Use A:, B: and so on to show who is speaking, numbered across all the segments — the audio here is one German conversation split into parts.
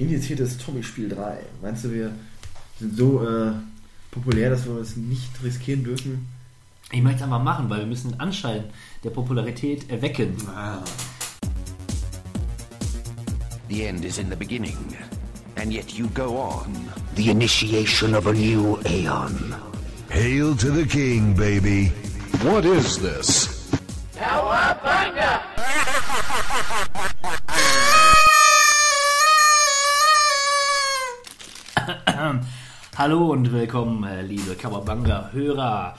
A: indiziertes Tommy-Spiel 3. Meinst du, wir sind so äh, populär, dass wir es nicht riskieren dürfen?
B: Ich möchte es einfach machen, weil wir müssen den Anschein der Popularität erwecken.
A: Ah.
C: The end is in the beginning, and yet you go on. The initiation of a new aeon.
D: Hail to the king, baby.
E: What is this?
B: Hallo und willkommen, äh, liebe Kawabanga-Hörer,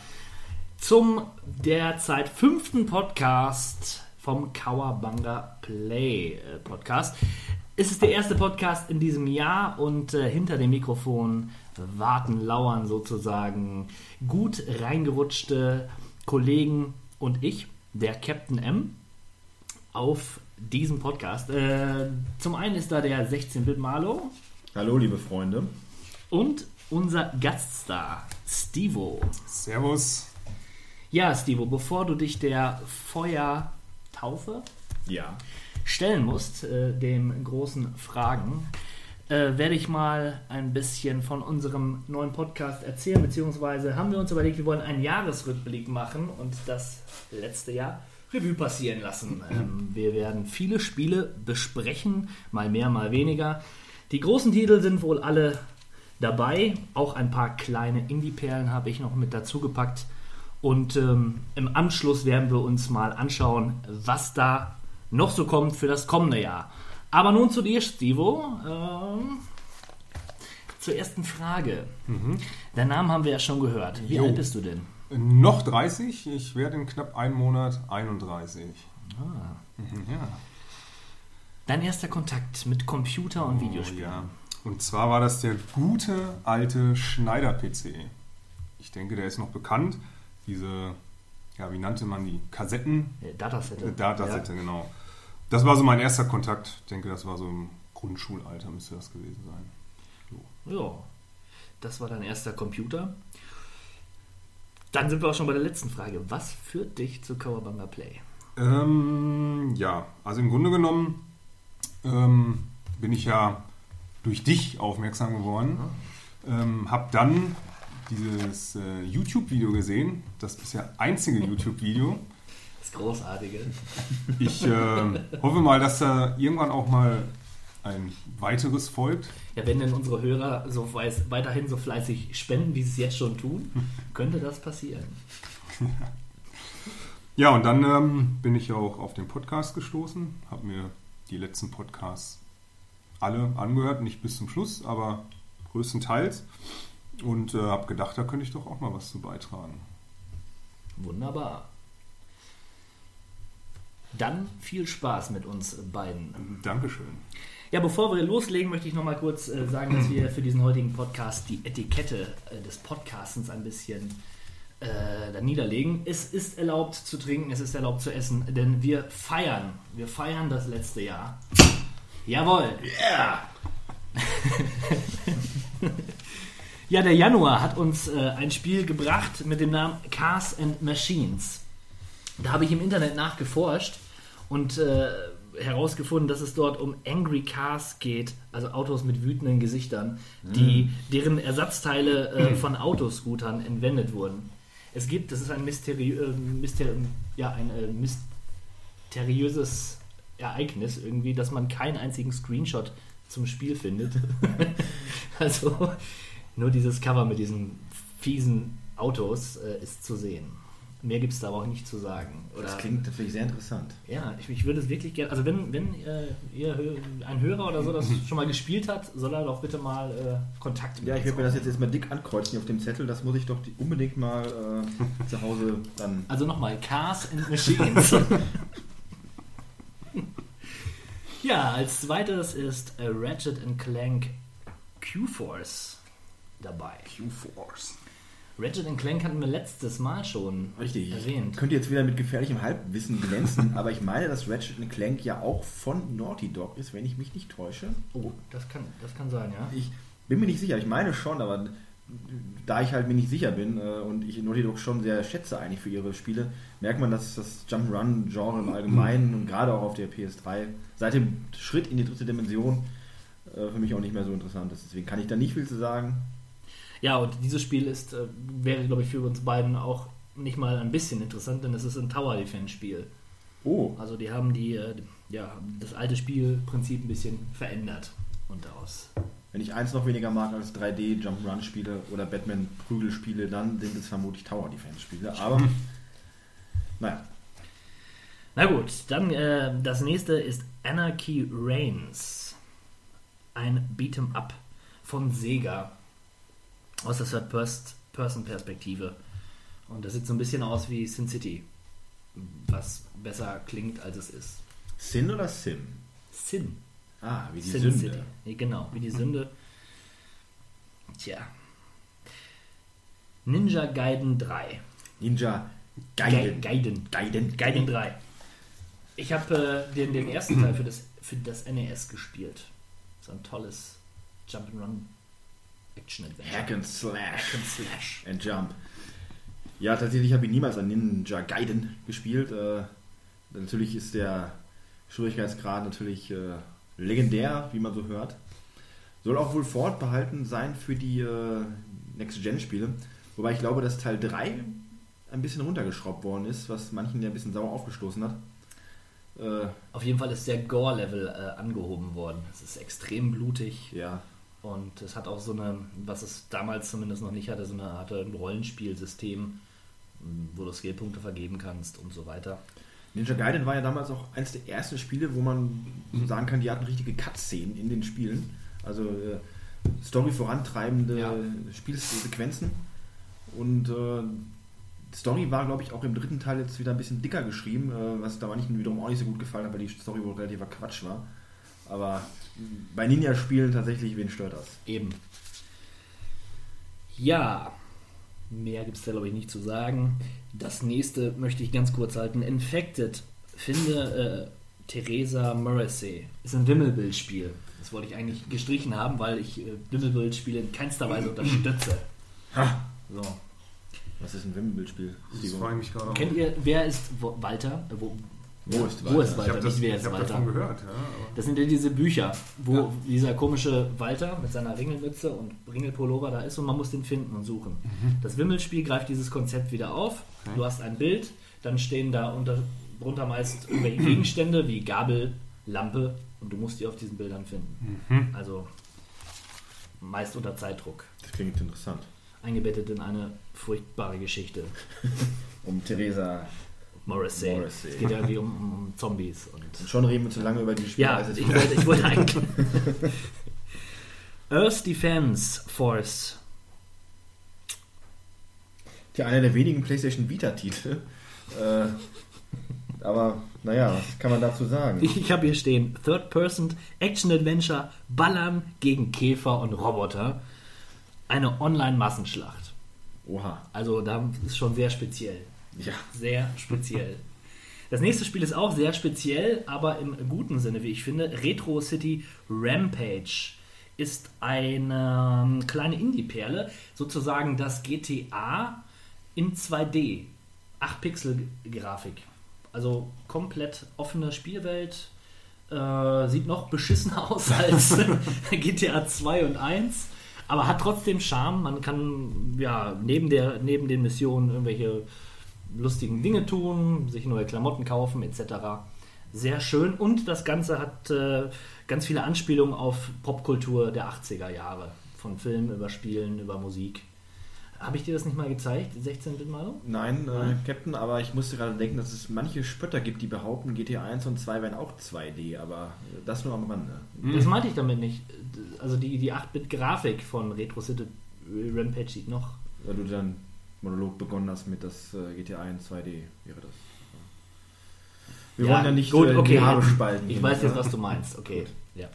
B: zum derzeit fünften Podcast vom Kawabanga Play äh, Podcast. Es ist der erste Podcast in diesem Jahr und äh, hinter dem Mikrofon warten, lauern sozusagen gut reingerutschte Kollegen und ich, der Captain M, auf diesem Podcast. Äh, zum einen ist da der 16-Bit Marlo
A: Hallo, liebe Freunde.
B: und unser Gaststar Stevo.
F: Servus.
B: Ja, Stevo, bevor du dich der Feuertaufe
A: Ja.
B: stellen musst, äh, dem großen Fragen, äh, werde ich mal ein bisschen von unserem neuen Podcast erzählen, beziehungsweise haben wir uns überlegt, wir wollen einen Jahresrückblick machen und das letzte Jahr Revue passieren lassen. Ähm, wir werden viele Spiele besprechen, mal mehr, mal weniger. Die großen Titel sind wohl alle dabei, auch ein paar kleine Indie-Perlen habe ich noch mit dazu gepackt. Und ähm, im Anschluss werden wir uns mal anschauen, was da noch so kommt für das kommende Jahr. Aber nun zu dir, Stivo. Ähm, zur ersten Frage. Deinen Namen haben wir ja schon gehört. Wie
F: Jo.
B: alt bist du denn?
F: Noch 30, ich werde in knapp einem Monat 31. Mhm, ja.
B: Dein erster Kontakt mit Computer und
F: Oh,
B: Videospielen.
F: ja. Und zwar war das der gute alte Schneider-PC. Ich denke, der ist noch bekannt. Diese, ja, wie nannte man die? Kassetten?
B: Äh, Datasette.
F: Äh, Datasette, genau. Das war so mein erster Kontakt. Ich denke, das war so im Grundschulalter, müsste das gewesen sein.
B: Ja. ja. Das war dein erster Computer. Dann sind wir auch schon bei der letzten Frage. Was führt dich zu Kawabanga Play?
F: Ähm, ja, also im Grunde genommen ähm, bin ich ja durch dich aufmerksam geworden. Ähm, hab dann dieses äh, YouTube-Video gesehen, das bisher einzige YouTube-Video.
B: Das Großartige.
F: Ich äh, hoffe mal, dass da irgendwann auch mal ein weiteres folgt.
B: Ja, wenn denn unsere Hörer so weiß, weiterhin so fleißig spenden, wie sie es jetzt schon tun, könnte das passieren.
F: Ja, und dann ähm, bin ich auch auf den Podcast gestoßen, habe mir die letzten Podcasts alle angehört, nicht bis zum Schluss, aber größtenteils. Und äh, habe gedacht, da könnte ich doch auch mal was zu beitragen.
B: Wunderbar. Dann viel Spaß mit uns beiden.
F: Dankeschön.
B: Ja, bevor wir loslegen, möchte ich noch mal kurz äh, sagen, dass wir für diesen heutigen Podcast die Etikette äh, des Podcastens ein bisschen äh, da niederlegen. Es ist erlaubt zu trinken, es ist erlaubt zu essen, denn wir feiern. Wir feiern das letzte Jahr. Jawohl.
A: Yeah!
B: Ja, der Januar hat uns äh, ein Spiel gebracht mit dem Namen Cars and Machines. Da habe ich im Internet nachgeforscht und äh, herausgefunden, dass es dort um Angry Cars geht, also Autos mit wütenden Gesichtern, die, deren Ersatzteile äh, von Autoscootern entwendet wurden. Es gibt, das ist ein, Mysteri äh, Myster ja, ein äh, mysteriöses Ereignis irgendwie, dass man keinen einzigen Screenshot zum Spiel findet. also nur dieses Cover mit diesen fiesen Autos äh, ist zu sehen. Mehr gibt es da aber auch nicht zu sagen. Oder,
A: Das klingt natürlich sehr interessant.
B: ja, ich, ich würde es wirklich gerne. Also, wenn, wenn äh, ihr, ein Hörer oder so das schon mal gespielt hat, soll er doch bitte mal äh, Kontakt mit
A: Ja, ich
B: uns
A: werde mir das jetzt erstmal dick ankreuzen hier auf dem Zettel. Das muss ich doch unbedingt mal äh, zu Hause dann.
B: Also nochmal, Cars and Machines. Ja, als zweites ist äh, Ratchet Clank Q-Force dabei.
F: Q-Force.
B: Ratchet Clank hatten wir letztes Mal schon
A: Richtig.
B: erwähnt.
A: Ich könnte jetzt wieder mit gefährlichem Halbwissen glänzen, aber ich meine, dass Ratchet Clank ja auch von Naughty Dog ist, wenn ich mich nicht täusche.
B: Oh, das kann, das kann sein, ja.
A: Ich bin mir nicht sicher, ich meine schon, aber da ich halt mir nicht sicher bin äh, und ich Naughty Dog schon sehr schätze eigentlich für ihre Spiele, merkt man, dass das Jump'n'Run-Genre im Allgemeinen und gerade auch auf der PS3 seit dem Schritt in die dritte Dimension äh, für mich auch nicht mehr so interessant ist. Deswegen kann ich da nicht viel zu sagen.
B: Ja, und dieses Spiel ist, äh, wäre, glaube ich, für uns beiden auch nicht mal ein bisschen interessant, denn es ist ein Tower Defense Spiel.
A: Oh,
B: Also die haben die, äh, ja, das alte Spielprinzip ein bisschen verändert und daraus.
A: Wenn ich eins noch weniger mag als 3D Jump'n'Run Spiele oder Batman Prügel Spiele, dann sind es vermutlich Tower Defense Spiele. Aber naja,
B: Na gut, dann äh, das nächste ist Anarchy Reigns. Ein Beat'em Up von Sega. Aus der Third-Person-Perspektive. Und das sieht so ein bisschen aus wie Sin City. Was besser klingt, als es ist.
A: Sin oder Sim?
B: Sin.
A: Ah, wie die
B: Sin
A: Sünde.
B: City. Nee, genau, wie die Sünde. Tja. Ninja Gaiden 3.
A: Ninja
B: Gaiden.
A: Gaiden.
B: Gaiden.
A: Gaiden.
B: Gaiden 3. Ich habe äh, den, den ersten Teil für das, für das NES gespielt. So ein tolles Jump'n'Run Action Adventure.
A: Hack and Slash.
B: Hack and Slash.
A: and Jump. Ja, tatsächlich habe ich niemals an Ninja Gaiden gespielt. Äh, natürlich ist der Schwierigkeitsgrad natürlich äh, legendär, wie man so hört. Soll auch wohl fortbehalten sein für die äh, Next-Gen-Spiele. Wobei ich glaube, dass Teil 3 ein bisschen runtergeschraubt worden ist, was manchen ja ein bisschen sauer aufgestoßen hat. Äh,
B: Auf jeden Fall ist der Gore-Level äh, angehoben worden. Es ist extrem blutig
A: ja,
B: und es hat auch so eine, was es damals zumindest noch nicht hatte, so eine ein Rollenspielsystem, wo du Skillpunkte vergeben kannst und so weiter.
A: Ninja Gaiden war ja damals auch eines der ersten Spiele, wo man sagen kann, die hatten richtige Cut-Szenen in den Spielen. Also äh, Story vorantreibende
B: Ja.
A: Spielsequenzen. Und äh, Story war, glaube ich, auch im dritten Teil jetzt wieder ein bisschen dicker geschrieben, äh, was da manchen wiederum auch nicht so gut gefallen hat, weil die Story wohl relativer Quatsch war. Aber bei Ninja-Spielen tatsächlich, wen stört das?
B: Eben. Ja, mehr gibt es da glaube ich nicht zu sagen. Das nächste möchte ich ganz kurz halten. Infected. Finde äh, Theresa Morrissey. Ist ein Wimmelbildspiel. Das wollte ich eigentlich gestrichen haben, weil ich äh, Wimmelbildspiele in keinster Weise unterstütze. So.
A: Was ist ein Wimmelbildspiel?
F: Das frage ich mich gerade auch.
B: Kennt ihr, wer ist Walter? Äh, Wo,
A: Wo ist
B: wo ist
F: Ich
B: Walter?
F: habe das,
B: Nicht wer
F: ich
B: ist
F: hab
B: Walter?
F: davon gehört. Ja, aber
B: Das sind ja diese Bücher, wo
F: Ja.
B: dieser komische Walter mit seiner Ringelmütze und Ringelpullover da ist und man muss den finden und suchen. Das Wimmelspiel greift dieses Konzept wieder auf. Du hast ein Bild, dann stehen da unter, drunter meist irgendwelche Gegenstände wie Gabel, Lampe und du musst die auf diesen Bildern finden. Also meist unter Zeitdruck.
A: Das klingt interessant.
B: Eingebettet in eine furchtbare Geschichte.
A: Um Theresa.
B: Morrissey.
A: Morrissey.
B: Es geht ja irgendwie um, um Zombies und
A: Und schon reden wir zu lange über die
B: Ja,
A: Spielweise.
B: ich wollte, ich wollte eigentlich. Earth Defense Force.
A: Tja, einer der wenigen PlayStation Vita-Titel. Äh, aber naja, was kann man dazu sagen?
B: Ich habe hier stehen: Third Person Action Adventure, Ballern gegen Käfer und Roboter. Eine Online-Massenschlacht.
A: Oha.
B: Also, da ist schon sehr speziell.
A: Ja.
B: Sehr speziell. Das nächste Spiel ist auch sehr speziell, aber im guten Sinne, wie ich finde. Retro City Rampage ist eine ähm, kleine Indie-Perle, sozusagen das GTA in 2D. 8-Pixel-Grafik. Also komplett offene Spielwelt. Äh, sieht noch beschissener aus als GTA 2 und 1, aber hat trotzdem Charme. Man kann ja neben, der, neben den Missionen irgendwelche lustigen Dinge tun, sich neue Klamotten kaufen etc. Sehr schön und das Ganze hat äh, ganz viele Anspielungen auf Popkultur der 80er Jahre. Von Filmen über Spielen, über Musik. Habe ich dir das nicht mal gezeigt, 16-Bit-Malung?
A: Nein, äh, Captain, aber ich musste gerade denken, dass es manche Spötter gibt, die behaupten, GTA 1 und 2 wären auch 2D, aber das nur am Rande.
B: Das meinte ich damit nicht. Also die, die 8-Bit-Grafik von Retro City Rampage sieht noch.
A: Weil du dann Monolog begonnen hast mit das äh, GTA 1 2D, wäre das. Wir wollen ja nicht
B: gut,
A: äh,
B: okay.
A: die Haare spalten.
B: Ich
A: hier,
B: weiß jetzt, was du meinst. Okay. Ja.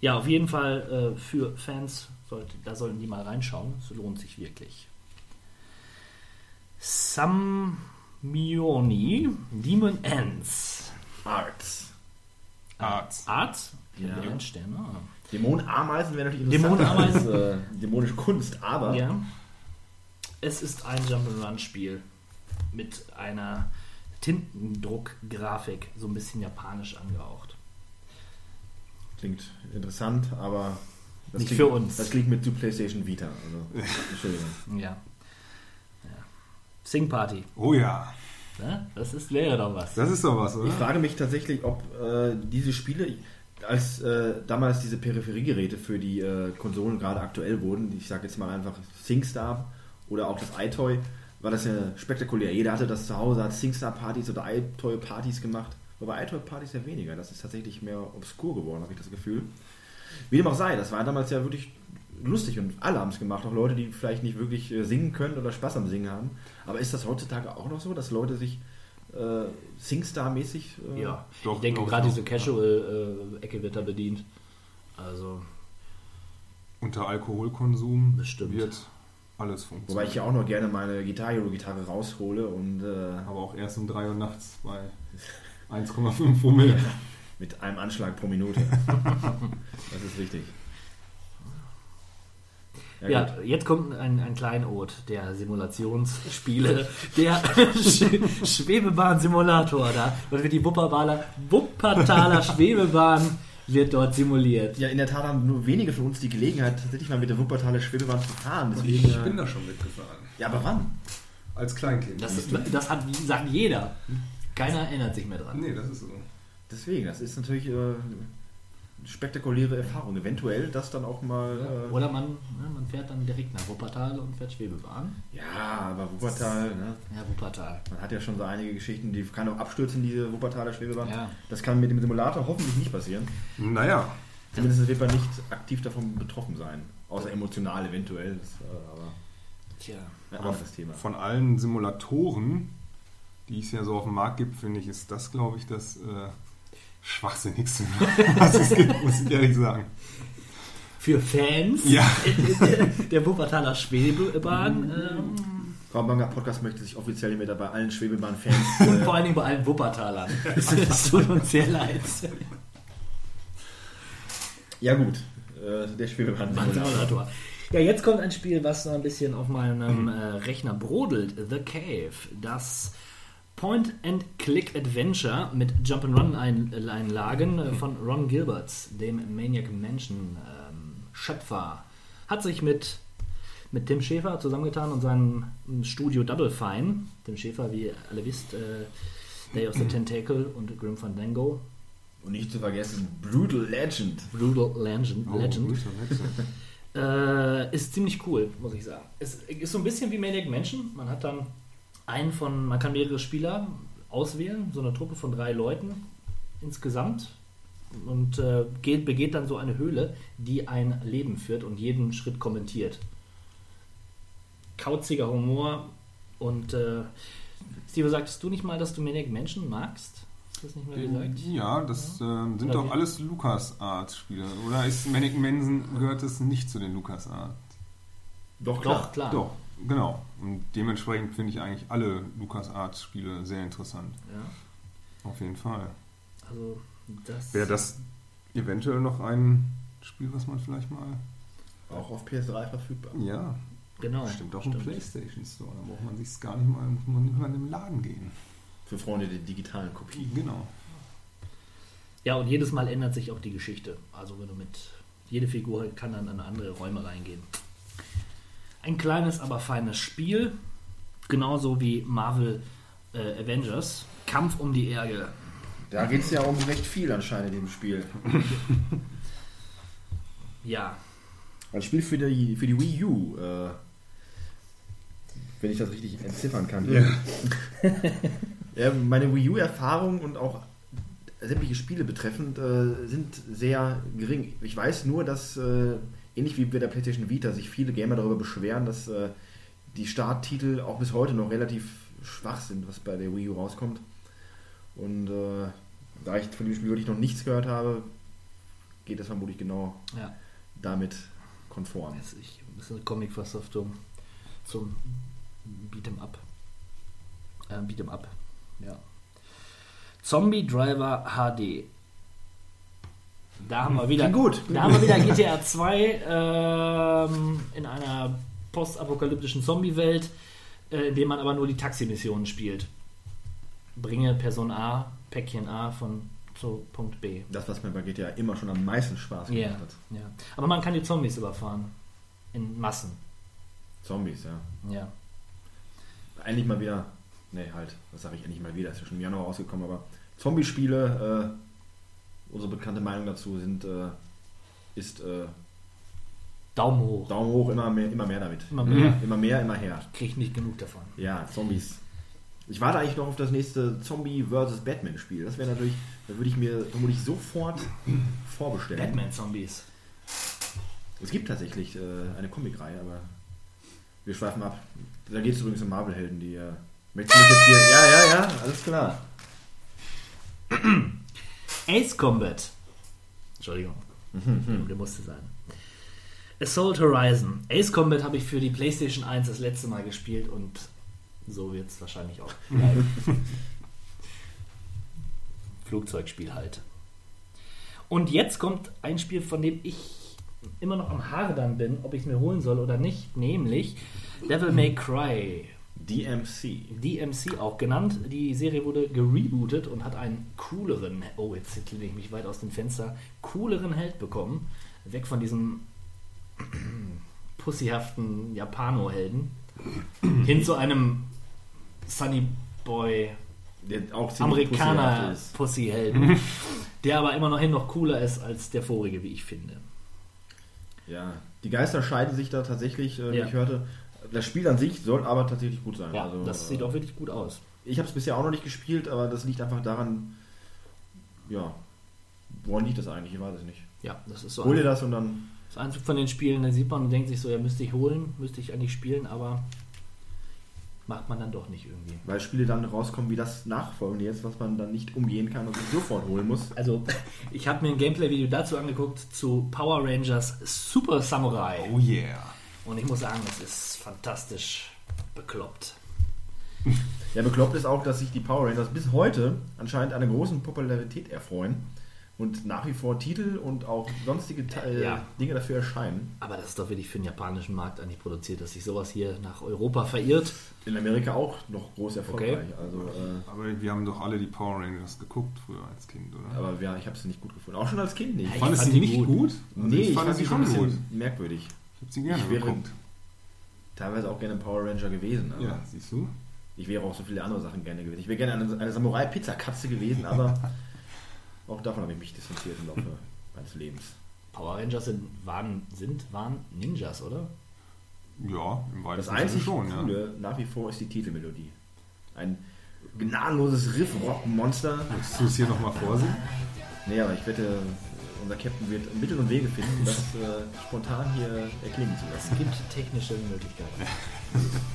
B: ja, auf jeden Fall äh, für Fans, sollte, da sollten die mal reinschauen. Es lohnt sich wirklich. Sammioni Demon Ends.
A: Arts.
F: Arts.
B: Arts?
A: Ja.
B: Name.
A: Dämonenameisen wäre natürlich interessanter
B: Dämonenameisen.
A: als äh, dämonische Kunst, aber
B: Ja. Es ist ein Jump'n'Run-Spiel mit einer Tintendruck-Grafik, so ein bisschen japanisch angehaucht.
A: klingt interessant, aber das
B: Nicht
A: klingt,
B: für uns.
A: Das klingt mit zu PlayStation Vita. Also, Entschuldigung.
B: Ja. ja. Sing Party.
F: Oh ja,
B: Ne? Das ist, wäre doch was.
F: das ist doch was, oder?
A: Ich frage mich tatsächlich, ob äh, diese Spiele, als äh, damals diese Peripheriegeräte für die äh, Konsolen gerade aktuell wurden, ich sage jetzt mal einfach SingStar oder auch das iToy, war das ja spektakulär. Jeder hatte das zu Hause, hat SingStar-Partys oder iToy-Partys gemacht. Aber iToy-Partys ja weniger. Das ist tatsächlich mehr obskur geworden, habe ich das Gefühl. Wie dem auch sei, das war damals ja wirklich lustig und alle haben es gemacht. Auch Leute, die vielleicht nicht wirklich äh, singen können oder Spaß am Singen haben. Aber ist das heutzutage auch noch so, dass Leute sich äh, SingStar-mäßig. Äh,
B: Ja,
F: Doch,
B: ich denke gerade diese Casual-Ecke wird da bedient. Also,
F: Unter Alkoholkonsum
B: Bestimmt.
F: wird alles funktionieren.
A: Wobei ich ja auch noch gerne meine Guitar Hero Gitarre raushole und äh,
F: Aber auch erst um 3 Uhr nachts bei 1,5 Promille.
A: mit einem Anschlag pro Minute. das ist wichtig.
B: ja,
A: gut.
B: jetzt kommt ein, ein Kleinod der Simulationsspiele, der Sch Schwebebahn-Simulator da. Und wird die Wuppertaler, Wuppertaler Schwebebahn wird dort simuliert.
A: Ja, in der Tat haben nur wenige von uns die Gelegenheit, tatsächlich mal mit der Wuppertaler Schwebebahn zu fahren. Deswegen,
F: Ich bin
A: äh,
F: da schon mitgefahren.
A: ja, aber wann?
F: Als Kleinkind.
B: Das, das hat, wie sagt jeder. Keiner erinnert sich mehr dran.
F: nee, das ist so.
A: Deswegen, das ist natürlich äh, spektakuläre Erfahrung. Eventuell das dann auch mal. Äh,
B: Oder man, ne, man fährt dann direkt nach Wuppertal und fährt Schwebebahn.
A: ja, aber Wuppertal, ne?
B: Ja, Wuppertal.
A: Man hat ja schon so einige Geschichten, die kann auch abstürzen, diese Wuppertaler Schwebebahn.
B: Ja.
A: Das kann mit dem Simulator hoffentlich nicht passieren.
F: Naja,
A: Zumindest wird man nicht aktiv davon betroffen sein. Außer emotional eventuell. Das, äh, aber
B: Tja.
A: ein
F: aber
A: anderes Thema.
F: von allen Simulatoren, die es ja so auf dem Markt gibt, finde ich, ist das, glaube ich, das äh, schwachsinnigste, was es gibt, muss ich ehrlich sagen.
B: Für Fans
F: Ja.
B: der Wuppertaler Schwebebahn ähm,
A: Raumbanger Podcast möchte sich offiziell hiermit bei allen Schwebebahn-Fans.
B: und
A: Äh,
B: vor allen Dingen bei allen Wuppertalern. Es tut uns sehr leid.
A: ja, gut. Äh, der Schwebebahn-Simulator.
B: Simulator. Ja, jetzt kommt ein Spiel, was so ein bisschen auf meinem äh, Rechner brodelt. The Cave. Das Point-and-Click-Adventure mit Jump'n'Run-Einlagen äh, von Ron Gilberts, dem Maniac Mansion ähm, Schöpfer. Hat sich mit, mit Tim Schäfer zusammengetan und seinem Studio Double Fine. Tim Schäfer, wie ihr alle wisst, äh, Day of the Tentacle und Grim Fandango.
A: Und nicht zu vergessen, Brutal Legend.
B: Brutal Legend.
F: Oh,
B: Legend.
F: guter Wechsel.
B: Äh, ist ziemlich cool, muss ich sagen. Es ist so ein bisschen wie Maniac Mansion. Man hat dann einen von, man kann mehrere Spieler auswählen, so eine Truppe von drei Leuten insgesamt und äh, geht, begeht dann so eine Höhle, die ein Leben führt und jeden Schritt kommentiert. Kauziger Humor und äh, Steve, sagtest du nicht mal, dass du Maniac Mansion magst? Hast du das nicht mal gesagt?
F: Ja, das ähm, sind
B: Oder
F: doch
B: wie?
F: alles LucasArts-Spiele. Oder ist Manic Mansion, gehört es nicht zu den LucasArts?
A: Doch,
B: Doch, klar.
F: Doch, genau. Und dementsprechend finde ich eigentlich alle LucasArts-Spiele sehr interessant.
B: Ja,
F: Auf jeden Fall.
B: also das.
F: Wäre das eventuell noch ein Spiel, was man vielleicht mal.
A: Auch auf PS3 verfügbar.
F: Ja,
B: Genau.
F: stimmt auch im. PlayStation Store. Da braucht man sich gar nicht mal, muss man nicht mal in den Laden gehen.
A: Für Freunde der digitalen Kopie.
F: Genau.
B: Ja, und jedes Mal ändert sich auch die Geschichte. Also wenn du mit jede Figur kann dann in andere Räume reingehen. Ein kleines, aber feines Spiel, genauso wie Marvel äh, Avengers. Kampf um die Erde.
A: Da geht es ja um recht viel anscheinend in dem Spiel.
B: Ja,
A: Ein Spiel für die, für die Wii U. Äh, wenn ich das richtig entziffern kann.
F: Ja.
A: Ja, meine Wii U-Erfahrung und auch sämtliche Spiele betreffend äh, sind sehr gering. Ich weiß nur, dass äh, ähnlich wie bei der PlayStation Vita sich viele Gamer darüber beschweren, dass äh, die Starttitel auch bis heute noch relativ schwach sind, was bei der Wii U rauskommt. Und äh, da ich von dem Spiel wirklich noch nichts gehört habe, geht das vermutlich genau
B: ja.
A: damit konform.
B: Jetzt ich, ein bisschen Comic-Versoftung zum Beat'em Up. Äh, Beat'em Up, ja. Zombie Driver HD. Da haben wir wieder,
A: Klingt gut.
B: Da haben wir wieder GTA 2 ähm, in einer postapokalyptischen Zombie-Welt, äh, in dem man aber nur die Taximissionen spielt. Bringe Person A, Päckchen A von zu Punkt B.
A: Das, was mir bei GTA immer schon am meisten Spaß gemacht
B: Ja,
A: hat.
B: ja. Aber man kann die Zombies überfahren. In Massen.
A: Zombies, ja.
B: Ja.
A: Endlich mal wieder. Nee, halt, was sage ich endlich mal wieder? Ist ja schon im Januar rausgekommen, aber Zombie-Spiele, äh, unsere bekannte Meinung dazu sind, äh, ist äh,
B: Daumen hoch.
A: Daumen hoch, immer mehr, immer mehr damit.
B: Immer mehr.
A: Immer mehr, immer her.
B: Krieg nicht genug davon.
A: Ja, Zombies. Ich warte eigentlich noch auf das nächste Zombie vs. Batman Spiel. Das wäre natürlich, da würde ich mir vermutlich sofort vorbestellen.
B: Batman-Zombies.
A: Es gibt tatsächlich äh, eine Comicreihe, aber wir schweifen ab. Da geht es übrigens um Marvel-Helden, die äh, möchten mich jetzt hier. Ja, ja, ja, alles klar.
B: Ace Combat. Entschuldigung. Der musste sein. Assault Horizon. Ace Combat habe ich für die PlayStation 1 das letzte Mal gespielt und so wird es wahrscheinlich auch bleiben. Flugzeugspiel halt. Und jetzt kommt ein Spiel, von dem ich immer noch am Hadern bin, ob ich es mir holen soll oder nicht, nämlich Devil May Cry.
A: DMC.
B: DMC auch genannt. Die Serie wurde gerebootet und hat einen cooleren, oh jetzt lehne ich mich weit aus dem Fenster, cooleren Held bekommen. Weg von diesem pussyhaften Japano-Helden hin zu einem Sunny Boy Amerikaner
A: ist.
B: Pussy-Helden, der aber immer noch hin noch cooler ist als der vorige, wie ich finde.
A: Ja, die Geister scheiden sich da tatsächlich, äh, wie
B: Ja.
A: ich hörte. Das Spiel an sich soll aber tatsächlich gut sein.
B: Ja,
A: also,
B: das sieht auch wirklich gut aus.
A: Ich habe es bisher auch noch nicht gespielt, aber das liegt einfach daran, ja, woran liegt das eigentlich? Ich weiß es nicht.
B: Ja, das ist so
A: Hol dir das und dann,
B: das Einzug von den Spielen, da sieht man und denkt sich so, ja, müsste ich holen, müsste ich eigentlich spielen, aber macht man dann doch nicht irgendwie.
A: weil Spiele dann rauskommen wie das Nachfolgende jetzt, was man dann nicht umgehen kann und sich sofort holen muss.
B: Also, ich habe mir ein Gameplay-Video dazu angeguckt zu Power Rangers Super Samurai.
F: Oh yeah.
B: Und ich muss sagen, es ist fantastisch bekloppt.
A: Ja, bekloppt ist auch, dass sich die Power Rangers bis heute anscheinend einer großen Popularität erfreuen und nach wie vor Titel und auch sonstige Te-
B: Ja.
A: Dinge dafür erscheinen.
B: Aber das ist doch wirklich für den japanischen Markt eigentlich produziert, dass sich sowas hier nach Europa verirrt.
A: In Amerika auch noch groß erfolgreich. Also, äh,
F: Aber wir haben doch alle die Power Rangers geguckt früher als Kind, oder?
A: aber ja, ich habe sie nicht gut gefunden. Auch schon als Kind nicht.
B: Ich
F: Fandest
B: fand
F: du
B: die
F: nicht
B: gut.
F: gut? Also
A: nee, ich
F: fand
A: fand
F: sie
A: sie schon
F: gut.
A: merkwürdig.
F: Ich habe sie gerne
A: Ich wäre
F: geguckt.
A: Teilweise auch gerne Power Ranger gewesen. Aber
F: Ja, siehst du?
A: Ich wäre auch so viele andere Sachen gerne gewesen. Ich wäre gerne eine, eine Samurai-Pizza-Katze gewesen, aber auch davon habe ich mich distanziert im Laufe meines Lebens.
B: Power Rangers sind, waren, sind, waren Ninjas, oder?
F: Ja, im
A: Das
F: weitesten
A: einzig
F: Sinne schon, ja.
A: Coole nach wie vor ist die Titelmelodie. Ein gnadenloses Riff-Rock-Monster.
F: Willst du es hier nochmal vorsehen?
A: Nee, aber ich wette, unser Captain wird Mittel und Wege finden, das äh, spontan hier erklingen zu lassen.
B: Es gibt technische Möglichkeiten.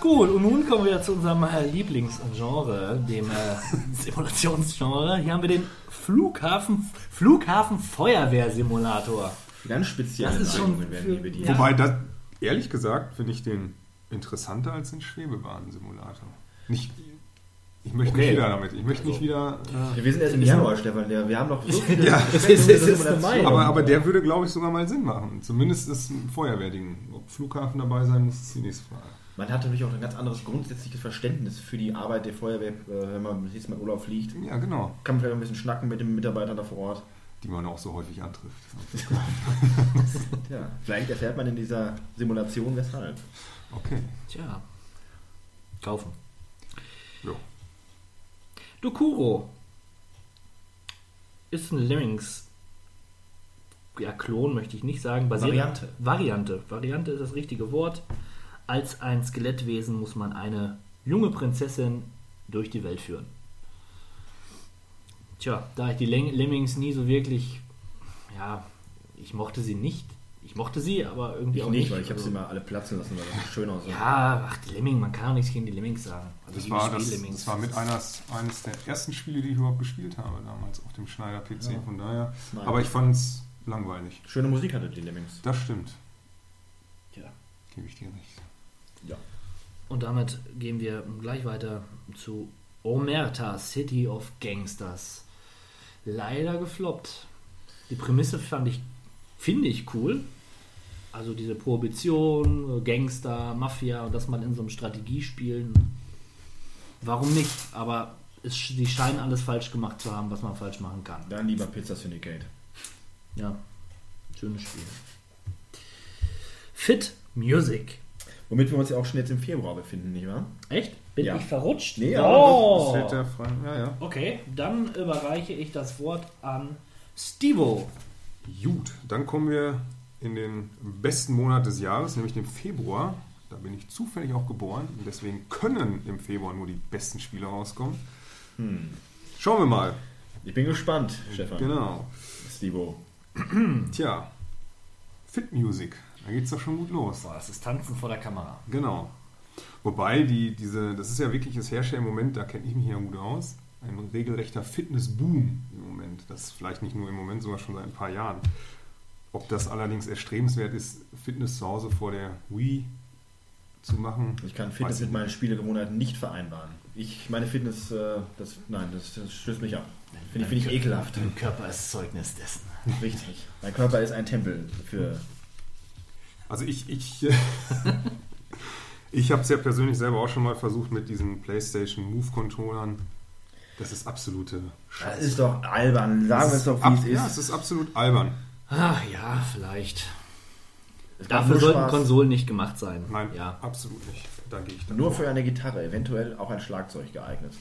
B: Gut, und nun kommen wir zu unserem äh, Lieblingsgenre, dem äh, Simulationsgenre. Hier haben wir den Flughafen, Flughafen Feuerwehrsimulator.
A: Ganz spezielle
B: Das ist schon
A: werden
B: für-
A: hier bedient.
F: Wobei, das, ehrlich gesagt, finde ich den interessanter als den Schwebebahnsimulator. Nicht, ich möchte
B: Okay.
F: nicht wieder damit. Ich möchte nicht wieder. Äh,
A: Ja, wir sind erst im Januar, Stefan. Wir haben noch so viele
F: Ja,
B: das ist- das ist
F: aber, aber der würde, glaube ich, sogar mal Sinn machen. Zumindest ist ein Feuerwehrding. Ob Flughafen dabei sein muss, ist die nächste Frage.
A: Man hat natürlich auch ein ganz anderes grundsätzliches Verständnis für die Arbeit der Feuerwehr, äh, wenn man das nächste Mal Urlaub fliegt.
F: Ja, genau.
A: Kann man vielleicht ein bisschen schnacken mit den Mitarbeitern da vor Ort.
F: Die man auch so häufig antrifft.
A: Ja, vielleicht erfährt man in dieser Simulation weshalb.
F: Okay.
B: Tja, kaufen. Dokuro ist ein Lemmings. Ja, Klon möchte ich nicht sagen. Basiert
A: Variante.
B: Variante. Variante ist das richtige Wort. Als ein Skelettwesen muss man eine junge Prinzessin durch die Welt führen. Tja, da ich die Lem- Lemmings nie so wirklich. Ja, ich mochte sie nicht. Ich mochte sie, aber irgendwie
A: Ich
B: auch
A: nicht,
B: nicht.
A: weil ich habe sie mal alle platzen lassen, weil das schön aussah.
B: Ja, ach, die Lemming, man kann auch nichts gegen die Lemmings sagen. Also
F: Das war, das, das war mit eines, eines der ersten Spiele, die ich überhaupt gespielt habe, damals auf dem Schneider PC.
A: Ja.
F: Von daher.
A: Nein.
F: Aber ich fand es langweilig.
A: Schöne Musik hatte die Lemmings.
F: Das stimmt.
A: Ja.
F: Gebe ich dir recht.
A: ja.
B: Und damit gehen wir gleich weiter zu Omerta, City of Gangsters. Leider gefloppt. Die Prämisse fand ich, finde ich cool. Also diese Prohibition, Gangster, Mafia und dass man in so einem Strategiespielen. Warum nicht? Aber es, die scheinen alles falsch gemacht zu haben, was man falsch machen kann.
A: Dann lieber Pizza Syndicate.
B: Ja, schönes Spiel. Fit Music.
A: Womit wir uns ja auch schon jetzt im Februar befinden, nicht wahr?
B: Echt? Bin
A: Ja.
B: ich verrutscht?
A: Nee,
B: oh.
F: Das frei. Ja, ja.
B: Okay, dann überreiche ich das Wort an Stivo.
F: Gut, dann kommen wir in den besten Monat des Jahres, nämlich den Februar. Da bin ich zufällig auch geboren und deswegen können im Februar nur die besten Spiele rauskommen. Schauen wir mal.
A: Ich bin gespannt, Stefan.
F: Genau.
A: Stivo.
F: Tja, Fit Music, da geht's doch schon gut los.
B: Boah, das ist Tanzen vor der Kamera.
F: Genau. Wobei, die, diese, das ist ja wirklich das Hersteller im Moment, da kenne ich mich ja gut aus. Ein regelrechter Fitnessboom im Moment. Das vielleicht nicht nur im Moment, sogar schon seit ein paar Jahren. Ob das allerdings erstrebenswert ist, Fitness zu Hause vor der Wii zu machen.
A: Ich kann Fitness mit meinen Spielegewohnheiten nicht vereinbaren. Ich, meine Fitness, äh, das, nein, das, das stößt mich ab. Finde ich, finde ich ekelhaft.
B: Dein Körper ist Zeugnis dessen.
A: Richtig. Mein Körper ist ein Tempel für.
F: Also ich, ich, ich habe es ja persönlich selber auch schon mal versucht mit diesen PlayStation Move Controllern. Das ist absolute
A: Das
F: Scheiße.
A: ist doch albern. Sagen wir es doch,
F: Ab-
A: wie es
F: Ja,
A: ist.
F: es ist absolut albern.
B: Ach ja, vielleicht. Dafür sollten
A: Spaß.
B: Konsolen nicht gemacht sein.
F: Nein,
B: Ja.
F: absolut nicht. Da gehe ich dann
A: Nur
F: vor.
A: für eine Gitarre, eventuell auch ein Schlagzeug geeignet.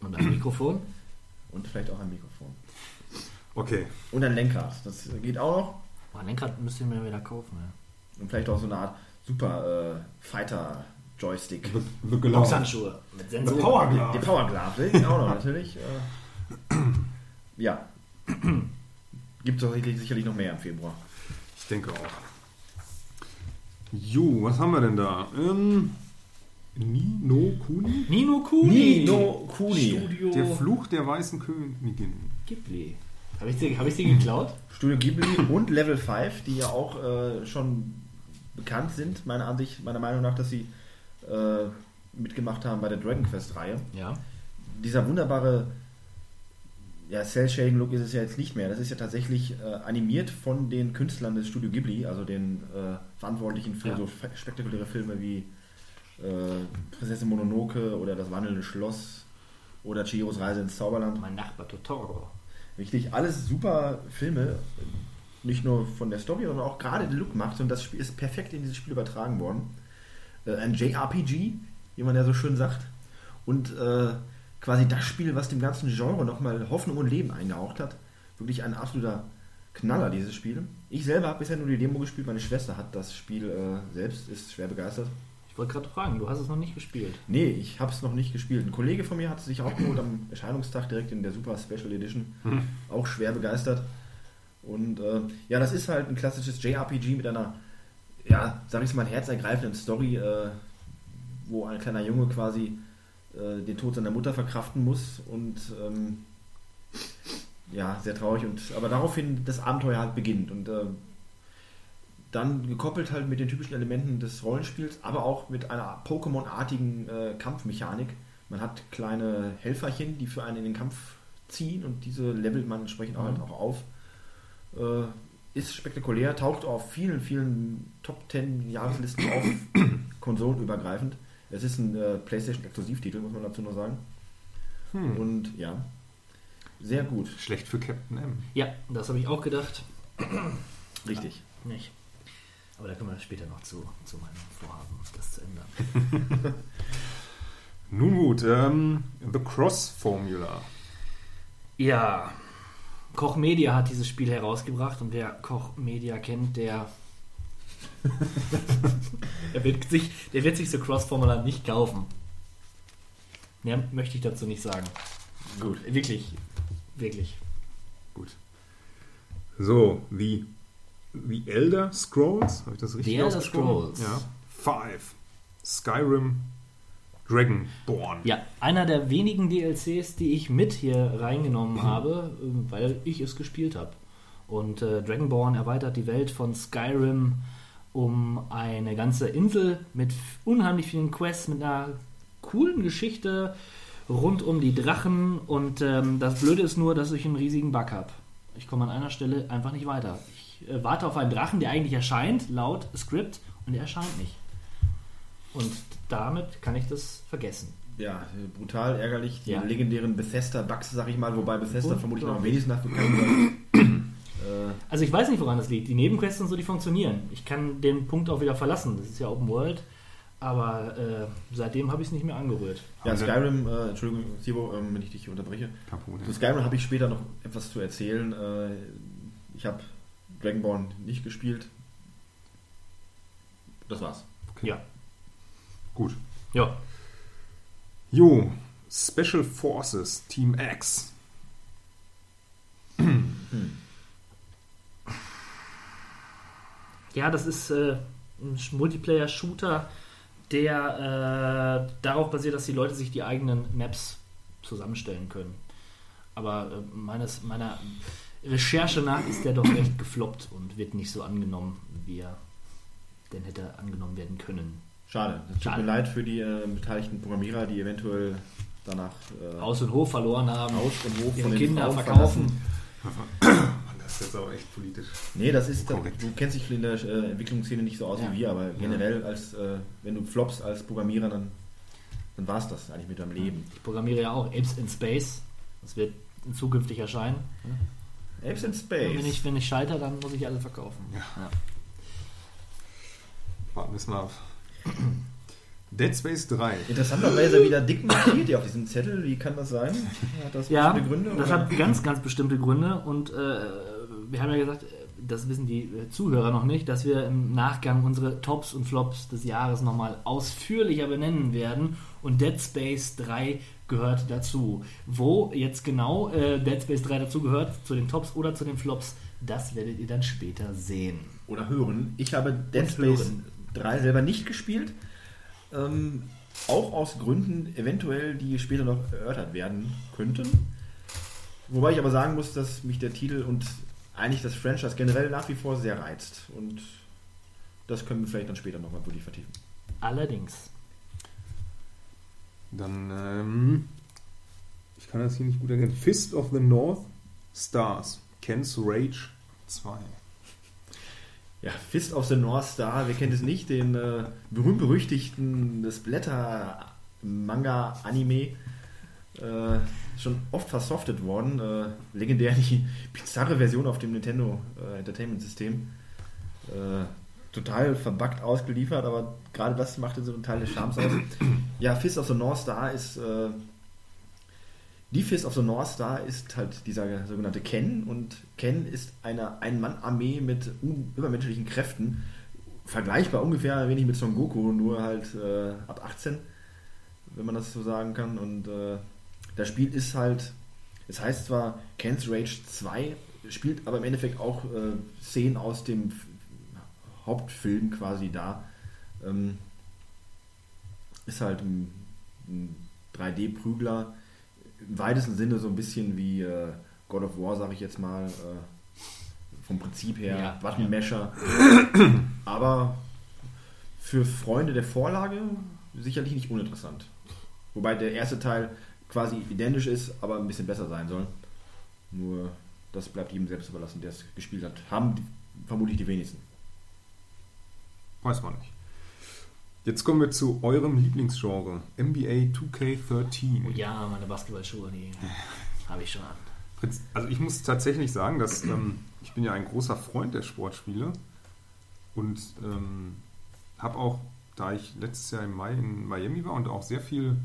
B: Und ein Mikrofon?
A: Und vielleicht auch ein Mikrofon.
F: Okay.
A: Und ein Lenkrad. Das geht auch noch.
B: Boah, Lenkrad müsst ihr mir wieder kaufen. Ja.
A: Und vielleicht auch so eine Art Super äh, Fighter Joystick.
F: The, the.
B: Boxhandschuhe mit Sensoren.
F: Power
A: Die
F: Glove.
A: Power Glove auch noch natürlich. Äh, ja. Gibt es sicherlich, sicherlich noch mehr im Februar.
F: Ich denke auch. Jo, was haben wir denn da? Ähm, Nino Kuni?
B: Nino Kuni.
A: Nino Kuni.
B: Studio
F: Der Fluch der weißen Königin.
B: Ghibli. Habe ich, sie- hab ich sie geklaut?
A: Studio Ghibli und Level 5, die ja auch äh, schon bekannt sind, meiner Ansicht, meiner Meinung nach, dass sie äh, mitgemacht haben bei der Dragon Quest Reihe.
B: Ja.
A: Dieser wunderbare ja, Cell-Shading-Look ist es ja jetzt nicht mehr. Das ist ja tatsächlich äh, animiert von den Künstlern des Studio Ghibli, also den äh, Verantwortlichen für
B: Ja.
A: so spektakuläre Filme wie äh, Prinzessin Mononoke oder Das wandelnde Schloss oder Chihiros Reise ins Zauberland.
B: Mein Nachbar Totoro.
A: Richtig, alles super Filme. Nicht nur von der Story, sondern auch gerade den Look macht. Und das Spiel ist perfekt in dieses Spiel übertragen worden. Äh, ein JRPG, wie man ja so schön sagt. Und äh, quasi das Spiel, was dem ganzen Genre nochmal Hoffnung und Leben eingehaucht hat. Wirklich ein absoluter Knaller, dieses Spiel. Ich selber habe bisher nur die Demo gespielt. Meine Schwester hat das Spiel äh, selbst, ist schwer begeistert.
B: Ich wollte gerade fragen, du hast es noch nicht gespielt.
A: Nee, ich habe es noch nicht gespielt. Ein Kollege von mir hat es sich auch geholt am Erscheinungstag direkt in der Super Special Edition. Auch schwer begeistert. Und äh, ja, das ist halt ein klassisches JRPG mit einer, ja, sag ich mal, herzergreifenden Story, äh, wo ein kleiner Junge quasi äh, den Tod seiner Mutter verkraften muss und ähm, ja, sehr traurig. Und aber daraufhin das Abenteuer halt beginnt. Und äh, dann gekoppelt halt mit den typischen Elementen des Rollenspiels, aber auch mit einer Pokémon-artigen äh, Kampfmechanik. Man hat kleine Helferchen, die für einen in den Kampf ziehen und diese levelt man entsprechend auch, halt auch auf. Äh, ist spektakulär, taucht auf vielen, vielen Top 10 Jahreslisten auf, konsolenübergreifend. Es ist ein äh, PlayStation-Exklusivtitel, muss man dazu noch sagen. Und ja, sehr gut,
F: Schlecht für Captain M.
B: Ja, das habe ich auch gedacht.
A: richtig.
B: Nicht. Aber da kommen wir später noch zu, zu meinem Vorhaben, das zu ändern.
F: Nun gut, ähm, The Cross Formula.
B: Ja, Koch Media hat dieses Spiel herausgebracht und wer Koch Media kennt, der, der, wird, sich, der wird sich so Cross-Formular nicht kaufen. Mehr möchte ich dazu nicht sagen.
A: Gut.
B: Wirklich, wirklich.
F: Gut. So, The, the Elder Scrolls, habe ich das richtig
B: The Elder? Scrolls.
F: Ja. Five. Skyrim Dragonborn.
B: Ja, einer der wenigen DLCs, die ich mit hier reingenommen
F: Mhm.
B: habe, äh, weil ich es gespielt habe. Und äh, Dragonborn erweitert die Welt von Skyrim um eine ganze Insel mit unheimlich vielen Quests, mit einer coolen Geschichte rund um die Drachen. Und ähm, das Blöde ist nur, dass ich einen riesigen Bug habe. Ich komme an einer Stelle einfach nicht weiter. Ich äh, warte auf einen Drachen, der eigentlich erscheint, laut Skript, und der erscheint nicht. Und damit kann ich das vergessen.
A: ja, brutal ärgerlich. Die
B: Ja.
A: legendären Bethesda-Bugs, sag ich mal, wobei Bethesda
B: Und-
A: vermutlich noch am wenigsten dafür kann. Äh,
B: Also ich weiß nicht, woran das liegt. Die Nebenquests und so, die funktionieren. Ich kann den Punkt auch wieder verlassen. Das ist ja Open World. Aber äh, seitdem habe ich es nicht mehr angerührt.
A: ja,
F: Also-
A: Skyrim, äh, Entschuldigung, Sivo, ähm, wenn ich dich unterbreche.
F: Kein Problem.
A: Zu Skyrim habe ich später noch etwas zu erzählen. Äh, ich habe Dragonborn nicht gespielt. Das war's.
B: Ja.
F: Gut.
B: Ja.
F: Jo, Special Forces Team X.
B: Ja, das ist äh, ein Multiplayer-Shooter, der äh, darauf basiert, dass die Leute sich die eigenen Maps zusammenstellen können. Aber äh, meines, meiner Recherche nach ist der doch recht gefloppt und wird nicht so angenommen, wie er denn hätte angenommen werden können.
A: Schade. Es tut
B: Schade.
A: mir leid für die äh, beteiligten Programmierer, die eventuell danach äh,
B: Haus und Hof verloren haben,
A: Haus und Hof
B: ihre
A: von den
B: Kinder
A: Frauen
B: verkaufen.
F: Das ist jetzt aber echt politisch.
A: Nee, das ist,
F: Korrekt.
A: du kennst dich in der äh, Entwicklungsszene nicht so aus
B: Ja.
A: wie wir, aber generell, als äh, wenn du flops als Programmierer, dann, dann war es das eigentlich mit deinem Leben.
B: Ich programmiere ja auch Apes in Space. Das wird zukünftig erscheinen.
A: Apes in
B: Und
A: Space.
B: wenn ich, wenn ich scheitere, dann muss ich alle verkaufen.
F: Ja. Warten wir es mal ab. Dead Space 3.
A: Interessanterweise wieder dick markiert hier auf diesem Zettel. Wie kann das sein? Hat das
B: Ja,
A: bestimmte Gründe?
B: das
A: oder?
B: hat ganz, ganz bestimmte Gründe und äh, wir haben ja gesagt, das wissen die Zuhörer noch nicht, dass wir im Nachgang unsere Tops und Flops des Jahres nochmal ausführlicher benennen werden und Dead Space 3 gehört dazu. Wo jetzt genau äh, Dead Space 3 dazu gehört, zu den Tops oder zu den Flops, das werdet ihr dann später sehen.
A: oder hören. Ich habe Dead Space
B: hören.
A: 3 selber nicht gespielt. Ähm, auch aus Gründen, eventuell, die später noch erörtert werden könnten. Wobei ich aber sagen muss, dass mich der Titel und eigentlich das Franchise generell nach wie vor sehr reizt. Und das können wir vielleicht dann später nochmal wirklich vertiefen.
B: Allerdings.
F: Dann, ähm, ich kann das hier nicht gut erkennen. Fist of the North Stars. Ken's Rage 2.
A: Ja, Fist of the North Star, wer kennt es nicht, den äh, berühmt-berüchtigten Splatter-Manga-Anime. Äh, schon oft versoftet worden. Äh, legendär die bizarre Version auf dem Nintendo äh, Entertainment System. Äh, total verbuggt ausgeliefert, aber gerade das machte so einen Teil des Charmes aus. Ja, Fist of the North Star ist. Äh, die Fist of the North Star ist halt dieser sogenannte Ken und Ken ist eine Ein-Mann-Armee mit übermenschlichen Kräften. Vergleichbar ungefähr ein wenig mit Son Goku, nur halt ab 18, wenn man das so sagen kann. Und das Spiel ist halt, es heißt zwar Ken's Rage 2, spielt aber im Endeffekt auch äh, Szenen aus dem Hauptfilm quasi da. Ähm, ist halt ein, ein 3D-Prügler im weitesten Sinne so ein bisschen wie äh, God of War, sage ich jetzt mal, äh, vom Prinzip her,
B: Ja,
A: Buttonmasher. Aber für Freunde der Vorlage sicherlich nicht uninteressant. Wobei der erste Teil quasi identisch ist, aber ein bisschen besser sein soll. Nur das bleibt jedem selbst überlassen, der es gespielt hat. Haben die, vermutlich die wenigsten.
F: Weiß man nicht. Jetzt kommen wir zu eurem Lieblingsgenre. NBA 2K13.
B: Ja, meine Basketballschuhe, die habe ich schon an.
F: Also ich muss tatsächlich sagen, dass ähm, ich bin ja ein großer Freund der Sportspiele und ähm, habe auch, da ich letztes Jahr im Mai in Miami war und auch sehr viel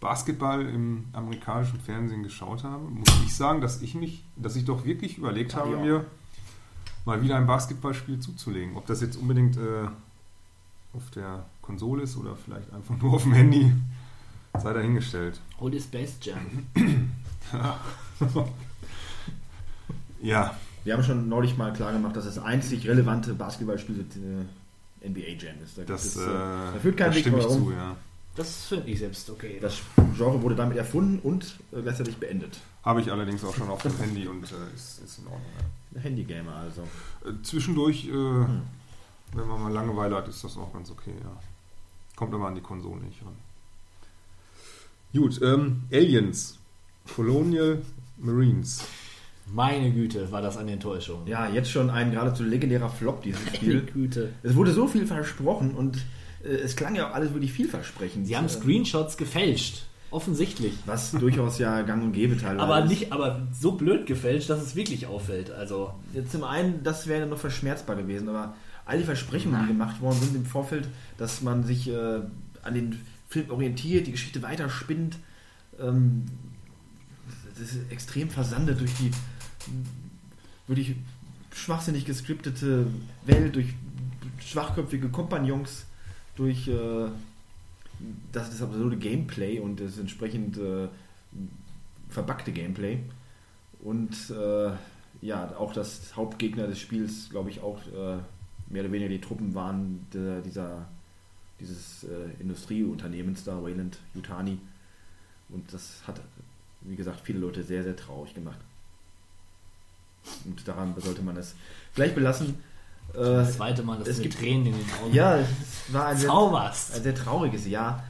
F: Basketball im amerikanischen Fernsehen geschaut habe, muss ich sagen, dass ich mich, dass ich doch wirklich überlegt
A: ich
F: habe,
A: auch.
F: mir mal wieder ein Basketballspiel zuzulegen. Ob das jetzt unbedingt äh, auf der Konsole ist oder vielleicht einfach nur auf dem Handy, sei dahingestellt.
B: Hol dir Space Jam.
F: Ja,
A: Wir haben schon neulich mal klar gemacht, dass das einzig relevante Basketballspiel NBA Jam ist. Da,
F: das,
A: es,
F: äh,
A: da führt kein
F: da
A: Weg
F: stimme ich zu, ja.
B: Das finde ich selbst okay.
A: Das Genre wurde damit erfunden und äh, gleichzeitig beendet.
F: Habe ich allerdings auch schon auf dem Handy und äh, ist, ist in Ordnung. Ja.
A: Handygamer also.
F: Äh, zwischendurch, äh, wenn man mal Langeweile hat, ist das auch ganz okay, ja. Kommt aber an die Konsole nicht ran. Gut, ähm, Aliens. Colonial Marines.
B: Meine Güte, war das eine Enttäuschung.
A: Ja, jetzt schon ein geradezu legendärer Flop, dieses
B: Meine
A: Spiel.
B: Güte.
A: Es wurde so viel versprochen und es klang ja auch alles wirklich vielversprechend.
B: Sie haben
A: Äh,
B: Screenshots gefälscht. Offensichtlich.
A: Was durchaus ja gang und gäbe teilweise
B: Aber nicht, aber so blöd gefälscht, dass es wirklich auffällt. Also,
A: Jetzt zum einen, das wäre noch verschmerzbar gewesen, aber all die Versprechungen, die gemacht worden sind im Vorfeld, dass man sich äh, an den Film orientiert, die Geschichte weiterspinnt, ähm, das ist extrem versandet durch die wirklich schwachsinnig geskriptete Welt, durch schwachköpfige Kompagnons, durch äh, das, das absurde Gameplay und das entsprechend äh, verbackte Gameplay. Und äh, ja, auch das Hauptgegner des Spiels, glaube ich, auch äh, mehr oder weniger die Truppen waren der, dieser, dieses äh, Industrieunternehmens da, Wayland Yutani. Und das hat, wie gesagt, viele Leute sehr, sehr traurig gemacht. Und daran sollte man es vielleicht belassen. Äh,
B: das zweite Mal, dass
A: es gibt-
B: Tränen in den Augen
A: ja, es war ein sehr, ein sehr trauriges Jahr.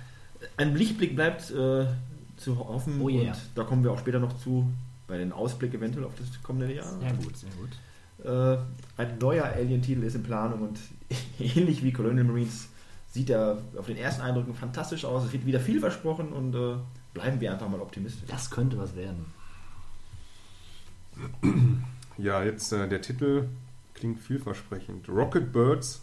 A: Ein Lichtblick bleibt äh, zu hoffen
B: Oh yeah.
A: und da kommen wir auch später noch zu, bei den Ausblick eventuell auf das kommende Jahr.
B: Sehr gut, sehr gut.
A: Äh, ein neuer Alien-Titel ist in Planung und ähnlich wie Colonial Marines sieht er auf den ersten Eindrücken fantastisch aus. Es wird wieder viel versprochen und äh, bleiben wir einfach mal optimistisch.
B: Das könnte was werden.
F: Ja, jetzt äh, der Titel klingt vielversprechend. Rocket Birds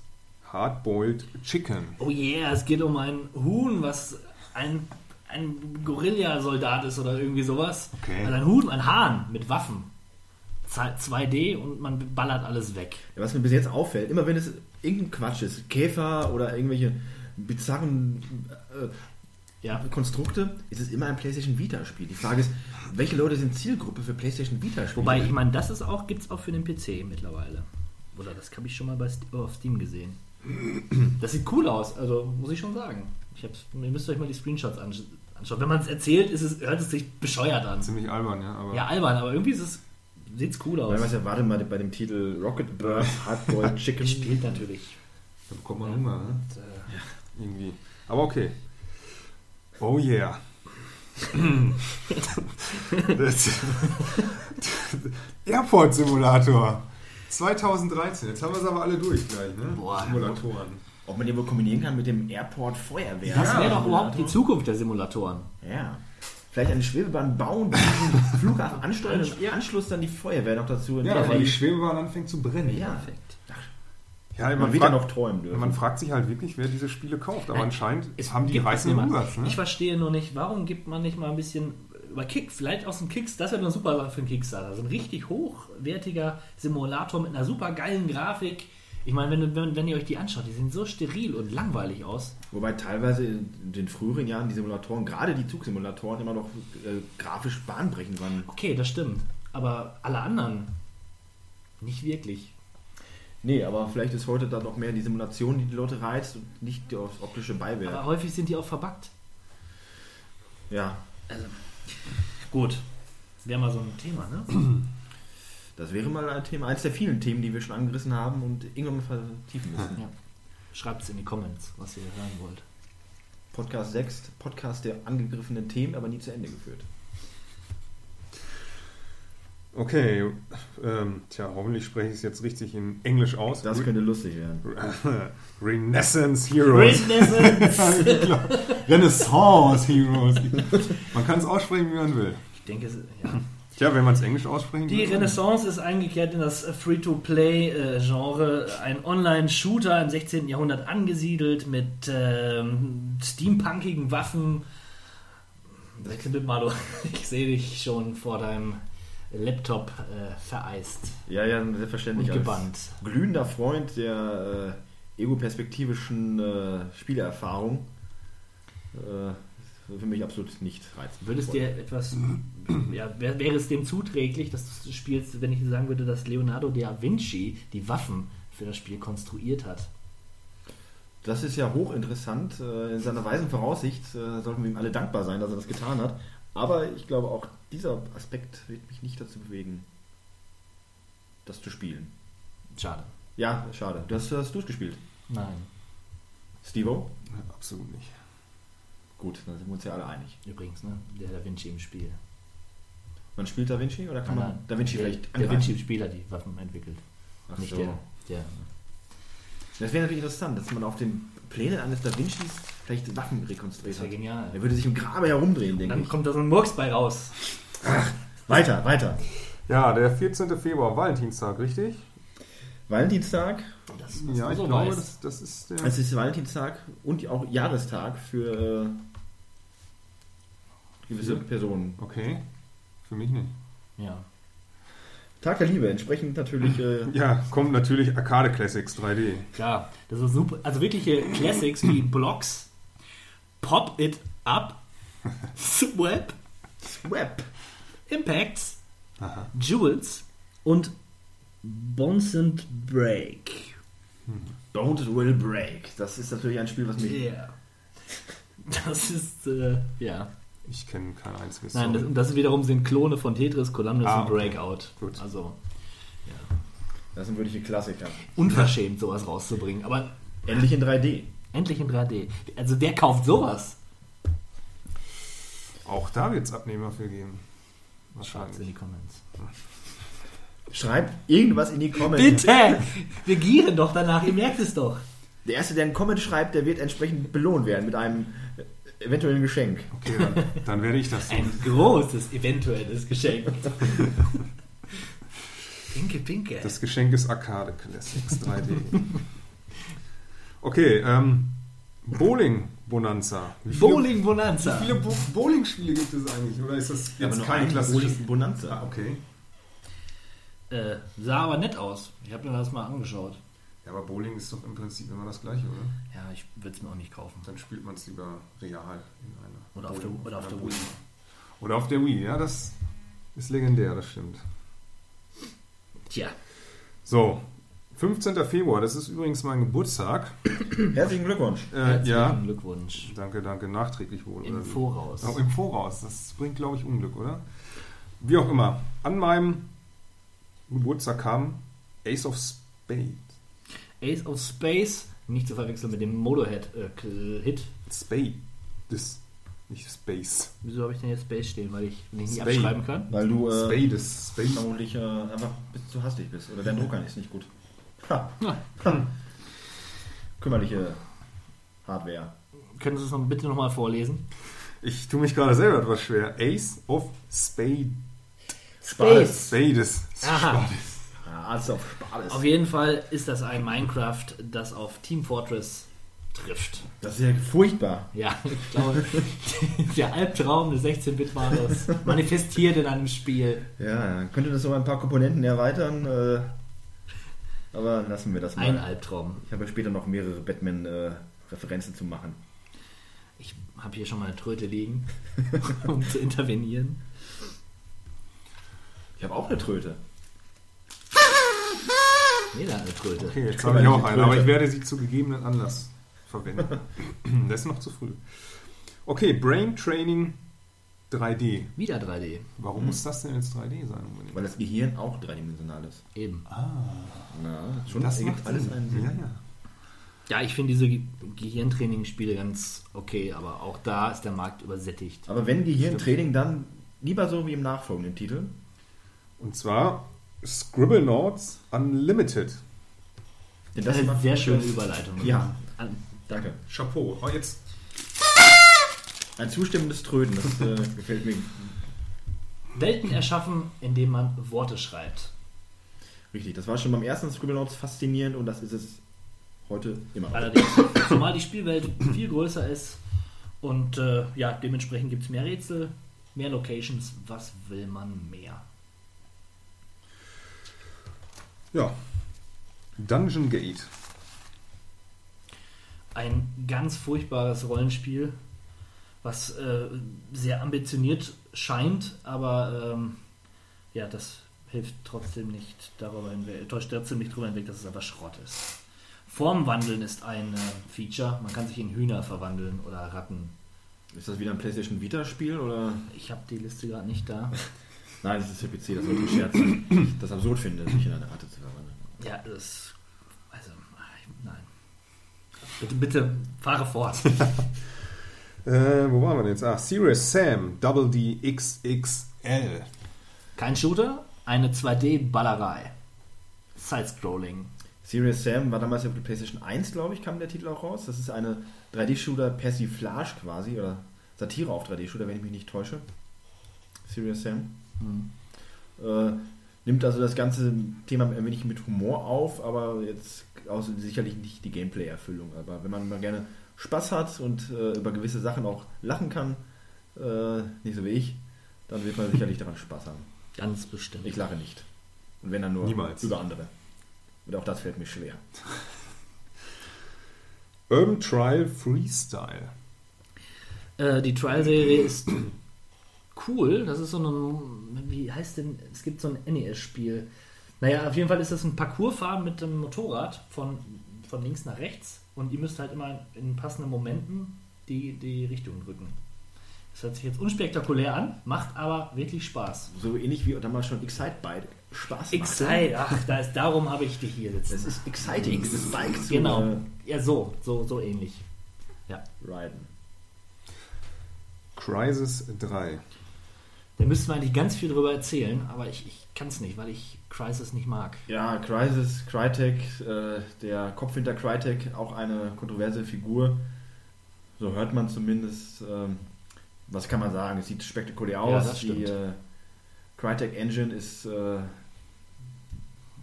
F: Hardboiled Chicken.
B: Oh yeah, es geht um ein Huhn, was ein, ein Gorilla-Soldat ist oder irgendwie sowas.
F: Okay.
B: Also ein Huhn, ein Hahn mit Waffen. Zwei- 2D und man ballert alles weg.
A: Ja, was mir bis jetzt auffällt, immer wenn es irgendein Quatsch ist, Käfer oder irgendwelche bizarren äh,
B: Ja.
A: Konstrukte, ist es immer ein PlayStation Vita-Spiel. Die Frage ist, welche Leute sind Zielgruppe für PlayStation Vita-Spiele?
B: Wobei, ich meine, das ist auch, gibt es auch für den PC mittlerweile. Oder das habe ich schon mal bei St auf Steam gesehen. Das sieht cool aus, also muss ich schon sagen. Ich hab's, ihr müsst euch mal die Screenshots ansch anschauen. Wenn man es erzählt, ist es, hört es sich bescheuert an.
F: Ziemlich albern, ja. Aber
B: Ja, albern, aber irgendwie ist es, sieht's cool aus.
A: Weil was erwartet man bei dem Titel Rocket Bird Hardboiled Chicken?
B: Spielt natürlich.
F: da bekommt man Hunger, ne?
B: Und, äh,
F: Irgendwie. Aber okay. Oh yeah. das Airport Simulator 2013. Jetzt haben wir es aber alle durch gleich, ne?
B: Boah.
F: Simulatoren.
A: Ob man den wohl kombinieren kann mit dem Airport Feuerwehr?
B: das
F: Ja.
B: wäre doch überhaupt die Zukunft der Simulatoren.
A: Ja. Vielleicht eine Schwebebahn bauen, diesen Flughafen ansteuern und im Anschluss dann die Feuerwehr noch dazu.
F: Ja, weil die Schwebebahn anfängt zu brennen.
A: ja.
B: Perfekt.
F: Ja, man,
A: Man
F: fragt,
A: noch träumen dürfen.
F: man fragt sich halt wirklich, wer diese Spiele kauft. Aber
B: Nein,
F: anscheinend
B: Es
F: haben die
B: immer-
F: Umsatz. Ne?
B: Ich verstehe nur nicht, warum gibt man nicht mal ein bisschen über Kick, vielleicht aus dem Kicks, das wäre eine super für einen Kickstarter. So ein richtig hochwertiger Simulator mit einer super geilen Grafik. Ich meine, wenn, wenn, wenn ihr euch die anschaut, die sehen so steril und langweilig aus.
A: Wobei teilweise in den früheren Jahren die Simulatoren, gerade die Zugsimulatoren, immer noch äh, grafisch bahnbrechend waren.
B: Okay, das stimmt. Aber alle anderen nicht wirklich.
A: Nee, aber vielleicht ist heute dann noch mehr die Simulation, die die Leute reizt und nicht das optische Beiwerk.
B: Aber häufig sind die auch verbuggt.
A: Ja,
B: Gut. Wäre mal so ein Thema, ne?
A: das wäre mal ein Thema, eins der vielen Themen, die wir schon angerissen haben und irgendwann mal vertiefen müssen.
B: Ja. Schreibt es in die Comments, was ihr hören wollt.
A: Podcast 6, Podcast der angegriffenen Themen, aber nie zu Ende geführt.
F: Okay, ähm, tja, hoffentlich spreche ich es jetzt richtig in Englisch aus.
A: Das könnte lustig werden.
F: Renaissance Heroes. Renaissance Heroes. Man kann es aussprechen, wie man will.
B: Ich denke, es, ja.
F: Tja, wenn man es Englisch aussprechen
B: Die. Renaissance ist eingekehrt in das Free-to-Play-Genre. Ein Online-Shooter im 16. Jahrhundert angesiedelt mit ähm, steampunkigen Waffen. Wechselbild, Malo. Ich sehe dich schon vor deinem Laptop äh, vereist
A: Ja, ja, selbstverständlich.
B: und
A: als
B: gebannt.
A: glühender Freund der äh, ego-perspektivischen äh, Spielerfahrung. Äh, für mich absolut nicht reizend.
B: Würde es dir etwas, ja, wär, wäre es dem zuträglich, dass du spielst, wenn ich dir sagen würde, dass Leonardo da Vinci die Waffen für das Spiel konstruiert hat?
A: Das ist ja hochinteressant. Äh, In seiner weisen Voraussicht äh, sollten wir ihm alle dankbar sein, dass er das getan hat. Aber ich glaube, auch dieser Aspekt wird mich nicht dazu bewegen, das zu spielen.
B: Schade.
A: Ja, schade. Du hast, hast du es gespielt.
B: Nein.
A: Stevo?
F: Absolut nicht.
A: Gut, dann sind wir uns ja alle einig.
B: Übrigens, ne? Der Da Vinci im Spiel.
A: Man spielt Da Vinci oder kann man Da Vinci
B: der,
A: vielleicht
B: Der
A: angreifen?
B: Vinci im Spiel hat die Waffen entwickelt.
A: Ach
B: nicht
A: so.
B: der. der
A: Das wäre natürlich interessant, dass man auf den Plänen eines Da Vincis vielleicht Waffen rekonstruiert
B: Das wäre
A: hat.
B: genial.
A: Er würde sich im Grabe herumdrehen, denke
B: Dann
A: ich.
B: kommt da so ein Murks bei raus.
A: Weiter, weiter.
F: Ja, der 14. Februar, Valentinstag, richtig?
A: Valentinstag,
B: Das, was
F: Ja, ich
B: so
F: glaube, das, das ist der.
A: es ist Valentinstag und auch Jahrestag für äh, gewisse Personen.
F: Okay, für mich nicht.
B: Ja.
A: Tag der Liebe, entsprechend natürlich. Äh,
F: Ja, kommt natürlich Arcade Classics 3D.
B: Klar, das ist super. Also wirkliche Classics wie Blocks, Pop It Up, Swap,
A: Web.
B: Impacts,
F: Aha.
B: Jewels und Bones and Break.
A: Don't Will Break. Das ist natürlich ein Spiel, was mich.
B: Yeah. Das ist, äh, ja.
F: Ich kenne kein einziges.
B: Nein, das, das wiederum sind Klone von Tetris, Columbus
F: Ah,
B: und
F: okay.
B: Breakout.
F: Gut.
B: Also
A: Das sind wirklich Klassiker.
B: unverschämt, sowas rauszubringen. Aber
A: Endlich in 3D.
B: Endlich in 3D. Also wer kauft sowas?
F: Auch da wird es Abnehmer für geben.
B: Schreibt's in die. Comments.
A: Schreibt irgendwas in die Comments.
B: Bitte! Wir gieren doch danach, ihr merkt es doch.
A: Der Erste, der einen Comment schreibt, der wird entsprechend belohnt werden mit einem eventuellen Geschenk.
F: Okay, dann, dann werde ich das
B: Ein
F: tun.
B: großes, eventuelles Geschenk. Pinke, pinke.
F: Das Geschenk ist Arcade Classics 3D. Okay, ähm, Bowling Bonanza. Wie viele,
B: Bowling Bonanza.
F: Wie viele Bo Bowling-Spiele gibt es eigentlich? Oder ist das jetzt
A: nur
F: kein
A: ein
F: klassisches?
A: Bowling Bonanza.
F: Ah, okay.
B: Äh, sah aber nett aus. Ich habe mir das mal angeschaut.
F: Ja, aber Bowling ist doch im Prinzip immer das gleiche, oder?
B: Ja, ich würde es mir auch nicht kaufen.
F: Dann spielt man es lieber real in einer.
B: Oder auf der, oder auf der Wii.
F: Oder auf der Wii, ja, das ist legendär, das stimmt.
B: Tja,
F: So, 15. Februar, das ist übrigens mein Geburtstag.
A: Herzlichen Glückwunsch.
F: Äh,
B: herzlichen
F: ja,
B: Glückwunsch.
F: danke, danke, nachträglich wohl.
B: Im? Voraus.
F: Oh, Im Voraus, das bringt, glaube ich, Unglück, oder? Wie auch immer, an meinem Geburtstag kam Ace of Spades.
B: Ace of Space, nicht zu verwechseln mit dem Motorhead-Hit.
F: Spade. Das, nicht Space.
B: Wieso habe ich denn jetzt Space stehen? Weil ich den nicht
F: Spade.
B: abschreiben kann?
A: Weil du äh,
F: Spades. Spade.
A: vermutlich äh, einfach ein bisschen zu hastig bist. Oder dein Drucker ist nicht gut. Ha.
B: Ja.
A: Ha. Kümmerliche Hardware.
B: Können Sie es noch, bitte nochmal vorlesen?
F: Ich tue mich gerade selber etwas schwer. Ace of Spade.
B: Space.
F: Spades.
B: Aha.
A: Ja, alles auf Spades.
B: Auf jeden Fall ist das ein Minecraft, das auf Team Fortress trifft.
A: Das ist ja furchtbar.
B: Ja, ich glaube, der Albtraum des 16-Bit-Malers manifestiert in einem Spiel.
A: Ja, könnte das noch ein paar Komponenten erweitern. Äh, aber lassen wir das mal.
B: Ein Albtraum.
A: Ich habe später noch mehrere Batman-Referenzen zu machen.
B: Ich habe hier schon mal eine Tröte liegen, um zu intervenieren.
A: Ich habe auch eine Tröte.
B: Jeder hat eine Tröte.
F: Okay, jetzt habe ich auch eine, aber ich werde sie zu gegebenen Anlass verwenden. das ist noch zu früh. Okay, Brain Training 3D.
B: Wieder 3D.
F: Warum muss das denn jetzt 3D sein? Unbedingt?
A: Weil das Gehirn auch dreidimensional ist.
B: Eben.
A: Na, schon
F: das
A: ergibt
F: macht
A: alles
F: Sinn.
A: einen Sinn.
F: Ja, ja.
B: Ja, ich finde diese Ge Gehirntraining-Spiele ganz okay, aber auch da ist der Markt übersättigt.
A: Aber wenn Gehirntraining, dann lieber so wie im nachfolgenden Titel.
F: Und zwar Scribble Notes Unlimited.
A: Denn
B: Das ist eine sehr schöne Überleitung.
A: Ja.
B: An-
A: Danke.
F: Chapeau. Oh, jetzt.
A: Ein zustimmendes Tröten, das äh, gefällt mir
B: Welten erschaffen, indem man Worte schreibt.
A: richtig. Das war schon beim ersten Scribblenauts faszinierend und das ist es heute immer. noch.
B: Allerdings, zumal die Spielwelt viel größer ist und äh, ja, dementsprechend gibt es mehr Rätsel, mehr Locations. Was will man mehr?
F: Ja. Dungeon Gate.
B: Ein ganz furchtbares Rollenspiel, was äh, sehr ambitioniert scheint, aber ähm, ja, das hilft trotzdem nicht darüber hinweg, täuscht trotzdem nicht darüber hinweg, dass es einfach Schrott ist. Formwandeln ist ein äh, Feature. Man kann sich in Hühner verwandeln oder Ratten.
A: Ist das wieder ein PlayStation Vita-Spiel oder?
B: Ich habe die Liste gerade nicht da.
A: Nein, das ist der PC, das sollte ein Scherz sein. Ich das absurd finde, sich in eine Ratte zu verwandeln.
B: Ja, das. Also, nein. Bitte, bitte, fahre fort.
F: Äh, wo waren wir denn jetzt? Ah, Serious Sam Double D XXL.
B: Kein Shooter, eine 2D-Ballerei. Side-Scrolling.
A: Serious Sam war damals auf der PlayStation 1, glaube ich, kam der Titel auch raus. Das ist eine 3D-Shooter Persiflage quasi oder Satire auf 3D-Shooter, wenn ich mich nicht täusche. Serious Sam. Äh, nimmt also das ganze Thema ein wenig mit Humor auf, aber jetzt auch sicherlich nicht die Gameplay-Erfüllung. Aber wenn man mal gerne Spaß hat und äh, über gewisse Sachen auch lachen kann, äh, nicht so wie ich, dann wird man sicherlich daran Spaß haben.
B: Ganz bestimmt.
A: Ich lache nicht. Und wenn dann nur
F: Niemals.
A: über andere. Und auch das fällt mir schwer.
F: Urban Trial Freestyle.
B: Äh, die Trial-Serie ist cool. Das ist so ein, wie heißt denn, es gibt so ein NES-Spiel. Naja, auf jeden Fall ist das ein Parcoursfahren mit dem Motorrad von, von links nach rechts und ihr müsst halt immer in passenden Momenten die, die Richtung drücken. Das hört sich jetzt unspektakulär an, macht aber wirklich Spaß.
A: So ähnlich wie damals schon Excite-Bike Spaß macht.
B: Excite, ach, da ist, darum habe ich dich hier sitzen.
A: Das ist exciting, das Bike zu
B: Genau,
A: äh,
B: ja so, so, so ähnlich. Ja.
A: riden.
F: Crisis 3.
B: Da müssten wir eigentlich ganz viel drüber erzählen, aber ich, ich kann es nicht, weil ich Crisis nicht mag.
A: Ja, Crisis, Crytek, äh, der Kopf hinter Crytek, auch eine kontroverse Figur. So hört man zumindest. Ähm, was kann man sagen? Es sieht spektakulär
B: Ja,
A: aus.
B: das
A: Die äh, Crytek Engine ist äh,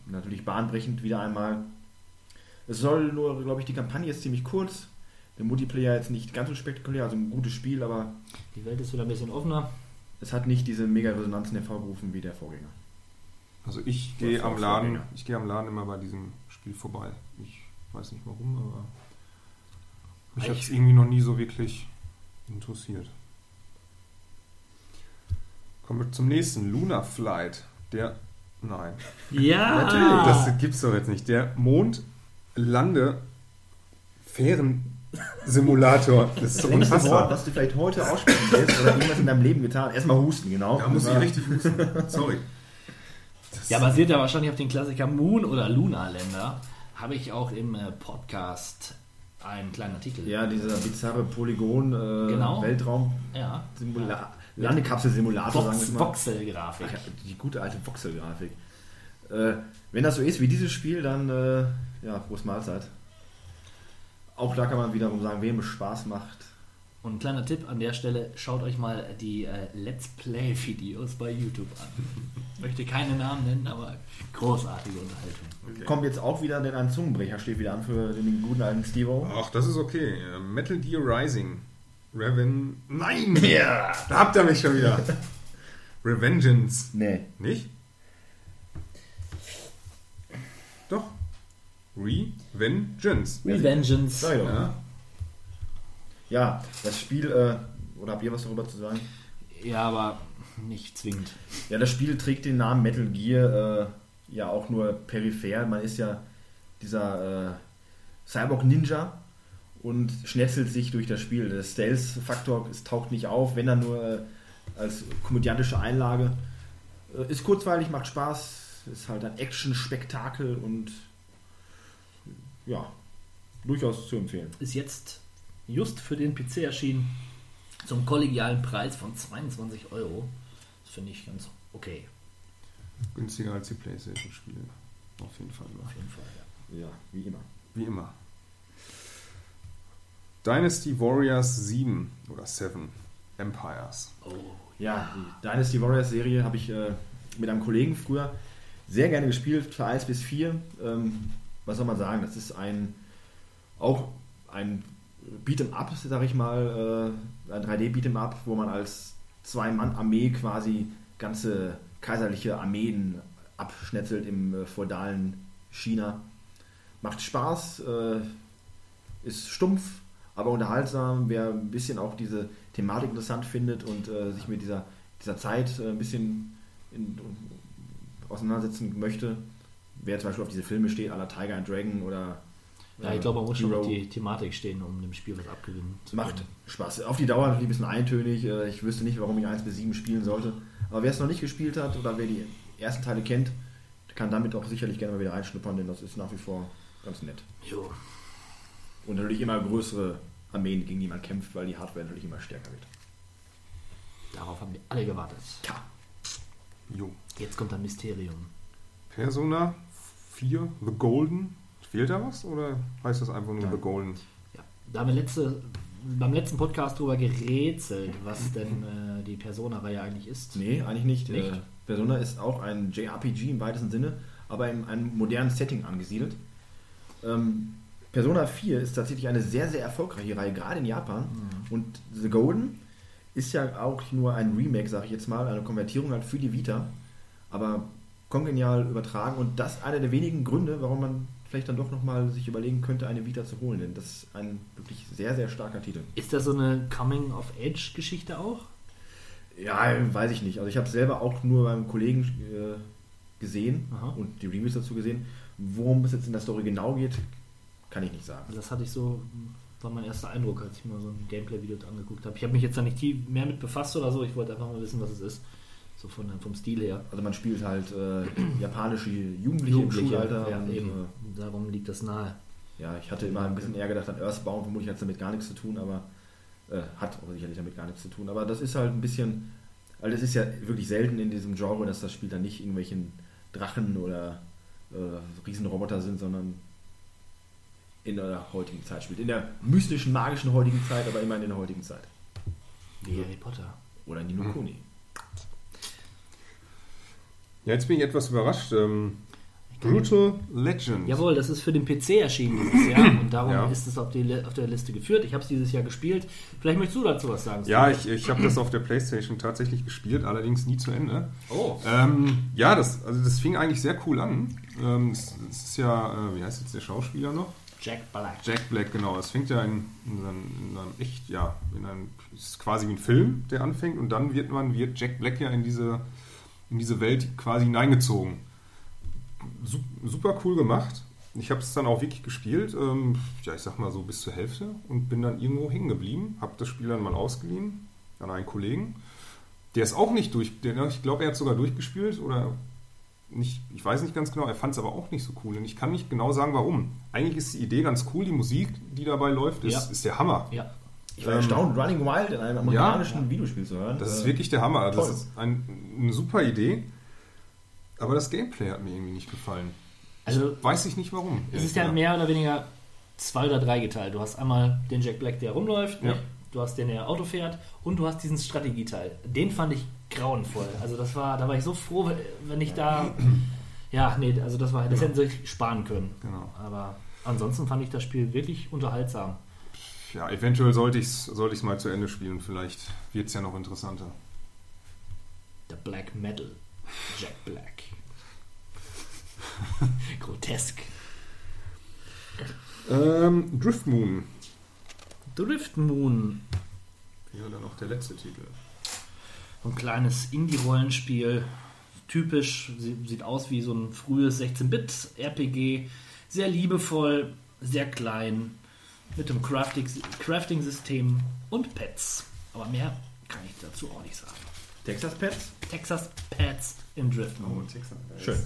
A: natürlich bahnbrechend wieder einmal. Es soll nur, glaube ich, die Kampagne ist ziemlich kurz. Der Multiplayer jetzt nicht ganz so spektakulär, also ein gutes Spiel, aber
B: Die Welt ist wieder ein bisschen offener.
A: Es hat nicht diese mega Resonanzen hervorgerufen wie der Vorgänger.
F: Also ich gehe am Laden,
A: Vorgänger.
F: ich gehe am Laden immer bei diesem Spiel vorbei. Ich weiß nicht warum, aber mich hat es irgendwie noch nie so wirklich interessiert. Kommen wir zum nächsten. Luna Flight. Der. Nein.
B: Ja,
A: Natürlich,
F: Das gibt's doch jetzt nicht. Der Mondlande Fähren-Simulator. Das ist
A: Das
F: doch
A: längste Wort,
F: unfassbar.
A: was du vielleicht heute aussprechen willst oder irgendwas in deinem Leben getan. Erstmal husten, genau.
F: Da muss ich richtig husten. Sorry.
B: Ja, basiert ja wahrscheinlich auf den Klassiker Moon oder Luna Länder. Habe ich auch im äh, Podcast einen kleinen Artikel.
A: Ja, dieser bizarre Polygon, äh,
B: Genau.
A: Weltraum,
B: Ja.
A: Simula Landekapsel-Simulator, sagen wir
B: Vox,
A: mal.
B: Voxel-Grafik.
A: Die gute alte Voxel-Grafik. Äh, wenn das so ist wie dieses Spiel, dann, äh, ja, Prost Mahlzeit. Auch da kann man wiederum sagen, wem es Spaß macht.
B: Und ein kleiner Tipp an der Stelle, schaut euch mal die äh, Let's Play-Videos bei YouTube an. Möchte keine Namen nennen, aber großartige Unterhaltung.
A: Kommt jetzt auch wieder, denn ein Zungenbrecher steht wieder an für den guten alten Steve-O.
F: Ach, das ist okay. Äh, Metal Gear Rising. Reven. Nein!
A: Ja!
F: Da habt ihr mich schon wieder. Revengeance.
A: Nee.
F: Nicht? Doch. Revengeance.
B: Revengeance.
A: Doch.
F: Ja.
A: Ja, das Spiel, äh, oder habt ihr was darüber zu sagen?
B: Ja, aber nicht zwingend.
A: Ja, das Spiel trägt den Namen Metal Gear äh, ja auch nur peripher. Man ist ja dieser äh, Cyborg Ninja und schnetzelt sich durch das Spiel. Der Stealth-Faktor taucht nicht auf, wenn dann nur äh, als komödiantische Einlage. Äh, ist kurzweilig, macht Spaß, ist halt ein Action-Spektakel und ja, durchaus zu empfehlen.
B: Ist jetzt just für den PC erschienen zum kollegialen Preis von 22 Euro. Das finde ich ganz okay.
F: Günstiger als die Playstation-Spiele. Auf jeden Fall.
B: Auf jeden Fall, ja.
A: Ja, wie immer.
F: Wie immer. Dynasty Warriors 7 oder 7 Empires.
B: Oh,
A: Ja, die Dynasty Warriors Serie habe ich äh, mit einem Kollegen früher sehr gerne gespielt, für 1 bis 4. Ähm, was soll man sagen? Das ist ein auch ein Beat'em Up, sag ich mal, äh, ein 3D Beat'em Up, wo man als Zwei-Mann-Armee quasi ganze kaiserliche Armeen abschnetzelt im äh, feudalen China. Macht Spaß, äh, ist stumpf, aber unterhaltsam. Wer ein bisschen auch diese Thematik interessant findet und sich mit dieser, dieser Zeit ein bisschen in, auseinandersetzen möchte, wer zum Beispiel auf diese Filme steht, la Tiger and Dragon oder
B: Ja, ich glaube, man muss schon
A: Hero,
B: auf die Thematik stehen, um dem Spiel was abgewinnen zu
A: Macht
B: können.
A: Spaß. Auf die Dauer natürlich ein bisschen eintönig. Äh, Ich wüsste nicht, warum ich 1 bis 7 spielen sollte. Aber wer es noch nicht gespielt hat oder wer die ersten Teile kennt, kann damit auch sicherlich gerne mal wieder reinschnuppern, denn das ist nach wie vor ganz nett.
B: Jo.
A: Und natürlich immer größere Armeen, gegen die man kämpft, weil die Hardware natürlich immer stärker wird.
B: Darauf haben wir alle gewartet.
A: Ja.
F: Jo.
B: Jetzt kommt ein Mysterium.
F: Persona 4 The Golden Fehlt da was oder heißt das einfach nur
A: Nein.
F: The Golden?
B: Ja, da haben wir letzte, beim letzten Podcast drüber gerätselt, was denn äh, die Persona-Reihe eigentlich ist.
A: Nee, eigentlich nicht.
B: Nicht?
A: Äh, Persona ist auch ein JRPG im weitesten Sinne, aber in einem modernen Setting angesiedelt. Ähm, Persona 4 ist tatsächlich eine sehr, sehr erfolgreiche Reihe, gerade in Japan. Und The Golden ist ja auch nur ein Remake, sage ich jetzt mal, eine Konvertierung halt für die Vita. Aber kongenial übertragen und das einer der wenigen Gründe, warum man vielleicht dann doch nochmal sich überlegen könnte, eine Vita zu holen. Denn das ist ein wirklich sehr, sehr starker Titel.
B: Ist das so eine Coming-of-Age-Geschichte auch?
A: Ja, weiß ich nicht. Also ich habe es selber auch nur beim Kollegen äh, gesehen
B: Aha.
A: und die Reviews dazu gesehen. Worum es jetzt in der Story genau geht, kann ich nicht sagen.
B: Also das hatte ich so, war mein erster Eindruck, als ich mir so ein Gameplay-Video angeguckt habe. Ich habe mich jetzt da nicht mehr mit befasst oder so, ich wollte einfach mal wissen, was es ist. So von, vom Stil her.
A: Also man spielt halt äh, japanische Jugendliche, im Schulalter.
B: ja,
A: und,
B: eben.
A: äh,
B: Darum liegt das nahe.
A: ja, ich hatte immer ein bisschen eher gedacht an Earthbound, vermutlich hat es damit gar nichts zu tun, aber äh, hat aber sicherlich damit gar nichts zu tun. Aber das ist halt ein bisschen, also es ist ja wirklich selten in diesem Genre, dass das Spiel dann nicht irgendwelchen Drachen oder äh, Riesenroboter sind, sondern in der heutigen Zeit spielt. In der mystischen, magischen heutigen Zeit, aber immerhin in der heutigen Zeit.
B: Wie Harry Potter.
A: Oder Nino Kuni.
F: Ja, jetzt bin ich etwas überrascht. Ähm, Brutal Legend.
B: Jawohl, das ist für den PC erschienen dieses Jahr und darum
F: Ja.
B: ist es auf, die, auf der Liste geführt. Ich habe es dieses Jahr gespielt. Vielleicht möchtest du dazu was sagen.
F: Ja, ich, ich habe das auf der Playstation tatsächlich gespielt, allerdings nie zu Ende.
B: Oh.
F: Ähm, ja, das, also das fing eigentlich sehr cool an. Ähm, es, es ist ja, äh, wie heißt jetzt der Schauspieler noch?
B: Jack Black.
F: Jack Black, genau. Es fängt ja in, in, einem, in einem echt, ja, in einem, es ist quasi wie ein Film, der anfängt und dann wird man, wird Jack Black ja in diese, in diese Welt quasi hineingezogen. Sup- Super cool gemacht. Ich habe es dann auch wirklich gespielt, ähm, ja, ich sag mal so bis zur Hälfte und bin dann irgendwo hängen geblieben. Habe das Spiel dann mal ausgeliehen an einen Kollegen. Der ist auch nicht durch, der, ich glaube, er hat sogar durchgespielt oder nicht, ich weiß nicht ganz genau, er fand es aber auch nicht so cool. Und ich kann nicht genau sagen, warum. Eigentlich ist die Idee ganz cool, die Musik, die dabei läuft, ist,
B: Ja.
F: ist der Hammer.
B: Ja.
A: Ich war
F: Ähm,
A: erstaunt, Running Wild in einem amerikanischen Videospiel zu hören.
F: Das ist wirklich der Hammer. Also Das
A: toll.
F: ist ein, eine super Idee. Aber das Gameplay hat mir irgendwie nicht gefallen.
B: Also
F: Weiß ich nicht warum.
B: es ist ja mehr oder weniger zwei oder drei geteilt. Du hast einmal den Jack Black, der rumläuft,
F: Ja.
B: du hast den, der Auto fährt und du hast diesen Strategieteil. Den fand ich grauenvoll. Also das war, da war ich so froh, wenn ich da, ja, nee, also das war, das hätten sie sich sparen können.
F: Genau.
B: Aber ansonsten fand ich das Spiel wirklich unterhaltsam.
F: Ja, eventuell sollte ich es sollte ich's mal zu Ende spielen. Vielleicht wird es ja noch interessanter.
B: Der Black Metal, Jack Black. Grotesk.
F: Ähm, Drift Moon.
B: Drift Moon,
F: Ja, dann noch der letzte Titel.
B: so ein kleines Indie-Rollenspiel. Typisch, sie- sieht aus wie so ein frühes 16-Bit-RPG. Sehr liebevoll, sehr klein, mit Crafting- Crafting-System und Pets. Aber mehr kann ich dazu auch nicht sagen.
A: Texas Pets.
B: Texas Pets in Drift Moon.
A: Schön.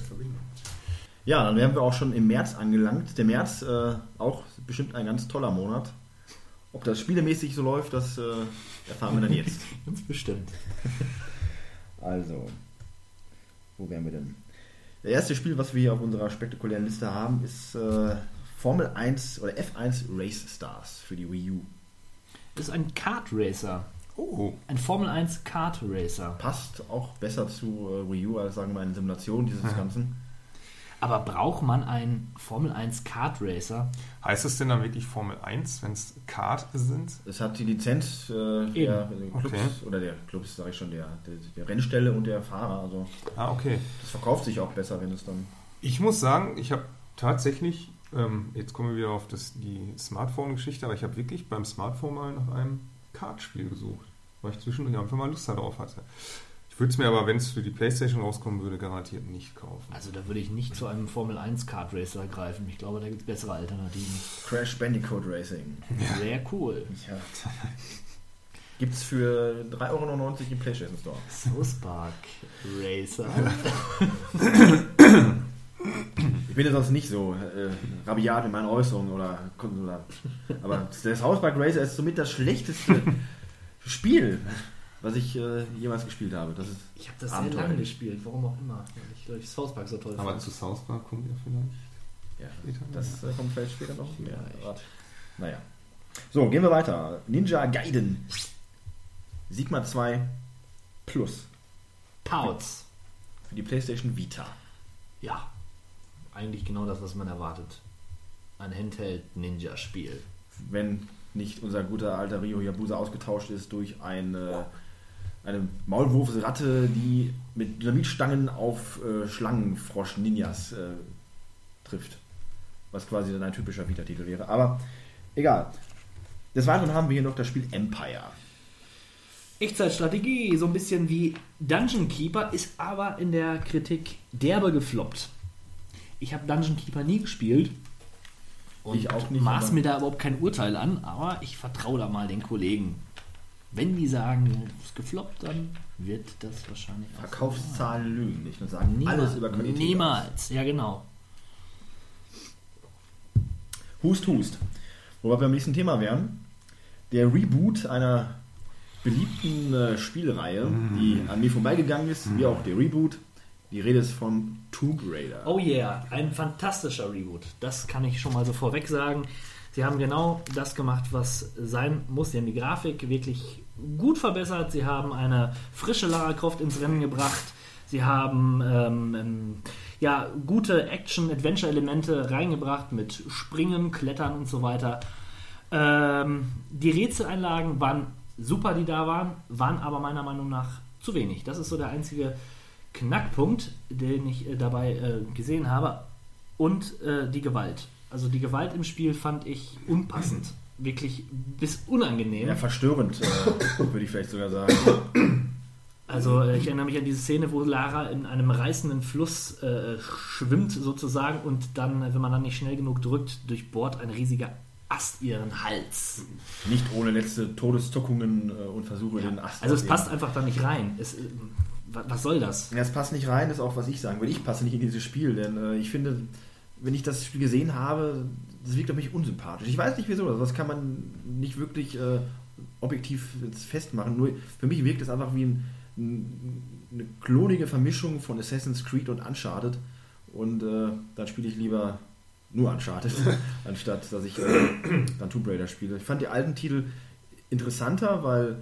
A: Ja, dann wären wir auch schon im März angelangt. Der März äh, auch bestimmt ein ganz toller Monat. Ob das spielemäßig so läuft, das äh, erfahren wir dann jetzt.
B: Ganz bestimmt.
A: Also, wo wären wir denn? Das erste Spiel, was wir hier auf unserer spektakulären Liste haben, ist äh, Formel 1 oder F1 Race Stars für die Wii U.
B: Das ist ein Kart Racer.
F: Oh,
B: Ein Formel 1 Kart Racer.
A: Passt auch besser zu äh, Wii U als sagen wir eine Simulation dieses Ganzen.
B: Aber braucht man einen Formel 1 Kart Racer?
F: heißt es denn dann wirklich Formel 1, wenn es Kart sind?
A: Es hat die Lizenz äh, der Clubs
F: Okay.
A: oder der Clubs, sage ich schon, der, der, der Rennstelle und der Fahrer. Also
F: Ah, okay.
A: das verkauft sich auch besser, wenn es dann.
F: Ich muss sagen, ich habe tatsächlich, ähm, jetzt kommen wir wieder auf das, die Smartphone-Geschichte, aber ich habe wirklich beim Smartphone mal nach einem Kartspiel gesucht, weil ich zwischendurch einfach mal Lust darauf hatte. Ich würde es mir aber, wenn es für die Playstation rauskommen würde, garantiert nicht kaufen.
B: Also da würde ich nicht zu einem Formel 1 Kart Racer greifen. Ich glaube, da gibt es bessere Alternativen.
A: Crash Bandicoot Racing.
B: Sehr cool.
A: Ja. Gibt es für 3,99 Euro im PlayStation Store.
B: South Park Racer.
A: Ich bin ja sonst nicht so äh, rabiat in meinen Äußerungen oder, oder aber das House Park Racer ist somit das schlechteste Spiel, was ich äh, jemals gespielt habe. Das ist
B: Ich habe das sehr
A: Abenteuer.
B: lange gespielt, warum auch immer. Ich, glaube ich, South Park so toll
F: Aber
B: fand.
F: zu South Park kommt ihr vielleicht?
A: Ja, das äh, kommt vielleicht später noch mehr. Aber, naja. So, gehen wir weiter. Ninja Gaiden. Sigma 2 Plus
B: Pouts.
A: für die PlayStation Vita.
B: Ja, eigentlich genau das, was man erwartet. Ein Handheld-Ninja-Spiel.
A: Wenn nicht unser guter alter Rio Yabusa ausgetauscht ist durch eine, eine Maulwurfsratte, die mit Dynamitstangen auf äh, Schlangenfrosch-Ninjas äh, trifft. Was quasi dann ein typischer Vita-Titel wäre. Aber egal. Des Weiteren haben wir hier noch das Spiel Empire.
B: Echtzeitstrategie, so ein bisschen wie Dungeon Keeper, ist aber in der Kritik derbe gefloppt. Ich habe Dungeon Keeper nie gespielt. Und
A: Ich auch nicht,
B: maß mir da überhaupt kein Urteil an, aber ich vertraue da mal den Kollegen. Wenn die sagen, es ist gefloppt, dann wird das wahrscheinlich auch so
A: Verkaufszahlen lügen nicht und sagen
B: sein.
A: alles über Qualität.
B: Niemals, ja genau.
A: Hust, hust. Wobei wir beim nächsten Thema wären. Der Reboot einer beliebten äh, Spielreihe, die an mir vorbeigegangen ist, wie auch der Reboot. Die Rede ist von Tomb Raider.
B: Oh yeah, ein fantastischer Reboot. Das kann ich schon mal so vorweg sagen. Sie haben genau das gemacht, was sein muss. Sie haben die Grafik wirklich gut verbessert. Sie haben eine frische Lara Croft ins Rennen gebracht. Sie haben ähm, ähm, ja, gute Action-Adventure-Elemente reingebracht mit Springen, Klettern und so weiter. Ähm, die Rätseleinlagen waren super, die da waren, waren aber meiner Meinung nach zu wenig. Das ist so der einzige Knackpunkt, den ich äh, dabei äh, gesehen habe. Und äh, die Gewalt. Also die Gewalt im Spiel fand ich unpassend. Wirklich bis unangenehm.
A: Ja, verstörend, würde ich vielleicht sogar sagen.
B: Also ich erinnere mich an diese Szene, wo Lara in einem reißenden Fluss äh, schwimmt sozusagen und dann, wenn man dann nicht schnell genug drückt, durchbohrt ein riesiger Ast ihren Hals.
A: Nicht ohne letzte Todeszuckungen und Versuche, den Ast
B: Also es passt einfach da nicht rein. Es, was soll das?
A: Ja, es passt nicht rein, ist auch was ich sagen würde. Ich passe nicht in dieses Spiel, denn äh, ich finde, wenn ich das Spiel gesehen habe, das wirkt auf mich unsympathisch. Ich weiß nicht wieso, also das kann man nicht wirklich äh, objektiv festmachen. Nur für mich wirkt es einfach wie ein, ein, eine klonige Vermischung von Assassin's Creed und Uncharted. Und äh, dann spiele ich lieber nur Uncharted, anstatt dass ich äh, dann Tomb Raider spiele. Ich fand die alten Titel interessanter, weil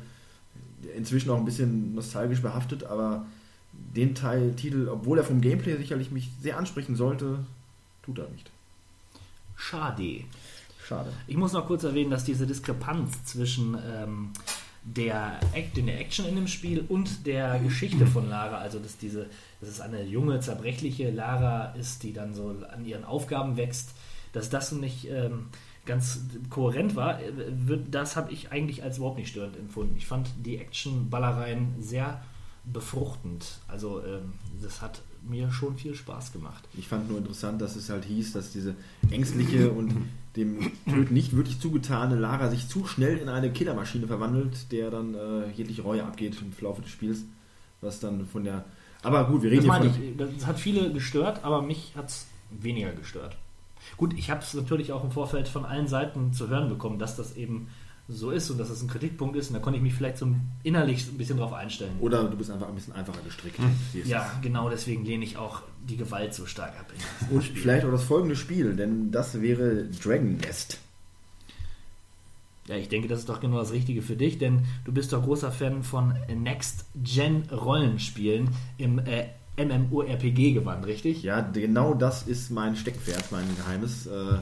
A: inzwischen auch ein bisschen nostalgisch behaftet, aber den Teil Titel, obwohl er vom Gameplay sicherlich mich sehr ansprechen sollte, tut er nicht.
B: Schade.
A: Schade.
B: Ich muss noch kurz erwähnen, dass diese Diskrepanz zwischen ähm, der, Act, der Action in dem Spiel und der Geschichte von Lara, also dass diese, dass es eine junge, zerbrechliche Lara ist, die dann so an ihren Aufgaben wächst, dass das nicht ähm, ganz kohärent war, äh, das habe ich eigentlich als überhaupt nicht störend empfunden. Ich fand die Action-Ballereien sehr befruchtend. Also ähm, das hat mir schon viel Spaß gemacht.
A: Ich fand nur interessant, dass es halt hieß, dass diese ängstliche und dem Töten nicht wirklich zugetane Lara sich zu schnell in eine Killermaschine verwandelt, der dann äh, jegliche Reue abgeht im Verlauf des Spiels, was dann von der... Aber gut, wir reden
B: Das
A: hier von...
B: ich, das hat viele gestört, aber mich hat es weniger gestört. Gut, ich habe es natürlich auch im Vorfeld von allen Seiten zu hören bekommen, dass das eben so ist und dass das ein Kritikpunkt ist und da konnte ich mich vielleicht so innerlich ein bisschen drauf einstellen.
A: Oder du bist einfach ein bisschen einfacher gestrickt. Es
B: Ja, genau deswegen lehne ich auch die Gewalt so stark ab.
A: Und
B: Spiel.
A: vielleicht auch das folgende Spiel, denn das wäre Dragon Nest.
B: Ja, ich denke, das ist doch genau das Richtige für dich, denn du bist doch großer Fan von Next-Gen-Rollenspielen im äh, MMORPG-Gewand, richtig?
A: Ja, genau das ist mein Steckpferd, mein Geheimes. Äh,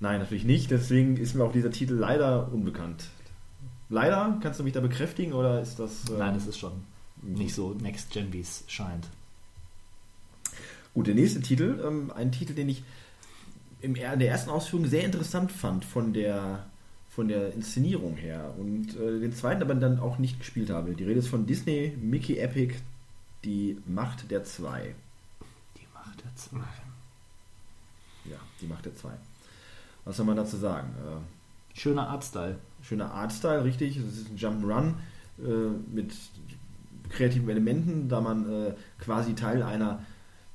A: nein, natürlich nicht. Deswegen ist mir auch dieser Titel leider unbekannt. Leider? Kannst du mich da bekräftigen oder ist das. Äh,
B: Nein, es ist schon nicht so Next-Gen, wie es scheint.
A: Gut, der nächste Titel, ähm, ein Titel, den ich in der ersten Ausführung sehr interessant fand von der, von der Inszenierung her und äh, den zweiten aber dann auch nicht gespielt habe. Die Rede ist von Disney Mickey Epic, die Macht der Zwei.
B: Die Macht der Zwei.
A: Ja, die Macht der Zwei. Was soll man dazu sagen? Äh,
B: Schöner Artstyle.
A: schöner Artstyle, richtig. Es ist ein Jump'n'Run äh, mit kreativen Elementen, da man äh, quasi Teil einer,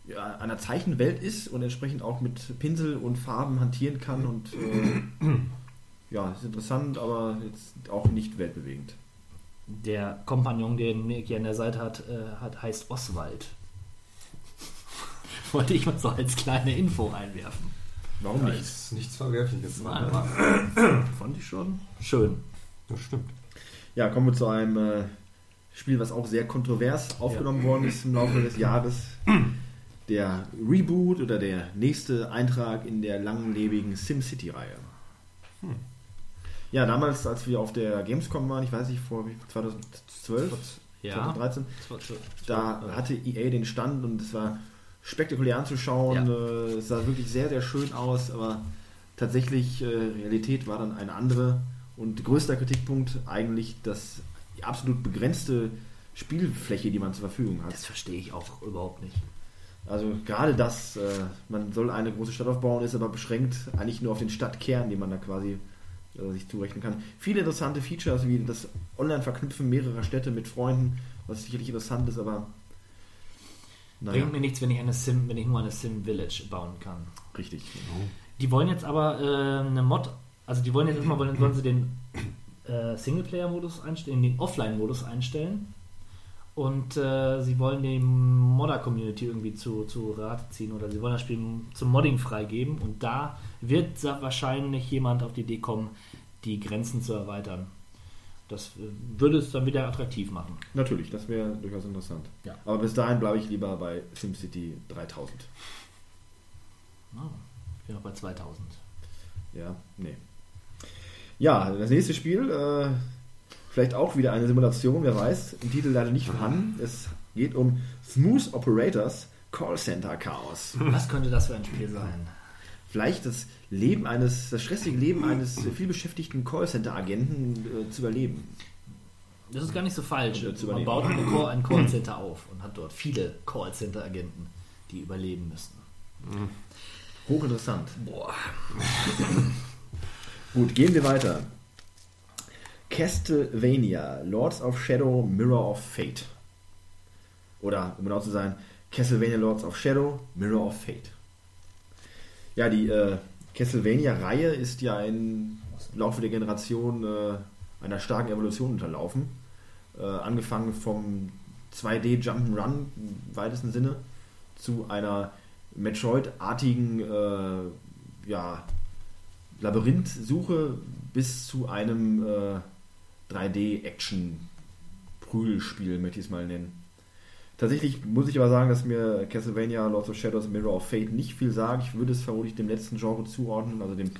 A: ja, einer Zeichenwelt ist und entsprechend auch mit Pinsel und Farben hantieren kann und äh, ja, ist interessant, aber jetzt auch nicht weltbewegend.
B: Der Kompagnon, den Mickey an der Seite hat, äh, hat heißt Oswald. wollte ich mal so als kleine Info einwerfen.
A: Warum
F: Da
A: nicht?
F: ist nichts Verwerfliches.
B: Aber fand ich schon schön.
F: Das stimmt.
A: Ja, kommen wir zu einem äh, Spiel, was auch sehr kontrovers aufgenommen worden ist im Laufe des Jahres. Der Reboot oder der nächste Eintrag in der langlebigen SimCity-Reihe. Ja, damals, als wir auf der Gamescom waren, ich weiß nicht, vor wie- 2012,
B: Ja.
A: 2013, da hatte EA den Stand und es war spektakulär anzuschauen.
B: Ja.
A: äh, Es sah wirklich sehr, sehr schön aus, aber tatsächlich äh, Realität war dann eine andere. Und größter Kritikpunkt eigentlich das die absolut begrenzte Spielfläche, die man zur Verfügung hat.
B: Das verstehe ich auch überhaupt nicht.
A: Also gerade das, äh, man soll eine große Stadt aufbauen, ist aber beschränkt eigentlich nur auf den Stadtkern, den man da quasi sich zurechnen kann. Viele interessante Features, wie das Online-Verknüpfen mehrerer Städte mit Freunden, was sicherlich interessant ist, aber naja,
B: Bringt mir nichts, wenn ich eine Sim, wenn ich nur eine Sim Village bauen kann.
A: richtig.
B: Die wollen jetzt aber äh, eine Mod, also die wollen jetzt erstmal wollen, wollen sie den äh, Singleplayer-Modus einstellen, den Offline-Modus einstellen. Und äh, sie wollen die Modder-Community irgendwie zu, zu Rate ziehen oder sie wollen das Spiel zum Modding freigeben und da wird wahrscheinlich jemand auf die Idee kommen, die Grenzen zu erweitern. Das äh, würde es dann wieder attraktiv machen.
A: Natürlich, das wäre durchaus interessant.
B: Ja.
A: Aber bis dahin bleibe ich lieber bei SimCity 3000.
B: Ah, ich bin noch bei 2000.
A: Ja, nee. Ja, das nächste Spiel, äh, vielleicht auch wieder eine Simulation, wer weiß, im Titel leider nicht vorhanden. Es geht um Smooth Operators Callcenter Chaos.
B: Was könnte das für ein Spiel sein?
A: Vielleicht das Leben eines, das stressige Leben eines vielbeschäftigten Callcenter-Agenten äh, zu überleben.
B: Das ist gar nicht so falsch.
A: Äh,
B: Man baut ein Callcenter auf und hat dort viele Callcenter-Agenten, die überleben müssen.
A: Hochinteressant.
B: Boah.
A: Gut, gehen wir weiter. Castlevania, Lords of Shadow, Mirror of Fate. Oder, um genau zu sein, Castlevania Lords of Shadow, Mirror of Fate. Ja, die äh, Castlevania-Reihe ist ja im Laufe der Generation äh, einer starken Evolution unterlaufen. Äh, angefangen vom 2D Jump'n'Run im weitesten Sinne zu einer Metroid-artigen äh, ja, Labyrinthsuche bis zu einem äh, 3D-Action-Prügelspiel, möchte ich es mal nennen. Tatsächlich muss ich aber sagen, dass mir Castlevania Lords of Shadows Mirror of Fate nicht viel sagt. Ich würde es vermutlich dem letzten Genre zuordnen, also dem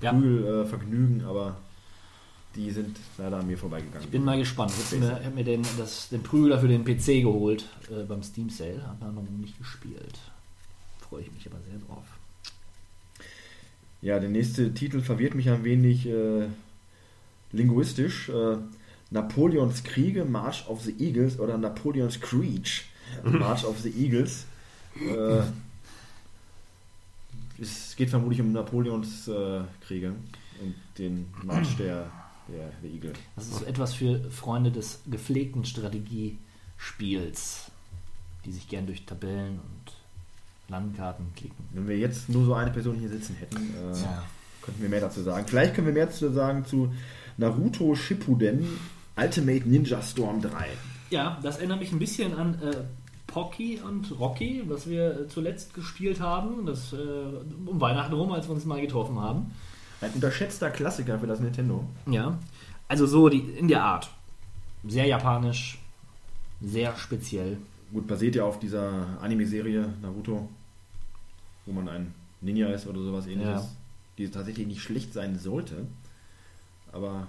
B: Ja.
A: Prügelvergnügen, aber die sind leider an mir vorbeigegangen.
B: Bin mal gespannt. Ich habe mir, hab mir den, das, den Prügler für den PC geholt äh, beim Steam Sale. Habe noch nicht gespielt. Freue ich mich aber sehr drauf.
A: Ja, der nächste Titel verwirrt mich ein wenig äh, linguistisch. Äh, Napoleons Kriege, March of the Eagles oder Napoleons Creech, March of the Eagles. Äh, es geht vermutlich um Napoleons äh, Kriege und den March der, der, der Igel.
B: Das ist so etwas für Freunde des gepflegten Strategiespiels, die sich gern durch Tabellen und Landkarten klicken.
A: Wenn wir jetzt nur so eine Person hier sitzen hätten, äh,
B: Ja.
A: könnten wir mehr dazu sagen. Vielleicht können wir mehr dazu sagen zu Naruto Shippuden Ultimate Ninja Storm 3.
B: Ja, das erinnert mich ein bisschen an äh, Pocky und Rocky, was wir äh, zuletzt gespielt haben. Das äh, um Weihnachten rum, als wir uns mal getroffen haben.
A: Ein unterschätzter Klassiker für das Nintendo.
B: Ja. Also so die, in der Art. Sehr japanisch, sehr speziell.
A: Gut, basiert ja auf dieser Anime-Serie Naruto, wo man ein Ninja ist oder sowas ähnliches.
B: Ja.
A: Die tatsächlich nicht schlecht sein sollte. Aber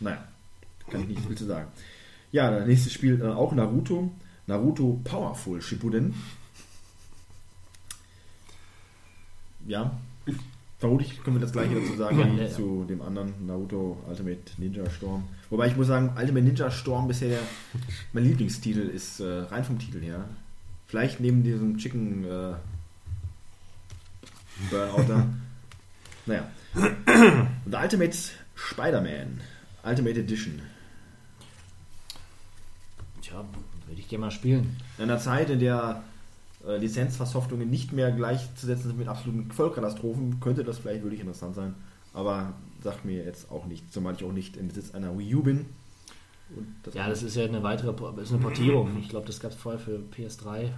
A: naja, kann ich nicht viel zu sagen. Ja, das nächste Spiel äh, auch Naruto. Naruto Powerful Shippuden. Ja, vermutlich können wir das gleiche dazu sagen
B: Ja,
A: wie
B: ja,
A: zu dem anderen Naruto Ultimate Ninja Storm. Wobei ich muss sagen, Ultimate Ninja Storm bisher mein Lieblingstitel ist, äh, rein vom Titel her. Vielleicht neben diesem Chicken äh, Burnout da. Naja. The Ultimate Spider-Man. Ultimate Edition.
B: Tja, würde ich gerne mal spielen.
A: In einer Zeit, in der äh, Lizenzversoftungen nicht mehr gleichzusetzen sind mit absoluten Vollkatastrophen, könnte das vielleicht wirklich interessant sein. Aber sagt mir jetzt auch nicht, zumal ich auch nicht im Besitz einer Wii U bin. Und
B: Ja, das ist ja eine weitere das ist eine Portierung. Ich glaube, das gab es vorher für PS3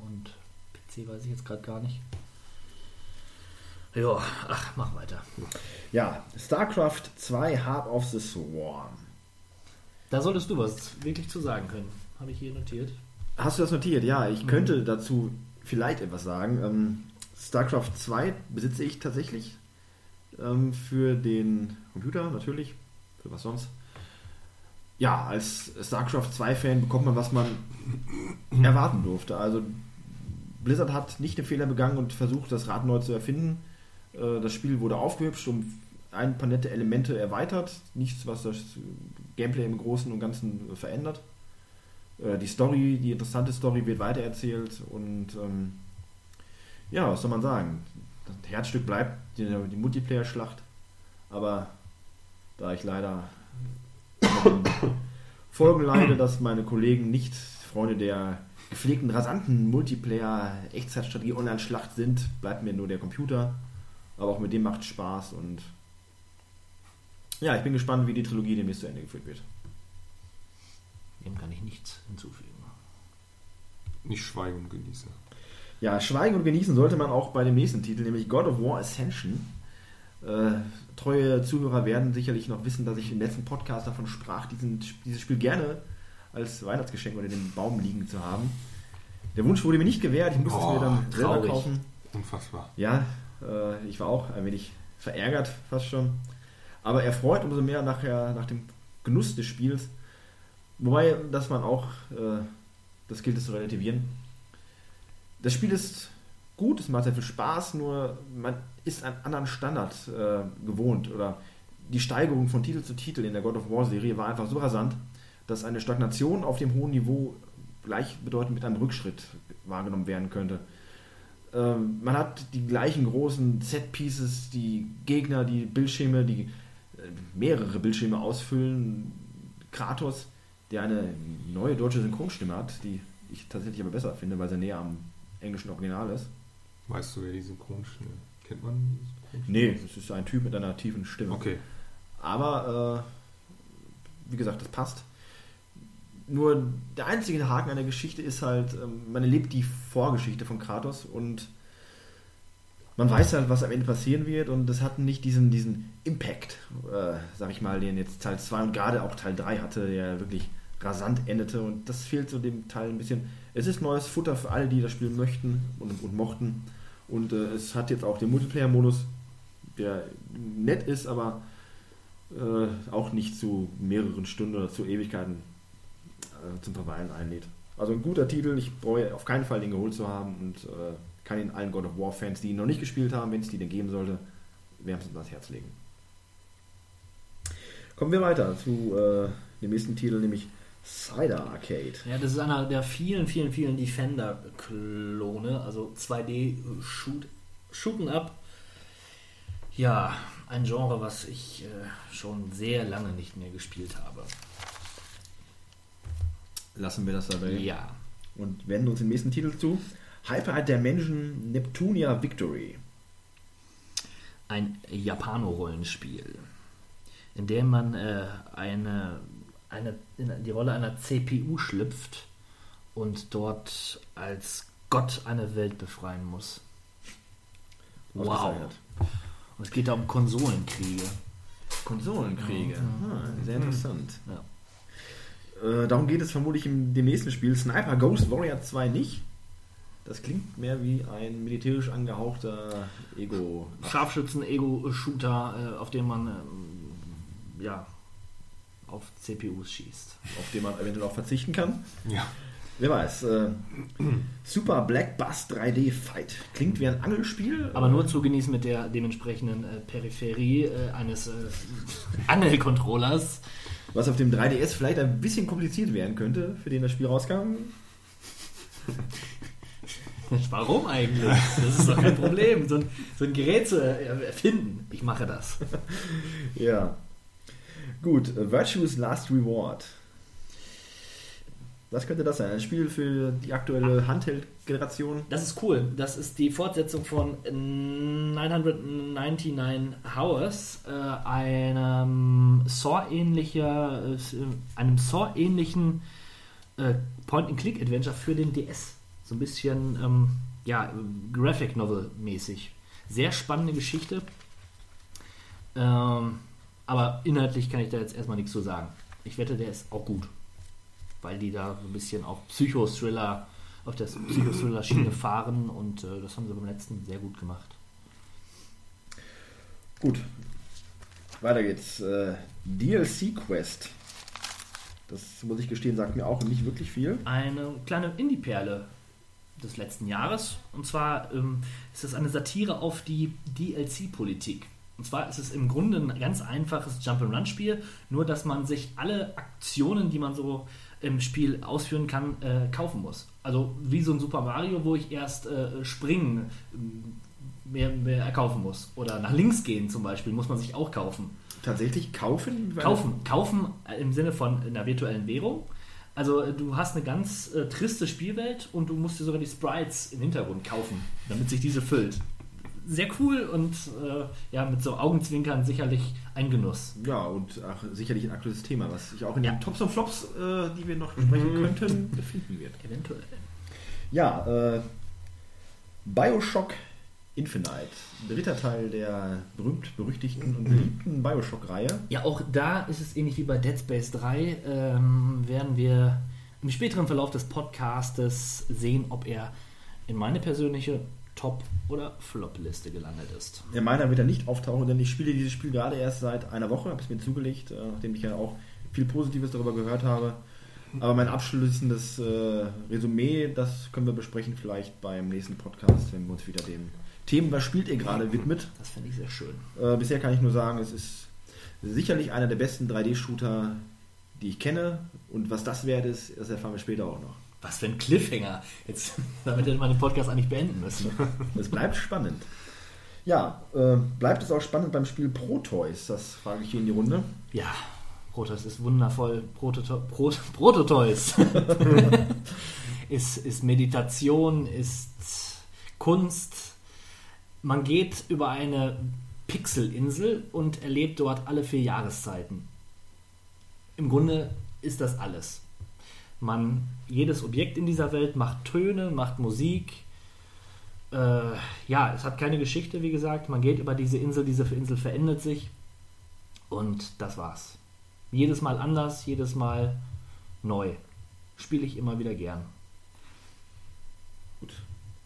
B: und PC weiß ich jetzt gerade gar nicht. Ja, ach, mach weiter.
A: Ja, StarCraft 2 Heart of the Swarm.
B: Da solltest du was wirklich zu sagen können. Habe ich hier notiert.
A: Hast du das notiert? Ja, ich könnte dazu vielleicht etwas sagen. Ähm, StarCraft 2 besitze ich tatsächlich ähm, für den Computer natürlich. Für was sonst? Ja, als StarCraft 2-Fan bekommt man, was man erwarten durfte. Also Blizzard hat nicht den Fehler begangen und versucht, das Rad neu zu erfinden. Äh, Das Spiel wurde aufgehübscht, um ein paar nette Elemente erweitert. Nichts, was das Gameplay im Großen und Ganzen verändert. Äh, Die Story, die interessante Story wird weitererzählt und ähm, ja, was soll man sagen? Das Herzstück bleibt die, die Multiplayer-Schlacht, aber da ich leider Folgen leide, dass meine Kollegen nicht Freunde der gepflegten, rasanten Multiplayer-Echtzeitstrategie Online-Schlacht sind, bleibt mir nur der Computer. Aber auch mit dem macht Spaß und ja, ich bin gespannt, wie die Trilogie demnächst zu Ende geführt wird.
B: Dem kann ich nichts hinzufügen.
F: Nicht schweigen und genieße.
A: Ja, schweigen und genießen sollte man auch bei dem nächsten Titel, nämlich God of War Ascension. Äh, treue Zuhörer werden sicherlich noch wissen, dass ich im letzten Podcast davon sprach, diesen, dieses Spiel gerne als Weihnachtsgeschenk unter dem Baum liegen zu haben. Der Wunsch wurde mir nicht gewährt, ich musste es mir dann selber
B: traurig.
A: kaufen.
F: Unfassbar.
A: Ja, ich war auch ein wenig verärgert, fast schon. Aber erfreut umso mehr nachher nach dem Genuss des Spiels. Wobei, dass man auch, äh, das gilt es zu relativieren. Das Spiel ist gut, es macht sehr viel Spaß, nur man ist einen anderen Standard äh, gewohnt. Oder die Steigerung von Titel zu Titel in der God of War Serie war einfach so rasant, dass eine Stagnation auf dem hohen Niveau gleichbedeutend mit einem Rückschritt wahrgenommen werden könnte. Ähm, man hat die gleichen großen Set-Pieces, die Gegner, die Bildschirme, die äh, mehrere Bildschirme ausfüllen. Kratos, der eine neue deutsche Synchronstimme hat, die ich tatsächlich aber besser finde, weil sie näher am englischen Original ist.
F: Weißt du, wer die Synchronstimme Kennt man die Synchronstimme?
A: Nee, es ist ein Typ mit einer tiefen Stimme.
F: Okay.
A: Aber äh, wie gesagt, das passt. Nur der einzige Haken an der Geschichte ist halt, ähm, man erlebt die Vorgeschichte von Kratos und man weiß halt, was am Ende passieren wird und das hat nicht diesen, diesen Impact, äh, sag ich mal, den jetzt Teil 2 und gerade auch Teil 3 hatte, der wirklich rasant endete und das fehlt so dem Teil ein bisschen. Es ist neues Futter für alle, die das Spiel möchten und, und mochten und äh, es hat jetzt auch den Multiplayer-Modus, der nett ist, aber äh, auch nicht zu mehreren Stunden oder zu Ewigkeiten äh, zum Verweilen einlädt. Also ein guter Titel, ich bereue auf keinen Fall den geholt zu haben und äh, kann ihn allen God of War Fans, die ihn noch nicht gespielt haben, wenn es die denn geben sollte, wärmstens ans Herz legen. Kommen wir weiter zu äh, dem nächsten Titel, nämlich Cider Arcade.
B: Ja, das ist einer der vielen, vielen, vielen Defender-Klone, also 2D-Shoot, Shooten Up. Ja, ein Genre, was ich äh, schon sehr lange nicht mehr gespielt habe.
A: Lassen wir das dabei
B: Ja.
A: und wenden uns dem nächsten Titel zu. Hyper Dimension Neptunia Victory.
B: ein Japano-Rollenspiel, in dem man äh, eine, eine, in die Rolle einer CPU schlüpft und dort als Gott eine Welt befreien muss. Wow. Und es geht da um Konsolenkriege.
A: Konsolenkriege. Ah, sehr interessant.
B: Ja.
A: Äh, darum geht es vermutlich im dem nächsten Spiel. Sniper Ghost Warrior 2 nicht. Das klingt mehr wie ein militärisch angehauchter Ego.
B: Scharfschützen-Ego-Shooter, äh, auf dem man ähm, ja, auf CPUs schießt.
A: auf den man eventuell auch verzichten kann.
F: Ja.
A: Wer weiß. Äh, Super Black Bass 3D Fight. Klingt wie ein Angelspiel.
B: Aber nur zu genießen mit der dementsprechenden äh, Peripherie äh, eines äh, Angelcontrollers.
A: Was auf dem 3DS vielleicht ein bisschen kompliziert werden könnte, für den das Spiel rauskam.
B: Warum eigentlich? Das ist doch kein Problem, so ein, so ein Gerät zu erfinden. Ich mache das.
A: Ja. Gut, äh, Virtuous Last Reward. Was könnte das sein? Ein Spiel für die aktuelle Handheld-Generation?
B: Das ist cool. Das ist die Fortsetzung von 999 Hours, äh, einem Saw-ähnlicher, äh, einem Saw-ähnlichen äh, Point-and-Click-Adventure für den DS. So ein bisschen, ähm, ja, Graphic Novel mäßig. Sehr spannende Geschichte. Ähm, aber inhaltlich kann ich da jetzt erstmal nichts zu sagen. Ich wette, der ist auch gut. Weil die da so ein bisschen auf Psychothriller, auf der Psychothriller-Schiene fahren und äh, das haben sie beim letzten sehr gut gemacht.
A: Gut. Weiter geht's. Äh, DLC Quest. Das muss ich gestehen, sagt mir auch nicht wirklich viel.
B: Eine kleine Indie-Perle des letzten Jahres. Und zwar ähm, ist es eine Satire auf die DLC-Politik. Und zwar ist es im Grunde ein ganz einfaches Jump-and-Run-Spiel, nur dass man sich alle Aktionen, die man so im Spiel ausführen kann, äh, kaufen muss. Also wie so ein Super Mario, wo ich erst äh, springen äh, mehr, mehr erkaufen muss. Oder nach links gehen zum Beispiel, muss man sich auch kaufen.
A: Tatsächlich kaufen?
B: Kaufen, kaufen im Sinne von einer virtuellen Währung. Also äh, du hast eine ganz äh, triste Spielwelt und du musst dir sogar die Sprites im Hintergrund kaufen, damit sich diese füllt. Sehr cool und äh, ja, mit so Augenzwinkern sicherlich ein Genuss.
A: Ja, und auch sicherlich ein aktuelles Thema, was sich auch in
B: Ja.
A: den Tops und Flops, äh, die wir noch besprechen könnten, befinden wird.
B: Eventuell.
A: Ja, äh, Bioshock Infinite. Dritter Teil der berühmt-berüchtigten und beliebten Bioshock-Reihe.
B: Ja, auch da ist es ähnlich wie bei Dead Space 3. Ähm, werden wir im späteren Verlauf des Podcastes sehen, ob er in meine persönliche Top- oder Flop-Liste gelandet ist.
A: In meiner wird er nicht auftauchen, denn ich spiele dieses Spiel gerade erst seit einer Woche, habe es mir zugelegt, äh, nachdem ich ja auch viel Positives darüber gehört habe. Aber mein abschließendes äh, Resümee, das können wir besprechen vielleicht beim nächsten Podcast, wenn wir uns wieder dem Themen, was spielt ihr gerade, widmet.
B: Das finde ich sehr schön.
A: Äh, bisher kann ich nur sagen, es ist sicherlich einer der besten 3D-Shooter, die ich kenne. Und was das wert ist, das erfahren wir später auch noch.
B: Was für ein Cliffhanger. Jetzt, damit hätte man den Podcast eigentlich beenden müssen.
A: Es bleibt spannend. Ja, äh, bleibt es auch spannend beim Spiel Protoys? Das frage ich hier in die Runde.
B: Ja, Protoss ist wundervoll. Prototo Pro Prototoys. ist, ist Meditation, ist Kunst. Man geht über eine Pixelinsel und erlebt dort alle vier Jahreszeiten. Im Grunde ist das alles. Man, jedes Objekt in dieser Welt macht Töne, macht Musik. Äh, ja, es hat keine Geschichte, wie gesagt. Man geht über diese Insel, diese Insel verändert sich. Und das war's. Jedes Mal anders, jedes Mal neu. Spiele ich immer wieder gern.
A: Gut.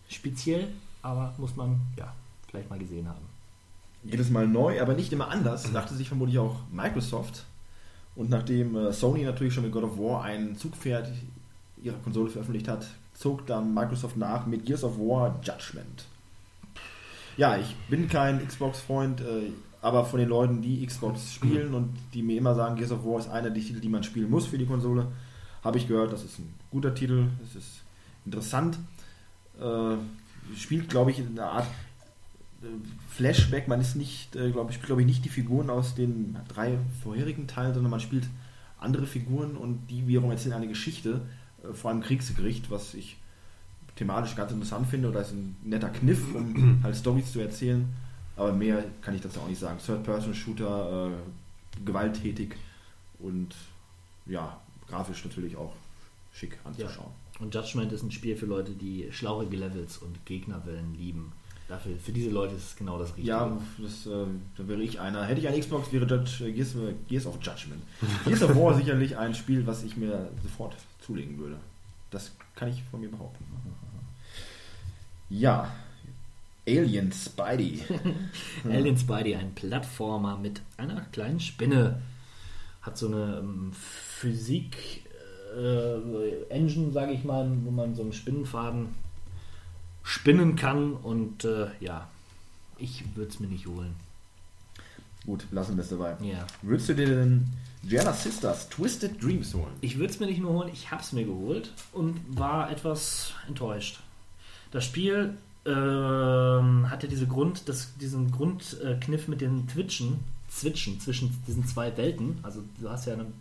B: Speziell, aber muss man ja vielleicht mal gesehen haben.
A: Jedes Mal neu, aber nicht immer anders, dachte sich vermutlich auch Microsoft. Und nachdem äh, Sony natürlich schon mit God of War ein Zugpferd ihrer Konsole veröffentlicht hat, zog dann Microsoft nach mit Gears of War Judgment. Ja, ich bin kein Xbox-Freund, äh, aber von den Leuten, die Xbox spielen und die mir immer sagen, Gears of War ist einer der Titel, die man spielen muss für die Konsole, habe ich gehört, das ist ein guter Titel, es ist interessant. Äh, spielt, glaube ich, in einer Art Flashback. Man ist nicht, äh, glaube ich, spielt, glaube ich, nicht die Figuren aus den drei vorherigen Teilen, sondern man spielt andere Figuren und die wiederum erzählen eine Geschichte äh, vor einem Kriegsgericht, was ich thematisch ganz interessant finde oder ist ein netter Kniff, um halt Stories zu erzählen. Aber mehr kann ich dazu auch nicht sagen. Third-Person-Shooter, äh, gewalttätig und ja, grafisch natürlich auch schick anzuschauen.
B: Und Judgment ist ein Spiel für Leute, die schlauchige Levels und Gegnerwellen lieben. Dafür, für diese Leute ist es genau das Richtige.
A: Ja, das, äh, da wäre ich einer. Hätte ich eine Xbox, wäre Judge, äh, Gears, äh, Gears of Judgment. Gears of War sicherlich ein Spiel, was ich mir sofort zulegen würde. Das kann ich von mir behaupten. Ja, Alien Spidey.
B: Alien Spidey, ein Plattformer mit einer kleinen Spinne. Hat so eine ähm, Physik-Engine, sage ich mal, wo man so einen Spinnenfaden spinnen kann. Und äh, ja, ich würde es mir nicht holen.
A: Gut, lassen wir es dabei.
B: Ja.
A: Würdest du dir denn Gianna Sisters Twisted Dreams holen?
B: Ich würde es mir nicht nur holen, ich habe es mir geholt und war etwas enttäuscht. Das Spiel ähm, hatte diese Grund, das, diesen Grundkniff mit den Twitchen, Zwitschen zwischen diesen zwei Welten. Also du hast ja einen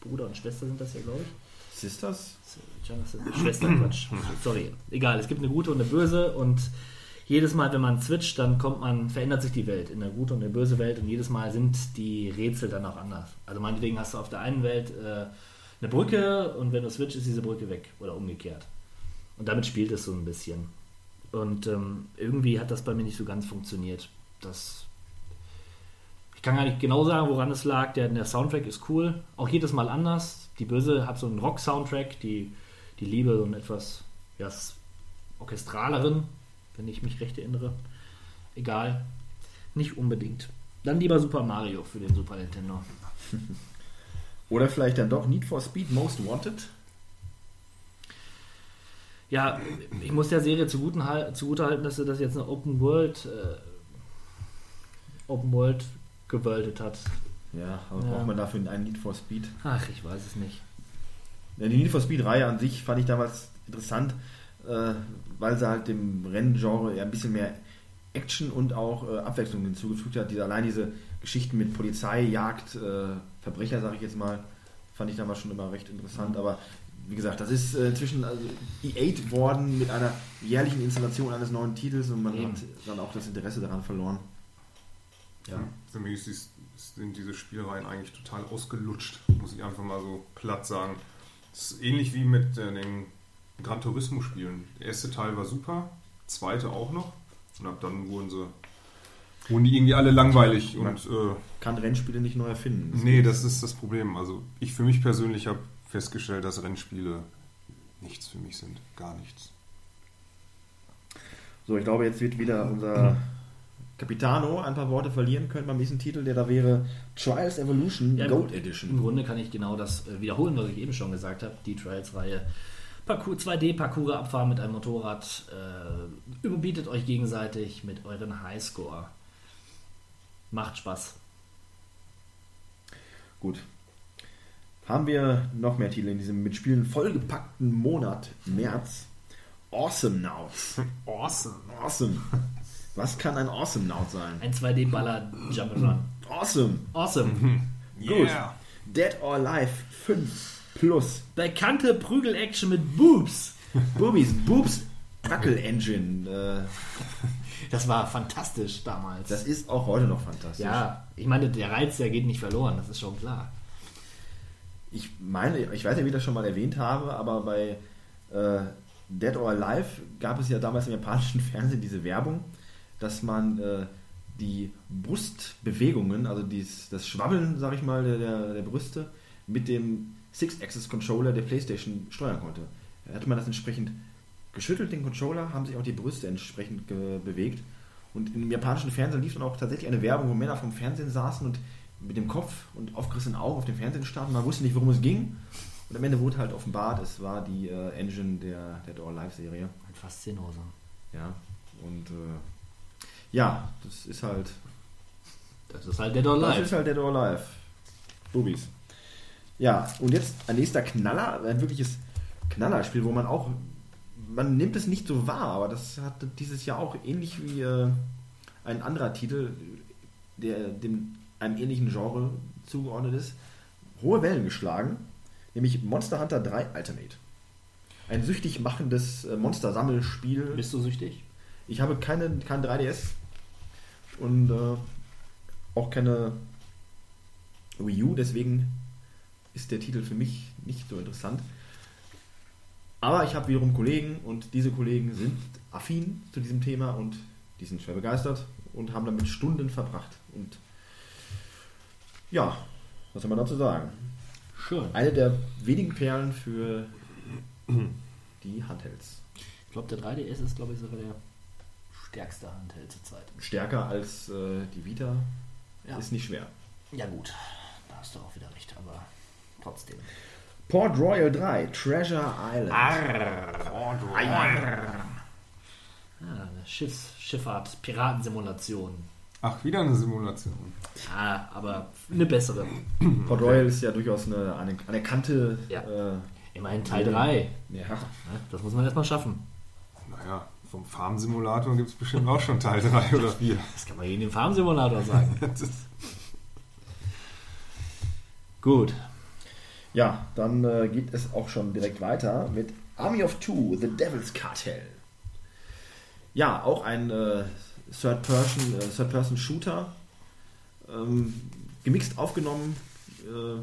B: Bruder und Schwester sind das ja, glaube ich.
A: Sisters?
B: Schwester, Quatsch. Sorry. Egal, es gibt eine gute und eine böse und jedes Mal, wenn man switcht, dann kommt man, verändert sich die Welt in eine gute und eine böse Welt und jedes Mal sind die Rätsel dann auch anders. Also meinetwegen hast du auf der einen Welt äh, eine Brücke und wenn du switcht, ist diese Brücke weg oder umgekehrt. Und damit spielt es so ein bisschen. Und ähm, irgendwie hat das bei mir nicht so ganz funktioniert. Das ich kann gar nicht genau sagen, woran es lag. Der, der Soundtrack ist cool. Auch jedes Mal anders. Die Böse hat so einen Rock-Soundtrack, die, die Liebe so einen etwas ja, orchestraleren, wenn ich mich recht erinnere. Egal. Nicht unbedingt. Dann lieber Super Mario für den Super Nintendo.
A: Oder vielleicht dann doch Need for Speed Most Wanted.
B: Ja, ich muss der Serie zuguten, hal- zugutehalten, dass sie das jetzt eine Open World äh, Open World gewöldet hat.
A: Ja, aber
B: Ja.
A: braucht man dafür einen Need for Speed?
B: Ach, ich weiß es nicht.
A: Die Need for Speed-Reihe an sich fand ich damals interessant, äh, weil sie halt dem Renngenre ja ein bisschen mehr Action und auch äh, Abwechslung hinzugefügt hat. Diese, allein diese Geschichten mit Polizei, Jagd, äh, Verbrecher, sage ich jetzt mal, fand ich damals schon immer recht interessant. Aber wie gesagt, das ist äh, inzwischen also, E8 worden mit einer jährlichen Installation eines neuen Titels und man
B: Eben.
A: hat dann auch das Interesse daran verloren. Ja.
F: Für mich ist sind diese Spielreihen eigentlich total ausgelutscht, muss ich einfach mal so platt sagen. Es ist ähnlich wie mit äh, den Gran Turismo Spielen. Der erste Teil war super, zweite auch noch. Und ab dann wurden sie wurden die irgendwie alle langweilig und äh,
A: Kann Rennspiele nicht neu erfinden.
F: nee, das ist das Problem. Also ich für mich persönlich habe festgestellt, dass Rennspiele nichts für mich sind, gar nichts.
A: So, ich glaube, jetzt wird wieder unser Capitano ein paar Worte verlieren können beim nächsten Titel, der da wäre Trials Evolution
B: Ja,
A: Gold
B: Im
A: Edition.
B: Grunde kann ich genau das äh, wiederholen, was ich eben schon gesagt habe. Die Trials-Reihe. Parcours, 2D-Parcours abfahren mit einem Motorrad. Äh, überbietet euch gegenseitig mit euren Highscore. Macht Spaß.
A: Gut. Haben wir noch mehr Titel in diesem mit Spielen vollgepackten Monat März? Awesome Nauts.
F: Awesome.
A: Awesome. Was kann ein Awesome Naut sein?
B: Ein 2D-Baller Jump'n'Run.
A: Awesome.
B: Awesome.
A: Gut. Dead or Alive 5 Plus.
B: Bekannte Prügel-Action mit Boobs.
A: Boobies. Boobs Buckle Engine. Äh,
B: Das war fantastisch damals.
A: das ist auch heute noch fantastisch.
B: ja, ich meine, der Reiz, der geht nicht verloren, das ist schon klar.
A: Ich meine, ich weiß nicht, wie ich das schon mal erwähnt habe, aber bei äh, Dead or Alive gab es ja damals im japanischen Fernsehen diese Werbung, dass man äh, die Brustbewegungen, also dies, das Schwabbeln, sag ich mal, der, der, der Brüste mit dem Six-Axis-Controller der Playstation steuern konnte. Da hatte man das entsprechend geschüttelt, den Controller, haben sich auch die Brüste entsprechend bewegt. Und im japanischen Fernsehen lief dann auch tatsächlich eine Werbung, wo Männer vom Fernsehen saßen und mit dem Kopf und aufgerissenen Augen auf dem Fernsehen starten. Man wusste nicht, worum es ging. Und am Ende wurde halt offenbart, es war die äh, Engine der, der Door Live Serie.
B: Ein Faszinose.
A: Ja. Und äh, ja, das ist halt.
B: Das ist halt der Door
A: Das
B: Live.
A: ist halt der Door Live. Boobies. Ja, und jetzt ein nächster Knaller, ein wirkliches Knallerspiel, wo man auch. Man nimmt es nicht so wahr, aber das hat dieses Jahr auch ähnlich wie äh, ein anderer Titel, der dem einem ähnlichen Genre zugeordnet ist, hohe Wellen geschlagen, nämlich Monster Hunter 3 Ultimate. Ein süchtig machendes äh, Monster-Sammelspiel.
B: Bist du süchtig?
A: Ich habe keine, kein 3DS und äh, auch keine Wii U, deswegen ist der Titel für mich nicht so interessant. Aber ich habe wiederum Kollegen und diese Kollegen sind affin zu diesem Thema und die sind schwer begeistert und haben damit Stunden verbracht. Und ja, was soll man dazu sagen?
B: Schön.
A: Eine der wenigen Perlen für die Handhelds.
B: Ich glaube, der 3DS ist, glaube ich, sogar der stärkste Handheld zurzeit.
A: Stärker als äh, die Vita
B: Ja.
A: ist nicht schwer.
B: Ja, gut. Da hast du auch wieder recht, aber trotzdem.
A: Port Royal 3, Treasure Island.
B: Ja, eine Schiffs Schifffahrt, Piratensimulation.
F: Ach, wieder eine Simulation.
B: Ja, aber eine bessere.
A: Port Royal ist ja durchaus eine, eine anerkannte.
B: Ja.
A: Äh,
B: Immerhin Teil 3.
A: ja.
B: Das muss man erstmal schaffen.
F: Naja, vom Farm-Simulator gibt es bestimmt auch schon Teil 3 oder 4.
B: Das kann man in dem Farmsimulator sagen. Gut.
A: ja, dann äh, geht es auch schon direkt weiter mit Army of Two, The Devil's Cartel. Ja, auch ein äh, Third-Person, äh, Third-Person-Shooter. Ähm, gemixt aufgenommen äh,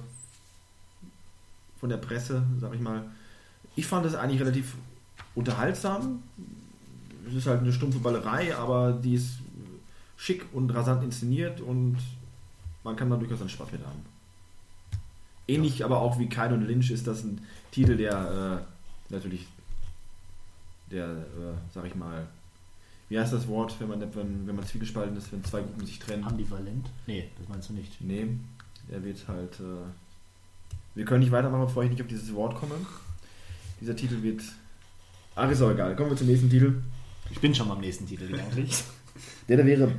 A: von der Presse, sag ich mal. Ich fand es eigentlich relativ unterhaltsam. Es ist halt eine stumpfe Ballerei, aber die ist schick und rasant inszeniert und man kann da durchaus einen Spaß mit haben. Ähnlich aber auch wie Kyle und Lynch ist das ein Titel, der äh, natürlich der, äh, sag ich mal, wie heißt das Wort, wenn man, wenn, wenn man zwiegespalten ist, wenn zwei Gruppen sich trennen?
B: Ambivalent? Nee, das meinst du nicht.
A: Nee, er wird halt. Äh, wir können nicht weitermachen, bevor ich nicht auf dieses Wort komme. Dieser Titel wird. Ach, ist auch egal. Kommen wir zum nächsten Titel.
B: Ich bin schon beim nächsten Titel gedanklich.
A: Der da wäre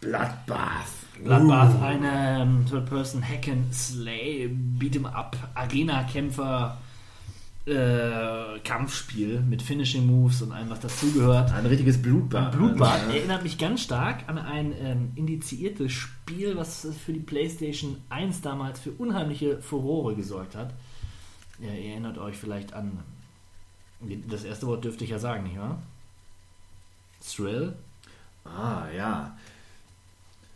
A: Bloodbath.
B: Bloodbath, eine ähm, Third-Person Hack and Slay, Beat'em Up, Arena-Kämpfer, äh, Kampfspiel mit Finishing Moves und allem, was dazugehört.
A: Ein richtiges Blutbad.
B: Blutbad
A: Ja.
B: erinnert mich ganz stark an ein ähm, indiziertes Spiel, was für die PlayStation 1 damals für unheimliche Furore gesorgt hat. Ja, ihr erinnert euch vielleicht an. Das erste Wort dürfte ich ja sagen, nicht wahr? Thrill.
A: Ah, ja.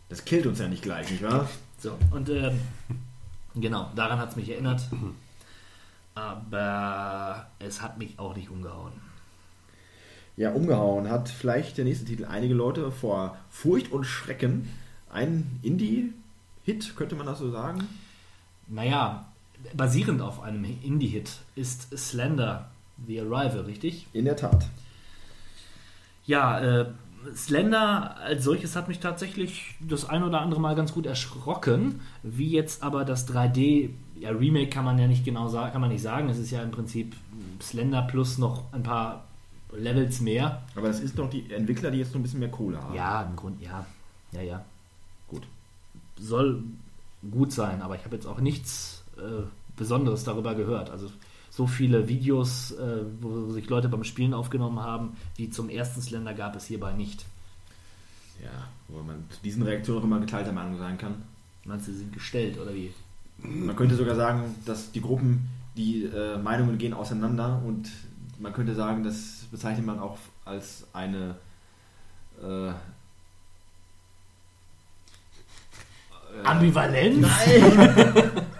A: Das killt uns ja nicht gleich, nicht wahr?
B: So, und ähm, genau, daran hat es mich erinnert. Aber es hat mich auch nicht umgehauen.
A: Ja, umgehauen hat vielleicht der nächste Titel einige Leute vor Furcht und Schrecken. Ein Indie-Hit, könnte man das so sagen?
B: Naja, basierend auf einem Indie-Hit ist Slender The Arrival, richtig?
A: In der Tat.
B: Ja, äh, Slender als solches hat mich tatsächlich das ein oder andere Mal ganz gut erschrocken. Wie jetzt aber das 3D, ja, Remake kann man ja nicht genau sagen, kann man nicht sagen. Es ist ja im Prinzip Slender plus noch ein paar Levels mehr.
A: Aber das ist doch die Entwickler, die jetzt noch ein bisschen mehr Kohle haben.
B: Ja, im Grunde, ja. Ja, ja. Gut. Soll gut sein, aber ich habe jetzt auch nichts äh, Besonderes darüber gehört. Also so viele Videos, äh, wo sich Leute beim Spielen aufgenommen haben, wie zum ersten Slender gab es hierbei nicht.
A: Ja, wo man zu diesen Reaktionen auch immer geteilter Meinung sein kann.
B: Meinst du, sie sind gestellt oder wie?
A: Man könnte sogar sagen, dass die Gruppen, die äh, Meinungen gehen auseinander und man könnte sagen, das bezeichnet man auch als eine äh,
B: Ambivalenz?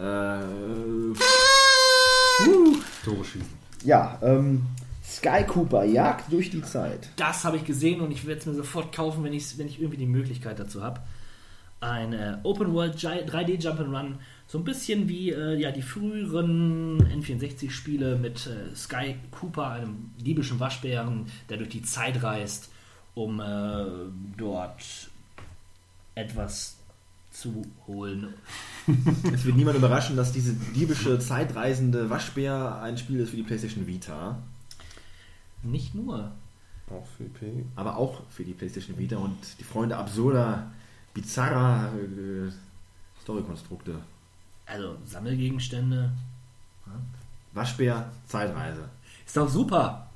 A: äh,
F: Tore schießen.
A: ja, ähm, Sky Cooper jagt durch die Zeit.
B: Das habe ich gesehen und ich werde es mir sofort kaufen, wenn, wenn ich irgendwie die Möglichkeit dazu habe. Ein äh, Open World Gi- 3D Jump'n'Run, so ein bisschen wie äh, ja, die früheren N64-Spiele mit äh, Sky Cooper, einem liebischen Waschbären, der durch die Zeit reist, um äh, dort etwas zu holen.
A: Es wird niemand überraschen, dass diese diebische, zeitreisende Waschbär ein Spiel ist für die PlayStation Vita,
B: Nicht nur.
F: Auch für P.
A: aber auch für die PlayStation Vita und die Freunde absurder, bizarrer äh, Storykonstrukte.
B: Also Sammelgegenstände.
A: Waschbär, Zeitreise.
B: Ist doch super.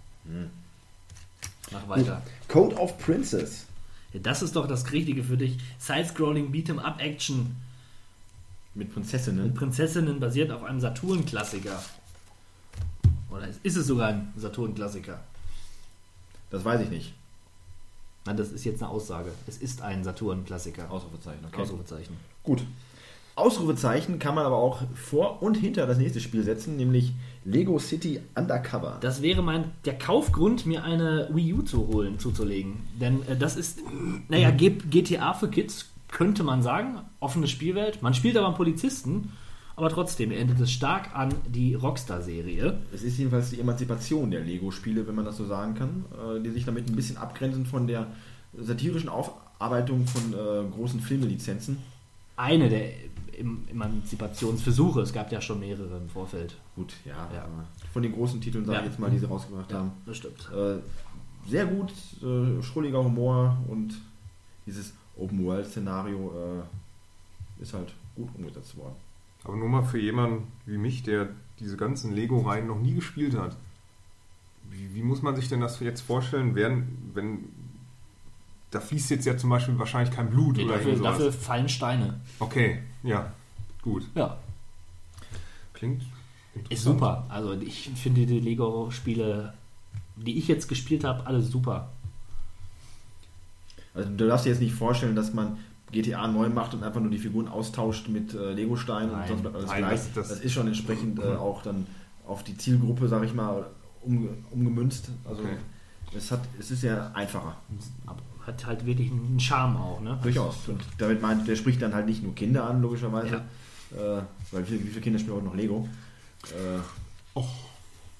B: Mach weiter.
A: Code of Princess.
B: Ja, das ist doch das Richtige für dich. Side-Scrolling Beat'em Up Action
A: Mit
B: mit
A: Prinzessinnen.
B: Prinzessinnen basiert auf einem Saturn-Klassiker. Oder ist es sogar ein Saturn-Klassiker?
A: Das weiß ich nicht.
B: Nein, das ist jetzt eine Aussage. Es ist ein Saturn-Klassiker.
A: Ausrufezeichen, okay.
B: Ausrufezeichen.
A: Gut. Ausrufezeichen kann man aber auch vor und hinter das nächste Spiel setzen, nämlich Lego City Undercover.
B: Das wäre mein der Kaufgrund, mir eine Wii U zu holen, zuzulegen. Denn äh, das ist, naja, GTA für Kids, könnte man sagen. Offene Spielwelt. Man spielt aber einen Polizisten, aber trotzdem erinnert es stark an die Rockstar-Serie.
A: Es ist jedenfalls die Emanzipation der Lego-Spiele, wenn man das so sagen kann, äh, die sich damit ein bisschen abgrenzen von der satirischen Aufarbeitung von äh, großen Filmelizenzen.
B: Eine der Em- Emanzipationsversuche. Es gab ja schon mehrere im Vorfeld.
A: Gut, ja,
B: Ja.
A: aber von den großen Titeln, sage
B: Ja.
A: ich jetzt mal, die sie rausgebracht haben.
B: das stimmt.
A: Äh, sehr gut, äh, schrulliger Humor und dieses Open-World-Szenario äh, ist halt gut umgesetzt worden.
F: Aber nur mal für jemanden wie mich, der diese ganzen Lego-Reihen noch nie gespielt hat. Wie, wie muss man sich denn das jetzt vorstellen, werden, wenn da fließt jetzt ja zum Beispiel wahrscheinlich kein Blut
B: Nee,
F: oder
B: dafür,
F: sowas.
B: dafür fallen Steine.
F: Okay, ja, gut.
B: Ja,
F: Klingt interessant.
B: ist super. Also ich finde die Lego-Spiele, die ich jetzt gespielt habe, alle super.
A: Also du darfst dir jetzt nicht vorstellen, dass man GTA neu macht und einfach nur die Figuren austauscht mit äh, Lego-Steinen und sonst bleibt alles
F: Nein,
A: gleich.
F: das-
A: Das,
F: das-
A: ist schon entsprechend äh, auch dann auf die Zielgruppe, sag ich mal, um, umgemünzt. Also
F: Okay.
A: es, hat, es ist ja einfacher.
B: Aber hat halt wirklich einen Charme auch, ne?
A: Durchaus. Und damit meint, der spricht dann halt nicht nur Kinder an, logischerweise. Äh, weil wie, viele- wie viele Kinder spielen heute noch Lego? Äh,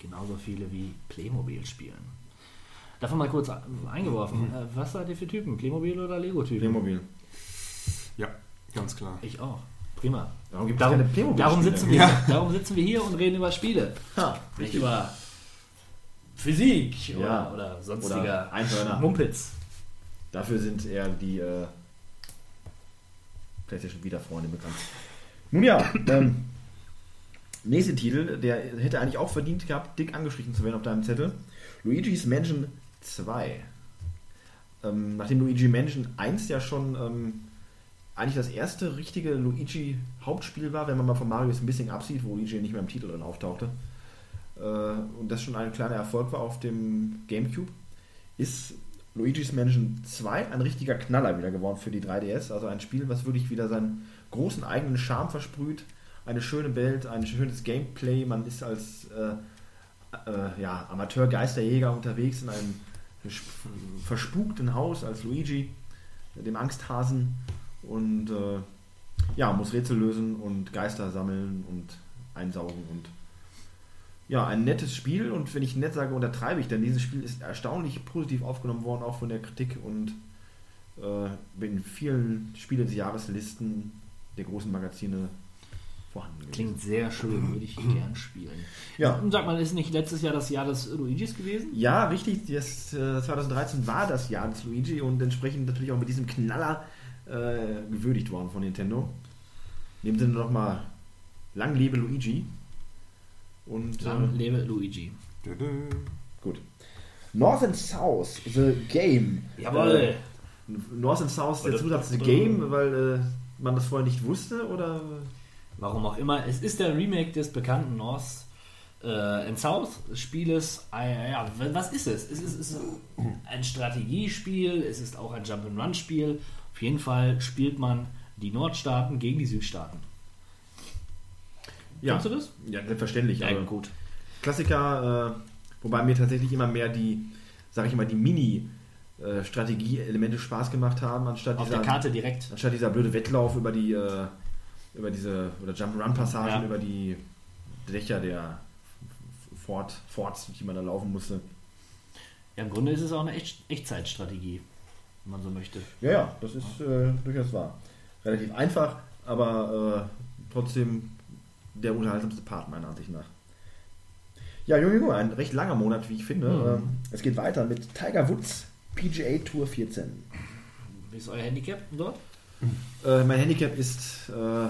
B: Genauso viele wie Playmobil spielen. Davon mal kurz eingeworfen. Äh, Was seid ihr für Typen? Playmobil oder Lego-Typen?
A: Playmobil.
F: Ja, ganz klar.
B: Ich auch. Prima.
A: Warum gibt
B: Darum,
A: keine
B: darum, sitzen wir,
F: Ja.
B: darum sitzen wir hier und reden über Spiele.
A: Ha,
B: Nicht über Physik
A: Ja.
B: oder, oder sonstiger
A: Oder Einhörner.
B: Mumpitz.
A: Dafür sind eher die äh, PlayStation Wieder-Freunde bekannt. Nun ja, ähm, nächster Titel, der hätte eigentlich auch verdient gehabt, dick angestrichen zu werden auf deinem Zettel. Luigi's Mansion 2. Ähm, nachdem Luigi Mansion 1 ja schon ähm, eigentlich das erste richtige Luigi-Hauptspiel war, wenn man mal von Mario's Missing absieht, wo Luigi nicht mehr im Titel drin auftauchte, äh, und das schon ein kleiner Erfolg war auf dem Gamecube, ist Luigi's Mansion 2 ein richtiger Knaller wieder geworden für die 3DS. Also ein Spiel, was wirklich wieder seinen großen eigenen Charme versprüht. Eine schöne Welt, ein schönes Gameplay. Man ist als äh, äh, ja, Amateur-Geisterjäger unterwegs in einem verspukten Haus als Luigi, dem Angsthasen. Und äh, ja, muss Rätsel lösen und Geister sammeln und einsaugen und ja, ein nettes Spiel und wenn ich nett sage, untertreibe ich, denn dieses Spiel ist erstaunlich positiv aufgenommen worden, auch von der Kritik und äh, in vielen Spiele des Jahreslisten der großen Magazine vorhanden. gewesen.
B: Klingt sehr schön, würde ich gern spielen.
A: Ja.
B: Und Sag mal, ist nicht letztes Jahr das Jahr des Luigis gewesen?
A: Ja, richtig, das, äh, 2013 war das Jahr des Luigi und entsprechend natürlich auch mit diesem Knaller äh, gewürdigt worden von Nintendo. In dem Sinne nochmal lang lebe Luigi. Und äh,
B: Lang lebe Luigi.
F: Dödö.
A: Gut. North and South, The Game.
B: Jawohl.
A: Äh, North and South, der Zusatz The Game, weil äh, man das vorher nicht wusste, oder?
B: Warum auch immer. Es ist der Remake des bekannten North äh, and South Spieles. Äh, ja, was ist es? Es ist, es ist ein Strategiespiel, es ist auch ein Jump'n'Run-Spiel. Auf jeden Fall spielt man die Nordstaaten gegen die Südstaaten.
A: Ja.
B: Kennst du das?
A: Ja, selbstverständlich.
B: Ja,
A: aber
B: gut.
A: Klassiker, äh, wobei mir tatsächlich immer mehr die, sag ich mal, die Mini-Strategie-Elemente Spaß gemacht haben, anstatt
B: Auf
A: dieser,
B: der Karte direkt.
A: anstatt dieser blöde Wettlauf über die, äh, über diese, oder Jump-Run-Passagen,
B: Ja.
A: über die Dächer der Fort, Forts, die man da laufen musste.
B: Ja, im Grunde ist es auch eine Echt Echtzeitstrategie, wenn man so möchte.
A: Ja, ja, das ist äh, durchaus wahr. Relativ einfach, aber äh, trotzdem der unterhaltsamste Part meiner Ansicht nach. Ja, Junge, Junge, ein recht langer Monat, wie ich finde. Ähm, es geht weiter mit Tiger Woods PGA Tour 14.
B: Wie ist euer Handicap dort?
A: Äh, mein Handicap ist äh,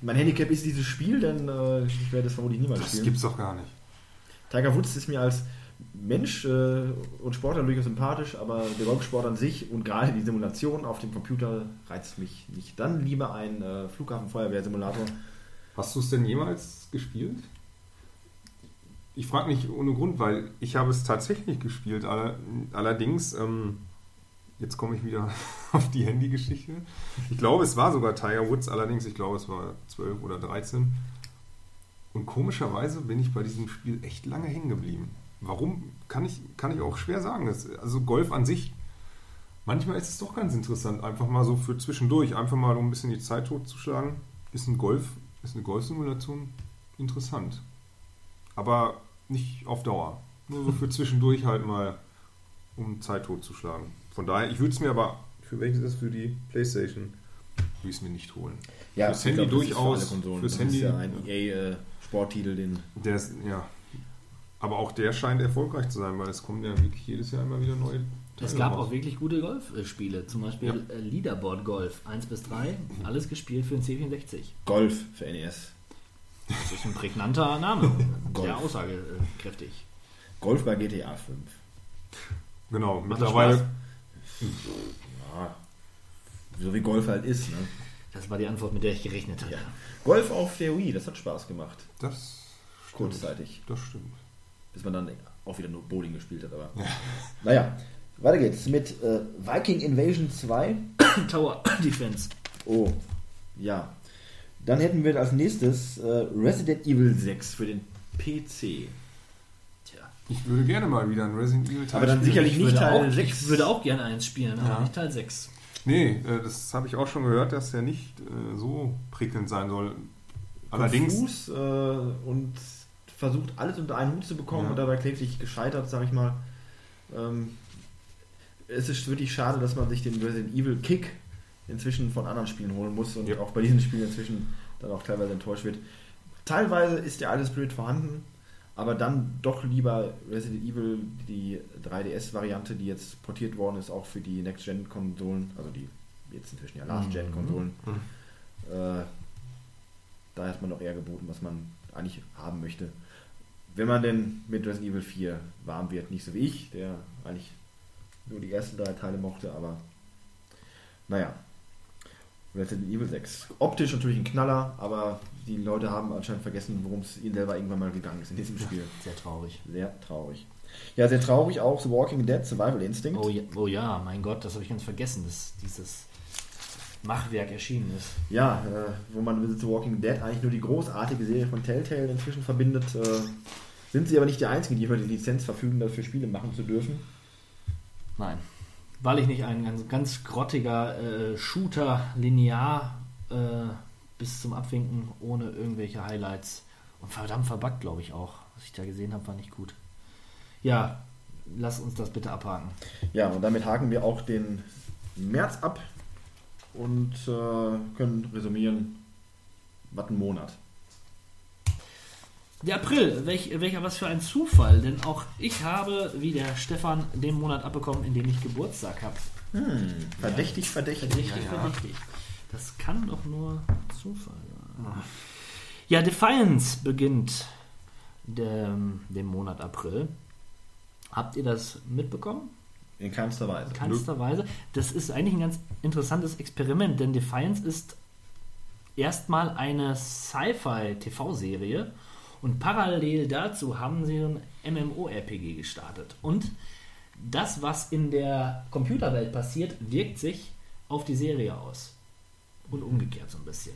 A: mein Handicap ist dieses Spiel, denn äh, ich werde es vermutlich niemals
F: Das
A: spielen.
F: gibt's doch gar nicht.
A: Tiger Woods ist mir als Mensch äh, und Sportler durchaus sympathisch, aber der Golfsport an sich und gerade die Simulation auf dem Computer reizt mich nicht. Dann lieber ein äh, Flughafenfeuerwehrsimulator.
F: Hast du es denn jemals gespielt? Ich frage nicht ohne Grund, weil ich habe es tatsächlich gespielt. Aller, allerdings, ähm, jetzt komme ich wieder auf die Handygeschichte. Ich glaube, es war sogar Tiger Woods, allerdings, ich glaube, es war 12 oder 13. Und komischerweise bin ich bei diesem Spiel echt lange hängen geblieben. Warum, kann ich, kann ich auch schwer sagen. Das, also Golf an sich, manchmal ist es doch ganz interessant, einfach mal so für zwischendurch, einfach mal um ein bisschen die Zeit totzuschlagen. Ist ein Golf, ist eine Golfsimulation interessant. Aber nicht auf Dauer. Nur so für zwischendurch halt mal, um Zeit totzuschlagen. Von daher, ich würde es mir aber, für welches ist das für die Playstation, würde ich es mir nicht holen. Fürs
A: ich
F: Handy
A: glaub, das ist für alle
F: durchaus.
A: Konsolen.
F: Fürs
A: das
F: Handy.
A: ist ja ein EA-Sporttitel, den
F: Der ist, ja. Aber auch der scheint erfolgreich zu sein, weil es kommen ja wirklich jedes Jahr immer wieder neue
B: Es gab
F: raus.
B: auch wirklich gute Golfspiele. Zum Beispiel äh, Leaderboard Golf 1 bis 3. Alles gespielt für den C64.
A: Golf für NES.
B: Das ist ein prägnanter Name. Sehr aussagekräftig.
A: Golf bei GTA 5.
F: Genau,
B: Macht
F: mittlerweile.
A: Ja, so wie Golf halt ist. Ne?
B: Das war die Antwort, mit der ich gerechnet hatte.
A: Ja. Golf auf der Wii, das hat Spaß gemacht.
F: Das stimmt.
A: Kurzzeitig.
F: Das stimmt.
A: bis man dann auch wieder nur Bowling gespielt hat. Aber naja, weiter geht's mit äh, Viking Invasion 2.
B: Tower Defense.
A: Oh, ja. Dann hätten wir als nächstes äh, Resident Evil 6 für den PC.
F: Ich würde gerne mal wieder ein Resident Evil Teil
A: Aber dann
F: spielen.
A: sicherlich
B: Ich
A: nicht Teil
B: auch,
A: 6.
B: ich würde auch gerne eins spielen, aber
F: Ja.
B: nicht Teil 6.
F: Nee, äh, das habe ich auch schon gehört, dass der nicht äh, so prickelnd sein soll. Allerdings,
A: Fuß, äh, und versucht alles unter einen Hut zu bekommen
F: Ja.
A: und dabei kläglich gescheitert, sag ich mal. Ähm, es ist wirklich schade, dass man sich den Resident Evil Kick inzwischen von anderen Spielen holen muss und
F: Ja.
A: auch bei diesen Spielen inzwischen dann auch teilweise enttäuscht wird. Teilweise ist der alte Spirit vorhanden, aber dann doch lieber Resident Evil, die 3DS-Variante, die jetzt portiert worden ist, auch für die Next-Gen-Konsolen, also die jetzt inzwischen ja Last-Gen-Konsolen. Äh, da hat man doch eher geboten, was man eigentlich haben möchte. Wenn man denn mit Resident Evil 4 warm wird, nicht so wie ich, der eigentlich nur die ersten drei Teile mochte, aber naja. Resident Evil 6. Optisch natürlich ein Knaller, aber die Leute haben anscheinend vergessen, worum es ihnen selber irgendwann mal gegangen ist in diesem Spiel.
B: Sehr traurig.
A: Sehr traurig. Ja, sehr traurig auch The Walking Dead Survival Instinct.
B: Oh ja, oh ja, mein Gott, das habe ich ganz vergessen, dass dieses Machwerk erschienen ist.
A: Ja, äh, wo man mit The Walking Dead eigentlich nur die großartige Serie von Telltale inzwischen verbindet, äh, sind sie aber nicht die einzigen, die über die Lizenz verfügen, dafür Spiele machen zu dürfen.
B: Nein. Weil ich nicht ein ganz, ganz grottiger äh, Shooter linear äh, bis zum Abwinken ohne irgendwelche Highlights und verdammt verbuggt, glaube ich auch. Was ich da gesehen habe, war nicht gut. Ja, lass uns das bitte abhaken.
A: Ja, und damit haken wir auch den März ab und äh, können resümieren, was ein Monat.
B: Der April, welch, welcher was für ein Zufall, denn auch ich habe, wie der Stefan, den Monat abbekommen, in dem ich Geburtstag habe.
A: Hm, verdächtig, verdächtig.
B: Verdächtig, verdächtig. Das kann doch nur Zufall sein. Ja, Defiance beginnt dem, dem Monat April. Habt ihr das mitbekommen?
A: In keinster Weise.
B: In keinster Weise. Das ist eigentlich ein ganz interessantes Experiment, denn Defiance ist erstmal eine Sci-Fi-TV-Serie und parallel dazu haben sie ein MMORPG gestartet. Und das, was in der Computerwelt passiert, wirkt sich auf die Serie aus. Und umgekehrt so ein bisschen.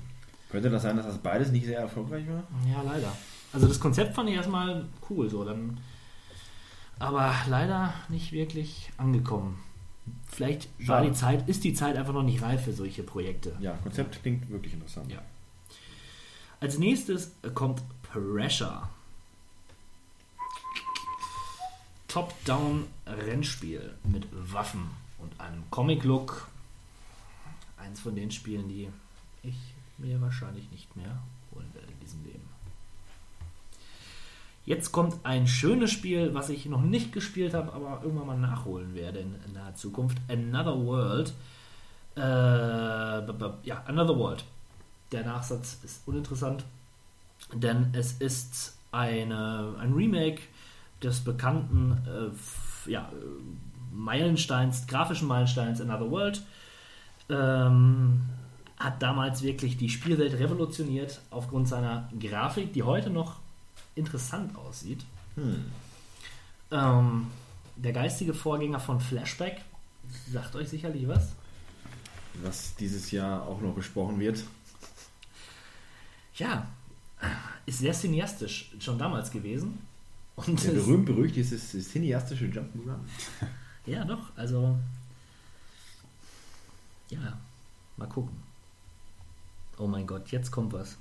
A: Könnte das sein, dass das beides nicht sehr erfolgreich war?
B: Ja, leider. Also das Konzept fand ich erstmal cool, so dann. Aber leider nicht wirklich angekommen. Vielleicht war
A: Schade.
B: die Zeit, ist die Zeit einfach noch nicht reif für solche Projekte.
A: Ja, Konzept klingt wirklich interessant.
B: Ja. Als nächstes kommt Pressure. Top-Down-Rennspiel mit Waffen und einem Comic-Look. Eins von den Spielen, die ich mir wahrscheinlich nicht mehr holen werde in diesem Leben. Jetzt kommt ein schönes Spiel, was ich noch nicht gespielt habe, aber irgendwann mal nachholen werde in, naher Zukunft. Another World. Äh, ja, Another World. Der Nachsatz ist uninteressant, denn es ist eine, ein Remake des bekannten äh, ja, Meilensteins, grafischen Meilensteins Another World. Ähm, hat damals wirklich die Spielwelt revolutioniert aufgrund seiner Grafik, die heute noch interessant aussieht.
A: Hm.
B: Ähm, der geistige Vorgänger von Flashback sagt euch sicherlich was.
A: Was dieses Jahr auch noch besprochen wird.
B: Ja, ist sehr cineastisch schon damals gewesen. Und es-
A: berühmt berüchtigt ist das cineastische Jump'n'Run.
B: Ja, doch, also. Ja, mal gucken. Oh mein Gott, jetzt kommt was.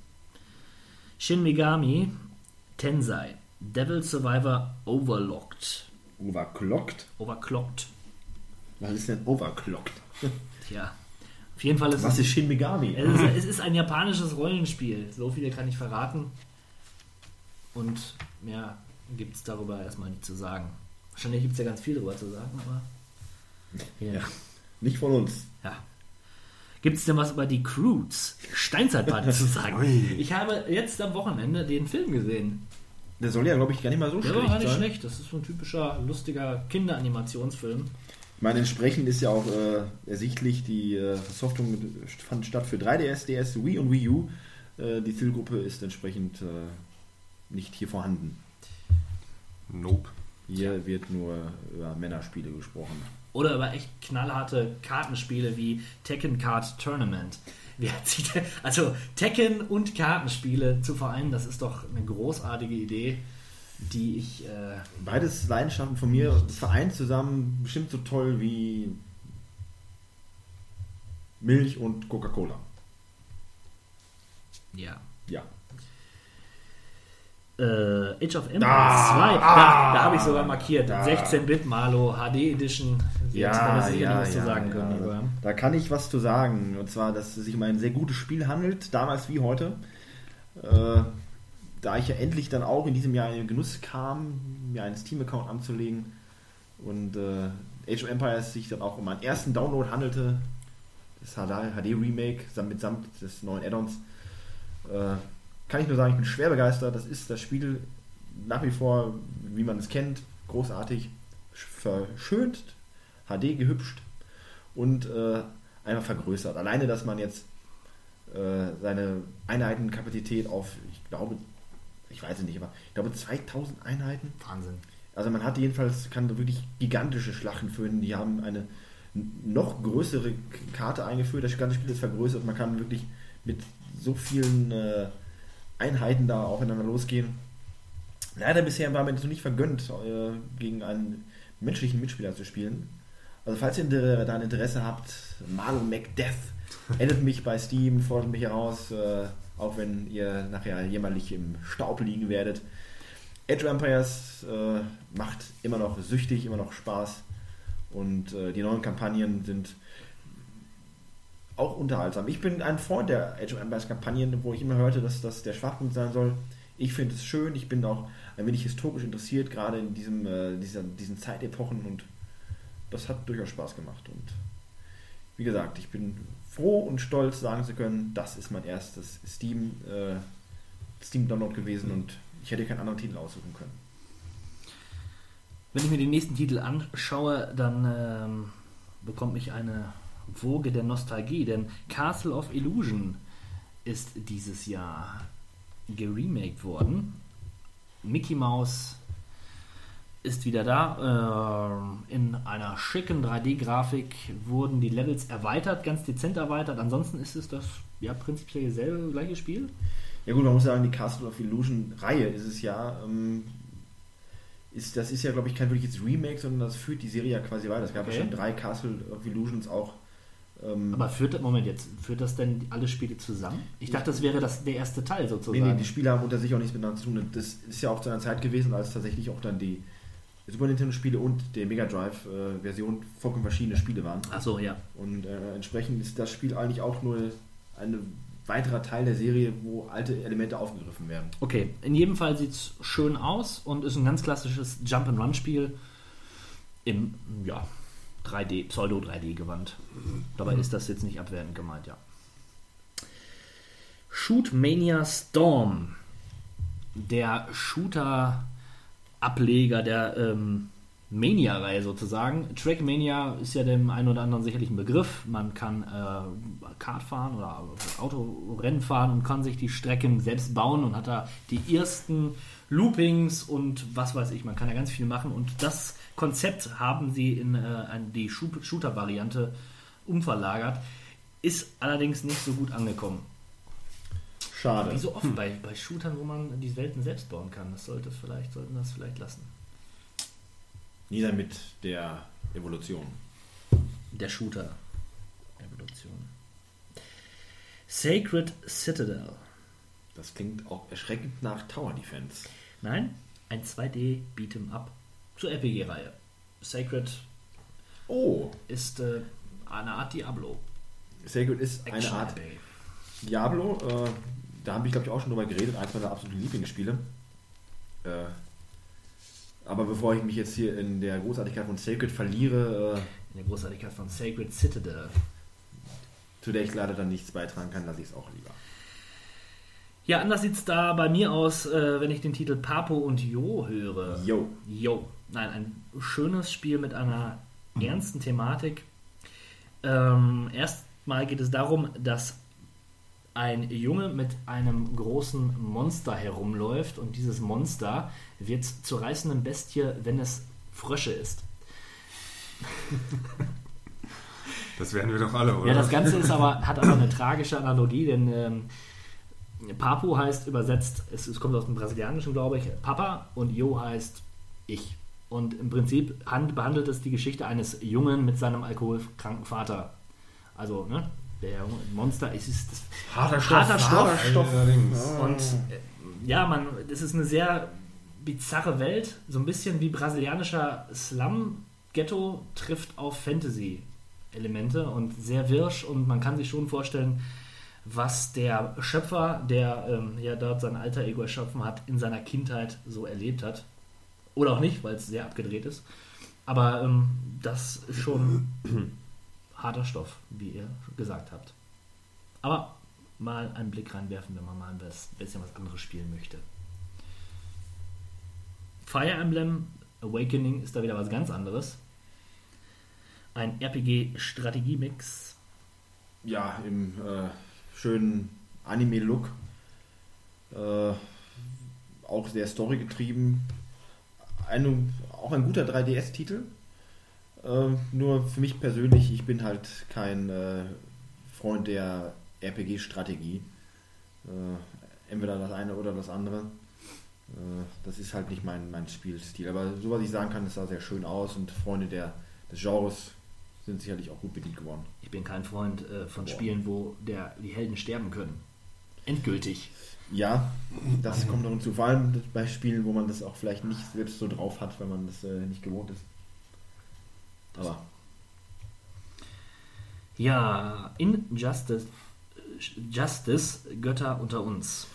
B: Shin Megami Tensei Devil Survivor Overlocked.
A: Overclocked?
B: Overclocked.
A: Was ist denn overclocked?
B: Tja, auf jeden Fall ist
A: Was
B: es,
A: ist Shin Megami?
B: es, ist, es ist ein japanisches Rollenspiel. So viel kann ich verraten. Und mehr gibt es darüber erstmal nicht zu sagen. Wahrscheinlich gibt es ja ganz viel darüber zu sagen, aber.
A: Ja. Nicht von uns.
B: Ja. Gibt es denn was über die Croods Steinzeitparty zu sagen? Ich habe jetzt am Wochenende den Film gesehen.
A: Der soll ja, glaube ich, gar nicht mal so
B: Der
A: schlecht
B: war gar nicht
A: sein.
B: schlecht. Das ist so ein typischer, lustiger Kinderanimationsfilm.
A: Ich meine, entsprechend ist ja auch äh, ersichtlich, die äh, Versoftung fand statt für 3DS, DS, Wii und Wii U. Äh, die Zielgruppe ist entsprechend äh, nicht hier vorhanden.
F: Nope.
A: Hier wird nur über Männerspiele gesprochen.
B: Oder über echt knallharte Kartenspiele wie Tekken Card Tournament. Also Tekken und Kartenspiele zu vereinen, das ist doch eine großartige Idee. Die ich. Äh,
A: Beides Leidenschaften von mir, vereint zusammen, bestimmt so toll wie Milch und Coca-Cola.
B: ja.
A: Ja.
B: Äh, Age of Empires
A: Ah,
B: 2. da da habe ich sogar markiert.
A: da.
B: 16-Bit Malo HD Edition. Wirst du sicherlich was zu sagen können,
A: ja. Da kann ich was zu sagen. Und zwar, dass es sich um ein sehr gutes Spiel handelt, damals wie heute. Äh, da ich ja endlich dann auch in diesem Jahr in den Genuss kam, mir einen Steam-Account anzulegen und äh, Age of Empires sich dann auch um meinen ersten Download handelte, das HD-Remake mitsamt des neuen Add-ons, äh, kann ich nur sagen, ich bin schwer begeistert. Das ist das Spiel nach wie vor, wie man es kennt, großartig verschönt, HD gehübscht und äh, einfach vergrößert. Alleine, dass man jetzt äh, seine Einheitenkapazität auf, ich glaube, ich weiß es nicht, aber ich glaube 2000 Einheiten.
B: Wahnsinn.
A: Also man hat jedenfalls, kann wirklich gigantische Schlachten führen. Die haben eine noch größere Karte eingeführt. Das ganze Spiel ist vergrößert. Man kann wirklich mit so vielen äh, Einheiten da aufeinander losgehen. Leider bisher war mir das noch nicht vergönnt, äh, gegen einen menschlichen Mitspieler zu spielen. Also falls ihr da ein Interesse habt, Malo Macdeath, addet mich bei Steam, fordert mich heraus, äh, auch wenn ihr nachher jämmerlich im Staub liegen werdet. Age of Empires äh, macht immer noch süchtig, immer noch Spaß und äh, die neuen Kampagnen sind auch unterhaltsam. Ich bin ein Freund der Age of Empires Kampagnen, wo ich immer hörte, dass das der Schwachpunkt sein soll. Ich finde es schön, ich bin auch ein wenig historisch interessiert, gerade in diesem, äh, dieser, diesen Zeitepochen und das hat durchaus Spaß gemacht. Und wie gesagt, ich bin froh und stolz, sagen zu können, das ist mein erstes Steam, äh, Steam Download gewesen und ich hätte keinen anderen Titel aussuchen können.
B: Wenn ich mir den nächsten Titel anschaue, dann ähm, bekommt mich eine Woge der Nostalgie, denn Castle of Illusion ist dieses Jahr geremaked worden. Mickey Mouse ist wieder da. Ähm, in einer schicken 3D-Grafik wurden die Levels erweitert, ganz dezent erweitert. Ansonsten ist es das ja prinzipiell dasselbe, gleiche Spiel.
A: Ja gut, man muss sagen, die Castle of Illusion Reihe ist es ja. Ähm, ist, das ist ja, glaube ich, kein wirkliches Remake, sondern das führt die Serie ja quasi weiter. Es gab
B: Okay.
A: ja schon drei Castle of Illusions auch. Ähm,
B: Aber führt das, Moment jetzt, führt das denn alle Spiele zusammen? Ich dachte, das wäre das, der erste Teil
A: nee,
B: sozusagen.
A: nee, die Spiele haben unter sich auch nichts miteinander zu tun. Das ist ja auch zu einer Zeit gewesen, als tatsächlich auch dann die Super Nintendo-Spiele und der Mega Drive-Version vollkommen verschiedene Spiele waren.
B: Achso, ja.
A: Und äh, entsprechend ist das Spiel eigentlich auch nur ein weiterer Teil der Serie, wo alte Elemente aufgegriffen werden.
B: Okay, in jedem Fall sieht es schön aus und ist ein ganz klassisches Jump-and-Run-Spiel im, ja, 3D, Pseudo-3D-Gewand. Dabei ist das jetzt nicht abwertend gemeint, ja. Shoot Mania Storm, der Shooter-Ableger der ähm, Mania-Reihe sozusagen. Trackmania ist ja dem einen oder anderen sicherlich ein Begriff. Man kann äh, Kart fahren oder Autorennen fahren und kann sich die Strecken selbst bauen und hat da die ersten Loopings und was weiß ich. Man kann ja ganz viel machen und das Konzept haben sie in äh, ein- die Shooter-Variante umverlagert. Ist allerdings nicht so gut angekommen.
A: Schade.
B: Wie so oft bei, bei Shootern, wo man die Welten selbst bauen kann. Das sollte vielleicht, sollten das vielleicht lassen.
A: Nieder mit der Evolution.
B: Der Shooter. Evolution. Sacred Citadel.
A: Das klingt auch erschreckend nach Tower Defense.
B: Nein, ein 2D Beat'em Up zur RPG-Reihe. Sacred
A: Oh,
B: ist äh, eine Art Diablo.
A: Sacred ist eine
B: Action
A: Art
B: RPG.
A: Diablo. Äh, da habe ich, glaube ich, auch schon drüber geredet. Eins meiner absoluten Lieblingsspiele. Äh, aber bevor ich mich jetzt hier in der Großartigkeit von Sacred verliere, äh,
B: In der Großartigkeit von Sacred Citadel.
A: zu der ich leider dann nichts beitragen kann, lasse ich es auch lieber.
B: Ja, anders sieht es da bei mir aus, äh, wenn ich den Titel Papo und Jo höre.
A: Yo.
B: Yo. Nein, ein schönes Spiel mit einer ernsten Thematik. Ähm, erstmal geht es darum, dass ein Junge mit einem großen Monster herumläuft und dieses Monster wird zur reißenden Bestie, wenn es Frösche ist.
F: Das werden wir doch alle, oder?
B: Ja, das Ganze ist aber, hat aber eine tragische Analogie, denn ähm, Papu heißt übersetzt, es, es kommt aus dem Brasilianischen, glaube ich, Papa und Jo heißt ich. Und im Prinzip hand, behandelt es die Geschichte eines Jungen mit seinem alkoholkranken Vater. Also, ne? Der Monster, es ist das
A: Harter Stoff.
B: Harter Stoff.
A: Stoff.
F: Allerdings.
B: Und äh, ja, man, das ist eine sehr bizarre Welt, so ein bisschen wie brasilianischer Slum. Ghetto trifft auf Fantasy-Elemente und sehr wirsch und man kann sich schon vorstellen, was der Schöpfer, der ähm, ja dort sein alter Ego erschaffen hat, in seiner Kindheit so erlebt hat. Oder auch nicht, weil es sehr abgedreht ist. Aber ähm, das ist schon harter Stoff, wie ihr gesagt habt. Aber mal einen Blick reinwerfen, wenn man mal ein bisschen was anderes spielen möchte. Fire Emblem Awakening ist da wieder was ganz anderes. Ein RPG-Strategie-Mix.
A: Ja, im äh, schönen Anime-Look. Äh, auch sehr storygetrieben. Ein, auch ein guter 3DS-Titel. Äh, nur für mich persönlich, ich bin halt kein äh, Freund der RPG-Strategie. Äh, entweder das eine oder das andere. Äh, das ist halt nicht mein, mein Spielstil. Aber so was ich sagen kann, es sah sehr schön aus und Freunde der, des Genres sind sicherlich auch gut bedient geworden.
B: Ich bin kein Freund äh, von
A: Boah.
B: Spielen, wo der, die Helden sterben können. Endgültig.
A: Ja, das kommt noch hinzu. Vor allem bei Spielen, wo man das auch vielleicht nicht selbst so drauf hat, weil man das äh, nicht gewohnt ist. Aber
B: Ja, Injustice, Justice, Götter unter uns.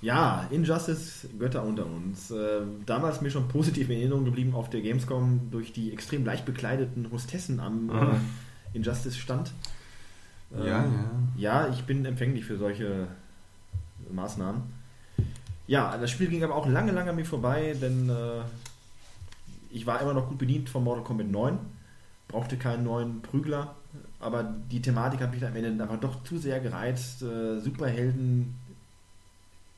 A: ja, Injustice, Götter unter uns. Äh, damals mir schon positiv in Erinnerung geblieben auf der Gamescom durch die extrem leicht bekleideten Hostessen am äh, Injustice stand. Ähm,
F: Ja, ja.
A: Ja, ich bin empfänglich für solche Maßnahmen. Ja, das Spiel ging aber auch lange, lange an mir vorbei, denn äh, ich war immer noch gut bedient von Mortal Kombat 9, brauchte keinen neuen Prügler, aber die Thematik hat mich am Ende einfach doch zu sehr gereizt. Äh, Superhelden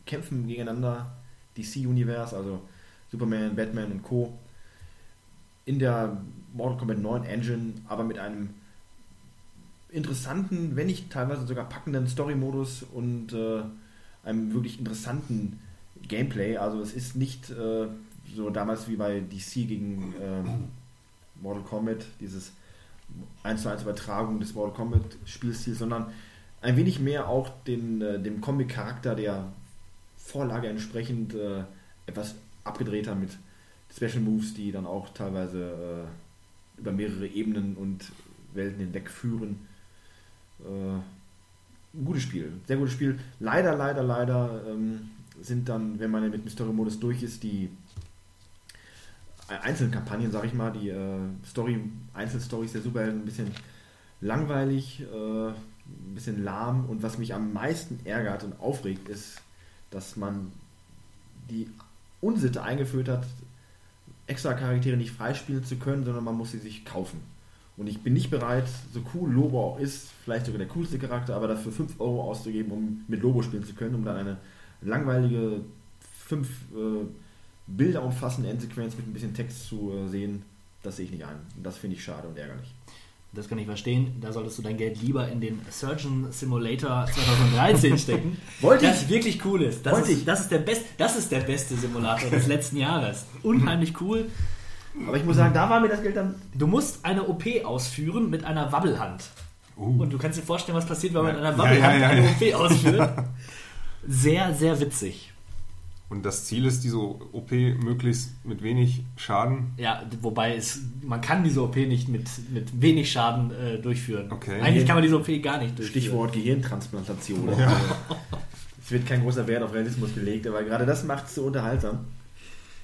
A: kämpfen gegeneinander, DC-Universe, also Superman, Batman und Co. in der Mortal Kombat 9 Engine, aber mit einem interessanten, wenn nicht teilweise sogar packenden Story-Modus und äh, einem wirklich interessanten Gameplay. Also es ist nicht äh, so damals wie bei DC gegen äh, Mortal Kombat, dieses 1 zu 1 Übertragung des Mortal Kombat Spielstils, sondern ein wenig mehr auch den, äh, dem Comic-Charakter der Vorlage entsprechend äh, etwas abgedrehter mit Special Moves, die dann auch teilweise äh, über mehrere Ebenen und Welten hinweg führen. Äh, ein gutes Spiel, sehr gutes Spiel. Leider, leider, leider ähm, sind dann, wenn man mit dem Story-Modus durch ist, die einzelnen Kampagnen, sag ich mal, die äh, Story, Einzelstories der Superhelden ein bisschen langweilig, äh, ein bisschen lahm und was mich am meisten ärgert und aufregt, ist, dass man die Unsitte eingeführt hat, extra Charaktere nicht freispielen zu können, sondern man muss sie sich kaufen. Und ich bin nicht bereit, so cool Lobo auch ist, vielleicht sogar der coolste Charakter, aber dafür 5 Euro auszugeben, um mit Lobo spielen zu können, um dann eine langweilige, fünf äh, Bilder umfassende Endsequenz mit ein bisschen Text zu äh, sehen, das sehe ich nicht ein. Das finde ich schade und ärgerlich.
B: Das kann ich verstehen. Da solltest du dein Geld lieber in den Surgeon Simulator 2013 stecken.
A: Wollte
B: das wirklich cool ist. Das,
A: Wollte
B: ist,
A: ich.
B: das, ist der best, das ist der beste Simulator des letzten Jahres. Unheimlich cool.
A: Aber ich muss sagen, da war mir das Geld dann.
B: Du musst eine OP ausführen mit einer Wabbelhand.
F: Uh.
B: Und du kannst dir vorstellen, was passiert, wenn man
F: Ja.
B: mit einer
F: Ja,
B: Wabbelhand
F: ja, ja,
B: eine
F: ja.
B: OP ausführt. Sehr, sehr witzig.
F: Und das Ziel ist, diese OP möglichst mit wenig Schaden.
B: Ja, wobei es, man kann diese OP nicht mit, mit wenig Schaden äh, durchführen.
F: Okay.
B: Eigentlich kann man diese OP gar nicht durchführen.
A: Stichwort Gehirntransplantation. Also, es wird kein großer Wert auf Realismus gelegt, aber gerade das macht es so unterhaltsam.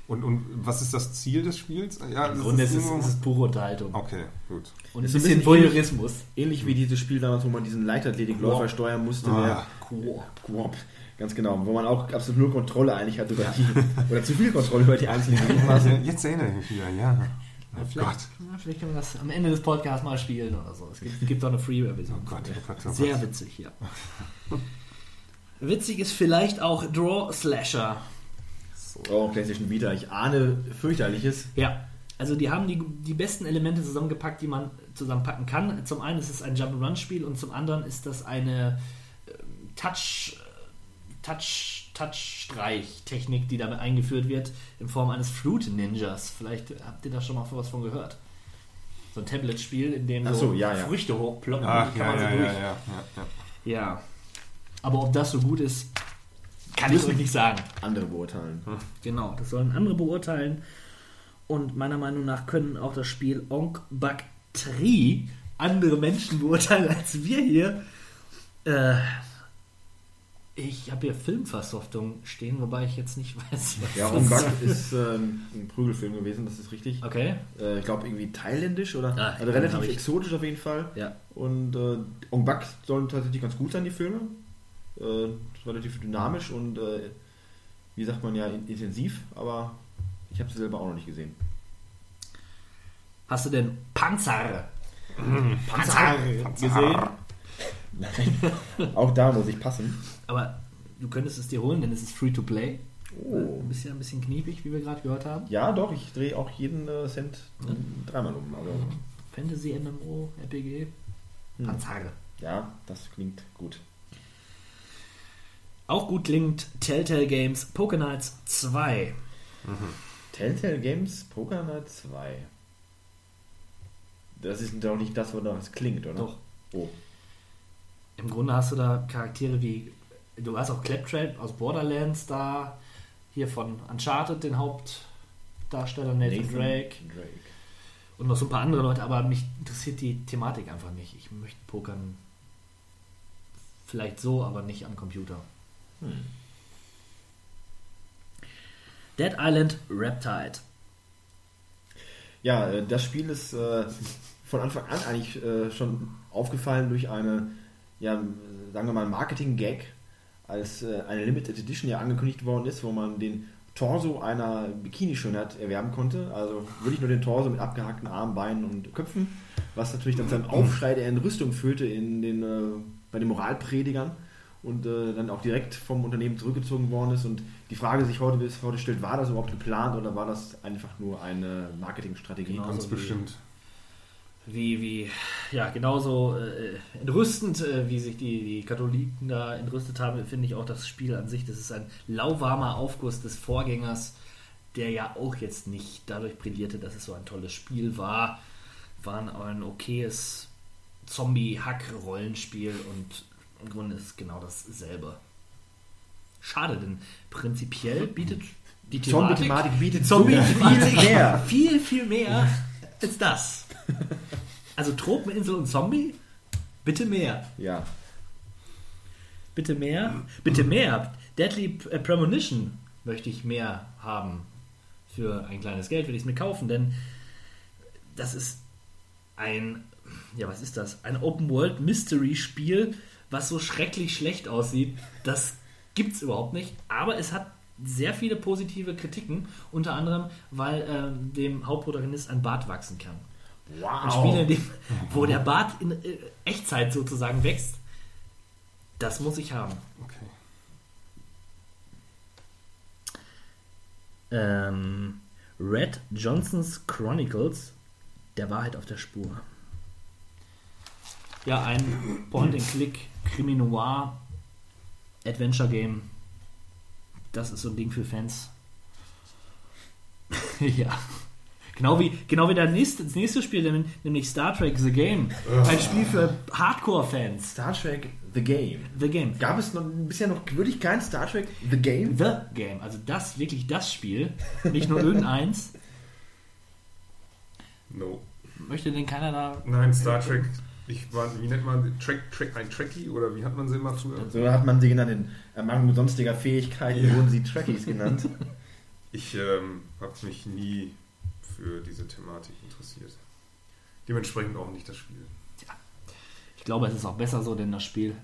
F: Und, und was ist das Ziel des Spiels? Ja,
B: Im
F: das
B: Grunde ist es, ist es pure Unterhaltung.
F: Okay, gut.
B: Und ein
A: Ist ein
B: bisschen Voyeurismus.
A: Ähnlich wie dieses Spiel damals, wo man diesen Leichtathletikläufer
B: Quop.
A: steuern musste.
F: Ah,
A: der, Quop. Ganz genau. Wo man auch absolut null Kontrolle eigentlich hat über die, oder zu viel Kontrolle über die einzelnen Gliedmaßen.
F: jetzt erinnere ich mich wieder, ja. Oh
B: vielleicht,
F: Gott.
B: ja, vielleicht können wir das am Ende des Podcasts mal spielen oder so. Es gibt, gibt auch eine Freeware-Version.
F: Oh Gott, oh Gott, oh
B: Sehr
F: Gott.
B: witzig, ja. Witzig ist vielleicht auch Draw Slasher.
A: Oh, PlayStation Vita. Ich ahne fürchterliches.
B: Ja, also die haben die, die besten Elemente zusammengepackt, die man zusammenpacken kann. Zum einen ist es ein Jump'n'Run-Spiel und zum anderen ist das eine ähm, Touch, Touch, Touch-Streich-Technik, die damit eingeführt wird, in Form eines Fruit-Ninjas. Vielleicht habt ihr da schon mal was von gehört. So ein Tablet-Spiel, in dem
A: Ach so, ja, ja.
B: Früchte hochploppen
F: Ach,
B: kann
F: ja,
B: man so durch.
F: ja.
B: Aber ob das so gut ist, kann ich euch nicht sagen.
A: Andere beurteilen.
B: Genau, das sollen andere beurteilen. Und meiner Meinung nach können auch das Spiel Onk Bak Tri andere Menschen beurteilen als wir hier. Äh, ich habe hier Filmversoftung stehen, wobei ich jetzt nicht weiß, was
A: Ja,
B: das
A: Ongbak ist ähm, ein Prügelfilm gewesen, das ist richtig.
B: Okay.
A: Äh, ich glaube irgendwie thailändisch oder
B: Ah,
A: also relativ exotisch auf jeden Fall.
B: Ja.
A: Und äh, Ongbak sollen tatsächlich ganz gut sein, die Filme. Äh, relativ dynamisch und äh, wie sagt man ja, in- intensiv, aber ich habe sie selber auch noch nicht gesehen.
B: Hast du denn Panzer?
A: Panzer
B: gesehen?
A: Auch da muss ich passen.
B: Aber du könntest es dir holen, denn es ist free to play.
A: Oh.
B: Ein bisschen, ein bisschen kniepig, wie wir gerade gehört haben.
A: Ja, doch, ich drehe auch jeden äh, Cent
B: Ja.
A: dreimal um. Also,
B: Fantasy, MMO, RPG.
A: Hm.
B: Panzer.
A: ja, das klingt gut.
B: Auch gut klingt Telltale Games Poker Nights 2.
A: Telltale Games Poker Night 2. Das ist doch nicht das, wonach es klingt, oder?
B: Doch.
A: Oh.
B: Im Grunde hast du da Charaktere wie, du hast auch Claptrap aus Borderlands da, hier von Uncharted, den Hauptdarsteller Nathan, Drake
A: Drake.
B: und noch so ein paar andere Leute, aber mich interessiert die Thematik einfach nicht. Ich möchte pokern vielleicht so, aber nicht am Computer.
A: Hm.
B: Dead Island Reptide.
A: Ja, äh, das Spiel ist äh, von Anfang an eigentlich äh, schon aufgefallen durch eine, ja, sagen wir mal, Marketing-Gag, als äh, eine Limited Edition ja angekündigt worden ist, wo man den Torso einer Bikini-Schönheit erwerben konnte. Also wirklich nur den Torso mit abgehackten Armen, Beinen und Köpfen, was natürlich dann zu einem Aufschrei der Entrüstung führte in den, äh, bei den Moralpredigern und äh, dann auch direkt vom Unternehmen zurückgezogen worden ist. Und die Frage sich heute bis heute stellt, war das überhaupt geplant oder war das einfach nur eine Marketingstrategie?
B: Genau.
F: Ganz bestimmt.
B: Wie, wie, ja, genauso äh, entrüstend, äh, wie sich die, die Katholiken da entrüstet haben, finde ich auch das Spiel an sich. Das ist ein lauwarmer Aufguss des Vorgängers, der ja auch jetzt nicht dadurch brillierte, dass es so ein tolles Spiel war. War ein, okayes Zombie-Hack-Rollenspiel und im Grunde ist es genau dasselbe. Schade, denn prinzipiell bietet die Thematik,
A: Zombie-Thematik bietet
B: Zombie-Thematik
A: viel mehr.
B: viel, viel mehr als das. Also Tropeninsel und Zombie? Bitte mehr.
A: Ja,
B: Bitte mehr. Bitte mehr. Deadly äh, Premonition möchte ich mehr haben. Für ein kleines Geld würde ich es mir kaufen, denn das ist ein, ja, was ist das? Ein Open-World-Mystery-Spiel, was so schrecklich schlecht aussieht. Das gibt es überhaupt nicht. Aber es hat sehr viele positive Kritiken, unter anderem, weil ähm, dem Hauptprotagonist ein Bart wachsen kann. Ein Spiel, in dem, wo der Bart in äh, Echtzeit sozusagen wächst, das muss ich haben.
F: Okay.
B: Ähm, Red Johnson's Chronicles, der Wahrheit auf der Spur. Ja, ein Point-and-Click Krimi-Noir Adventure-Game. Das ist so ein Ding für Fans. ja. Genau wie, genau wie der nächste, das nächste Spiel, nämlich- nämlich Star Trek The Game. Ein Spiel für Hardcore-Fans.
A: Star Trek The Game.
B: The Game.
A: Gab es noch, bisher noch wirklich kein Star Trek The Game?
B: The Game, also das, wirklich das Spiel, nicht nur irgendeins.
F: No.
B: Möchte denn keiner da.
F: Nein, Star Trek. Ich war, wie nennt man Track, Track, ein Trekkie oder wie hat man sie immer früher?
A: So hat man sie genannt. In Ermangelung sonstiger Fähigkeiten
F: Ja.
A: wurden sie Trekkies genannt.
F: Ich ähm, habe mich nie für diese Thematik interessiert. Dementsprechend auch nicht das Spiel.
B: Ich glaube, es ist auch besser so, denn das Spiel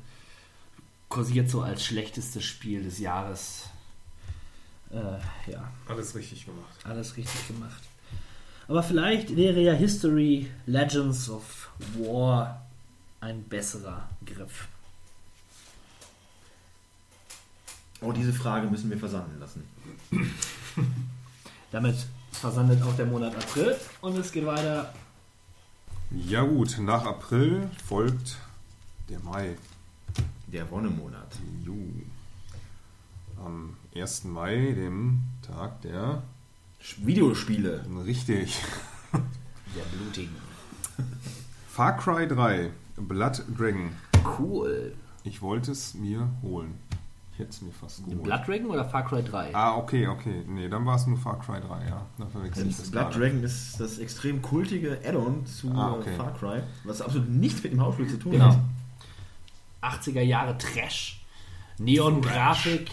B: kursiert so als schlechtestes Spiel des Jahres. Äh, ja,
F: Alles richtig gemacht.
B: alles richtig gemacht. Aber vielleicht wäre ja History Legends of War ein besserer Griff.
A: Oh, diese Frage müssen wir versanden lassen.
B: Damit versandet auch der Monat April und es geht weiter.
F: Ja gut, nach April folgt der Mai.
A: Der Wonnemonat.
F: Jo. am 1. Mai, dem Tag der.
A: Videospiele.
F: Richtig.
B: Der blutigen.
F: Far Cry 3, Blood Dragon.
B: Cool.
F: Ich wollte es mir holen. Ich hätte es mir fast geholt.
B: Blood Dragon oder Far Cry 3?
F: Ah, okay, okay. Nee, dann war es nur Far Cry 3, ja. Da verwechsel ich das
A: Blood
F: gerade.
A: Dragon ist das extrem kultige Add-on zu
F: Ah,
A: äh,
F: okay.
A: Far Cry, was absolut nichts mit dem Hauptspiel zu tun
B: Genau.
A: hat.
B: 80er Jahre Trash. Neon-Grafik.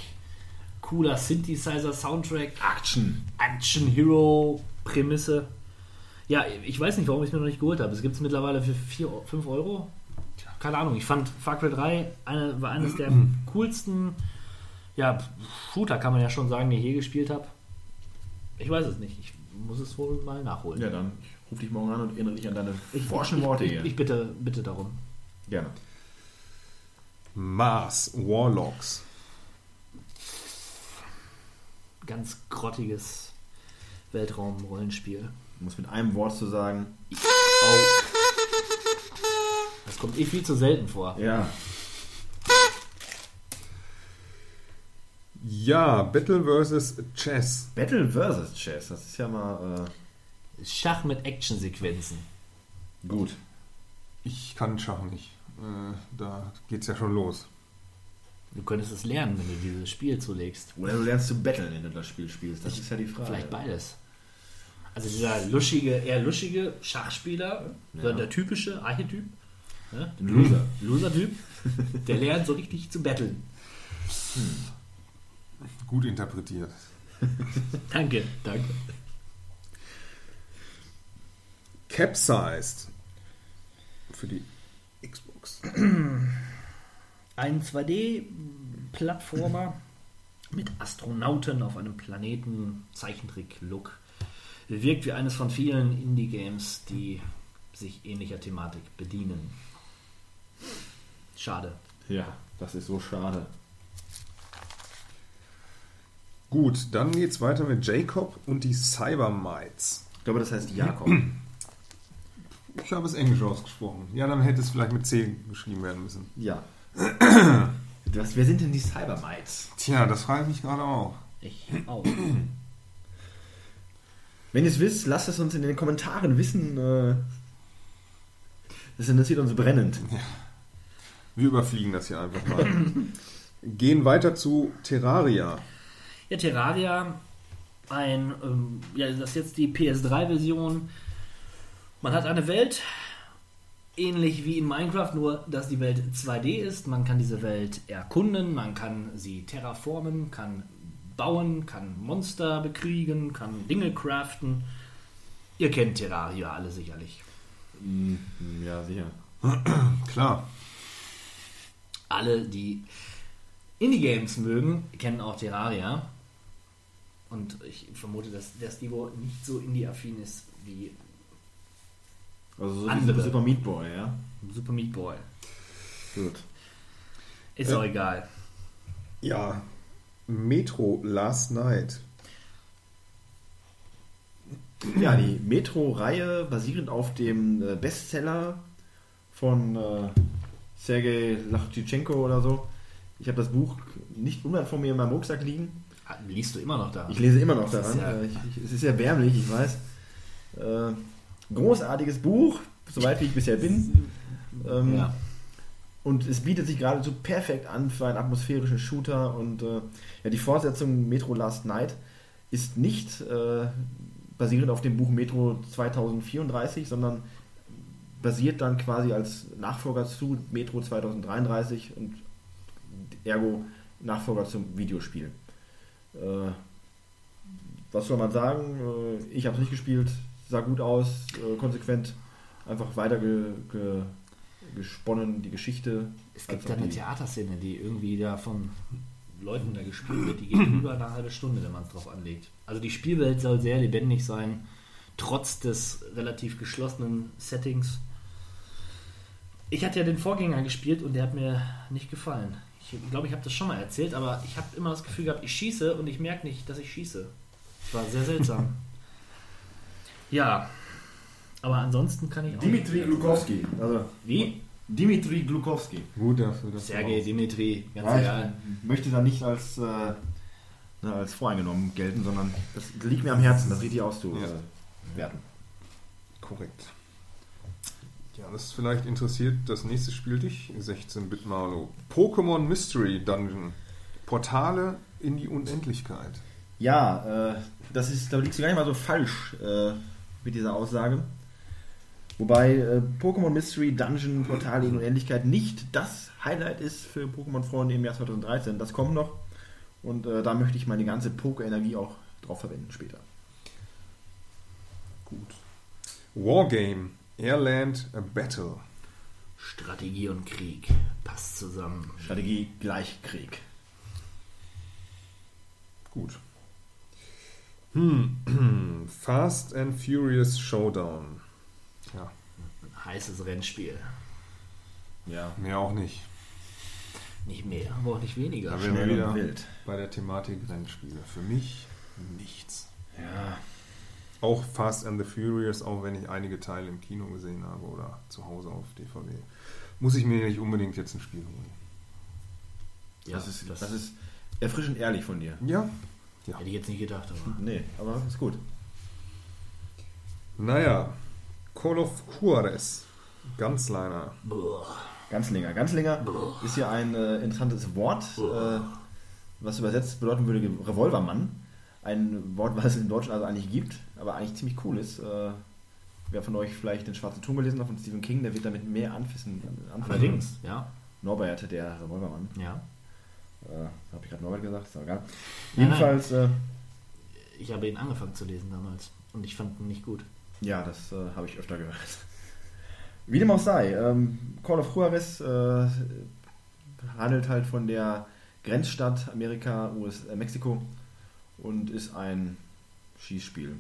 B: Cooler Synthesizer-Soundtrack.
A: Action.
B: Action-Hero-Prämisse. Ja, ich weiß nicht, warum ich es mir noch nicht geholt habe. Es gibt es mittlerweile für 4, 5 Euro. Keine Ahnung. Ich fand Far Cry 3 eine, war eines der coolsten ja, Shooter, kann man ja schon sagen, die ich je gespielt habe. Ich weiß es nicht. Ich muss es wohl mal nachholen.
A: Ja, dann ich ruf dich morgen an und erinnere dich an deine forschen
B: ich,
A: Worte
B: ich,
A: hier.
B: ich bitte, bitte darum.
A: Gerne.
F: Mars Warlocks.
B: Ganz grottiges Weltraum-Rollenspiel.
A: Um es mit einem Wort zu sagen.
B: Das kommt eh viel zu selten vor.
A: Ja.
F: Ja, Battle vs. Chess.
A: Battle vs. Chess, das ist ja mal
B: Schach mit Actionsequenzen.
A: äh, gut.
F: Ich kann Schach nicht. Äh, da geht's ja schon los.
B: Du könntest es lernen, wenn du dieses Spiel zulegst.
A: Oder du lernst zu battlen, wenn du das Spiel spielst. Das ist ja die Frage.
B: Vielleicht beides. Also dieser luschige, eher luschige Schachspieler,
A: Ja.
B: der typische Archetyp, ne?
A: Loser.
B: Loser-Typ, der lernt so richtig zu battlen.
F: Gut interpretiert.
B: Danke, danke.
F: Capsized. Für die Xbox.
B: Ein 2D-Plattformer mit Astronauten auf einem Planeten, Zeichentrick-Look. Wirkt wie eines von vielen Indie-Games, die sich ähnlicher Thematik bedienen. Schade.
A: Ja, das ist so schade.
F: Gut, dann geht's weiter mit Jacob und die Cybermites.
A: Ich glaube, das heißt Jakob.
F: Ich habe es Englisch ausgesprochen. Ja, dann hätte es vielleicht mit C geschrieben werden müssen.
A: ja. Was, wer sind denn die Cybermites?
F: Tja, das frage ich mich gerade auch.
B: Ich auch.
A: Wenn ihr es wisst, lasst es uns in den Kommentaren wissen. äh, Das interessiert uns brennend.
F: Wir überfliegen das hier einfach mal. Gehen weiter zu Terraria.
B: Ja, Terraria, ein, ähm, ja, das ist jetzt die PS3-Version. Man hat eine Welt, ähnlich wie in Minecraft, nur dass die Welt 2D ist. Man kann diese Welt erkunden, man kann sie terraformen, kann bauen, kann Monster bekriegen, kann Dinge craften. Ihr kennt Terraria alle sicherlich.
A: Ja, sicher.
F: Klar.
B: Alle, die Indie-Games mögen, kennen auch Terraria. Und ich vermute, dass der Stivo nicht so indie-affin ist wie
A: Also so
B: Andere.
A: Super Meat Boy, ja.
B: Super Meat Boy.
A: Gut.
B: Ist
F: Äh,
B: auch egal.
F: Ja. Metro Last Night.
A: Ja, die Metro-Reihe basierend auf dem äh, Bestseller von äh, Sergei Lachtychenko oder so. Ich habe das Buch nicht unweit von mir in meinem Rucksack liegen.
B: Liest du immer noch da?
A: Ich lese immer noch daran.
B: ja-
A: Äh, ich, ich, es ist erbärmlich, ich weiß. Äh, großartiges Buch, soweit wie ich bisher bin. Ähm,
B: Ja.
A: Und es bietet sich geradezu perfekt an für einen atmosphärischen Shooter. Und äh, ja, die Fortsetzung Metro Last Night ist nicht äh, basierend auf dem Buch Metro 2034, sondern basiert dann quasi als Nachfolger zu Metro 2033 und ergo Nachfolger zum Videospiel. Äh, was soll man sagen? Äh, ich habe es nicht gespielt, sah gut aus, äh, konsequent, einfach weiter ge, ge, gesponnen, die Geschichte.
B: Es gibt da eine Theaterszene, die irgendwie da von Leuten da gespielt wird. Die geht über eine halbe Stunde, wenn man es drauf anlegt. Also die Spielwelt soll sehr lebendig sein, trotz des relativ geschlossenen Settings. Ich hatte ja den Vorgänger gespielt und der hat mir nicht gefallen. Ich glaube, ich habe das schon mal erzählt, aber ich habe immer das Gefühl gehabt, ich schieße und ich merke nicht, dass ich schieße. Das war sehr seltsam. ja, aber ansonsten kann ich auch.
A: Dimitri Glukowski. Also,
B: Wie?
A: Dimitri Glukowski.
F: Gut dafür.
B: Sergej
F: raus-
B: Dimitri, ganz
A: Ja,
B: egal.
A: ich möchte da nicht als äh, ne, als voreingenommen gelten, sondern das liegt mir am Herzen, das richtig auszuwerten.
F: Korrekt. Das vielleicht interessiert das nächste Spiel dich, 16-Bit Marlo. Pokémon Mystery Dungeon. Portale in die Unendlichkeit.
A: Ja, äh, das ist, da liegst du gar nicht mal so falsch äh, mit dieser Aussage. Wobei äh, Pokémon Mystery Dungeon Portale in Unendlichkeit nicht das Highlight ist für Pokémon-Freunde im Jahr 2013. Das kommt noch und äh, da möchte ich meine ganze Poké-Energie auch drauf verwenden später.
F: Gut. Wargame. Airland a Battle.
B: Strategie und Krieg. Passt zusammen.
A: Strategie gleich Krieg.
F: Gut. Hm. Fast and Furious Showdown. Ja,
B: Ein heißes Rennspiel.
A: Ja,
F: mehr auch nicht.
B: Nicht mehr, aber auch nicht weniger.
F: Da wir
A: schnell
F: wieder
A: und wild.
F: bei der Thematik Rennspiele. Für mich nichts.
A: Ja,
F: Auch Fast and the Furious, auch wenn ich einige Teile im Kino gesehen habe oder zu Hause auf DVD, muss ich mir nicht unbedingt jetzt ein Spiel holen.
B: Ja,
A: das, ist,
B: das,
A: das ist erfrischend ehrlich von dir.
F: Ja,
B: hätte ich jetzt nicht gedacht. Aber.
A: Nee, aber ist gut.
F: naja. Call of Juarez. Ganzliner.
B: Boah.
A: Ganzlinger. Ganzlinger ist ja ein äh, interessantes Wort, äh, was übersetzt bedeuten würde Revolvermann. Ein Wort, was es im Deutschen also eigentlich gibt, aber eigentlich ziemlich cool ist. Äh, wer von euch vielleicht den Schwarzen Turm gelesen hat von Stephen King, der wird damit mehr anfassen.
B: Allerdings, ja.
A: Norbert, der Revolvermann.
B: ja.
A: Äh, Habe ich gerade Norbert gesagt? Ist auch egal.
B: Nein,
A: Jedenfalls, äh,
B: Ich habe ihn angefangen zu lesen damals und ich fand ihn nicht gut.
A: ja, das äh, habe ich öfter gehört. Wie dem auch sei, ähm, Call of Juarez äh, handelt halt von der Grenzstadt Amerika, US, äh, Mexiko und ist ein Schießspiel,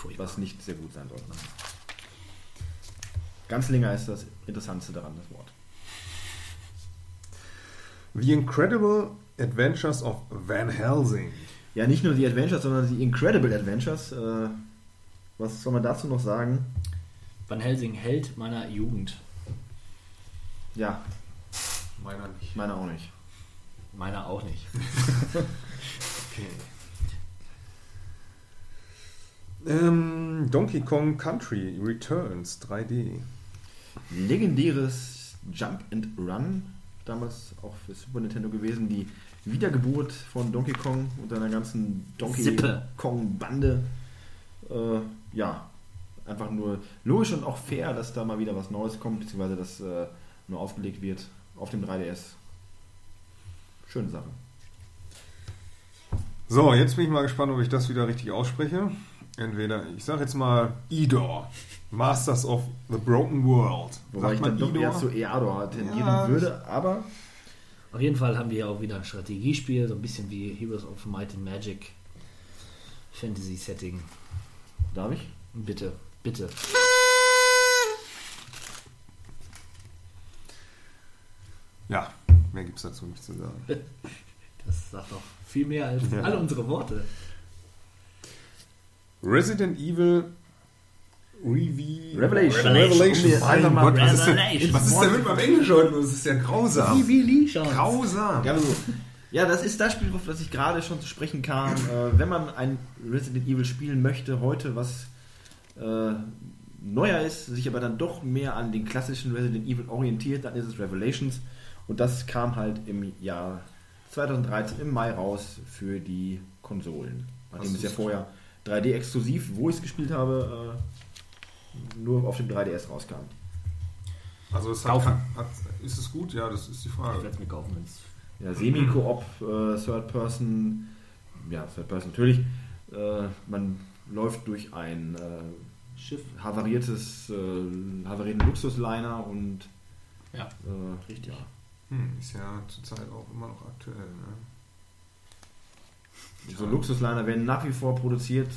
B: Furchtbar.
A: was nicht sehr gut sein sollte. Ganzlinger ist das Interessanteste daran, das Wort.
F: The Incredible Adventures of Van Helsing.
A: Ja, nicht nur die Adventures, sondern die Incredible Adventures. Äh, was soll man dazu noch sagen?
B: Van Helsing Held meiner Jugend.
A: Ja,
F: Meiner nicht.
A: meiner auch nicht.
B: Meiner auch nicht.
F: Okay. Ähm, Donkey Kong Country Returns 3D.
A: legendäres Jump and Run, damals auch für Super Nintendo gewesen, die Wiedergeburt von Donkey Kong und seiner ganzen Donkey
B: Sippe.
A: Kong Bande. Äh, ja, einfach nur logisch und auch fair, dass da mal wieder was Neues kommt, beziehungsweise dass äh, nur aufgelegt wird auf dem 3DS. Schöne Sache.
F: So, jetzt bin ich mal gespannt, ob ich das wieder richtig ausspreche. Entweder, ich sage jetzt mal Idor. Masters of the Broken World.
A: Wobei ich dann doch eher zu Eador tendieren
F: Ja,
A: würde, aber
B: Auf jeden Fall haben wir ja auch wieder ein Strategiespiel, so ein bisschen wie Heroes of Might and Magic. Fantasy-Setting.
A: darf ich?
B: Bitte, bitte.
F: Ja, mehr gibt es dazu nicht zu sagen.
B: Das sagt doch viel mehr als
F: Ja.
B: alle unsere Worte.
F: Resident Evil Revi
A: Revelation.
F: Revelation.
A: Um
F: Mein Gott, was ist, denn,
B: Revelation.
F: was ist denn mit meinem Englisch heute? Das ist ja grausam. Grausam.
A: Ja, also, ja, das ist das Spiel, auf das ich gerade schon zu sprechen kam. Äh, wenn man ein Resident Evil spielen möchte, heute was äh, neuer ist, sich aber dann doch mehr an den klassischen Resident Evil orientiert, dann ist es Revelations. Und das kam halt im Jahr 2013 im Mai raus für die Konsolen. Nachdem es ja vorher 3D exklusiv, wo ich es gespielt habe, äh, nur auf dem 3DS rauskam.
F: Also es hat,
B: Kaufen.
F: hat, ist es gut? Ja, das ist die
B: Ich
F: Frage.
B: werde es mir kaufen, wenn es.
A: Ja, Semi-Koop, äh, Third Person, ja, Third Person natürlich. Äh, man läuft durch ein äh,
B: Schiff.
A: havariertes, äh, havarierten Luxusliner und
B: Ja,
A: äh,
B: richtig.
A: Ja.
F: Hm, ist ja zurzeit auch immer noch aktuell. Ne?
A: So Luxusliner werden nach wie vor produziert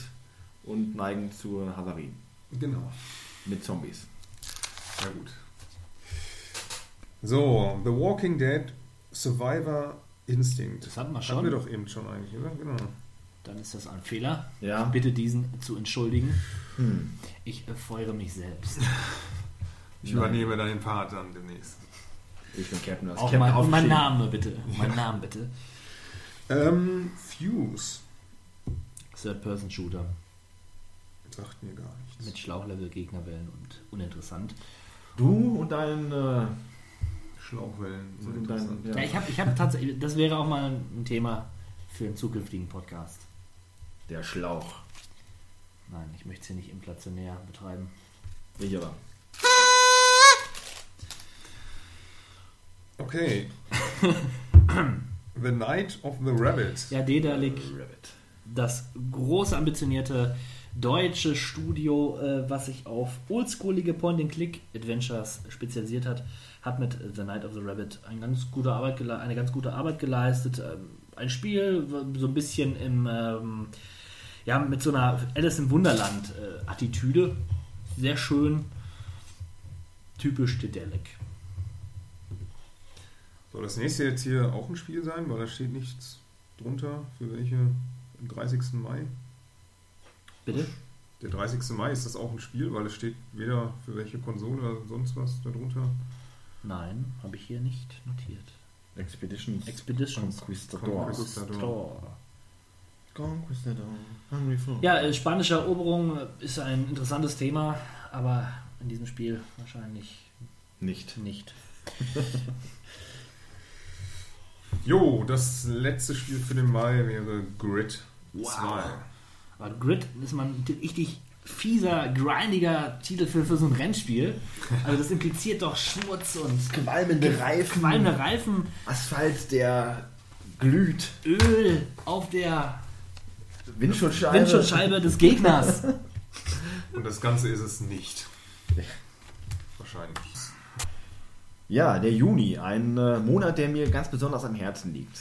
A: und neigen zur Havarie
F: Genau.
A: mit Zombies.
F: Ja gut. So, The Walking Dead Survivor Instinct.
B: Das hatten wir
F: Hatten
B: schon.
F: wir doch eben schon eigentlich, oder? Genau.
B: Dann ist das ein Fehler.
A: Ja.
B: Bitte diesen zu entschuldigen.
A: Hm.
B: Ich feuere mich selbst.
F: Ich
A: Nein.
F: übernehme deinen Part dann demnächst.
A: Ich bin Captain. Das
B: Auch
A: Captain
B: mein, mein. Name bitte. Mein Namen bitte.
F: Ähm, Fuse.
B: Third-Person-Shooter
F: Sagt mir gar nichts.
B: mit Schlauchlevel-Gegnerwellen und uninteressant.
A: Du und dein. Äh,
F: Schlauchwellen. sehr
A: und
F: interessant.
A: dein
B: Ja,
A: ja,
B: ich habe ich hab tatsächlich, das wäre auch mal ein Thema für einen zukünftigen Podcast.
A: der Schlauch.
B: Nein, ich möchte es hier nicht inflationär betreiben.
A: Ich aber.
F: Okay. the Night of the Rabbit.
B: Ja, Dedalik,
A: Rabbit.
B: das große ambitionierte deutsche Studio, äh, was sich auf oldschoolige Point-and-Click-Adventures spezialisiert hat, hat mit The Night of the Rabbit eine ganz gute Arbeit, gele- eine ganz gute Arbeit geleistet. Ähm, ein Spiel so ein bisschen im, ähm, ja, mit so einer Alice im Wunderland-Attitüde. Sehr schön. Typisch Dedelic.
F: Soll das nächste jetzt hier auch ein Spiel sein? Weil da steht nichts drunter. Für welche? Am 30. Mai?
B: Bitte?
F: Der 30. Mai ist das auch ein Spiel, weil es steht weder für welche Konsole oder sonst was darunter.
B: Nein, habe ich hier nicht notiert.
A: Expeditions.
B: Expeditions.
F: Conquistador.
A: Conquistador. Hungry for.
B: Ja, äh, spanische Eroberung ist ein interessantes Thema, aber in diesem Spiel wahrscheinlich
A: Nicht.
B: nicht.
F: Jo, das letzte Spiel für den Mai wäre Grid
B: Wow.
F: 2.
B: Aber Grid ist man ein richtig fieser, grindiger Titel für, für so ein Rennspiel. Also das impliziert doch Schmutz und
A: Qualmende Reifen.
B: qualmende Reifen,
A: Asphalt, der glüht.
B: Öl auf der
A: Windschutzscheibe.
B: Windschutzscheibe des Gegners.
F: Und das Ganze ist es nicht. Wahrscheinlich.
A: Ja, der Juni, ein äh, Monat, der mir ganz besonders am Herzen liegt.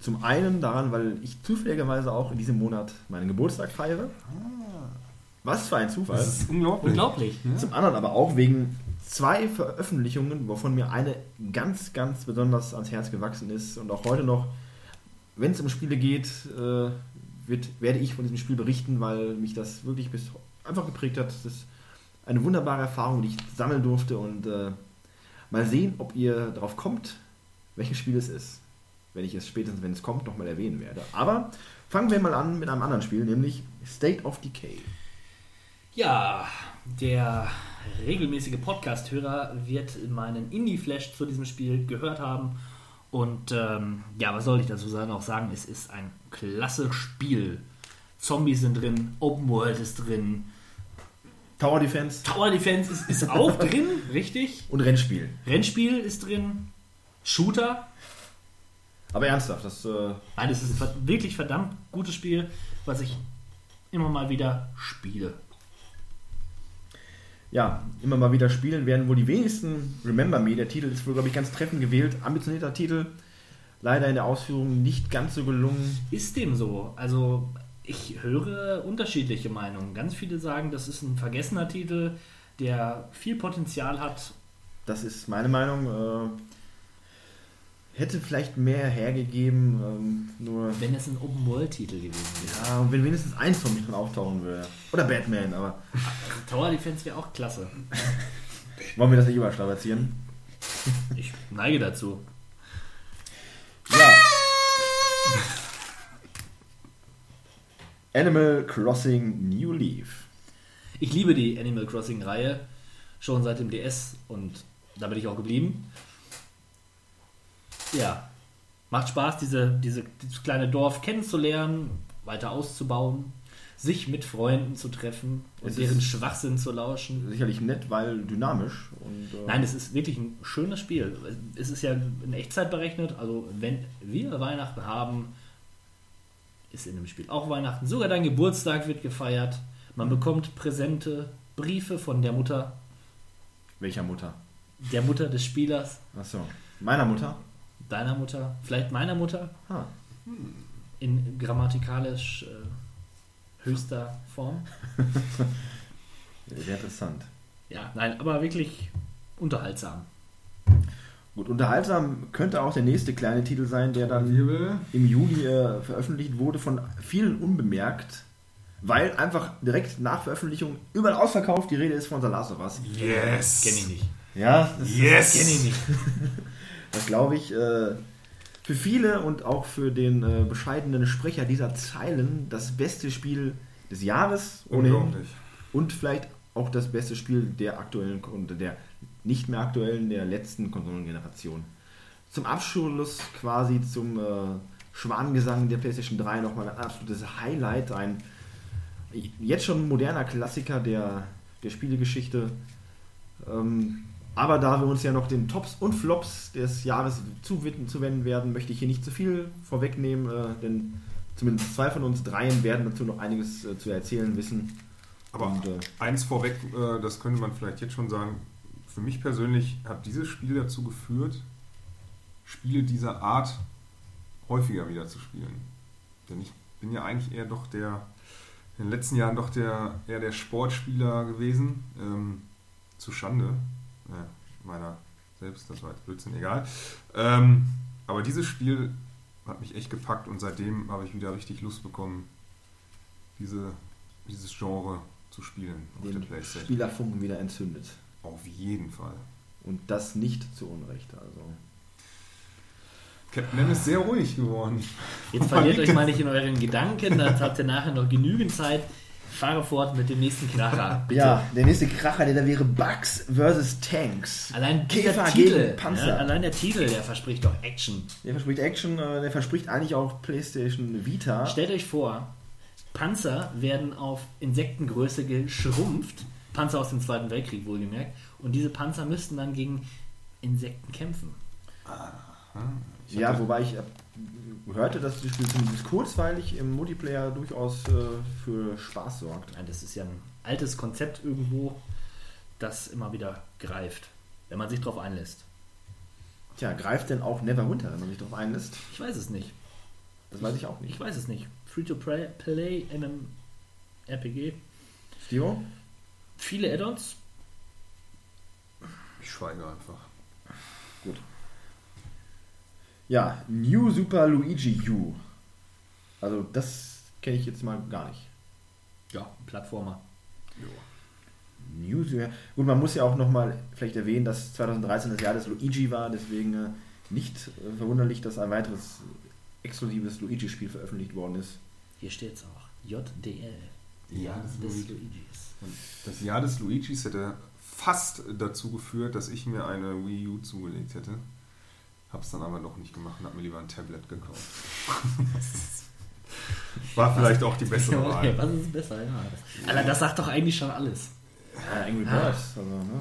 A: Zum einen daran, weil ich zufälligerweise auch in diesem Monat meinen Geburtstag feiere. Was für ein Zufall.
F: Das ist unglaublich.
B: Unglaublich.
A: Zum anderen aber auch wegen zwei Veröffentlichungen, wovon mir eine ganz, ganz besonders ans Herz gewachsen ist und auch heute noch, wenn es um Spiele geht, äh, wird, werde ich von diesem Spiel berichten, weil mich das wirklich bis einfach geprägt hat. Das ist eine wunderbare Erfahrung, die ich sammeln durfte und äh, mal sehen, ob ihr darauf kommt, welches Spiel es ist. Wenn ich es spätestens, wenn es kommt, nochmal erwähnen werde. Aber fangen wir mal an mit einem anderen Spiel, nämlich State of Decay.
B: Ja, der regelmäßige Podcast-Hörer wird meinen Indie-Flash zu diesem Spiel gehört haben. Und ähm, ja, was soll ich dazu sagen? Auch sagen, es ist ein klasse Spiel. Zombies sind drin, Open World ist drin,
A: Tower Defense
B: Tower Defense ist, ist auch drin, richtig.
A: und Rennspiel.
B: Rennspiel ist drin, Shooter.
A: Aber ernsthaft, das äh,
B: Nein, es ist ein wirklich verdammt gutes Spiel, was ich immer mal wieder spiele.
A: ja, immer mal wieder spielen werden wohl die wenigsten Remember Me. Der Titel ist wohl, glaube ich, ganz treffend gewählt. Ambitionierter Titel. Leider in der Ausführung nicht ganz so gelungen.
B: Ist dem so? Also, ich höre unterschiedliche Meinungen. Ganz viele sagen, das ist ein vergessener Titel, der viel Potenzial hat.
A: Das ist meine Meinung. Äh, hätte vielleicht mehr hergegeben. Ähm, nur,
B: Wenn es ein Open-World-Titel gewesen wäre.
A: ja, und wenn wenigstens ein Zombie drin auftauchen würde. Oder Batman, aber
B: Tower Defense wäre auch klasse.
A: wollen wir das nicht überstrapazieren?
B: Ich neige dazu.
A: Ja. Animal Crossing New Leaf.
B: Ich liebe die Animal Crossing-Reihe schon seit dem DS und da bin ich auch geblieben. Ja, macht Spaß, diese, diese, dieses kleine Dorf kennenzulernen, weiter auszubauen, sich mit Freunden zu treffen und
A: Es
B: deren Schwachsinn zu lauschen.
A: Sicherlich nett, weil dynamisch. Und, äh,
B: Nein, es ist wirklich ein schönes Spiel. Es ist ja in Echtzeit berechnet, also wenn wir Weihnachten haben, ist in dem Spiel auch Weihnachten. Sogar dein Geburtstag wird gefeiert. Man bekommt Präsente, Briefe von der Mutter,
A: welcher Mutter?
B: der Mutter des Spielers,
A: Achso. Meiner Mutter?
B: deiner Mutter, vielleicht meiner Mutter,
A: Ah.
B: in grammatikalisch äh, höchster Form.
A: Sehr interessant.
B: Ja, nein, aber wirklich unterhaltsam.
A: Gut, unterhaltsam könnte auch der nächste kleine Titel sein, der dann
F: Wirbel.
A: im Juli äh, veröffentlicht wurde, von vielen unbemerkt, weil einfach direkt nach Veröffentlichung überall ausverkauft. Die Rede ist von The Last of Us.
F: Yes.
B: Kenne ich nicht.
A: Ja, das,
F: Yes.
B: Kenne ich nicht.
A: das glaube ich. Äh, für viele und auch für den äh, bescheidenen Sprecher dieser Zeilen das beste Spiel des Jahres ohnehin
F: Unglaublich.
A: und vielleicht auch das beste Spiel der aktuellen und der nicht mehr aktuellen, der letzten Konsolengeneration. Zum Abschluss quasi zum äh, Schwanengesang der PlayStation 3 nochmal ein absolutes Highlight, ein jetzt schon moderner Klassiker der, der Spielegeschichte. Ähm, aber da wir uns ja noch den Tops und Flops des Jahres zuwenden, zuwenden werden, möchte ich hier nicht zu viel vorwegnehmen, äh, denn zumindest zwei von uns dreien werden dazu noch einiges äh, zu erzählen wissen.
F: Aber
A: Und, äh,
F: eins vorweg, äh, das könnte man vielleicht jetzt schon sagen. Für mich persönlich hat dieses Spiel dazu geführt, Spiele dieser Art häufiger wieder zu spielen. Denn ich bin ja eigentlich eher doch der, in den letzten Jahren doch der, eher der Sportspieler gewesen. Ähm, zu Schande ja, meiner selbst, das war jetzt Blödsinn, egal. Ähm, aber dieses Spiel hat mich echt gepackt und seitdem habe ich wieder richtig Lust bekommen, diese, dieses Genre zu spielen auf der
A: den
F: Playstation.
A: Spielerfunken wieder entzündet.
F: Auf jeden Fall.
A: Und das nicht zu Unrecht. Also.
F: Captain M ist sehr ruhig geworden.
B: Jetzt verliert euch mal nicht in euren Gedanken, dann habt ihr nachher noch genügend Zeit. Fahre fort mit dem nächsten Kracher. Bitte.
A: Ja, der nächste Kracher, der da wäre Bugs vs. Tanks.
B: Allein
A: Käfer
B: der Titel,
A: gegen Panzer.
B: Ja, allein der Titel, der verspricht doch Action.
A: Der verspricht Action, äh, der verspricht eigentlich auch PlayStation Vita.
B: Stellt euch vor, Panzer werden auf Insektengröße geschrumpft. Panzer aus dem Zweiten Weltkrieg wohlgemerkt. Und diese Panzer müssten dann gegen Insekten kämpfen.
A: Ja, wobei ich äh, hörte, dass das Spiel zumindest kurzweilig im Multiplayer durchaus äh, für Spaß sorgt.
B: Nein, das ist ja ein altes Konzept irgendwo, das immer wieder greift, wenn man sich darauf einlässt.
A: Tja, greift denn auch Neverwinter, wenn man sich darauf einlässt?
B: Ich weiß es nicht.
A: Das weiß ich auch nicht.
B: Ich weiß es nicht. Free-to-Play, MMRPG.
A: Stio?
B: Viele Add-ons.
F: Ich schweige einfach.
A: Gut. Ja, New Super Luigi U. Also das kenne ich jetzt mal gar nicht.
B: Ja, Plattformer.
A: New Super. Gut, man muss ja auch nochmal vielleicht erwähnen, dass 2013 das Jahr des Luigi war, deswegen äh, nicht äh, verwunderlich, dass ein weiteres exklusives Luigi-Spiel veröffentlicht worden ist.
B: Hier steht es auch. JDL.
F: Ja, das
B: des
F: Luigi.
B: Luigis.
F: Und das Jahr des Luigis hätte fast dazu geführt, dass ich mir eine Wii U zugelegt hätte. Hab's dann aber doch nicht gemacht und hab mir lieber ein Tablet gekauft. War vielleicht auch die bessere
B: Okay,
F: Wahl.
B: was ist besser? Ja. Alter, das sagt doch eigentlich schon alles.
A: Ja, Angry Birds, also ne,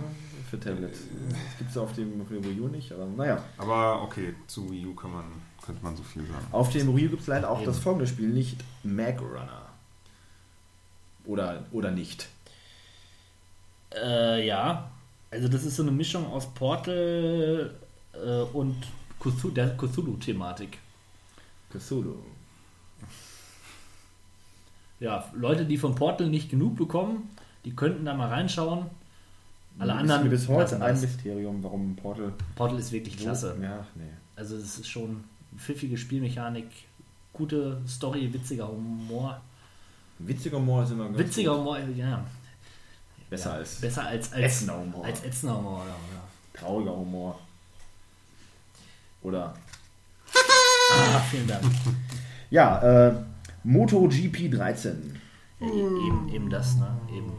A: für Tablet. Das gibt es auf dem, auf dem Wii U nicht, aber naja.
F: Aber okay, zu Wii U kann man, könnte man so viel sagen.
A: Auf dem Wii U gibt es leider auch
B: Eben.
A: das folgende Spiel, nicht Mag Runner. Oder, oder nicht.
B: Äh, ja. Also das ist so eine Mischung aus Portal äh, und Cthulhu, der Cthulhu-Thematik.
A: Cthulhu.
B: Ja, Leute, die von Portal nicht genug bekommen, die könnten da mal reinschauen. Alle anderen
A: bis heute ein. Mysterium, warum Portal.
B: Portal ist wirklich klasse.
A: Ja, nee.
B: Also es ist schon pfiffige Spielmechanik, gute Story, witziger Humor.
A: Witziger Humor ist immer ganz
B: Witziger
A: gut.
B: Humor, ja.
A: Besser
B: ja,
A: als
B: besser als als
A: ätzender Humor.
B: Als ätzender Humor, ja, ja.
A: trauriger Humor. Oder.
B: Ah, vielen Dank.
A: Ja, äh, MotoGP 13.
B: Ja, e- eben, eben das, ne? Eben.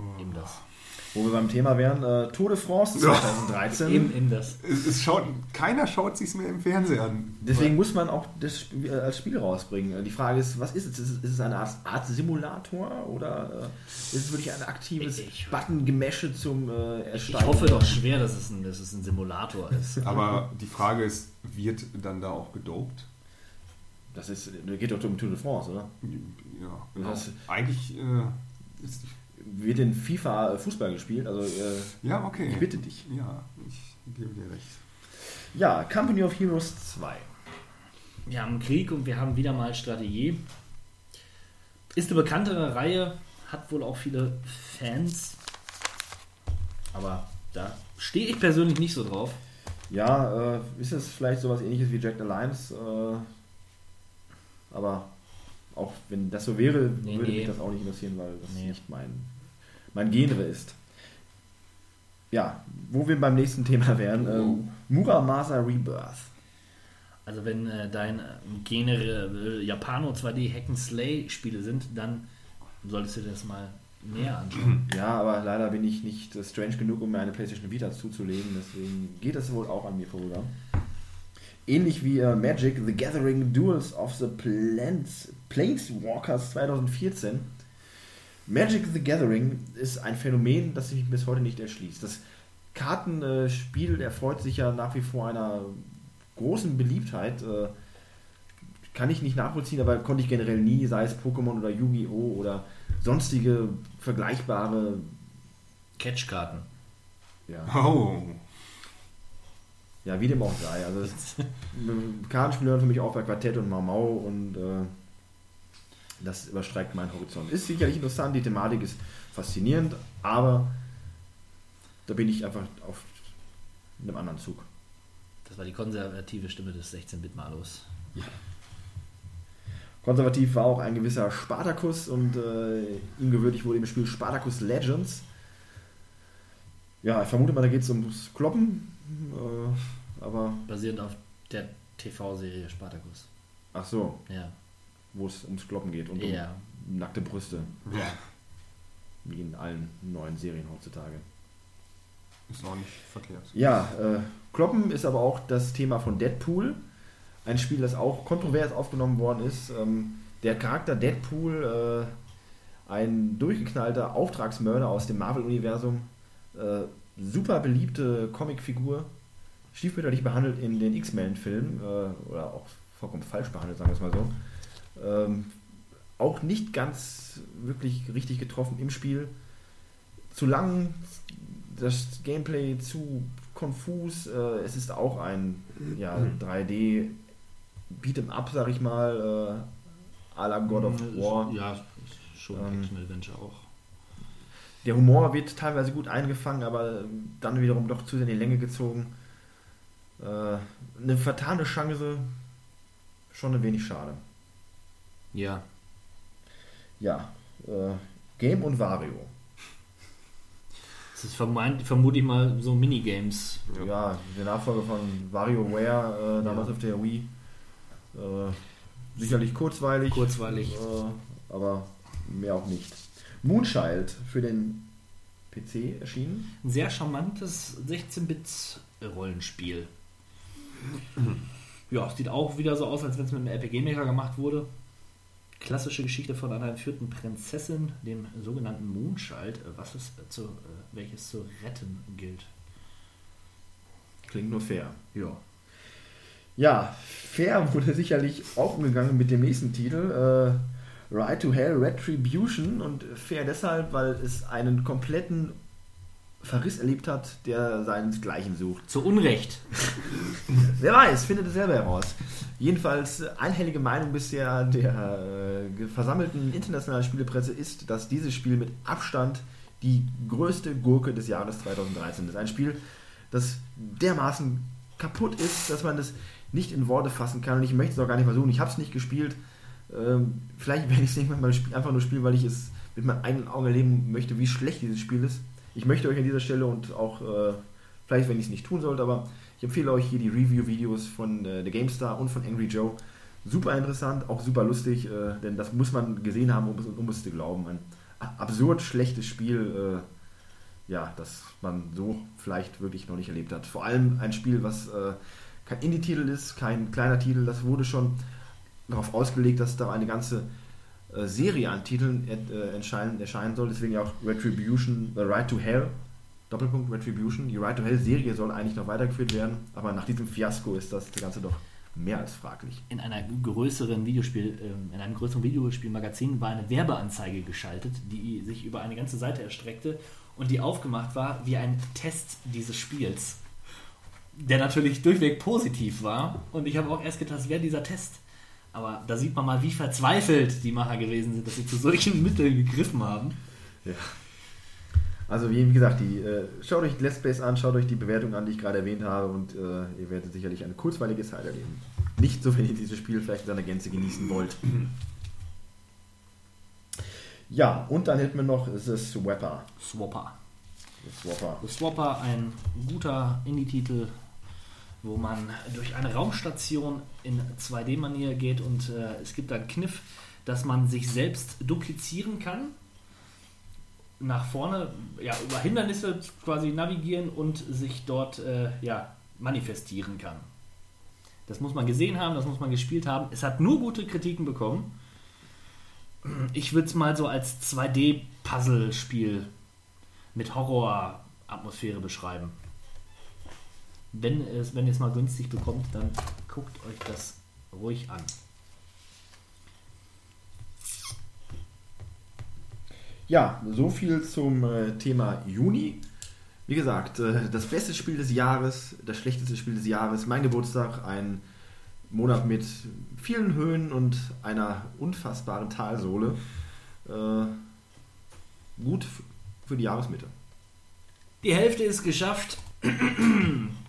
A: Wo wir beim Thema wären, äh, Tour de France
F: Ja.
A: 2013.
B: Eben, eben das.
F: Es, es schaut, keiner schaut sich's mehr im Fernsehen an.
A: Deswegen muss man auch das Spiel, äh, als Spiel rausbringen. Die Frage ist, was ist es? Ist es, ist es eine Art, Art Simulator oder äh, ist es wirklich ein aktives
B: Ich-
A: Button-Gemäsche zum äh,
B: Ich
A: Ersteigen?
B: hoffe doch schwer, dass es ein, dass es ein Simulator ist.
F: Aber die Frage ist, wird dann da auch gedopt?
A: Das ist, das geht doch um Tour de France, oder?
F: Ja, genau.
A: Das-
F: Eigentlich äh, ist die,
A: Wird in FIFA Fußball gespielt? Also, äh,
F: Ja, okay.
A: ich bitte dich.
F: Ja, ich gebe dir recht.
A: Ja, Company of Heroes 2.
B: Wir haben Krieg und wir haben wieder mal Strategie. Ist eine bekanntere Reihe, hat wohl auch viele Fans. Aber da stehe ich persönlich nicht so drauf.
A: Ja, äh, ist es vielleicht sowas ähnliches wie Jack the Lions? Äh, aber auch wenn das so wäre,
B: Nee,
A: würde
B: nee.
A: mich das auch nicht interessieren, weil das
B: Nee.
A: nicht mein, mein Genre ist. Ja, wo wir beim nächsten Thema wären, ähm, Muramasa Rebirth.
B: Also wenn äh, dein äh, genere äh, Japano 2D Hack and Slay Spiele sind, dann solltest du dir das mal näher anschauen.
A: Ja, aber leider bin ich nicht äh, strange genug, um mir eine PlayStation Vita zuzulegen. Deswegen geht es wohl auch an mir vorüber. Ähnlich wie äh, Magic The Gathering Duels of the Plants, Planeswalkers 2014. Magic the Gathering ist ein Phänomen, das sich bis heute nicht erschließt. Das Kartenspiel erfreut sich ja nach wie vor einer großen Beliebtheit. Äh, kann ich nicht nachvollziehen, aber konnte ich generell nie, sei es Pokémon oder Yu-Gi-Oh! oder sonstige vergleichbare
B: Catchkarten.
A: ja,
F: Oh.
A: ja, wie dem auch sei. Also Kartenspiele hören für mich auch bei Quartett und Mau Mau und äh, das überstreicht meinen Horizont. Ist sicherlich interessant, die Thematik ist faszinierend, aber da bin ich einfach auf einem anderen Zug.
B: Das war die konservative Stimme des 16-Bit-Malos.
A: Konservativ war auch ein gewisser Spartacus und äh, ihm gewürdigt wurde im Spiel Spartacus Legends. Ja, ich vermute mal, da geht es ums Kloppen, äh, aber
B: Basierend auf der TV-Serie Spartacus.
A: ach so,
B: Ja.
A: Wo es ums Kloppen geht und
B: Ja.
A: um nackte Brüste,
B: ja.
A: wie in allen neuen Serien heutzutage.
F: Ist auch nicht verkehrt.
A: Ja, äh, Kloppen ist aber auch das Thema von Deadpool. Ein Spiel, das auch kontrovers aufgenommen worden ist. Ähm, der Charakter Deadpool, äh, ein durchgeknallter Auftragsmörder aus dem Marvel-Universum, äh, super beliebte Comicfigur, stiefmütterlich behandelt in den X-Men-Filmen, äh, oder auch vollkommen falsch behandelt, sagen wir es mal so. Ähm, auch nicht ganz wirklich richtig getroffen im Spiel. Zu lang, das Gameplay zu konfus. Äh, es ist auch ein ja, 3D Beat'em Up, sag ich mal, äh, à la God of War.
B: Ja, schon
A: Ähm,
B: Action-Adventure auch.
A: Der Humor wird teilweise gut eingefangen, aber dann wiederum doch zu sehr in die Länge gezogen. Äh, eine vertane Chance, schon ein wenig schade.
B: Ja.
A: Ja, äh, Game und Vario.
B: Das ist vermeint, vermute ich mal so Minigames.
A: Ja, der Nachfolger von WarioWare, äh, damals
B: Ja.
A: auf der Wii. Äh, sicherlich kurzweilig.
B: Kurzweilig.
A: Äh, aber mehr auch nicht. Moonchild für den PC erschienen.
B: Ein sehr charmantes 16-Bit-Rollenspiel. Ja, sieht auch wieder so aus, als wenn es mit einem RPG Maker gemacht wurde. Klassische Geschichte von einer entführten Prinzessin, dem sogenannten Moonchild, was es zu, äh, welches zu retten gilt.
A: Klingt nur fair.
B: Ja.
A: Ja, fair wurde sicherlich auch umgegangen mit dem nächsten Titel. Äh, Ride to Hell Retribution. Und fair deshalb, weil es einen kompletten Verriss erlebt hat, der seinesgleichen sucht.
B: Zu Unrecht.
A: Wer weiß, findet es selber heraus. Jedenfalls einhellige Meinung bisher der äh, versammelten internationalen Spielepresse ist, dass dieses Spiel mit Abstand die größte Gurke des Jahres 2013 ist. Ein Spiel, das dermaßen kaputt ist, dass man das nicht in Worte fassen kann. Und ich möchte es auch gar nicht versuchen. Ich habe es nicht gespielt. Ähm, vielleicht werde ich es irgendwann mal spielen, einfach nur spielen, weil ich es mit meinen eigenen Augen erleben möchte, wie schlecht dieses Spiel ist. Ich möchte euch an dieser Stelle und auch äh, vielleicht, wenn ich es nicht tun sollte, aber ich empfehle euch hier die Review-Videos von äh, The GameStar und von Angry Joe. Super interessant, auch super lustig, äh, denn das muss man gesehen haben, um, um es zu glauben. Ein absurd schlechtes Spiel, äh, ja, das man so vielleicht wirklich noch nicht erlebt hat. Vor allem ein Spiel, was äh, kein Indie-Titel ist, kein kleiner Titel, das wurde schon darauf ausgelegt, dass da eine ganze Serie an Titeln äh, erscheinen, erscheinen soll. Deswegen ja auch Retribution, The Right to Hell, Doppelpunkt Retribution. Die Right to Hell Serie soll eigentlich noch weitergeführt werden, aber nach diesem Fiasko ist das Ganze doch mehr als fraglich.
B: in einer größeren Videospiel, ähm, in einem größeren Videospielmagazin war eine Werbeanzeige geschaltet, die sich über eine ganze Seite erstreckte und die aufgemacht war wie ein Test dieses Spiels. Der natürlich durchweg positiv war. Und ich habe auch erst gedacht, wäre dieser Test. Aber da sieht man mal, wie verzweifelt die Macher gewesen sind, dass sie zu solchen Mitteln gegriffen haben.
A: Also wie, gesagt, die, äh, schaut euch Let's Plays an, schaut euch die Bewertung an, die ich gerade erwähnt habe und äh, ihr werdet sicherlich eine kurzweilige Zeit erleben. Nicht so, wenn ihr dieses Spiel vielleicht in seiner Gänze genießen wollt. Ja, und dann hätten wir noch The Swapper.
B: Swapper.
A: The Swapper.
B: The Swapper, ein guter Indie-Titel. Wo man durch eine Raumstation in 2D-Manier geht und äh, es gibt einen Kniff, dass man sich selbst duplizieren kann. Nach vorne, ja, über Hindernisse quasi navigieren und sich dort äh, ja, manifestieren kann. Das muss man gesehen haben, das muss man gespielt haben. Es hat nur gute Kritiken bekommen. Ich würde es mal so als 2D-Puzzle-Spiel mit Horror-Atmosphäre beschreiben. Wenn, es, wenn ihr es mal günstig bekommt, dann guckt euch das ruhig an.
A: Ja, so viel zum äh, Thema Juni. Wie gesagt, äh, das beste Spiel des Jahres, das schlechteste Spiel des Jahres, mein Geburtstag, ein Monat mit vielen Höhen und einer unfassbaren Talsohle. Äh, gut für die Jahresmitte.
B: Die Hälfte ist geschafft.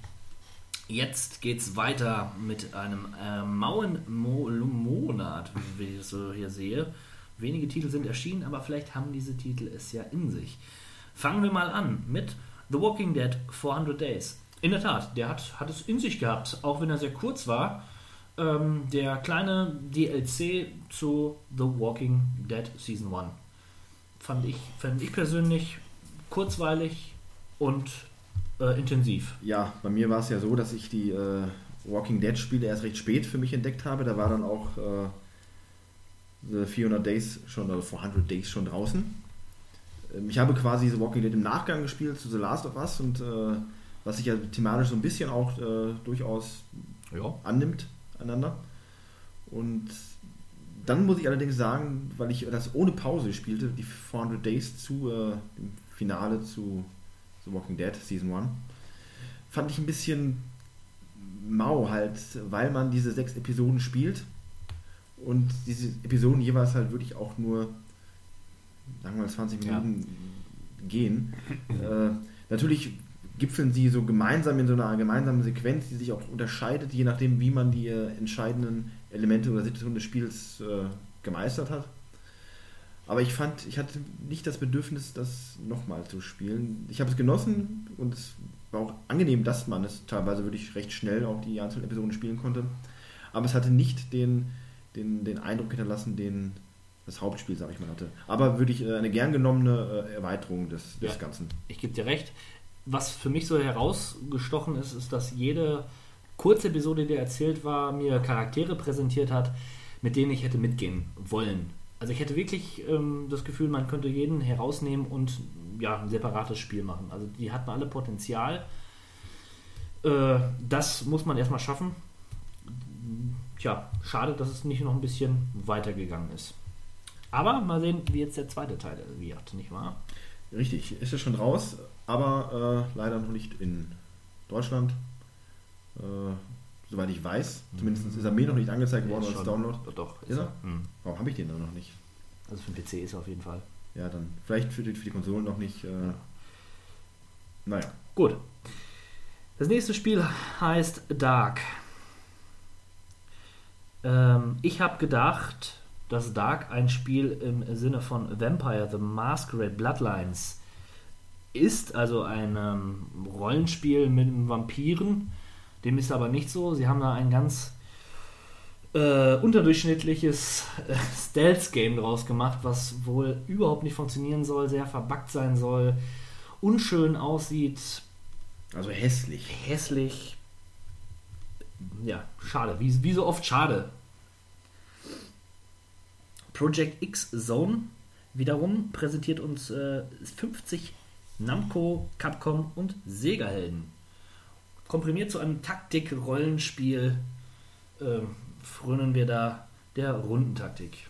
B: Jetzt geht's weiter mit einem äh, mauen Mo Monat, wie ich es so hier sehe. Wenige Titel sind erschienen, aber vielleicht haben diese Titel es ja in sich. Fangen wir mal an mit The Walking Dead 400 Days. In der Tat, der hat, hat es in sich gehabt, auch wenn er sehr kurz war. Ähm, der kleine DLC zu The Walking Dead Season 1 fand ich, fand ich persönlich kurzweilig und äh, intensiv.
A: Ja, bei mir war es ja so, dass ich die äh, Walking Dead Spiele erst recht spät für mich entdeckt habe. Da war dann auch äh, The 400 Days schon, oder 400 Days schon draußen. Ähm, ich habe quasi The Walking Dead im Nachgang gespielt zu The Last of Us und äh, was sich ja thematisch so ein bisschen auch äh, durchaus
B: Ja.
A: annimmt einander. Und dann muss ich allerdings sagen, weil ich das ohne Pause spielte, die 400 Days zu äh, dem Finale zu The Walking Dead Season 1, fand ich ein bisschen mau halt, weil man diese sechs Episoden spielt und diese Episoden jeweils halt wirklich auch nur, sagen wir mal, 20
B: Ja.
A: Minuten gehen. äh, natürlich gipfeln sie so gemeinsam in so einer gemeinsamen Sequenz, die sich auch unterscheidet, je nachdem, wie man die äh, entscheidenden Elemente oder Situationen des Spiels äh, gemeistert hat. Aber ich fand, ich hatte nicht das Bedürfnis, das nochmal zu spielen. Ich habe es genossen und es war auch angenehm, dass man es teilweise wirklich recht schnell auch die einzelnen Episoden spielen konnte. Aber es hatte nicht den, den, den Eindruck hinterlassen, den das Hauptspiel, sage ich mal, hatte. Aber wirklich äh, eine gern genommene äh, Erweiterung des, des
B: Ja.
A: Ganzen.
B: Ich gebe dir recht. Was für mich so herausgestochen ist, ist, dass jede kurze Episode, die erzählt war, mir Charaktere präsentiert hat, mit denen ich hätte mitgehen wollen. Also ich hätte wirklich ähm, das Gefühl, man könnte jeden herausnehmen und ja, ein separates Spiel machen. Also die hatten alle Potenzial. Äh, das muss man erstmal schaffen. Tja, schade, dass es nicht noch ein bisschen weitergegangen ist. Aber mal sehen, wie jetzt der zweite Teil wird, nicht wahr?
A: Richtig, ist es schon raus, aber äh, leider noch nicht in Deutschland. Äh, soweit ich weiß. Zumindest ist er mir noch nicht angezeigt worden als. Download.
B: Doch,
A: Ist er?
B: Hm.
A: Warum habe ich den dann noch nicht?
B: Also für den PC ist er auf jeden Fall.
A: Ja, dann vielleicht für die, für die Konsolen noch nicht. Äh, naja.
B: Gut. Das nächste Spiel heißt Dark. Ähm, ich habe gedacht, dass Dark ein Spiel im Sinne von Vampire the Masquerade Bloodlines ist, also ein ähm, Rollenspiel mit Vampiren. Dem ist aber nicht so. Sie haben da ein ganz äh, unterdurchschnittliches äh, Stealth-Game draus gemacht, was wohl überhaupt nicht funktionieren soll, sehr verbuggt sein soll, unschön aussieht,
A: Also hässlich.
B: hässlich. Ja, schade. Wie, wie so oft schade. Project X Zone wiederum präsentiert uns äh, 50 Namco, Capcom und Sega-Helden. Komprimiert zu einem Taktik-Rollenspiel äh, frönen wir da der Rundentaktik.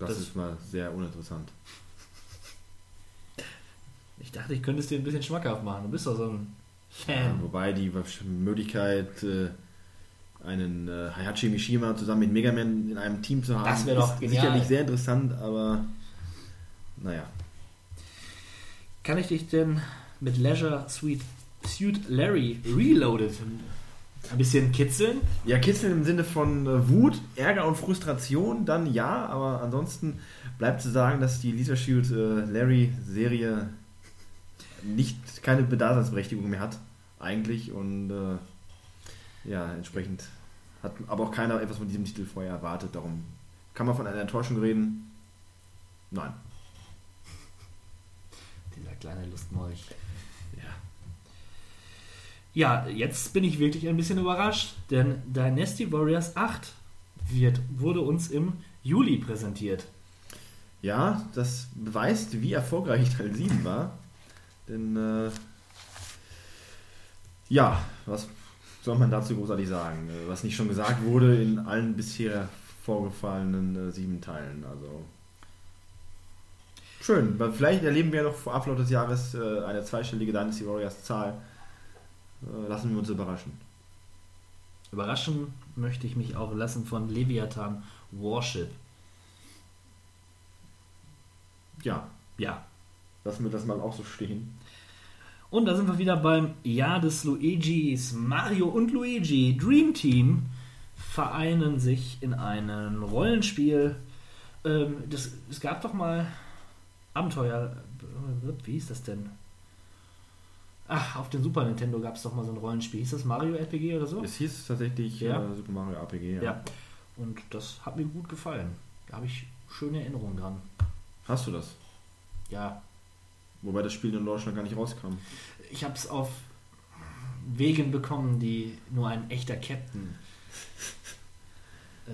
A: Das,
B: Das-
A: ist mal sehr uninteressant.
B: Ich dachte, ich könnte es dir ein bisschen schmackhaft machen. Du bist doch so ein
A: Ja,
B: Fan.
A: wobei die Möglichkeit, äh, einen äh, Hayashi Mishima zusammen mit Mega Man in einem Team zu haben,
B: Das wär doch genial.
A: sicherlich sehr interessant, aber naja.
B: Kann ich dich denn mit Leisure Suite, Suit Larry Reloaded ein bisschen kitzeln?
A: Ja, kitzeln im Sinne von äh, Wut, Ärger und Frustration, dann ja, aber ansonsten bleibt zu sagen, dass die Lisa Shield äh, Larry Serie nicht keine Daseinsberechtigung mehr hat. eigentlich und äh, ja, entsprechend hat aber auch keiner etwas von diesem Titel vorher erwartet. Darum kann man von einer Enttäuschung reden. Nein.
B: Dieser kleine Lustmolch.
A: Ja.
B: Jetzt bin ich wirklich ein bisschen überrascht, denn Dynasty Warriors 8 wird, wurde uns im Juli präsentiert.
A: Ja, das beweist, wie erfolgreich Teil 7 war. Denn, äh, ja, was soll man dazu großartig sagen? Äh, Was nicht schon gesagt wurde in allen bisher vorgefallenen äh, sieben Teilen. Also, schön. Weil Vielleicht erleben wir noch vor Ablauf des Jahres äh, eine zweistellige Dynasty Warriors Zahl. Äh, lassen wir uns überraschen.
B: Überraschen möchte ich mich auch lassen von Leviathan Warship.
A: Ja,
B: Ja.
A: lassen wir das mal auch so stehen.
B: Und da sind wir wieder beim Jahr des Luigis. Mario und Luigi, Dream Team, vereinen sich in einem Rollenspiel. Ähm, das, es gab doch mal Abenteuer. Wie hieß das denn? Ach, auf dem Super Nintendo gab es doch mal so ein Rollenspiel. Hieß das Mario RPG oder so?
A: Es hieß tatsächlich
B: Ja.
A: äh, Super Mario RPG.
B: Ja. Und das hat mir gut gefallen. Da habe ich schöne Erinnerungen dran.
A: Hast du das?
B: Ja,
A: Wobei das Spiel in Deutschland gar nicht rauskam.
B: ich habe es auf Wegen bekommen, die nur ein echter Captain äh,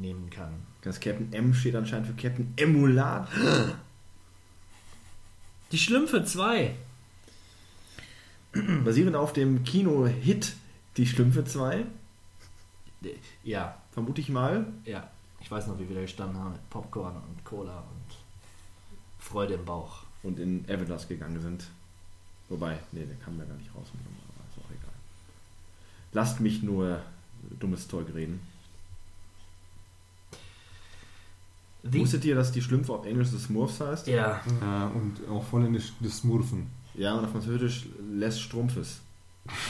B: nehmen kann.
A: Das Captain M steht anscheinend für Captain Emulat.
B: Die Schlümpfe 2.
A: Basierend auf dem Kino-Hit Die Schlümpfe 2,
B: Ja,
A: vermute ich mal.
B: ja. Ich weiß noch, wie wir da gestanden haben mit Popcorn und Cola und Freude im Bauch.
A: Und in Everlast gegangen sind. Wobei, nee, der kam ja gar nicht raus. Ist auch egal. Lasst mich nur dummes Zeug reden.
B: The
A: Wusstet ihr, dass die Schlümpfe auf Englisch das Smurfs heißt?
B: ja,
F: Ja, und auch holländisch das Smurfen.
A: Ja, und auf Französisch Les Strumpfes.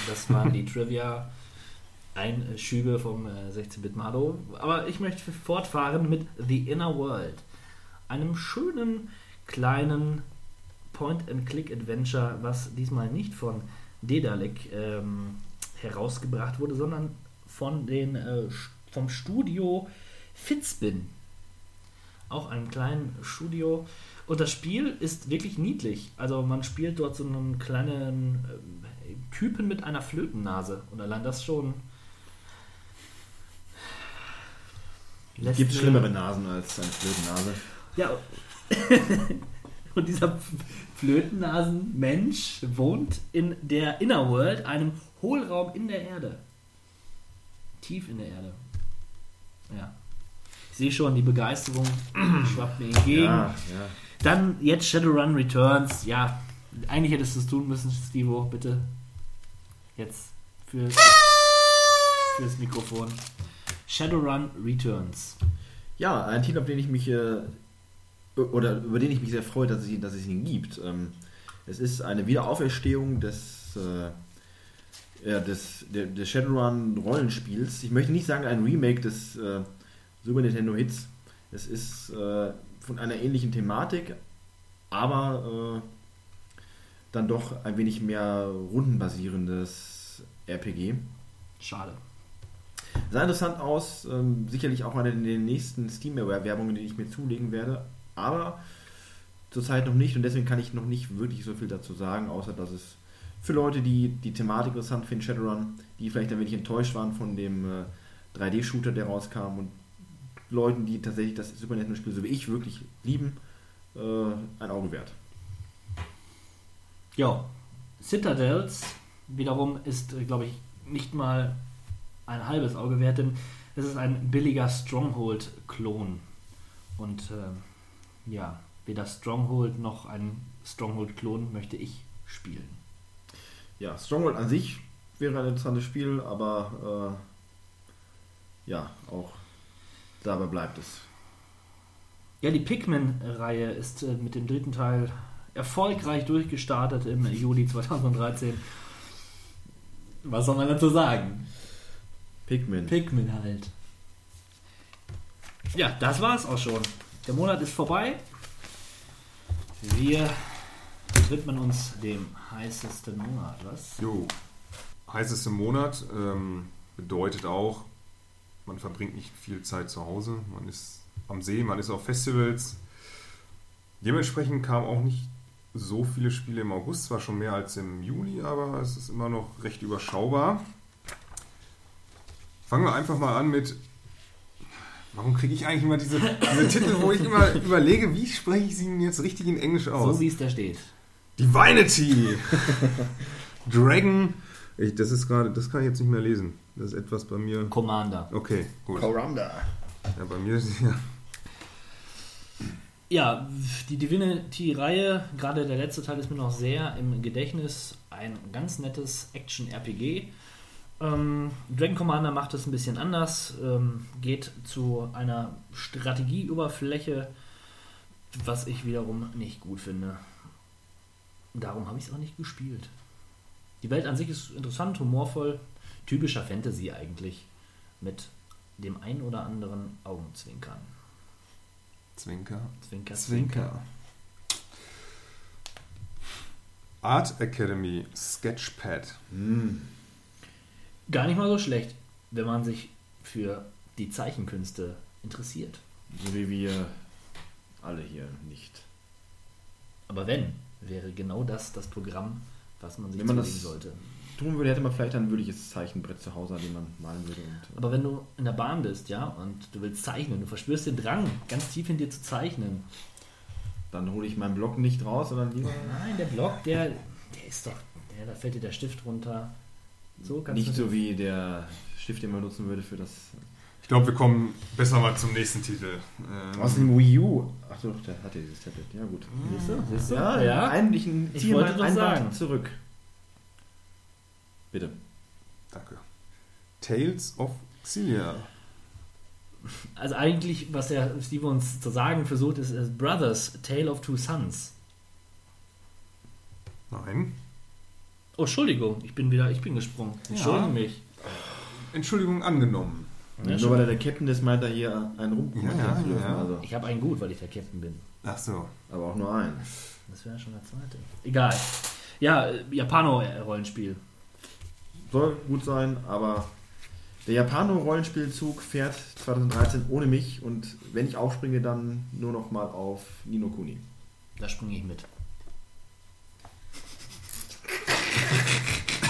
B: das waren die Trivia Einschübe vom äh, 16-Bit Malo. Aber ich möchte fortfahren mit The Inner World. Einem schönen kleinen Point-and-Click-Adventure, was diesmal nicht von Dedalek ähm, herausgebracht wurde, sondern von den, äh, vom Studio Fitzbin. Auch einem kleinen Studio. Und das Spiel ist wirklich niedlich. Also man spielt dort so einen kleinen ähm, Typen mit einer Flötennase. Und allein das schon. lässt
A: Gibt schlimmere Nasen als eine Flötennase.
B: ja. Und dieser Flötennasen-Mensch wohnt in der Inner World, einem Hohlraum in der Erde. Tief in der Erde. Ja. Ich sehe schon, die Begeisterung schwappt mir entgegen.
A: Ja, ja.
B: Dann jetzt Shadowrun Returns. Ja, eigentlich hättest du es tun müssen, Stivo, bitte. Jetzt für, fürs Mikrofon. Shadowrun Returns.
A: Ja, ein Titel, auf den ich mich äh, oder über den ich mich sehr freue, dass es ihn, dass es ihn gibt. Ähm, es ist eine Wiederauferstehung des, äh, ja, des, der, des Shadowrun Rollenspiels. Ich möchte nicht sagen ein Remake des äh, Super Nintendo Hits. Es ist äh, von einer ähnlichen Thematik, aber äh, dann doch ein wenig mehr rundenbasierendes RPG.
B: Schade.
A: Sah interessant aus, ähm, sicherlich auch eine der nächsten Steam-Werbungen, die ich mir zulegen werde, aber zurzeit noch nicht und deswegen kann ich noch nicht wirklich so viel dazu sagen, außer dass es für Leute, die die Thematik interessant finden, Shadowrun, die vielleicht ein wenig enttäuscht waren von dem äh, 3D-Shooter, der rauskam und Leuten, die tatsächlich das Super Nintendo-Spiel so wie ich wirklich lieben, äh, ein Auge wert.
B: Ja, Citadels wiederum ist, glaube ich, nicht mal ein halbes Auge wert, denn es ist ein billiger Stronghold-Klon. Und ähm, ja, weder Stronghold noch ein Stronghold-Klon möchte ich spielen.
A: Ja, Stronghold an sich wäre ein interessantes Spiel, aber äh, ja, auch dabei bleibt es.
B: Ja, die Pikmin-Reihe ist äh, mit dem dritten Teil erfolgreich durchgestartet im Juli 2013. Was soll man dazu sagen?
A: Pikmin.
B: Pikmin halt. Ja, das war's auch schon. Der Monat ist vorbei. Wir widmen uns dem heißesten Monat, was?
F: Jo. Heißeste Monat ähm, bedeutet auch, man verbringt nicht viel Zeit zu Hause, man ist am See, man ist auf Festivals. Dementsprechend kamen auch nicht so viele Spiele im August, zwar schon mehr als im Juli, aber es ist immer noch recht überschaubar. Fangen wir einfach mal an mit. Warum kriege ich eigentlich immer diese, diese Titel, wo ich immer überlege, wie spreche ich sie denn jetzt richtig in Englisch aus?
B: So wie es da steht.
F: Divinity! Dragon. Ich, das ist gerade, das kann ich jetzt nicht mehr lesen. Das ist etwas bei mir.
B: Commander.
F: Okay, gut.
A: Corunda.
F: Ja, bei mir ist ja.
B: Ja, die Divinity-Reihe, gerade der letzte Teil ist mir noch sehr im Gedächtnis. Ein ganz nettes Action-RPG. Ähm, Dragon Commander macht es ein bisschen anders, ähm, geht zu einer Strategieoberfläche, was ich wiederum nicht gut finde. Darum habe ich es auch nicht gespielt. Die Welt an sich ist interessant, humorvoll, typischer Fantasy eigentlich, mit dem ein oder anderen Augenzwinkern.
F: Zwinker.
B: Zwinker,
F: Zwinker. Art Academy Sketchpad.
B: Gar nicht mal so schlecht, wenn man sich für die Zeichenkünste interessiert.
A: So wie wir alle hier nicht.
B: Aber wenn, wäre genau das das Programm, was man sich
A: Wenn man das-
B: sollte.
A: Tun würde, hätte man vielleicht ein würdiges Zeichenbrett zu Hause, an dem man malen würde. Und,
B: Aber wenn du in der Bahn bist, ja, und du willst zeichnen, du verspürst den Drang, ganz tief in dir zu zeichnen.
A: dann hole ich meinen Block nicht raus, sondern lieber
B: Nein, der Block, der, der ist doch, der, da fällt dir der Stift runter. So
A: nicht so wie der Stift, den man nutzen würde für das.
F: Ich glaube, wir kommen besser mal zum nächsten Titel. Ähm,
A: Aus dem Wii U. Ach so, der hatte dieses Tablet. Ja, gut.
B: Siehst du? Siehst du?
A: Ja,
B: ja.
A: ja. Ein, ich ziehe
B: wollte doch sagen.
A: zurück. Bitte.
F: Danke. Tales of Xillia.
B: Also eigentlich, was der Steve uns zu sagen versucht, ist, ist Brothers, Tale of Two Sons.
F: Nein.
B: Oh, Entschuldigung, ich bin wieder, ich bin gesprungen. Entschuldige mich.
F: Entschuldigung angenommen.
B: Ja,
A: Nur weil er der Captain ist, meint er hier einen rum
F: Ja, ja,
A: zu dürfen.
F: ja.
A: Also,
B: Ich habe einen gut, weil ich der Captain bin.
F: Ach so.
A: aber auch nur einen.
B: Das wäre schon der zweite. Egal. Ja, äh, Japano-Rollenspiel.
A: Soll gut sein, aber der Japano-Rollenspielzug fährt 2013 ohne mich und wenn ich aufspringe, dann nur noch mal auf Nino Kuni.
B: Da springe ich mit.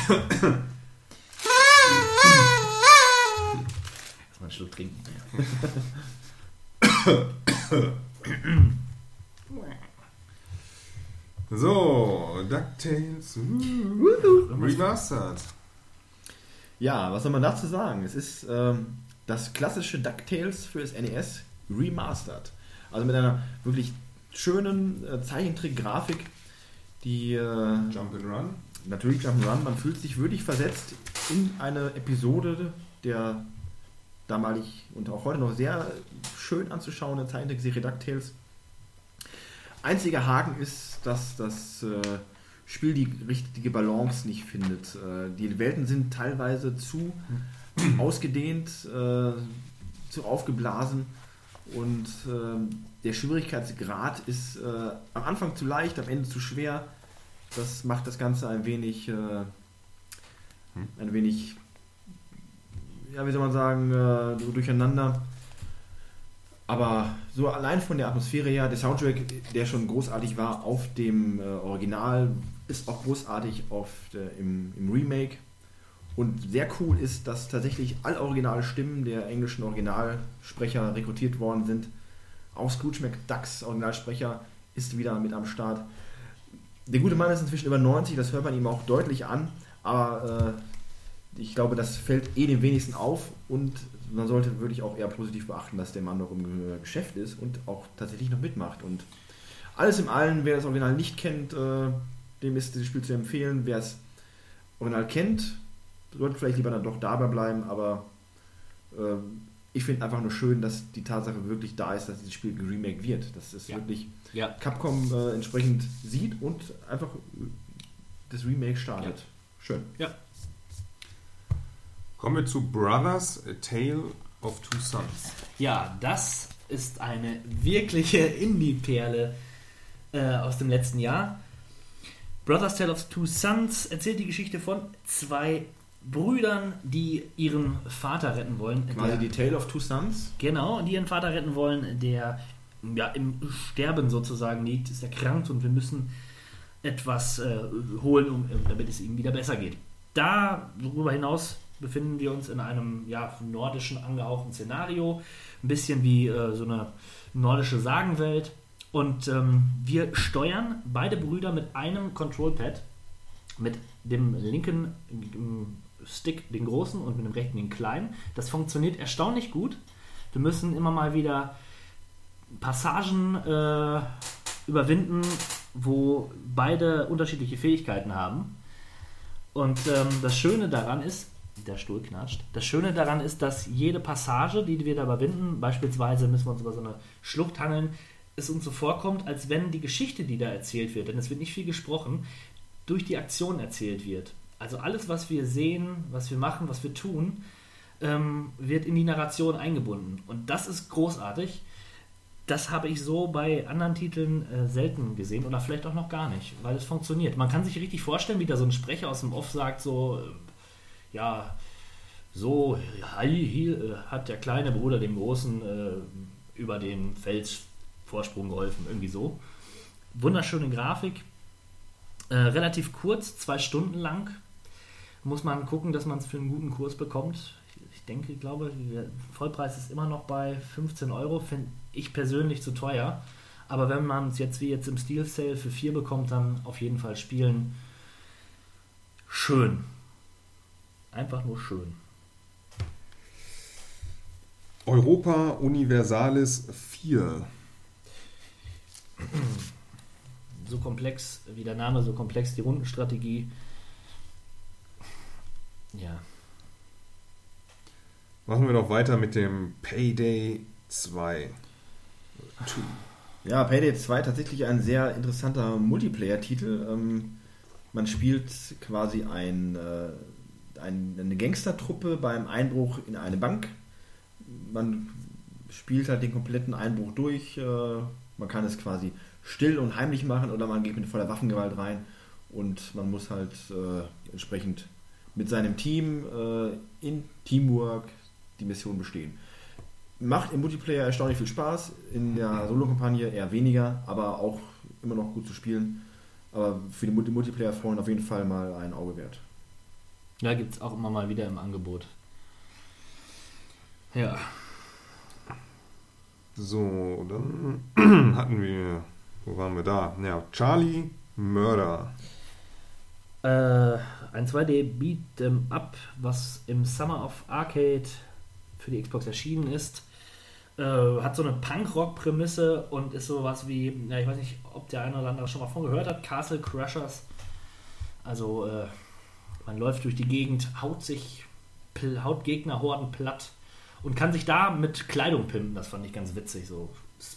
B: Erstmal einen Schluck trinken.
F: So, DuckTales. uh, Remastered.
A: Ja, was soll man dazu sagen? Es ist ähm, das klassische DuckTales für das NES remastered. Also mit einer wirklich schönen äh, Zeichentrick-Grafik, die äh,
F: Jump and Run.
A: natürlich Jump'n'Run, man fühlt sich wirklich versetzt in eine Episode der damalig und auch heute noch sehr schön anzuschauenden Zeichentrickserie DuckTales. Einziger Haken ist, dass das äh, Spiel die richtige Balance nicht findet. Äh, die Welten sind teilweise zu ausgedehnt, äh, zu aufgeblasen und äh, der Schwierigkeitsgrad ist am Anfang zu leicht, am Ende zu schwer. Das macht das Ganze ein wenig, äh, ein wenig, ja, wie soll man sagen, äh, so durcheinander. Aber so allein von der Atmosphäre her, der Soundtrack, der schon großartig war auf dem äh, Original, ist auch großartig auf der, im, im Remake. Und sehr cool ist, dass tatsächlich alle originale Stimmen der englischen Originalsprecher rekrutiert worden sind. Auch Scrooge McDucks Originalsprecher ist wieder mit am Start. Der gute Mann ist inzwischen über 90, das hört man ihm auch deutlich an, aber äh, ich glaube, das fällt eh dem wenigsten auf und man sollte wirklich auch eher positiv beachten, dass der Mann noch im Ge- Geschäft ist und auch tatsächlich noch mitmacht. Und alles im Allen, wer das Original nicht kennt, äh, dem ist dieses Spiel zu empfehlen. Wer es Original kennt, sollte vielleicht lieber dann doch dabei bleiben, aber äh, ich finde einfach nur schön, dass die Tatsache wirklich da ist, dass dieses Spiel geremaked wird. Dass es
B: Ja.
A: wirklich
B: Ja.
A: Capcom äh, entsprechend sieht und einfach das Remake startet. Schön.
B: Ja.
F: Kommen wir zu Brothers, A Tale of Two Sons.
B: Ja, das ist eine wirkliche Indie-Perle äh, aus dem letzten Jahr. Brothers Tale of Two Sons erzählt die Geschichte von zwei Brüdern, die ihren Vater retten wollen.
A: Quasi die Tale of Two Sons.
B: Genau, die ihren Vater retten wollen, der ja im Sterben sozusagen liegt, ist erkrankt und wir müssen etwas äh, holen, um, damit es ihm wieder besser geht. Darüber hinaus befinden wir uns in einem ja, nordischen angehauchten Szenario, ein bisschen wie äh, so eine nordische Sagenwelt. Und ähm, wir steuern beide Brüder mit einem Control-Pad, mit dem linken ähm, Stick den großen und mit dem rechten den kleinen. Das funktioniert erstaunlich gut. Wir müssen immer mal wieder Passagen äh, überwinden, wo beide unterschiedliche Fähigkeiten haben. Und ähm, das Schöne daran ist, der Stuhl knatscht, das Schöne daran ist, dass jede Passage, die wir da überwinden, beispielsweise müssen wir uns über so eine Schlucht hangeln, es uns so vorkommt, als wenn die Geschichte, die da erzählt wird, denn es wird nicht viel gesprochen, durch die Aktion erzählt wird. Also alles, was wir sehen, was wir machen, was wir tun, ähm, wird in die Narration eingebunden. Und das ist großartig. Das habe ich so bei anderen Titeln äh, selten gesehen oder vielleicht auch noch gar nicht, weil es funktioniert. Man kann sich richtig vorstellen, wie da so ein Sprecher aus dem Off sagt, so, äh, ja, so äh, hat der kleine Bruder dem Großen äh, über den Felsvorsprung geholfen, irgendwie so. Wunderschöne Grafik, äh, relativ kurz, zwei Stunden lang. Muss man gucken, dass man es für einen guten Kurs bekommt. Ich denke, ich glaube, der Vollpreis ist immer noch bei 15 Euro. Finde ich persönlich zu teuer. Aber wenn man es jetzt wie jetzt im Steel Sale für 4 bekommt, dann auf jeden Fall spielen. Schön. Einfach nur schön.
F: Europa Universalis 4.
B: So komplex, wie der Name, so komplex die Rundenstrategie. Ja.
F: Machen wir doch weiter mit dem Payday 2.
A: Ja, Payday 2 tatsächlich ein sehr interessanter Multiplayer-Titel. Ähm, man spielt quasi ein, äh, ein, eine Gangstertruppe beim Einbruch in eine Bank. Man spielt halt den kompletten Einbruch durch. Äh, man kann es quasi still und heimlich machen oder man geht mit voller Waffengewalt rein und man muss halt äh, entsprechend mit seinem Team äh, in Teamwork die Mission bestehen. Macht im Multiplayer erstaunlich viel Spaß, in der Solo-Kampagne eher weniger, aber auch immer noch gut zu spielen. Aber für die Multi- Multiplayer-Freunde auf jeden Fall mal ein Auge wert.
B: Ja, gibt es auch immer mal wieder im Angebot. Ja.
F: So, dann hatten wir, wo waren wir da? Ja, Charlie Murder.
B: Äh, ein 2D Beat'em Up, was im Summer of Arcade für die Xbox erschienen ist. Äh, hat so eine Punkrock-Prämisse und ist sowas wie, ja, ich weiß nicht, ob der eine oder andere schon mal von gehört hat, Castle Crushers. Also, äh, man läuft durch die Gegend, haut sich, haut Gegnerhorden platt und kann sich da mit Kleidung pimpen. Das fand ich ganz witzig. So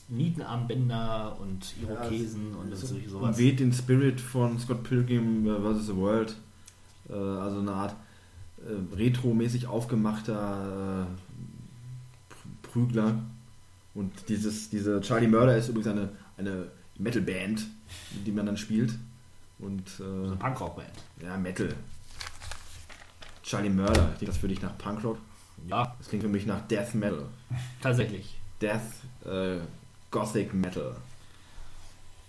B: Nietenarmbänder und Irokesen und so, sowas.
A: Weht den Spirit von Scott Pilgrim äh, vs. The World. Äh, also eine Art äh, retromäßig aufgemachter äh, Pr- Prügler. Und dieses, diese Charlie Murder ist übrigens eine, eine Metal-Band, die man dann spielt. Und
B: Eine
A: äh,
B: Punkrock-Band.
A: ja, Metal. Charlie Murder, klingt das für dich nach Punkrock?
B: Ja,
A: Das klingt für mich nach Death Metal.
B: tatsächlich.
A: Death äh, Gothic Metal.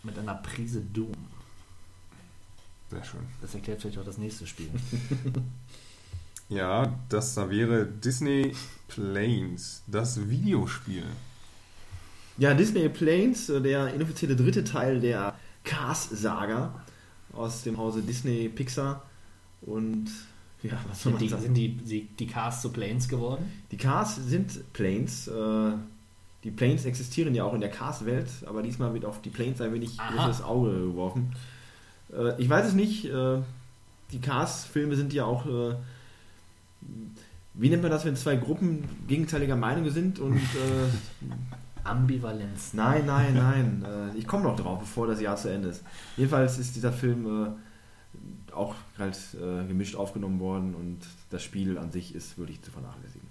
B: Mit einer Prise Doom.
F: Sehr schön.
B: Das erklärt vielleicht auch das nächste Spiel.
F: Ja, das da wäre Disney Planes, das Videospiel.
A: Ja, Disney Planes, äh, der inoffizielle dritte Teil der Cars-Saga aus dem Hause Disney Pixar. Und ja, was soll
B: Sind
A: man
B: die,
A: sagen?
B: sind die, die, die Cars zu Planes geworden?
A: Die Cars sind Planes. Äh, die Planes existieren ja auch in der Cars-Welt, aber diesmal wird auf die Planes ein wenig großes Auge geworfen. Äh, ich weiß es nicht. Äh, die Cars-Filme sind ja auch. Äh, wie nennt man das, wenn zwei Gruppen gegenteiliger Meinung sind und. Äh,
B: Ambivalenz.
A: Nein, nein, nein. Äh, ich komme noch drauf, bevor das Jahr zu Ende ist. Jedenfalls ist dieser Film auch halt äh, gemischt aufgenommen worden und das Spiel an sich ist wirklich zu vernachlässigen.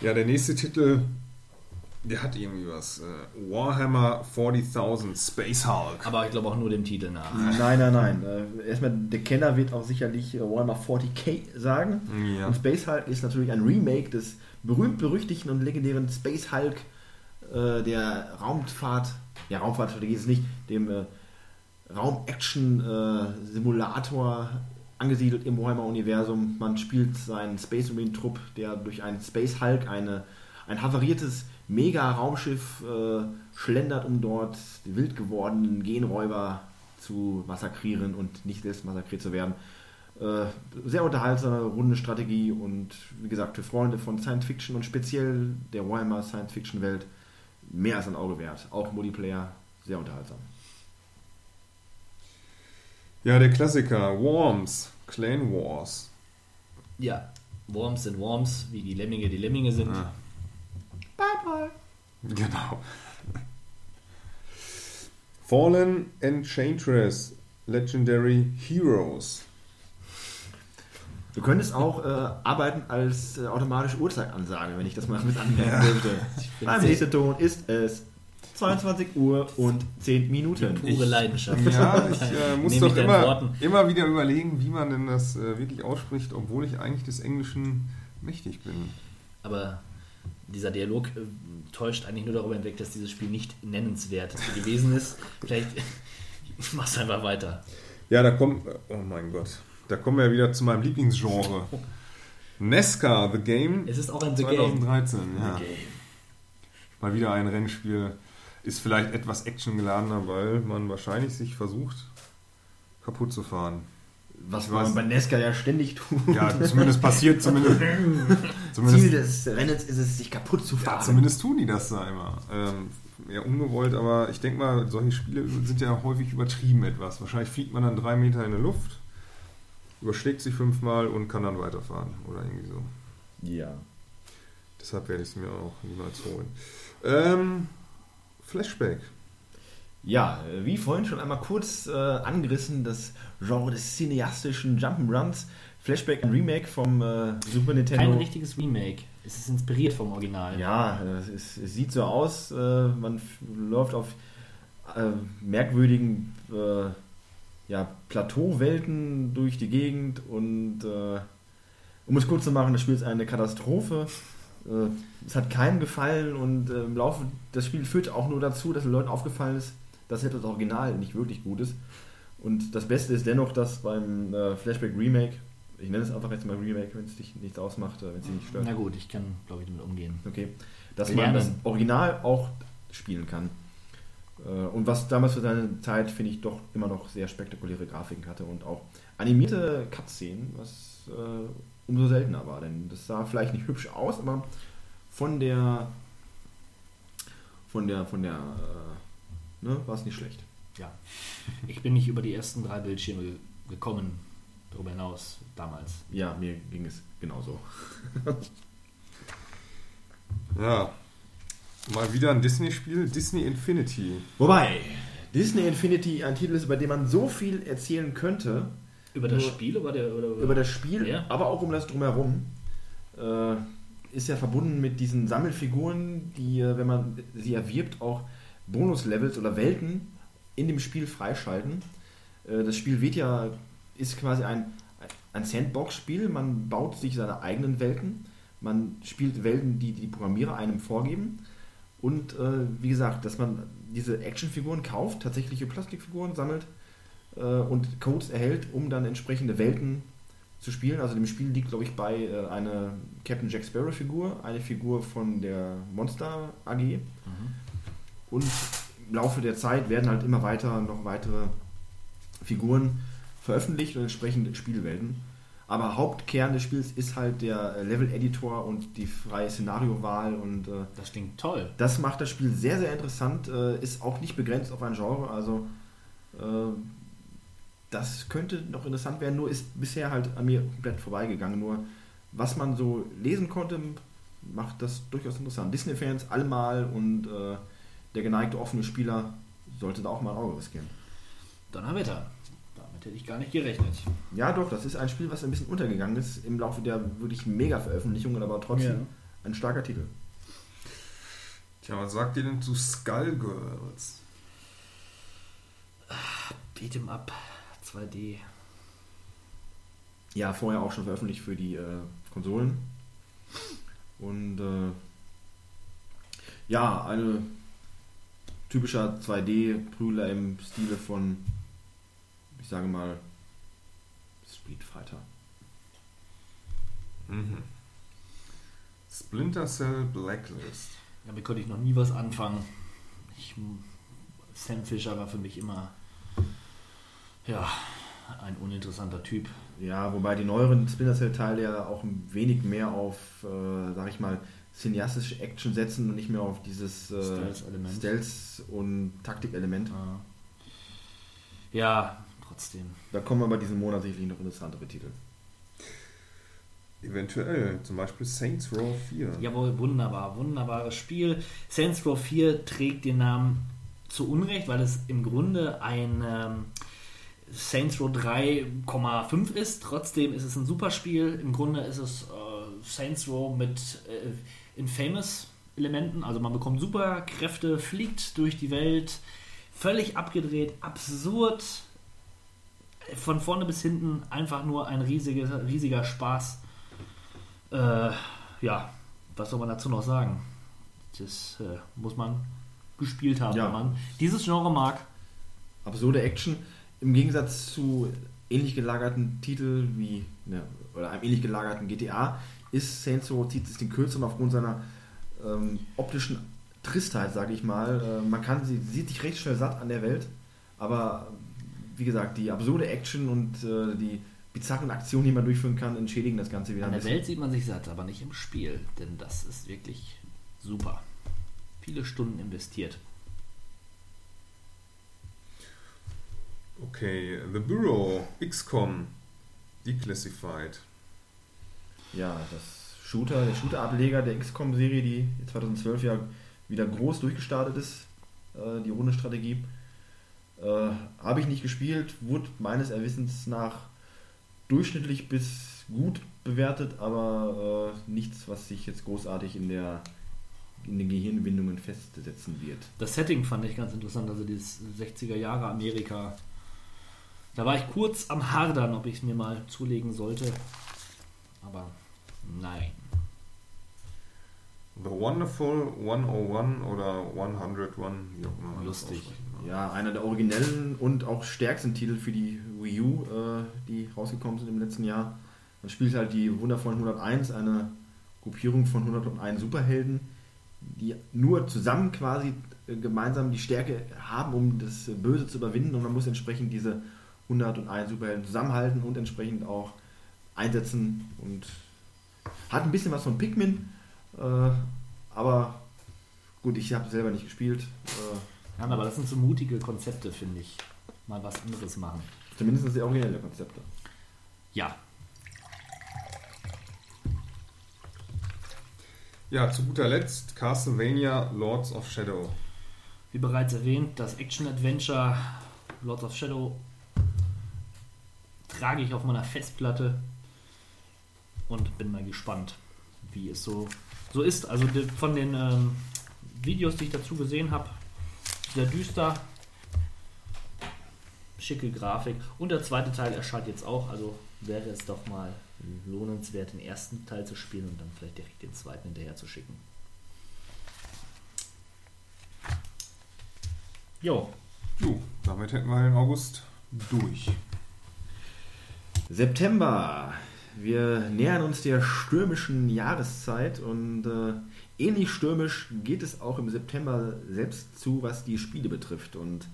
F: Ja, der nächste Titel Der hat irgendwie was. Äh, Warhammer 40.000 Space Hulk.
B: Aber ich glaube auch nur dem Titel nach.
A: Nein, nein, nein. Äh, erstmal, der Kenner wird auch sicherlich äh, Warhammer 40k sagen.
F: Ja.
A: Und Space Hulk ist natürlich ein Remake des berühmt-berüchtigten und legendären Space Hulk äh, der Raumfahrt, ja, Raumfahrtstrategie ist es nicht, dem äh, Raum-Action-Simulator angesiedelt im Warhammer-Universum. Man spielt seinen Space Marine-Trupp, der durch einen Space Hulk eine, ein havariertes Mega-Raumschiff äh, schlendert, um dort die wild gewordenen Genräuber zu massakrieren und nicht selbst massakriert zu werden. Äh, sehr unterhaltsame, runde Strategie und wie gesagt, für Freunde von Science Fiction und speziell der Warhammer Science Fiction Welt mehr als ein Auge wert. Auch Multiplayer, sehr unterhaltsam.
F: Ja, der Klassiker. Worms. Clan Wars.
B: Ja, Worms sind Worms, wie die Lemminge die Lemminge sind.
F: Ja. Genau. Fallen Enchantress. Legendary Heroes.
A: Du könntest auch äh, arbeiten als äh, automatische Uhrzeitansage, wenn ich das mal mit anmerken dürfte. Beim
B: sehr-
A: nächsten Ton ist es 22 Uhr und 10 Minuten.
B: Pure Leidenschaft.
F: Ja, ich äh, muss doch immer, immer wieder überlegen, wie man denn das äh, wirklich ausspricht, obwohl ich eigentlich des Englischen mächtig bin.
B: Aber dieser Dialog äh, täuscht eigentlich nur darüber hinweg, dass dieses Spiel nicht nennenswert gewesen ist. Vielleicht mach's einfach weiter.
F: Ja, da kommt, oh mein Gott, da kommen wir wieder zu meinem Lieblingsgenre. Nesca, The Game.
B: Es ist auch ein The Game.
F: 2013, ja.
B: The Game.
F: Mal wieder ein Rennspiel. Ist vielleicht etwas actiongeladener, weil man wahrscheinlich sich versucht, kaputt zu fahren.
A: Was
F: Ich
A: man
F: weiß-
A: bei Nesca ja ständig tut.
F: Ja, zumindest passiert, zumindest,
A: Ziel
F: zumindest,
A: des Rennens ist es, sich kaputt zu
F: ja,
A: fahren.
F: zumindest tun die das da immer. Ähm, ja, ungewollt, aber ich denke mal, solche Spiele sind ja häufig übertrieben etwas. Wahrscheinlich fliegt man dann drei Meter in der Luft, überschlägt sich fünfmal und kann dann weiterfahren oder irgendwie so.
A: ja.
F: Deshalb werde ich es mir auch niemals holen. Ähm, Flashback.
A: Ja, äh, wie vorhin schon einmal kurz äh, angerissen, das Genre des cineastischen Jump'n'Runs. Flashback, ein Remake vom äh, Super Nintendo.
B: Kein richtiges Remake. Es ist inspiriert vom Original.
A: Ja, es, es sieht so aus, äh, man läuft auf äh, merkwürdigen äh, ja, Plateauwelten durch die Gegend und äh, um es kurz zu machen, das Spiel ist eine Katastrophe. Äh, es hat keinem gefallen und äh, im Laufe des Spiels führt auch nur dazu, dass den Leuten aufgefallen ist, dass das Original nicht wirklich gut ist. Und das Beste ist dennoch, dass beim äh, Flashback Remake, ich nenne es einfach jetzt mal Remake, wenn es dich nichts ausmacht, wenn es dich nicht stört.
B: Na gut, ich kann, glaube ich, damit umgehen.
A: Okay. Dass
B: Wir
A: man das
B: lernen.
A: Original auch spielen kann. Und was damals für seine Zeit, finde ich, doch immer noch sehr spektakuläre Grafiken hatte und auch animierte Cutscenen, was umso seltener war. Denn das sah vielleicht nicht hübsch aus, aber von der von der von der äh, ne, war es nicht schlecht.
B: Ja. Ich bin nicht über die ersten drei Bildschirme ge- gekommen, darüber hinaus, damals.
A: Ja, mir ging es genauso.
F: Ja. Mal wieder ein Disney-Spiel. Disney Infinity.
A: Wobei Disney Infinity ein Titel ist, bei dem man so viel erzählen könnte,
B: Über das
A: Nur-
B: Spiel oder, der, oder
A: über das Spiel,
B: Ja.
A: aber auch um das drumherum. Äh, ist ja verbunden mit diesen Sammelfiguren, die, äh, wenn man sie erwirbt, auch Bonuslevels oder Welten in dem Spiel freischalten. Äh, das Spiel wird ja, ist quasi ein, ein Sandbox-Spiel. Man baut sich seine eigenen Welten. Man spielt Welten, die die Programmierer einem vorgeben. Und äh, wie gesagt, dass man diese Actionfiguren kauft, tatsächliche Plastikfiguren sammelt äh, und Codes erhält, um dann entsprechende Welten zu spielen. Also dem Spiel liegt, glaube ich, bei äh, eine Captain Jack Sparrow Figur, eine Figur von der Monster AG. Und im Laufe der Zeit werden halt immer weiter noch weitere Figuren veröffentlicht und entsprechend Spielwelten. Aber Hauptkern des Spiels ist halt der äh, Level-Editor und die freie Szenariowahl und äh,
B: Das klingt toll.
A: das macht das Spiel sehr, sehr interessant, äh, ist auch nicht begrenzt auf ein Genre, also äh, das könnte noch interessant werden, nur ist bisher halt an mir komplett vorbeigegangen. Nur was man so lesen konnte, macht das durchaus interessant. Disney-Fans allemal und äh, der geneigte offene Spieler sollte da auch mal ein Auge riskieren.
B: Donnerwetter. Damit hätte ich gar nicht gerechnet.
A: Ja, doch, das ist ein Spiel, was ein bisschen untergegangen ist im Laufe der wirklich Mega-Veröffentlichungen, aber trotzdem
B: Ja.
A: ein starker Titel.
F: Tja, was sagt ihr denn zu Skullgirls?
B: Beat'em Up 2D.
A: Ja, vorher auch schon veröffentlicht für die äh, Konsolen. Und äh, ja, eine typischer 2D-Prügler im Stile von, ich sage mal, Street Fighter.
F: Mhm. Splinter Cell Blacklist.
B: Damit konnte ich noch nie was anfangen. Ich, Sam Fisher war für mich immer ja, ein uninteressanter Typ.
A: Ja, wobei die neueren Splinter Cell-Teile ja auch ein wenig mehr auf, äh, sag ich mal, cineastische Action setzen und nicht mehr auf dieses äh,
B: Stealth-Element.
A: Stealth- und Taktikelement.
B: Ja. ja, trotzdem.
A: Da kommen aber diesen Monat sicherlich noch interessantere Titel.
F: Eventuell, zum Beispiel Saints Row 4.
B: Jawohl, wunderbar, wunderbares Spiel. Saints Row 4 trägt den Namen zu Unrecht, weil es im Grunde ein ähm, Saints Row 3,5 ist. Trotzdem ist es ein super Spiel. Im Grunde ist es äh, Saints Row mit äh, Infamous Elementen. Also man bekommt Superkräfte, fliegt durch die Welt, völlig abgedreht, absurd. Von vorne bis hinten einfach nur ein riesiger, riesiger Spaß. Äh, ja, was soll man dazu noch sagen? Das äh, muss man gespielt haben,
A: Ja.
B: wenn man dieses Genre mag.
A: absurde Action im Gegensatz zu ähnlich gelagerten Titeln wie ne, oder einem ähnlich gelagerten GTA ist Saints Row zieht es den kürzeren aufgrund seiner ähm, optischen Tristheit, sage ich mal. Äh, man kann sie sieht sich recht schnell satt an der Welt, aber wie gesagt, die absurde Action und äh, die bizarren Aktionen, die man durchführen kann, entschädigen das Ganze wieder
B: An der. Welt sieht man sich satt, aber nicht im Spiel, denn das ist wirklich super. Viele Stunden investiert.
F: Okay, The Bureau, XCOM, Declassified.
A: Ja, das Shooter, der Shooter-Ableger der XCOM-Serie, die 2012 ja wieder groß durchgestartet ist, äh, die Rundenstrategie. Äh, Habe ich nicht gespielt, wurde meines Erwissens nach durchschnittlich bis gut bewertet, aber äh, nichts, was sich jetzt großartig in der in den Gehirnwindungen festsetzen wird.
B: Das Setting fand ich ganz interessant, also dieses 60er Jahre Amerika. Da war ich kurz am Hadern, ob ich es mir mal zulegen sollte. Aber nein.
F: The Wonderful 101 oder 101, wie auch immer.
B: Lustig.
F: mag.
A: Ja, einer der originellen und auch stärksten Titel für die Wii U, äh, die rausgekommen sind im letzten Jahr. Man spielt halt die wundervollen 101, eine Gruppierung von 101 Superhelden, die nur zusammen quasi äh, gemeinsam die Stärke haben, um das Böse zu überwinden und man muss entsprechend diese 101 Superhelden zusammenhalten und entsprechend auch einsetzen und hat ein bisschen was von Pikmin, äh, aber gut, ich habe selber nicht gespielt. Äh,
B: Ja, aber das sind so mutige Konzepte, finde ich. Mal was anderes machen.
A: Zumindest die originelle Konzepte.
B: Ja,
F: Ja, zu guter Letzt Castlevania Lords of Shadow.
B: wie bereits erwähnt, das Action-Adventure Lords of Shadow trage ich auf meiner Festplatte und bin mal gespannt, wie es so, so ist. Also von den ähm, Videos, die ich dazu gesehen habe, sehr düster, schicke Grafik und der zweite Teil erscheint jetzt auch, also wäre es doch mal lohnenswert, den ersten Teil zu spielen und dann vielleicht direkt den zweiten hinterher zu schicken. Jo,
F: Jo, damit hätten wir den August durch.
A: September. Wir nähern uns der stürmischen Jahreszeit und äh, ähnlich stürmisch geht es auch im September selbst zu, was die Spiele betrifft. Und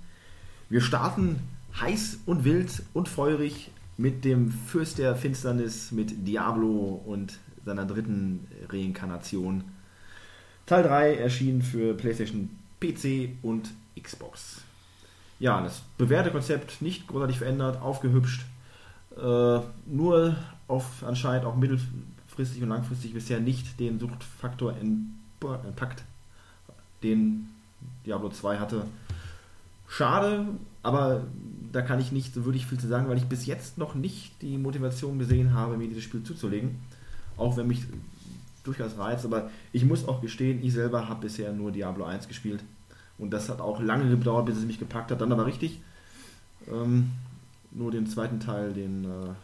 A: wir starten heiß und wild und feurig mit dem Fürst der Finsternis, mit Diablo und seiner dritten Reinkarnation. Teil 3 erschien für PlayStation, PC und Xbox. Ja, das bewährte Konzept nicht großartig verändert, aufgehübscht. Äh, nur auf anscheinend auch mittelfristig und langfristig bisher nicht den Suchtfaktor entpa- entpackt, den Diablo 2 hatte. Schade, aber da kann ich nicht so wirklich viel zu sagen, weil ich bis jetzt noch nicht die Motivation gesehen habe, mir dieses Spiel zuzulegen. Auch wenn mich durchaus reizt, aber ich muss auch gestehen, ich selber habe bisher nur Diablo 1 gespielt. Und das hat auch lange gedauert, bis es mich gepackt hat. Dann aber richtig. Ähm, nur den zweiten Teil, den äh,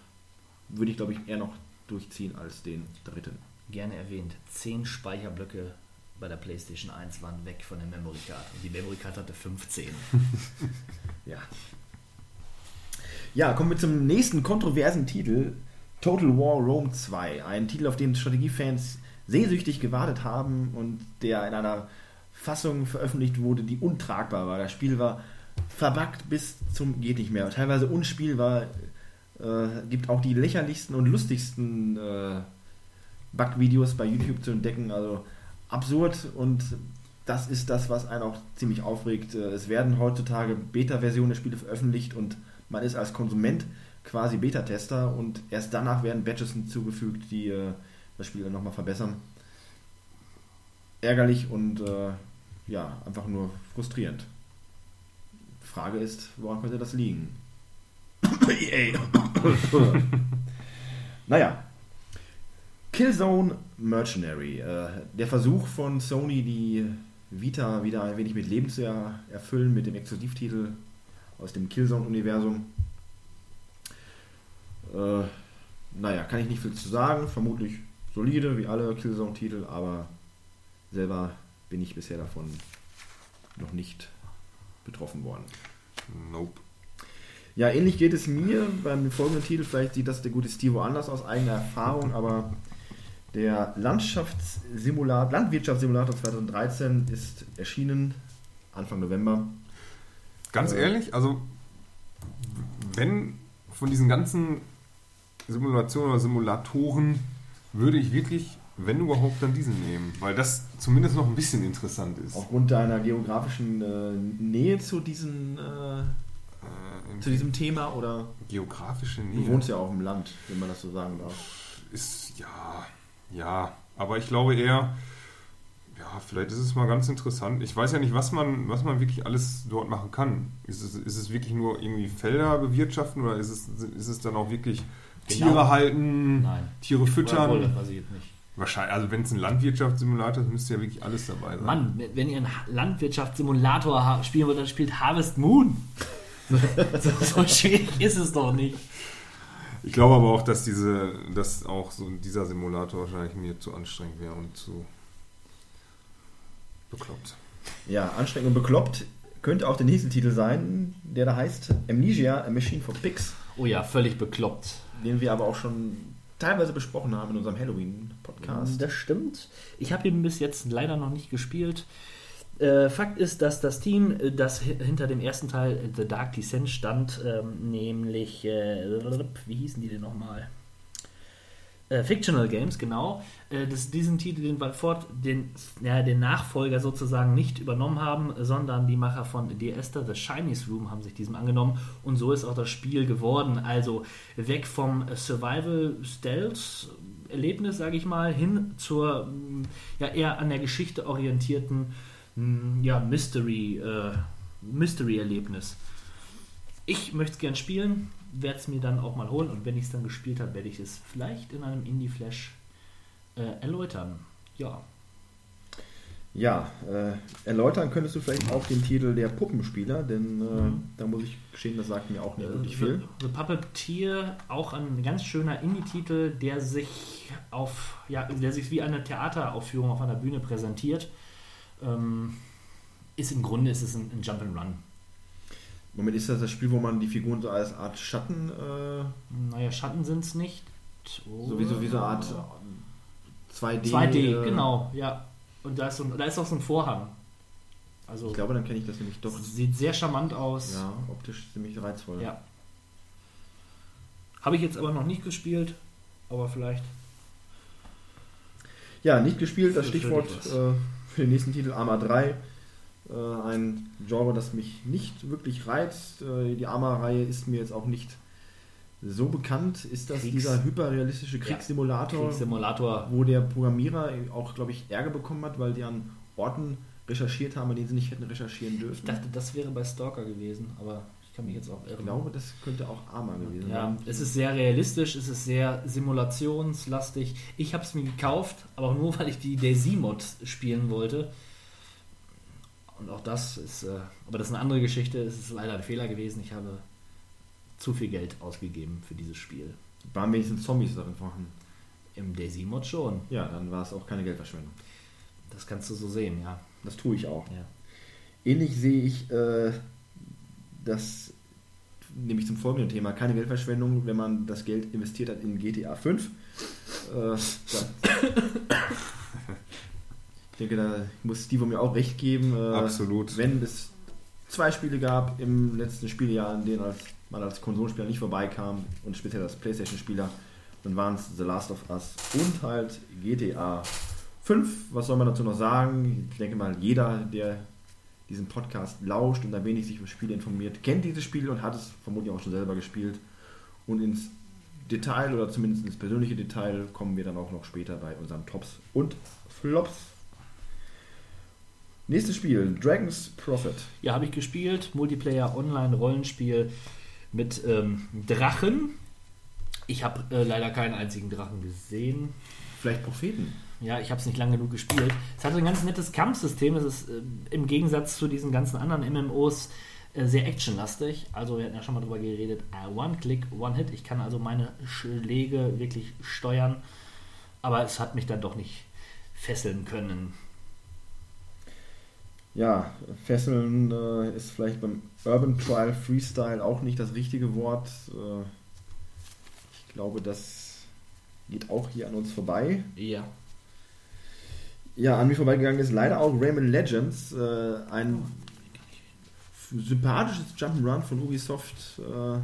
A: würde ich, glaube ich, eher noch durchziehen als den dritten.
B: Gerne erwähnt, 10 Speicherblöcke bei der PlayStation 1 waren weg von der Memory Card. Und die Memory Card hatte 15.
A: Ja. Ja, kommen wir zum nächsten kontroversen Titel. Total War Rome 2. Ein Titel, auf den Strategiefans sehnsüchtig gewartet haben und der in einer Fassung veröffentlicht wurde, die untragbar war. Das Spiel war verbuggt bis zum geht nicht mehr. Teilweise unspielbar. Äh, gibt auch die lächerlichsten und lustigsten äh, Bug-Videos bei YouTube zu entdecken. Also absurd und das ist das, was einen auch ziemlich aufregt. Äh, Es werden heutzutage Beta-Versionen der Spiele veröffentlicht und man ist als Konsument quasi Beta-Tester und erst danach werden Badges hinzugefügt, die äh, das Spiel dann nochmal verbessern. Ärgerlich und äh, ja, einfach nur frustrierend. Frage ist, woran könnte das liegen? EA. naja. Killzone Mercenary. Äh, der Versuch von Sony, die Vita wieder ein wenig mit Leben zu er erfüllen, mit dem Exklusivtitel aus dem Killzone-Universum. Äh, naja, kann ich nicht viel zu sagen. Vermutlich solide, wie alle Killzone-Titel, aber selber bin ich bisher davon noch nicht betroffen worden.
F: Nope.
A: Ja, ähnlich geht es mir beim folgenden Titel. Vielleicht sieht das der gute Steve anders aus eigener Erfahrung, aber der Landschaftssimulator, Landwirtschaftssimulator 2013 ist erschienen Anfang November.
F: Ganz
A: Äh.
F: ehrlich, also wenn von diesen ganzen Simulationen oder Simulatoren würde ich wirklich, wenn überhaupt, dann diesen nehmen, weil das zumindest noch ein bisschen interessant ist.
A: Aufgrund deiner geografischen äh, Nähe zu, diesen, äh,
F: Äh,
A: zu diesem Thema oder
F: geografische
A: du
F: Nähe
A: wohnst ja auch im Land, wenn man das so sagen darf.
F: ist ja, ja, aber ich glaube eher, ja, vielleicht ist es mal ganz interessant. Ich weiß ja nicht, was man, was man wirklich alles dort machen kann. Ist es, ist es wirklich nur irgendwie Felder bewirtschaften oder ist es, ist es dann auch wirklich
B: Genau.
F: Tiere halten,
B: Nein.
F: Tiere füttern?
B: Obwohl, das weiß ich jetzt nicht.
F: Wahrscheinlich, also wenn es ein Landwirtschaftssimulator ist, müsste ja wirklich alles dabei sein.
B: Mann, wenn ihr einen Landwirtschaftssimulator ha- spielen wollt, dann spielt Harvest Moon. so, so schwierig ist es doch nicht.
F: Ich glaube aber auch, dass diese, dass auch so dieser Simulator wahrscheinlich mir zu anstrengend wäre und zu bekloppt.
A: Ja, anstrengend und bekloppt könnte auch der nächste Titel sein, der da heißt Amnesia, A Machine for Pigs,
B: Oh ja, völlig bekloppt.
A: den wir aber auch schon teilweise besprochen haben in unserem Halloween-Podcast.
B: Das stimmt. Ich habe ihn bis jetzt leider noch nicht gespielt. Äh, Fakt ist, dass das Team, äh, das hi- hinter dem ersten Teil äh, The Dark Descent stand, ähm, nämlich, wie hießen die denn nochmal? Äh, Fictional Games, genau, äh, dass diesen Titel den bald fort, den, ja, den Nachfolger sozusagen nicht übernommen haben, sondern die Macher von Dear Esther, The Chinese Room haben sich diesem angenommen und so ist auch das Spiel geworden. Also weg vom Survival Stealth Erlebnis, sage ich mal, hin zur mm, ja, eher an der Geschichte orientierten mm, ja, Mystery, äh, Mystery-Erlebnis. Ich möchte es gern spielen, werde es mir dann auch mal holen und wenn ich es dann gespielt habe, werde ich es vielleicht in einem Indie-Flash äh, erläutern. Ja,
A: Ja, äh, erläutern könntest du vielleicht auch den Titel der Puppenspieler, denn äh, da muss ich gestehen, das sagt mir auch nicht wirklich viel.
B: The, The Puppeteer, auch ein ganz schöner Indie-Titel, der sich auf, ja, der sich wie eine Theateraufführung auf einer Bühne präsentiert. Ähm, ist im Grunde ist es ein, ein Jump'n'Run.
A: Moment, ist das das Spiel, wo man die Figuren so als Art Schatten, äh,
B: Naja, Schatten sind es nicht.
A: sowieso wie so eine Art äh, 2D?
B: 2D,
A: äh,
B: genau, ja. Und da ist, so, ein- da ist auch so ein Vorhang. Also
A: Ich glaube, dann kenne ich das nämlich doch.
B: sieht sehr charmant aus.
A: Ja, optisch ziemlich reizvoll.
B: Ja. Habe ich jetzt aber noch nicht gespielt, aber vielleicht.
A: Ja, nicht gespielt, das Stichwort äh, für den nächsten Titel Arma 3. Äh, ein Genre, das mich nicht wirklich reizt. Äh, die Arma-Reihe ist mir jetzt auch nicht so bekannt. Ist das
B: Kriegs-
A: dieser hyperrealistische Kriegssimulator,
B: Kriegssimulator.
A: wo der Programmierer auch, glaube ich, Ärger bekommen hat, weil die an Orten recherchiert haben, an denen sie nicht hätten recherchieren
B: Ich
A: dürfen?
B: dachte, das wäre bei Stalker gewesen, aber Ich kann mich jetzt auch
A: Ich
B: irren.
A: glaube, das könnte auch Arma gewesen
B: Ja,
A: sein.
B: es ist sehr realistisch, es ist sehr simulationslastig. Ich habe es mir gekauft, aber nur, weil ich die Daisy-Mod spielen wollte. Und auch das ist, äh, aber das ist eine andere Geschichte. Es ist leider ein Fehler gewesen. Ich habe zu viel Geld ausgegeben für dieses Spiel.
A: Waren wenigstens Zombies darin vorhanden.
B: Im Daisy-Mod schon.
A: Ja, dann war es auch keine Geldverschwendung.
B: Das kannst du so sehen, ja.
A: Das tue ich auch.
B: ja.
A: Ähnlich sehe ich äh, das, nämlich zum folgenden Thema, keine Geldverschwendung, wenn man das Geld investiert hat in GTA 5. Äh, ich denke, da muss Steve mir auch recht geben. Äh,
F: Absolut.
A: Wenn es zwei Spiele gab im letzten Spieljahr, in denen als, man als Konsolenspieler nicht vorbeikam und speziell als Playstation-Spieler, dann waren es The Last of Us und halt GTA 5. Was soll man dazu noch sagen? Ich denke mal, jeder, der diesen Podcast lauscht und ein wenig sich über Spiele informiert, kennt dieses Spiel und hat es vermutlich auch schon selber gespielt. Und ins Detail oder zumindest ins persönliche Detail kommen wir dann auch noch später bei unseren Tops und Flops. Nächstes Spiel, Dragon's Prophet.
B: Ja, habe ich gespielt. Multiplayer Online-Rollenspiel mit ähm, Drachen. Ich habe äh, leider keinen einzigen Drachen gesehen.
A: Vielleicht Propheten.
B: Ja, ich habe es nicht lange genug gespielt. Es hatte ein ganz nettes Kampfsystem. Es ist äh, im Gegensatz zu diesen ganzen anderen MMOs äh, sehr actionlastig. Also wir hatten ja schon mal drüber geredet. Äh, One-Click, One-Hit. Ich kann also meine Schläge wirklich steuern. Aber es hat mich dann doch nicht fesseln können.
A: Ja, fesseln äh, ist vielleicht beim Urban Trial Freestyle auch nicht das richtige Wort. Äh, ich glaube, das geht auch hier an uns vorbei.
B: Ja.
A: Ja, an mir vorbeigegangen ist leider auch Rayman Legends, äh, ein sympathisches Jump'n'Run von Ubisoft. Äh,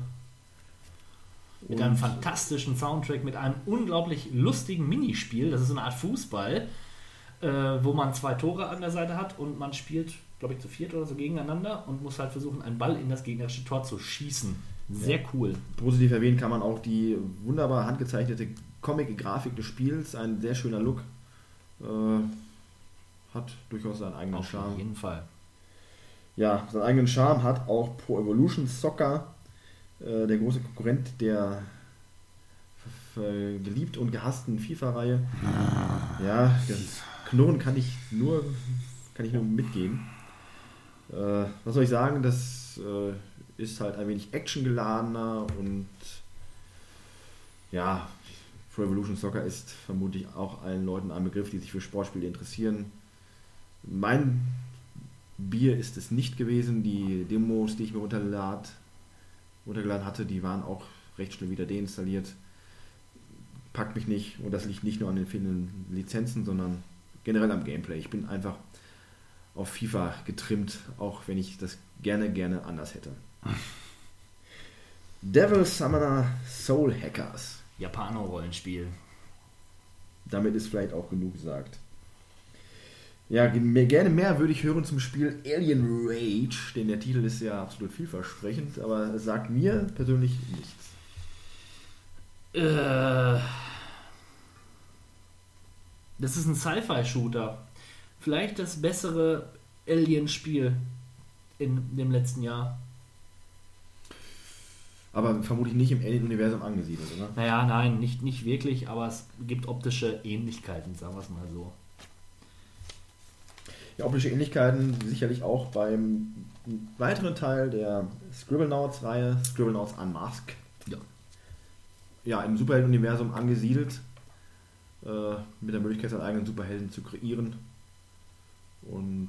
B: Mit einem fantastischen Soundtrack, mit einem unglaublich lustigen Minispiel. Das ist so eine Art Fußball, äh, wo man zwei Tore an der Seite hat und man spielt, glaube ich, zu viert oder so gegeneinander und muss halt versuchen, einen Ball in das gegnerische Tor zu schießen. Sehr cool.
A: Positiv erwähnen kann man auch die wunderbar handgezeichnete Comic-Grafik des Spiels, ein sehr schöner Look. Äh, hat durchaus seinen eigenen
B: Auf
A: Charme.
B: jeden Fall.
A: Ja, seinen eigenen Charme hat auch Pro Evolution Soccer, äh, der große Konkurrent der geliebt und gehassten FIFA-Reihe. Ja, das Knurren kann ich nur, kann ich nur mitgeben. Äh, was soll ich sagen? Das äh, ist halt ein wenig actiongeladener und ja, Pro Evolution Soccer ist vermutlich auch allen Leuten ein Begriff, die sich für Sportspiele interessieren. Mein Bier ist es nicht gewesen. Die Demos, die ich mir runtergeladen hatte, die waren auch recht schnell wieder deinstalliert. Packt mich nicht und das liegt nicht nur an den fehlenden Lizenzen, sondern generell am Gameplay. Ich bin einfach auf FIFA getrimmt, auch wenn ich das gerne, gerne anders hätte. Devil Summoner Soul Hackers.
B: Japano-Rollenspiel.
A: Damit ist vielleicht auch genug gesagt. Ja, mehr, gerne mehr würde ich hören zum Spiel Alien Rage, denn der Titel ist ja absolut vielversprechend, aber sagt mir persönlich nichts.
B: Äh, das ist ein Sci-Fi-Shooter. Vielleicht das bessere Alien-Spiel in dem letzten Jahr.
A: Aber vermutlich nicht im Alien-Universum angesiedelt, oder?
B: Naja, nein, nicht, nicht wirklich, aber es gibt optische Ähnlichkeiten, sagen wir es mal so.
A: Ja, optische Ähnlichkeiten sicherlich auch beim weiteren Teil der Scribblenauts-Reihe, Scribblenauts Unmasked.
B: Ja.
A: Ja, im Superhelden-Universum angesiedelt, äh, mit der Möglichkeit, seinen eigenen Superhelden zu kreieren. Und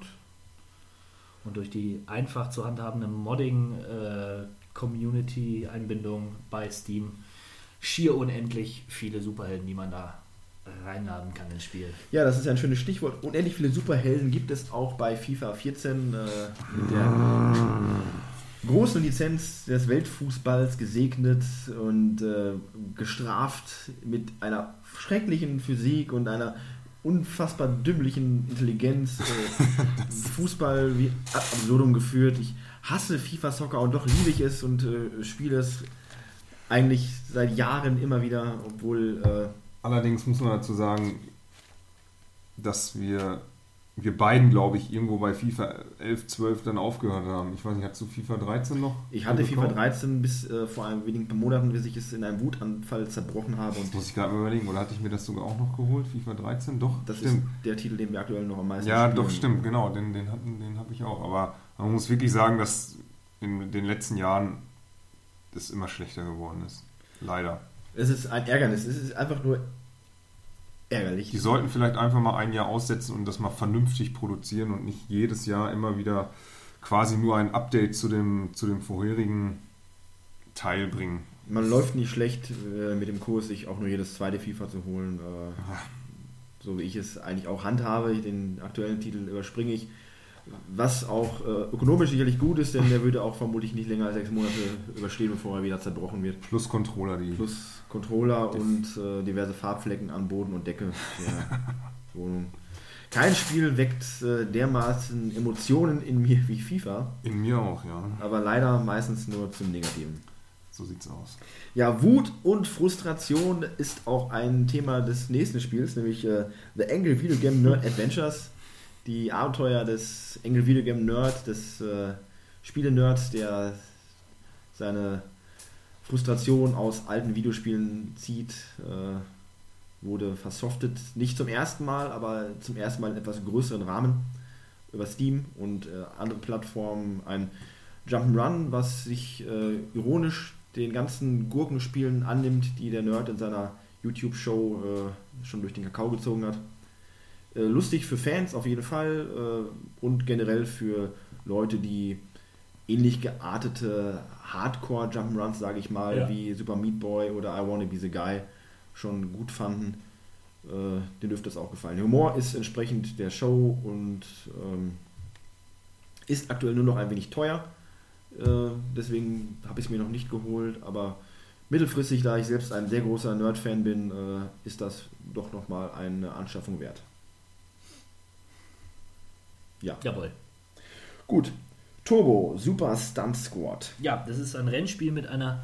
B: Und durch die einfach zu handhabende Modding-Community-Einbindung bei Steam schier unendlich viele Superhelden, die man da reinladen kann ins Spiel.
A: Ja, das ist ein schönes Stichwort. Unendlich viele Superhelden gibt es auch bei FIFA 14 äh, mit der großen Lizenz des Weltfußballs gesegnet und äh, gestraft mit einer schrecklichen Physik und einer unfassbar dümmlichen Intelligenz. Äh, Fußball wie ad absurdum geführt. Ich hasse FIFA Soccer und doch liebe ich es und äh, spiele es eigentlich seit Jahren immer wieder, obwohl äh,
F: Allerdings muss man dazu sagen, dass wir wir beiden, glaube ich, irgendwo bei FIFA 11, 12 dann aufgehört haben. Ich weiß nicht, hast du FIFA 13 noch?
A: Ich hatte FIFA
F: bekommen?
A: 13 bis äh, vor ein wenigen Monaten, bis ich es in einem Wutanfall zerbrochen habe.
F: Das
A: Und
F: muss ich gerade mal überlegen. Oder hatte ich mir das sogar auch noch geholt? FIFA 13? Doch,
A: das
F: stimmt.
A: ist der Titel, den wir aktuell noch am meisten
F: Ja,
A: spielen.
F: doch, stimmt, genau. Den, den, hatten- den habe ich auch. Aber man muss wirklich sagen, dass in den letzten Jahren das immer schlechter geworden ist. Leider.
A: Es ist ein Ärgernis. Es ist einfach nur ärgerlich.
F: Die sollten vielleicht einfach mal ein Jahr aussetzen und das mal vernünftig produzieren und nicht jedes Jahr immer wieder quasi nur ein Update zu dem, zu dem vorherigen Teil bringen.
A: Man läuft nicht schlecht äh, mit dem Kurs, sich auch nur jedes zweite FIFA zu holen. Äh, so wie ich es eigentlich auch handhabe. Den aktuellen Titel überspringe ich. Was auch äh, ökonomisch sicherlich gut ist, denn der würde auch vermutlich nicht länger als sechs Monate überstehen, bevor er wieder zerbrochen wird.
F: Plus Controller, die.
A: Plus Controller und äh, diverse Farbflecken an Boden und Decke der Wohnung. Kein Spiel weckt äh, dermaßen Emotionen in mir wie FIFA,
F: In mir auch, ja.
A: aber leider meistens nur zum Negativen.
F: So sieht's aus.
A: Ja, Wut und Frustration ist auch ein Thema des nächsten Spiels, nämlich äh, The Angry Video Game Nerd Adventures. Die Abenteuer des Angry Video Game Nerd, des äh, Spiele-Nerds, der seine Frustration aus alten Videospielen zieht, äh, wurde versoftet. Nicht zum ersten Mal, aber zum ersten Mal in etwas größeren Rahmen über Steam und äh, andere Plattformen. Ein Jump'n'Run, was sich äh, ironisch den ganzen Gurkenspielen annimmt, die der Nerd in seiner YouTube-Show äh, schon durch den Kakao gezogen hat. Äh, lustig für Fans auf jeden Fall äh, und generell für Leute, die ähnlich geartete Hardcore-Jump'n'Runs, sage ich mal,
B: Ja.
A: wie Super Meat Boy oder I Wanna Be the Guy schon gut fanden. Äh, denen dürfte es auch gefallen. Der Humor ist entsprechend der Show und ähm, ist aktuell nur noch ein wenig teuer. Äh, deswegen habe ich es mir noch nicht geholt, aber mittelfristig, da ich selbst ein sehr großer Nerd-Fan bin, äh, ist das doch nochmal eine Anschaffung wert. Ja,
B: Jawohl.
A: gut. Turbo Super Stunt Squad.
B: Ja, das ist ein Rennspiel mit einer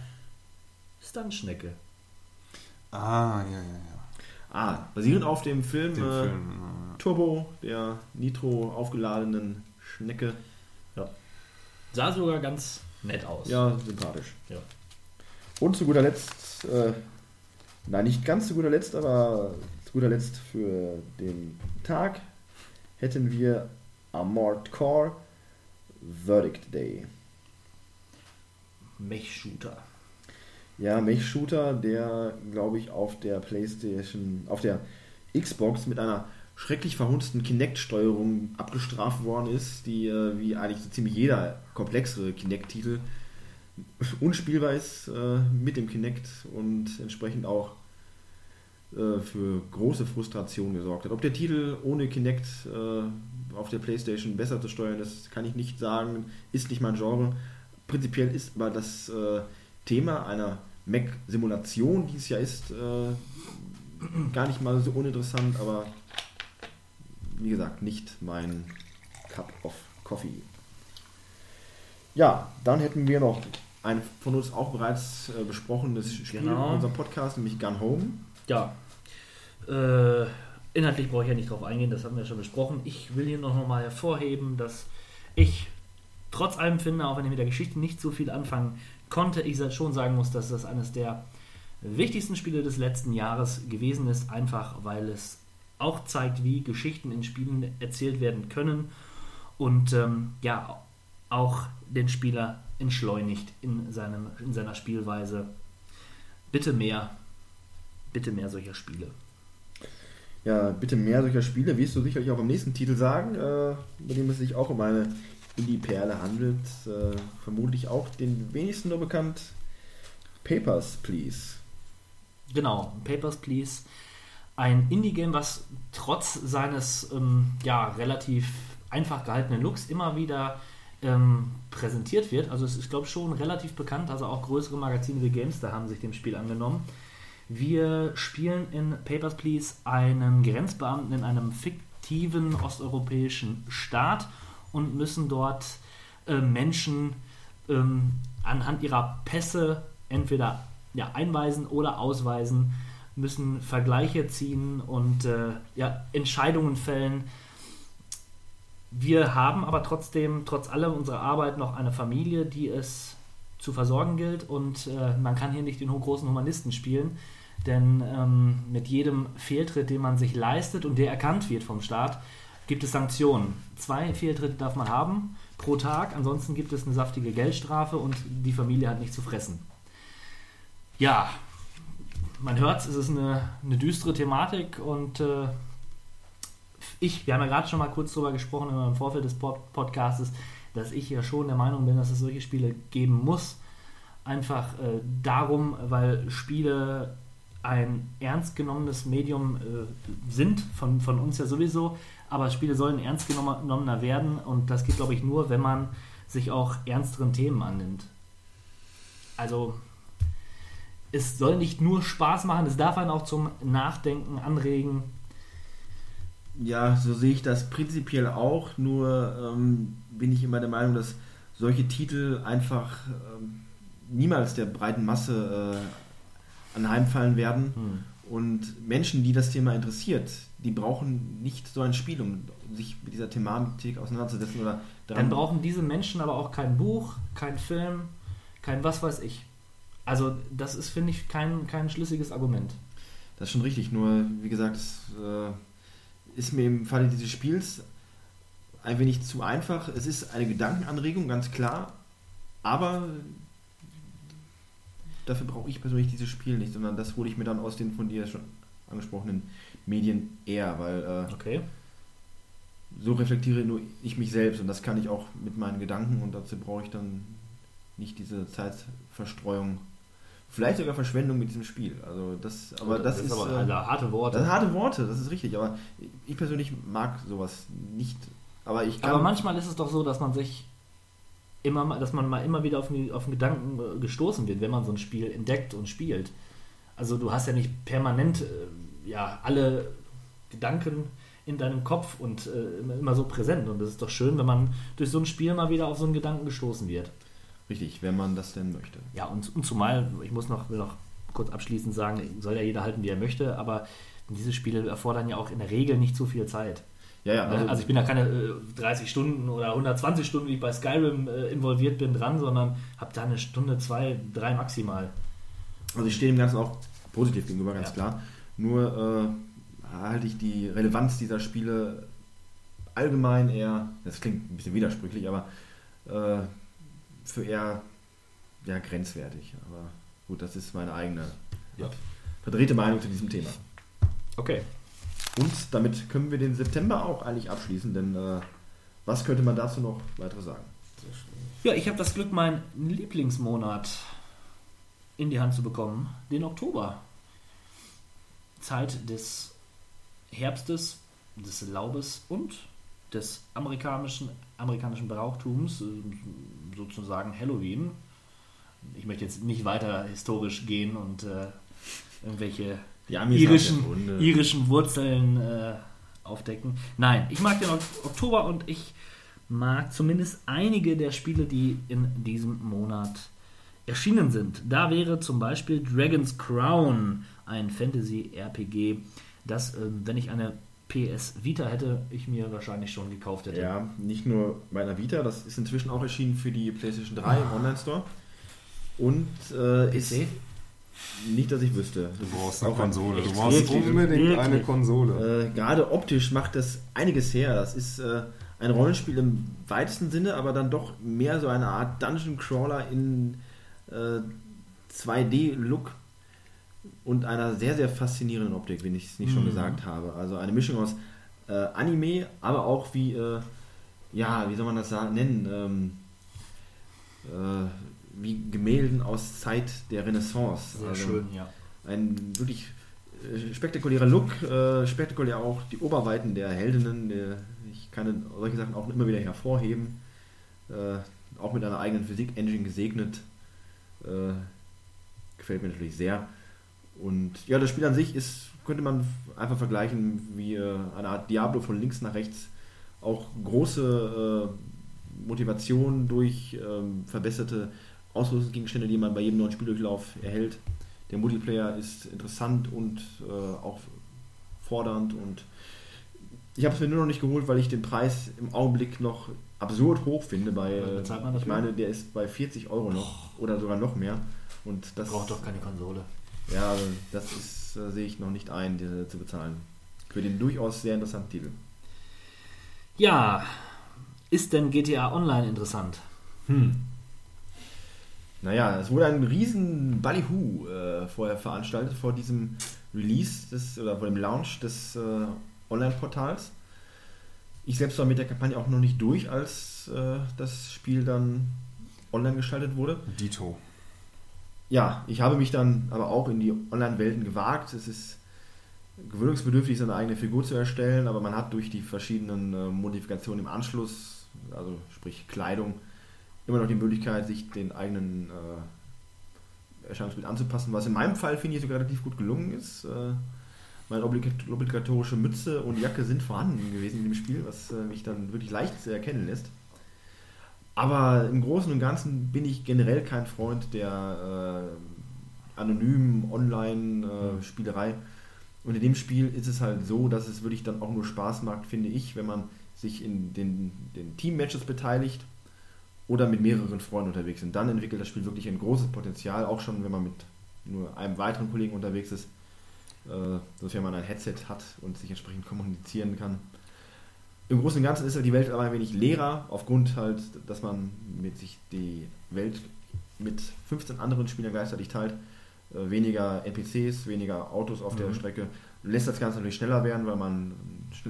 B: Stuntschnecke.
F: Ah, ja, ja, ja.
A: Ah, basierend auf dem Film,
F: Den
A: äh,
F: Film. äh,
A: Turbo, der Nitro aufgeladenen Schnecke.
B: Ja. Sah sogar ganz nett aus.
A: Ja, sympathisch.
B: Ja.
A: Und zu guter Letzt, äh, nein, nicht ganz zu guter Letzt, aber zu guter Letzt für den Tag hätten wir Armored Core Verdict Day.
B: Mech-Shooter.
A: Ja, Mech-Shooter, der, glaube ich, auf der Playstation, auf der Xbox mit einer schrecklich verhunzten Kinect-Steuerung abgestraft worden ist, die, äh, wie eigentlich so ziemlich jeder komplexere Kinect-Titel unspielbar ist äh, mit dem Kinect und entsprechend auch äh, für große Frustration gesorgt hat. Ob der Titel ohne Kinect äh, auf der Playstation besser zu steuern ist, kann ich nicht sagen, ist nicht mein Genre. Prinzipiell ist aber das äh, Thema einer Mac-Simulation, die es ja ist, äh, gar nicht mal so uninteressant, aber wie gesagt, nicht mein Cup of Coffee. Ja, dann hätten wir noch ein von uns auch bereits äh, besprochenes Spiel
B: Genau.
A: in unserem Podcast, nämlich Gun Home.
B: Ja. Äh, inhaltlich brauche ich ja nicht drauf eingehen, das haben wir schon besprochen. Ich will hier noch mal hervorheben, dass ich trotz allem finde, auch wenn ich mit der Geschichte nicht so viel anfangen konnte, ich schon sagen muss, dass das eines der wichtigsten Spiele des letzten Jahres gewesen ist, einfach weil es auch zeigt, wie Geschichten in Spielen erzählt werden können und ähm, ja, auch den Spieler entschleunigt in, seinem, in seiner Spielweise. Bitte mehr, bitte mehr solcher Spiele.
A: Ja, bitte mehr solcher Spiele, wirst du sicherlich auch im nächsten Titel sagen, äh, bei dem es sich auch um eine Indie-Perle handelt. Äh, vermutlich auch den wenigsten nur bekannt. Papers, Please.
B: Genau, Papers, Please. Ein Indie-Game, was trotz seines ähm, ja, relativ einfach gehaltenen Looks immer wieder ähm, präsentiert wird. Also es ist, glaube ich, schon relativ bekannt. Also auch größere Magazine wie GameStar haben sich dem Spiel angenommen. Wir spielen in Papers, Please einen Grenzbeamten in einem fiktiven osteuropäischen Staat und müssen dort äh, Menschen ähm, anhand ihrer Pässe entweder ja, einweisen oder ausweisen, müssen Vergleiche ziehen und äh, ja, Entscheidungen fällen. wir haben aber trotzdem, trotz allem unserer Arbeit, noch eine Familie, die es zu versorgen gilt und äh, man kann hier nicht den großen Humanisten spielen, denn ähm, mit jedem Fehltritt, den man sich leistet und der erkannt wird vom Staat, gibt es Sanktionen. Zwei Fehltritte darf man haben pro Tag, ansonsten gibt es eine saftige Geldstrafe und die Familie hat nichts zu fressen. Ja, man hört es, ist eine, eine düstere Thematik und äh, ich, wir haben ja gerade schon mal kurz darüber gesprochen im Vorfeld des Pod Podcasts, dass ich ja schon der Meinung bin, dass es solche Spiele geben muss. Einfach äh, darum, weil Spiele ein ernst genommenes Medium äh, sind, von, von uns ja sowieso, aber Spiele sollen ernst genommener werden und das geht, glaube ich, nur, wenn man sich auch ernsteren Themen annimmt. Also es soll nicht nur Spaß machen, es darf einen auch zum Nachdenken anregen.
A: Ja, so sehe ich das prinzipiell auch, nur ähm, bin ich immer der Meinung, dass solche Titel einfach ähm, niemals der breiten Masse äh, anheimfallen werden. Hm. Und Menschen, die das Thema interessiert, die brauchen nicht so ein Spiel, um sich mit dieser Thematik auseinanderzusetzen. Oder
B: Dann brauchen diese Menschen aber auch kein Buch, kein Film, kein was weiß ich. Also das ist, finde ich, kein, kein schlüssiges Argument.
A: Das ist schon richtig, nur wie gesagt, es äh, ist mir im Falle dieses Spiels ein wenig zu einfach. Es ist eine Gedankenanregung, ganz klar, aber dafür brauche ich persönlich dieses Spiel nicht, sondern das hole ich mir dann aus den von dir schon angesprochenen Medien eher, weil äh,
B: okay.
A: so reflektiere nur ich mich selbst und das kann ich auch mit meinen Gedanken und dazu brauche ich dann nicht diese Zeitverstreuung. Vielleicht sogar Verschwendung mit diesem Spiel. Also das, aber das, das ist, aber
B: äh, harte Worte.
A: Das sind harte Worte, das ist richtig. Aber ich persönlich mag sowas nicht. Aber ich
B: Aber manchmal ist es doch so, dass man sich immer, dass man mal immer wieder auf, auf den Gedanken äh, gestoßen wird, wenn man so ein Spiel entdeckt und spielt. Also du hast ja nicht permanent äh, ja alle Gedanken in deinem Kopf und äh, immer so präsent. Und es ist doch schön, wenn man durch so ein Spiel mal wieder auf so einen Gedanken gestoßen wird.
A: Richtig, wenn man das denn möchte.
B: Ja, und, und zumal, ich muss noch, will noch kurz abschließend sagen, soll ja jeder halten, wie er möchte, aber diese Spiele erfordern ja auch in der Regel nicht so viel Zeit.
A: Ja, ja.
B: Also, also ich bin da keine äh, 30 Stunden oder 120 Stunden, wie ich bei Skyrim äh, involviert bin, dran, sondern habe da eine Stunde, zwei, drei maximal.
A: Also ich stehe dem Ganzen auch positiv gegenüber, ganz ja. klar. Nur äh, halte ich die Relevanz dieser Spiele allgemein eher, das klingt ein bisschen widersprüchlich, aber äh, für eher ja, grenzwertig. Aber gut, das ist meine eigene ja. verdrehte Meinung zu diesem Thema.
B: Okay.
A: Und damit können wir den September auch eigentlich abschließen, denn äh, was könnte man dazu noch weiter sagen?
B: Ja, ich habe das Glück, meinen Lieblingsmonat in die Hand zu bekommen, den Oktober. Zeit des Herbstes, des Laubes und des amerikanischen, amerikanischen Brauchtums, äh, sozusagen Halloween. Ich möchte jetzt nicht weiter historisch gehen und äh, irgendwelche irischen, irischen Wurzeln äh, aufdecken. Nein, ich mag den Oktober und ich mag zumindest einige der Spiele, die in diesem Monat erschienen sind. Da wäre zum Beispiel Dragon's Crown, ein Fantasy-RPG, das, äh, wenn ich eine PS Vita hätte, ich mir wahrscheinlich schon gekauft hätte.
A: Ja, nicht nur bei einer Vita, das ist inzwischen auch erschienen für die PlayStation 3 im ah. Online-Store. Und äh, ist nicht, dass ich wüsste.
F: Du brauchst eine Konsole. Du brauchst unbedingt wirklich. eine Konsole.
A: Äh, gerade optisch macht das einiges her. Das ist äh, ein Rollenspiel im weitesten Sinne, aber dann doch mehr so eine Art Dungeon Crawler in 2D-Look und einer sehr, sehr faszinierenden Optik, wenn ich es nicht mhm. schon gesagt habe. Also eine Mischung aus äh, Anime, aber auch wie, äh, ja, wie soll man das nennen? Ähm, äh, wie Gemälden aus Zeit der Renaissance.
B: Sehr also schön, ja.
A: Ein wirklich äh, spektakulärer Look, äh, spektakulär auch die Oberweiten der Heldinnen. Der, ich kann solche Sachen auch immer wieder hervorheben. Äh, auch mit einer eigenen Physik-Engine gesegnet. gefällt mir natürlich sehr. Und ja, das Spiel an sich ist, könnte man einfach vergleichen wie äh, eine Art Diablo von links nach rechts. Auch große äh, Motivation durch äh, verbesserte Ausrüstungsgegenstände, die man bei jedem neuen Spieldurchlauf erhält. Der Multiplayer ist interessant und äh, auch fordernd und Ich habe es mir nur noch nicht geholt, weil ich den Preis im Augenblick noch absurd hoch finde. Bei,
B: bezahlt man
A: ich
B: dafür?
A: meine, der ist bei 40 Euro noch oder sogar noch mehr. Und das
B: Braucht doch keine Konsole.
A: Ja, also das ist, äh, sehe ich noch nicht ein, diese zu bezahlen. Für den durchaus sehr interessanten Titel.
B: Ja, ist denn GTA Online interessant?
A: Naja, es wurde ein riesen Ballyhoo äh, vorher veranstaltet vor diesem Release des, oder vor dem Launch des äh, Online-Portals. Ich selbst war mit der Kampagne auch noch nicht durch, als äh, das Spiel dann online geschaltet wurde.
F: Dito.
A: Ja, ich habe mich dann aber auch in die Online-Welten gewagt. Es ist gewöhnungsbedürftig, seine eigene Figur zu erstellen, aber man hat durch die verschiedenen äh, Modifikationen im Anschluss, also sprich Kleidung, immer noch die Möglichkeit, sich den eigenen äh, Erscheinungsbild anzupassen, was in meinem Fall, finde ich, sogar relativ gut gelungen ist. Äh, meine obligat- obligatorische Mütze und Jacke sind vorhanden gewesen in dem Spiel, was äh, mich dann wirklich leicht erkennen lässt. Aber im Großen und Ganzen bin ich generell kein Freund der äh, anonymen Online-Spielerei. und in dem Spiel ist es halt so, dass es wirklich dann auch nur Spaß macht, finde ich, wenn man sich in den, den Team-Matches beteiligt oder mit mehreren Freunden unterwegs sind. Dann entwickelt das Spiel wirklich ein großes Potenzial, auch schon wenn man mit nur einem weiteren Kollegen unterwegs ist, äh, sofern man ein Headset hat und sich entsprechend kommunizieren kann. Im Großen und Ganzen ist die Welt aber ein wenig leerer, aufgrund halt, dass man mit sich die Welt mit 15 anderen Spielern gleichzeitig teilt. Äh, weniger NPCs, weniger Autos auf der Strecke. Lässt das Ganze natürlich schneller werden, weil man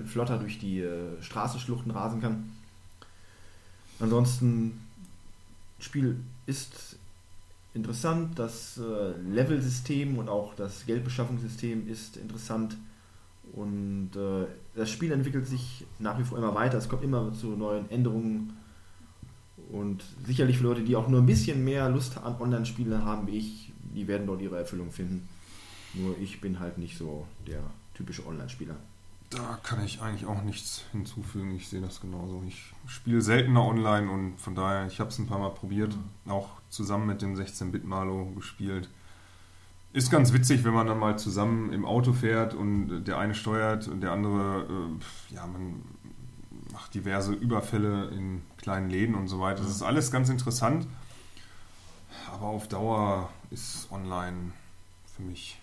A: flotter durch die äh, Straßenschluchten rasen kann. Ansonsten, Spiel ist interessant, das äh, Level-System und auch das Geldbeschaffungssystem ist interessant. Und äh, das Spiel entwickelt sich nach wie vor immer weiter. Es kommt immer zu neuen Änderungen. Und sicherlich für Leute, die auch nur ein bisschen mehr Lust an Online-Spiele haben wie ich, die werden dort ihre Erfüllung finden. Nur ich bin halt nicht so der typische Online-Spieler.
F: Da kann ich eigentlich auch nichts hinzufügen. Ich sehe das genauso. Ich spiele seltener online und von daher, ich habe es ein paar Mal probiert, auch zusammen mit dem 16-Bit-Malo gespielt. Ist ganz witzig, wenn man dann mal zusammen im Auto fährt und der eine steuert und der andere, äh, ja, man macht diverse Überfälle in kleinen Läden und so weiter. Das ist alles ganz interessant. Aber auf Dauer ist online für mich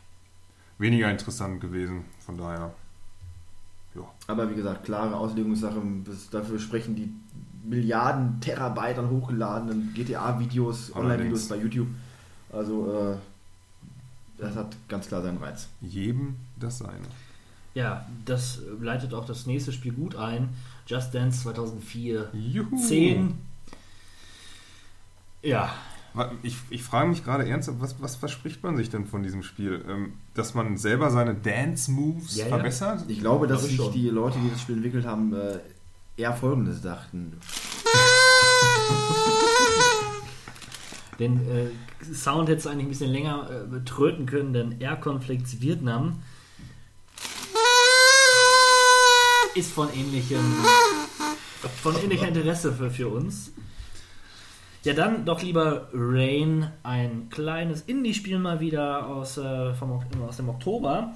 F: weniger interessant gewesen. Von daher, ja.
A: Aber wie gesagt, klare Auslegungssache. Dafür sprechen die Milliarden Terabyte an hochgeladenen GTA-Videos, Online-Videos bei YouTube. Also, äh, das hat ganz klar seinen Reiz.
F: jedem das seine.
B: Ja, das leitet auch das nächste Spiel gut ein. Just Dance 2004.
F: Juhu.
B: 10. Ja,
F: Ich, ich frage mich gerade ernsthaft, was, was verspricht man sich denn von diesem Spiel? Ähm, dass man selber seine Dance-Moves
B: Ja, ja.
F: verbessert?
A: Ich glaube, dass sich
B: schon.
A: die Leute, die das Spiel entwickelt haben, äh, eher Folgendes dachten.
B: den äh, Sound hättest du eigentlich ein bisschen länger äh, betröten können, denn Air Conflicts Vietnam ist von ähnlichem von ähnlicher Interesse für, für uns. Ja, dann doch lieber Rain, ein kleines Indie-Spiel mal wieder aus, äh, vom, aus dem Oktober.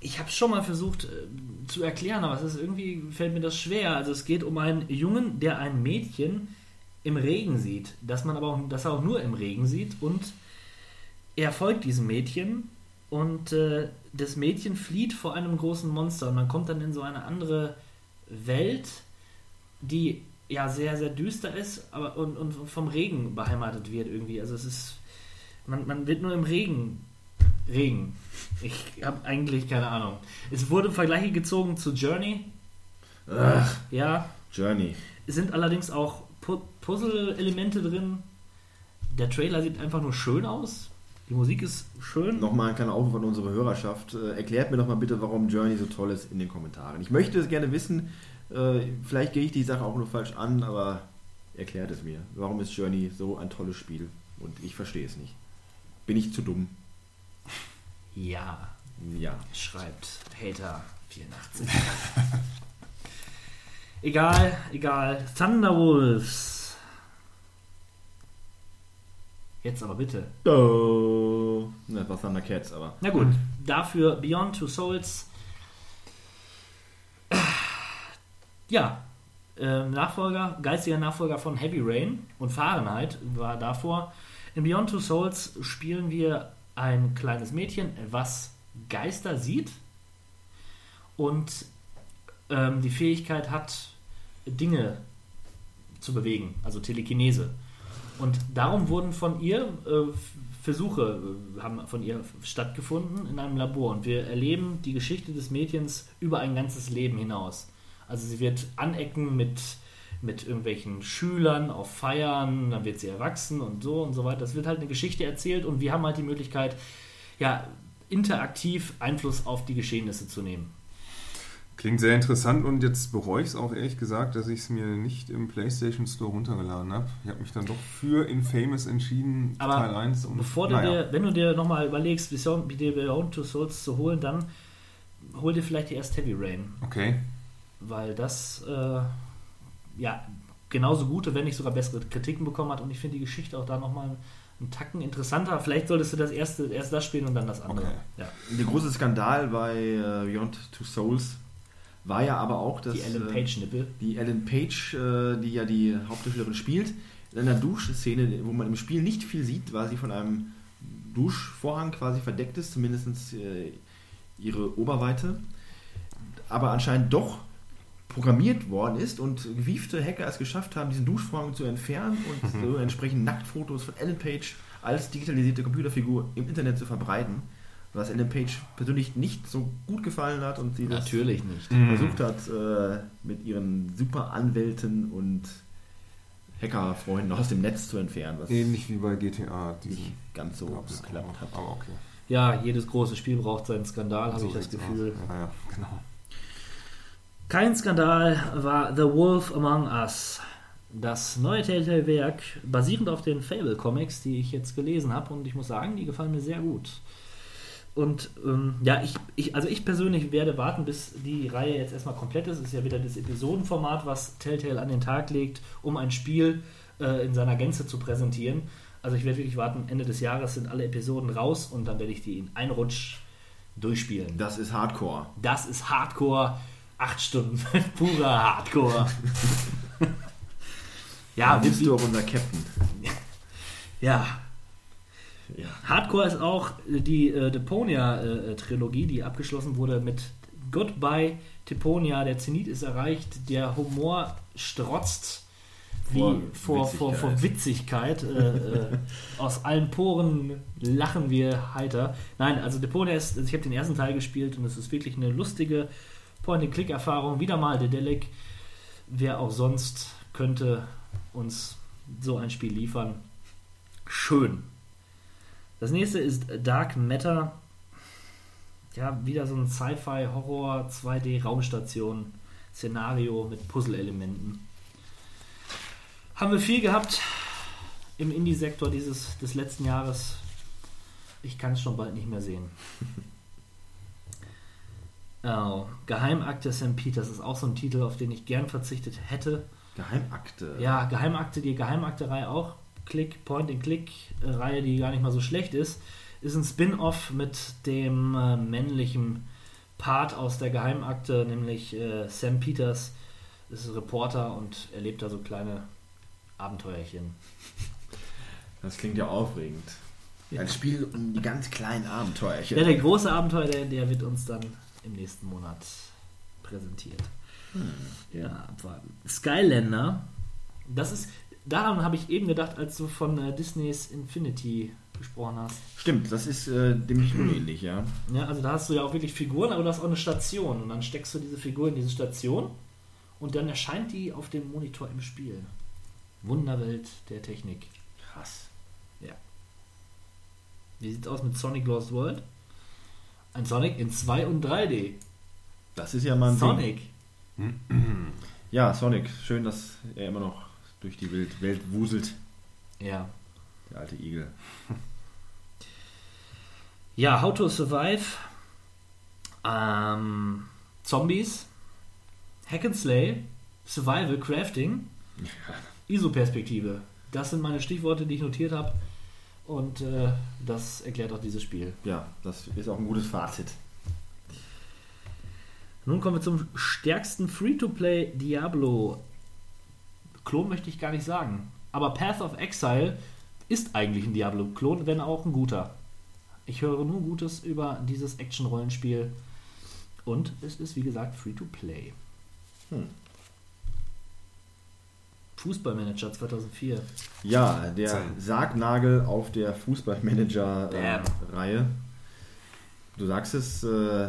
B: Ich habe schon mal versucht äh, zu erklären, aber es ist irgendwie fällt mir das schwer. Also es geht um einen Jungen, der ein Mädchen im Regen sieht, dass man aber auch, dass er auch nur im Regen sieht und er folgt diesem Mädchen und äh, das Mädchen flieht vor einem großen Monster und man kommt dann in so eine andere Welt, die ja sehr, sehr düster ist aber und, und vom Regen beheimatet wird irgendwie. Also es ist, man, man wird nur im Regen. Regen. Ich habe eigentlich keine Ahnung. Es wurde Vergleiche gezogen zu Journey.
A: Ach,
B: Ja,
A: Journey.
B: es sind allerdings auch Pu Puzzle-Elemente drin. Der Trailer sieht einfach nur schön aus. Die Musik ist schön.
A: Nochmal ein kleiner Aufruf an unsere Hörerschaft. Äh, erklärt mir doch mal bitte, warum Journey so toll ist in den Kommentaren. Ich möchte es gerne wissen. Äh, vielleicht gehe ich die Sache auch nur falsch an, aber erklärt es mir. Warum ist Journey so ein tolles Spiel? Und ich verstehe es nicht. Bin ich zu dumm?
B: Ja,
A: Ja.
B: schreibt Hater 84. egal, egal. Thunderwolves. Jetzt aber bitte.
A: Oh. Das war Thundercats, aber.
B: Na gut, dafür Beyond Two Souls. Ja, äh, Nachfolger, geistiger Nachfolger von Heavy Rain und Fahrenheit war davor. In Beyond Two Souls spielen wir ein kleines Mädchen, was Geister sieht und ähm, die Fähigkeit hat, Dinge zu bewegen, also Telekinese. Und darum wurden von ihr äh, Versuche äh, haben von ihr stattgefunden in einem Labor und wir erleben die Geschichte des Mädchens über ein ganzes Leben hinaus. Also sie wird anecken mit, mit irgendwelchen Schülern auf Feiern, dann wird sie erwachsen und so und so weiter. Das wird halt eine Geschichte erzählt und wir haben halt die Möglichkeit, ja, interaktiv Einfluss auf die Geschehnisse zu nehmen.
F: Klingt sehr interessant und jetzt bereue ich es auch ehrlich gesagt, dass ich es mir nicht im PlayStation Store runtergeladen habe. Ich habe mich dann doch für Infamous entschieden,
B: Aber
F: Teil 1. Und,
B: Bevor du
F: naja.
B: dir, wenn du dir nochmal überlegst, dir Beyond Two Souls zu holen, dann hol dir vielleicht erst Heavy Rain.
F: Okay.
B: Weil das äh, ja genauso gute, wenn nicht sogar bessere Kritiken bekommen hat und ich finde die Geschichte auch da nochmal einen Tacken interessanter. Vielleicht solltest du das erste erst das spielen und dann das andere.
F: Okay.
B: Ja.
A: Der große Skandal bei äh, Beyond Two Souls war ja aber auch, dass
B: Die Ellen
A: äh,
B: Page-Nippel.
A: die Ellen Page, äh, die ja die Hauptdarstellerin spielt, in einer Duschszene, wo man im Spiel nicht viel sieht, weil sie von einem Duschvorhang quasi verdeckt ist, zumindest äh, ihre Oberweite, aber anscheinend doch programmiert worden ist und gewiefte Hacker es geschafft haben, diesen Duschvorhang zu entfernen und so entsprechend Nacktfotos von Ellen Page als digitalisierte Computerfigur im Internet zu verbreiten, was Ellen Page persönlich nicht so gut gefallen hat und sie das
B: Natürlich nicht.
A: versucht hat, äh, mit ihren super Anwälten und Hackerfreunden aus dem Netz zu entfernen, was
F: Ähnlich wie bei GTA.
A: nicht
F: Diesen
A: ganz so geklappt hat.
F: Aber okay.
B: Ja, jedes große Spiel braucht seinen Skandal, habe
F: So
B: ich das Gefühl.
F: aus. Ja, ja, genau.
B: Kein Skandal war The Wolf Among Us. Das neue Telltale-Werk, basierend auf den Fable-Comics, die ich jetzt gelesen habe. Und ich muss sagen, die gefallen mir sehr gut. Und ähm, ja, ich, ich, also ich persönlich werde warten, bis die Reihe jetzt erstmal komplett ist. Es ist ja wieder das Episodenformat, was Telltale an den Tag legt, um ein Spiel äh, in seiner Gänze zu präsentieren. Also ich werde wirklich warten, Ende des Jahres sind alle Episoden raus und dann werde ich die in einen Rutsch durchspielen.
A: Das ist Hardcore.
B: Das ist Hardcore. Acht Stunden purer Hardcore. ja,
A: bist du auch unser Captain.
B: ja.
A: Ja.
B: Hardcore ist auch die äh, Deponia-Trilogie, die abgeschlossen wurde mit Goodbye Deponia. Der Zenit ist erreicht, der Humor strotzt wie
A: Vor
B: vor, vor, vor Witzigkeit. Äh, äh, aus allen Poren lachen wir heiter. Nein, also Deponia ist, also ich habe den ersten Teil gespielt und es ist wirklich eine lustige Point-and-Click-Erfahrung. Wieder mal Dedelic. Wer auch sonst könnte uns so ein Spiel liefern. Schön. Das nächste ist Dark Matter. Ja, wieder so ein Sci-Fi-Horror 2D-Raumstation. Szenario mit Puzzle-Elementen. Haben wir viel gehabt im Indie-Sektor dieses des letzten Jahres. Ich kann es schon bald nicht mehr sehen. Oh, Geheimakte St. Peters ist auch so ein Titel, auf den ich gern verzichtet hätte.
A: Geheimakte.
B: Ja, Geheimakte, die Geheimakte-Reihe auch. Click, Point-and-Click-Reihe, die gar nicht mal so schlecht ist. Ist ein Spin-off mit dem äh, männlichen Part aus der Geheimakte, nämlich äh, Sam Peters ist Reporter und erlebt da so kleine Abenteuerchen.
A: Das klingt ja aufregend. Ein Spiel um die ganz kleinen Abenteuerchen.
B: Ja, der große Abenteuer, der, der wird uns dann im nächsten Monat präsentiert. Ja, abwarten. Skylander, das ist, daran habe ich eben gedacht, als du von äh, Disneys Infinity gesprochen hast.
A: Stimmt, das ist äh, dem nicht unähnlich, ja.
B: Ja, also da hast du ja auch wirklich Figuren, aber du hast auch eine Station und dann steckst du diese Figur in diese Station und dann erscheint die auf dem Monitor im Spiel. Wunderwelt der Technik.
A: Krass.
B: Wie sieht's aus mit Sonic Lost World? Ein Sonic in 2 und 3D.
A: Das ist ja mal ein Ding.
B: Sonic.
A: Ja, Sonic. Schön, dass er immer noch durch die Welt, Welt wuselt.
B: Ja.
A: Der alte Igel.
B: Ja, How to Survive. Ähm, Zombies. Hack and Slay. Survival Crafting. ISO-Perspektive. Das sind meine Stichworte, die ich notiert habe. Und äh, das erklärt auch dieses Spiel.
A: Ja, das ist auch ein gutes Fazit.
B: Nun kommen wir zum stärksten Free-to-Play Diablo. Klon möchte ich gar nicht sagen. Aber Path of Exile ist eigentlich ein Diablo-Klon, wenn auch ein guter. Ich höre nur Gutes über dieses Action-Rollenspiel. Und es ist, wie gesagt, Free-to-Play.
A: Hm.
B: Fußballmanager 2004.
A: Ja, der. Sargnagel auf der Fußballmanager-Reihe. du sagst es, äh,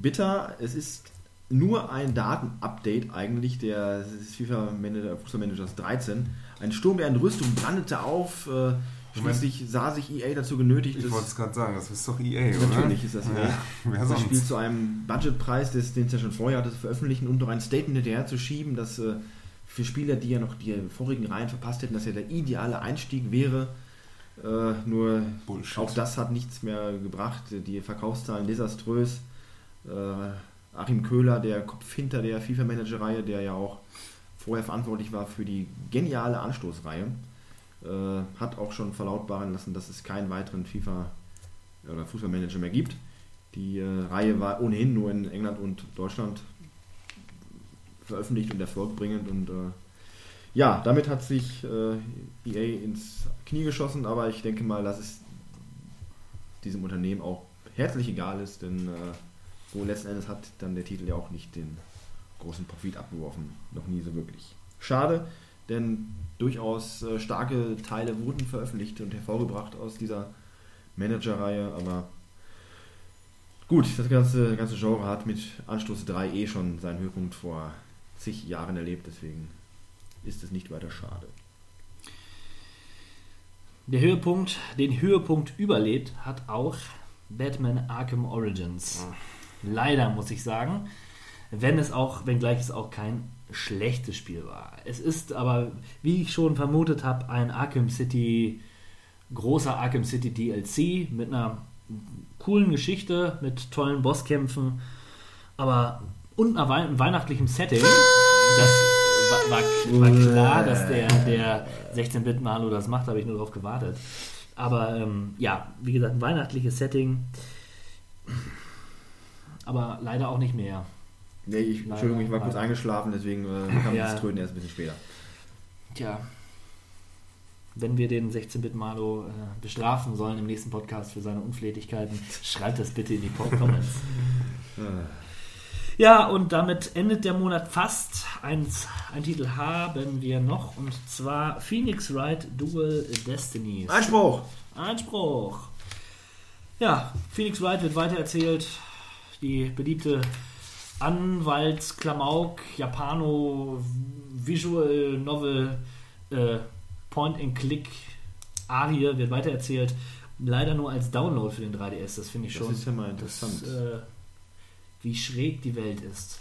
A: bitter. Es ist nur ein Datenupdate eigentlich der des FIFA Manager, Fußballmanagers 13. Ein Sturm der Entrüstung brandete auf. Äh, schließlich sah sich EA dazu genötigt,
F: Ich
A: das-
F: wollte es gerade sagen, das ist doch EA, oder?
A: Natürlich ist das EA.
F: Ja, wer
A: das Spiel
F: sonst?
A: zu einem Budgetpreis, des, den es ja schon vorher hatte, zu veröffentlichen und noch ein Statement hinterher zu schieben, dass äh, für Spieler, die ja noch die vorigen Reihen verpasst hätten, dass ja der ideale Einstieg wäre. Äh, nur
F: Bullshit.
A: auch das hat nichts mehr gebracht. Die Verkaufszahlen desaströs. Äh, Achim Köhler, der Kopf hinter der FIFA-Manager-Reihe, der ja auch vorher verantwortlich war für die geniale Anstoßreihe, äh, hat auch schon verlautbaren lassen, dass es keinen weiteren FIFA- oder Fußballmanager mehr gibt. Die äh, Reihe war ohnehin nur in England und Deutschland veröffentlicht und erfolgbringend und äh, ja, damit hat sich äh, EA ins Knie geschossen, aber ich denke mal, dass es diesem Unternehmen auch herzlich egal ist, denn äh, wo letzten Endes hat dann der Titel ja auch nicht den großen Profit abgeworfen. Noch nie so wirklich. Schade, denn durchaus äh, starke Teile wurden veröffentlicht und hervorgebracht aus dieser Manager-Reihe, aber gut, das ganze, ganze Genre hat mit Anstoß 3 eh schon seinen Höhepunkt vor zig Jahren erlebt, deswegen ist es nicht weiter schade.
B: Der Höhepunkt, den Höhepunkt überlebt, hat auch Batman Arkham Origins. Leider muss ich sagen, wenn es auch, wenngleich es auch kein schlechtes Spiel war. Es ist aber, wie ich schon vermutet habe, ein Arkham City, großer Arkham City DLC mit einer coolen Geschichte, mit tollen Bosskämpfen, aber und einer wei weihnachtlichem Setting. Das war, war, war klar, dass der, der 16-Bit-Malo das macht, habe ich nur darauf gewartet. Aber ähm, ja, wie gesagt, ein weihnachtliches Setting. Aber leider auch nicht mehr.
A: Nee, ich, Entschuldigung, ich war kurz eingeschlafen, deswegen äh, kam
B: Ja.
A: das Tröten erst ein bisschen später.
B: Tja, wenn wir den 16-Bit-Malo äh, bestrafen sollen im nächsten Podcast für seine Unflätigkeiten, schreibt das bitte in die Comments. Ja, und damit endet der Monat fast. Ein, ein Titel haben wir noch, und zwar Phoenix Wright Dual Destinies.
A: Einspruch!
B: Einspruch. Ja, Phoenix Wright wird weitererzählt. Die beliebte Anwaltsklamauk, Japano, Visual Novel, äh, Point-and-Click, Arie wird weitererzählt. Leider nur als Download für den 3DS, das finde ich
A: Das
B: schon.
A: ist ja mal interessant.
B: Das, äh, wie schräg die Welt ist.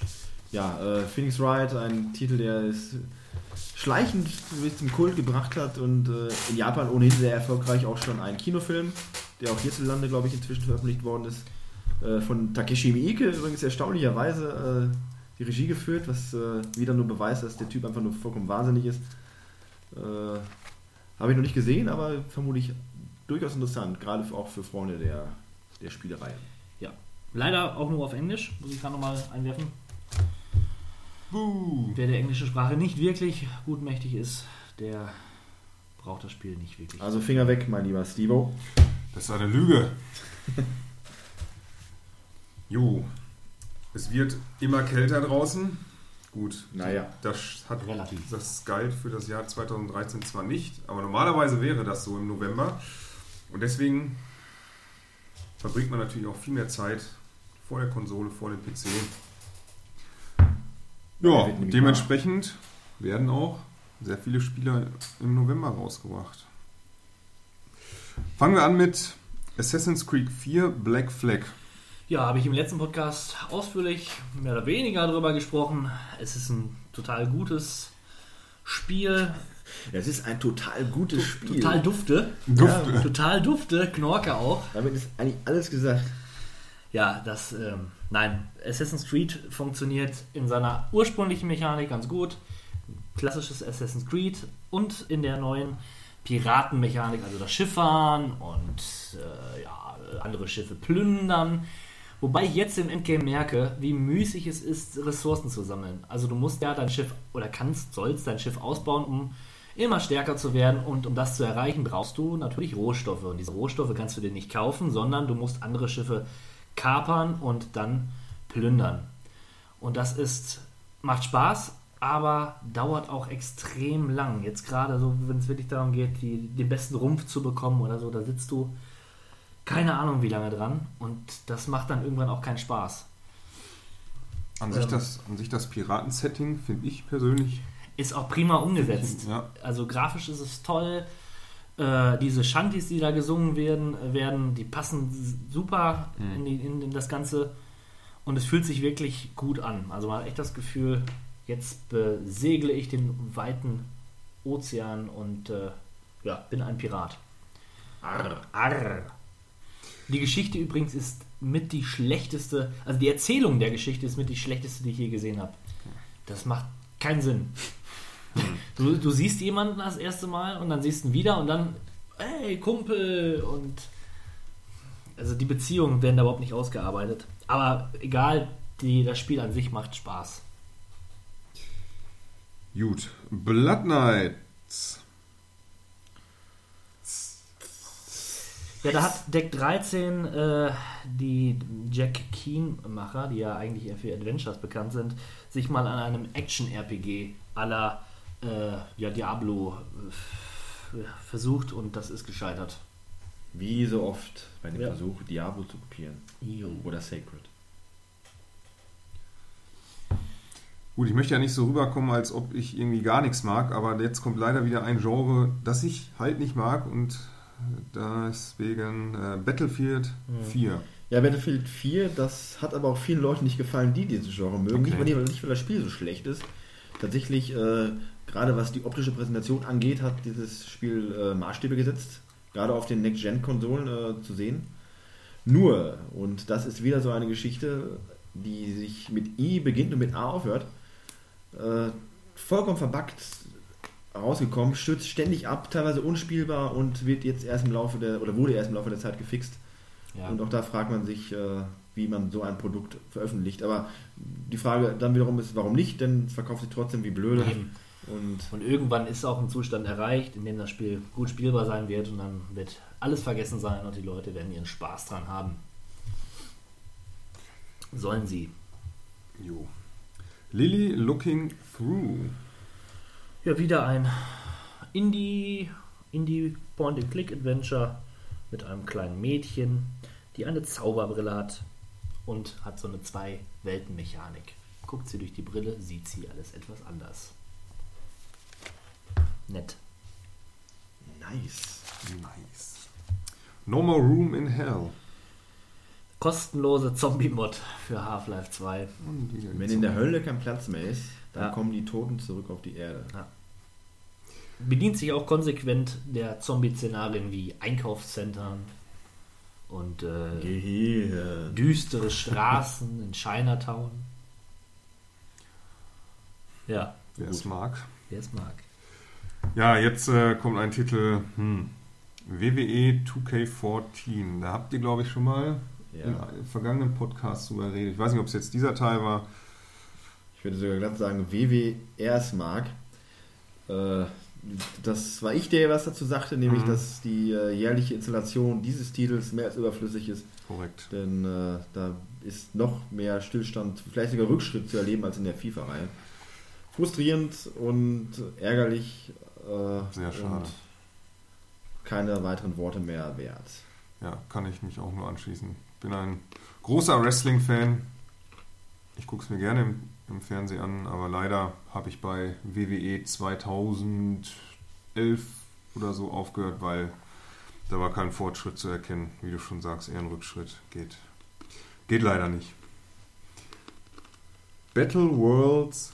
A: Ja, äh, Phoenix Wright, ein Titel, der es schleichend bis zum Kult gebracht hat und äh, in Japan ohnehin sehr erfolgreich auch schon ein Kinofilm, der auch hierzulande, glaube ich, inzwischen veröffentlicht worden ist, äh, von Takeshi Miike, übrigens erstaunlicherweise äh, die Regie geführt, was äh, wieder nur beweist, dass der Typ einfach nur vollkommen wahnsinnig ist. Äh, Habe ich noch nicht gesehen, aber vermutlich durchaus interessant, gerade auch für Freunde der, der Spielerei.
B: Leider auch nur auf Englisch, muss ich gerade nochmal einwerfen.
F: Buh.
B: Wer der englischen Sprache nicht wirklich gut mächtig ist, der braucht das Spiel nicht wirklich.
A: Also Finger weg, mein lieber Stevo.
F: Das war eine Lüge. Jo. Es wird immer kälter draußen. Gut.
A: Naja.
F: Das hat
B: Relativ.
F: Das galt für das Jahr 2013 zwar nicht, aber normalerweise wäre das so im November. Und deswegen verbringt man natürlich auch viel mehr Zeit vor der Konsole, vor dem PC. Ja,
A: Ja,
F: dementsprechend werden auch sehr viele Spieler im November rausgebracht. Fangen wir an mit Assassin's Creed 4 Black Flag.
B: Ja, habe ich im letzten Podcast ausführlich mehr oder weniger darüber gesprochen. Es ist ein total gutes Spiel,
A: Es ist ein total gutes Spiel.
B: total dufte.
F: Dufte.
B: Total dufte, Knorke auch.
A: Damit ist eigentlich alles gesagt.
B: Ja, das, ähm, nein, Assassin's Creed funktioniert in seiner ursprünglichen Mechanik ganz gut. Klassisches Assassin's Creed und in der neuen Piratenmechanik, also das Schifffahren und äh, ja, andere Schiffe plündern. Wobei ich jetzt im Endgame merke, wie müßig es ist, Ressourcen zu sammeln. Also du musst ja dein Schiff oder kannst, sollst dein Schiff ausbauen, um immer stärker zu werden. Und um das zu erreichen, brauchst du natürlich Rohstoffe. Und diese Rohstoffe kannst du dir nicht kaufen, sondern du musst andere Schiffe kapern und dann plündern. Und das ist, macht Spaß, aber dauert auch extrem lang. Jetzt gerade so, wenn es wirklich darum geht, die, den besten Rumpf zu bekommen oder so, da sitzt du keine Ahnung wie lange dran und das macht dann irgendwann auch keinen Spaß.
F: An sich
B: Ähm.
F: das, an sich das Piraten-Setting finde ich persönlich.
B: Ist auch prima umgesetzt.
F: Ja.
B: Also grafisch ist es toll. Äh, diese Shanties, die da gesungen werden, werden die passen super in, die, in, in das Ganze. Und es fühlt sich wirklich gut an. Also man hat echt das Gefühl, jetzt besegle ich den weiten Ozean und äh, ja, bin ein Pirat.
A: Arr.
B: Arr. Die Geschichte übrigens ist mit die schlechteste, also die Erzählung der Geschichte ist mit die schlechteste, die ich je gesehen habe. Das macht keinen Sinn. Du, du siehst jemanden das erste Mal und dann siehst du ihn wieder und dann, hey, Kumpel und also die Beziehungen werden da überhaupt nicht ausgearbeitet. Aber egal, die, das Spiel an sich macht Spaß.
F: Gut. Blood Knights.
B: Ja, da hat Deck 13 äh, die Jack Keen-Macher, die ja eigentlich eher für Adventures bekannt sind, sich mal an einem Action-RPG la äh, ja, Diablo äh, versucht und das ist gescheitert.
A: Wie so oft bei dem
B: Ja.
A: Versuch, Diablo zu kopieren.
B: Jo.
A: Oder Sacred.
F: Gut, ich möchte ja nicht so rüberkommen, als ob ich irgendwie gar nichts mag, aber jetzt kommt leider wieder ein Genre, das ich halt nicht mag und deswegen äh, Battlefield 4.
A: Ja, Battlefield 4, das hat aber auch vielen Leuten nicht gefallen, die dieses Genre mögen.
F: Okay.
A: Nicht, weil, nicht, weil das Spiel so schlecht ist. Tatsächlich, äh, gerade was die optische Präsentation angeht, hat dieses Spiel äh, Maßstäbe gesetzt. Gerade auf den Next-Gen-Konsolen äh, zu sehen. Nur, und das ist wieder so eine Geschichte, die sich mit I beginnt und mit A aufhört, äh, vollkommen verbuggt rausgekommen, stürzt ständig ab, teilweise unspielbar und wird jetzt erst im Laufe der, oder wurde erst im Laufe der Zeit gefixt.
B: Ja.
A: Und auch da fragt man sich, äh, wie man so ein Produkt veröffentlicht. Aber die Frage dann wiederum ist, warum nicht? Denn es verkauft sich trotzdem wie blöde.
B: Eben.
A: Und
B: Und irgendwann ist auch ein Zustand erreicht, in dem das Spiel gut spielbar sein wird und dann wird alles vergessen sein und die Leute werden ihren Spaß dran haben. Sollen sie.
F: Jo. Lily Looking Through.
B: Ja, wieder ein Indie, Indie Point-and-Click-Adventure mit einem kleinen Mädchen, die eine Zauberbrille hat und hat so eine Zwei-Welten-Mechanik. Guckt sie durch die Brille, sieht sie alles etwas anders. Nett.
A: nice.
F: Nice. No More Room in Hell.
B: Kostenlose Zombie-Mod für Half-Life 2.
F: Und wieder
A: Wenn in der Hölle kein Platz mehr ist, dann
B: Ja.
A: kommen die Toten zurück auf die Erde.
B: Bedient sich auch konsequent der Zombie-Szenarien wie Einkaufszentren und äh, düstere Straßen in Chinatown. Ja,
F: Wer es mag.
B: wer es mag.
F: Ja, jetzt äh, kommt ein Titel hm, WWE 2K14. Da habt ihr, glaube ich, schon mal
A: Ja.
F: in einem vergangenen Podcast drüber geredet. Ich weiß nicht, ob es jetzt dieser Teil war.
A: Ich würde sogar glatt sagen, WW es mag. Äh, das war ich, der was dazu sagte, nämlich,
F: Mhm.
A: dass die äh, jährliche Installation dieses Titels mehr als überflüssig ist.
F: Korrekt.
A: Denn äh, da ist noch mehr Stillstand, vielleicht sogar Rückschritt zu erleben als in der FIFA-Reihe. Frustrierend und ärgerlich. Äh,
F: Sehr schade.
A: Und keine weiteren Worte mehr wert.
F: Ja, kann ich mich auch nur anschließen. Bin ein großer Wrestling-Fan. Ich gucke es mir gerne im, im Fernsehen an, aber leider habe ich bei WWE 2011 oder so aufgehört, weil da war kein Fortschritt zu erkennen. Wie du schon sagst, eher ein Rückschritt. Geht, geht leider nicht. Battle Worlds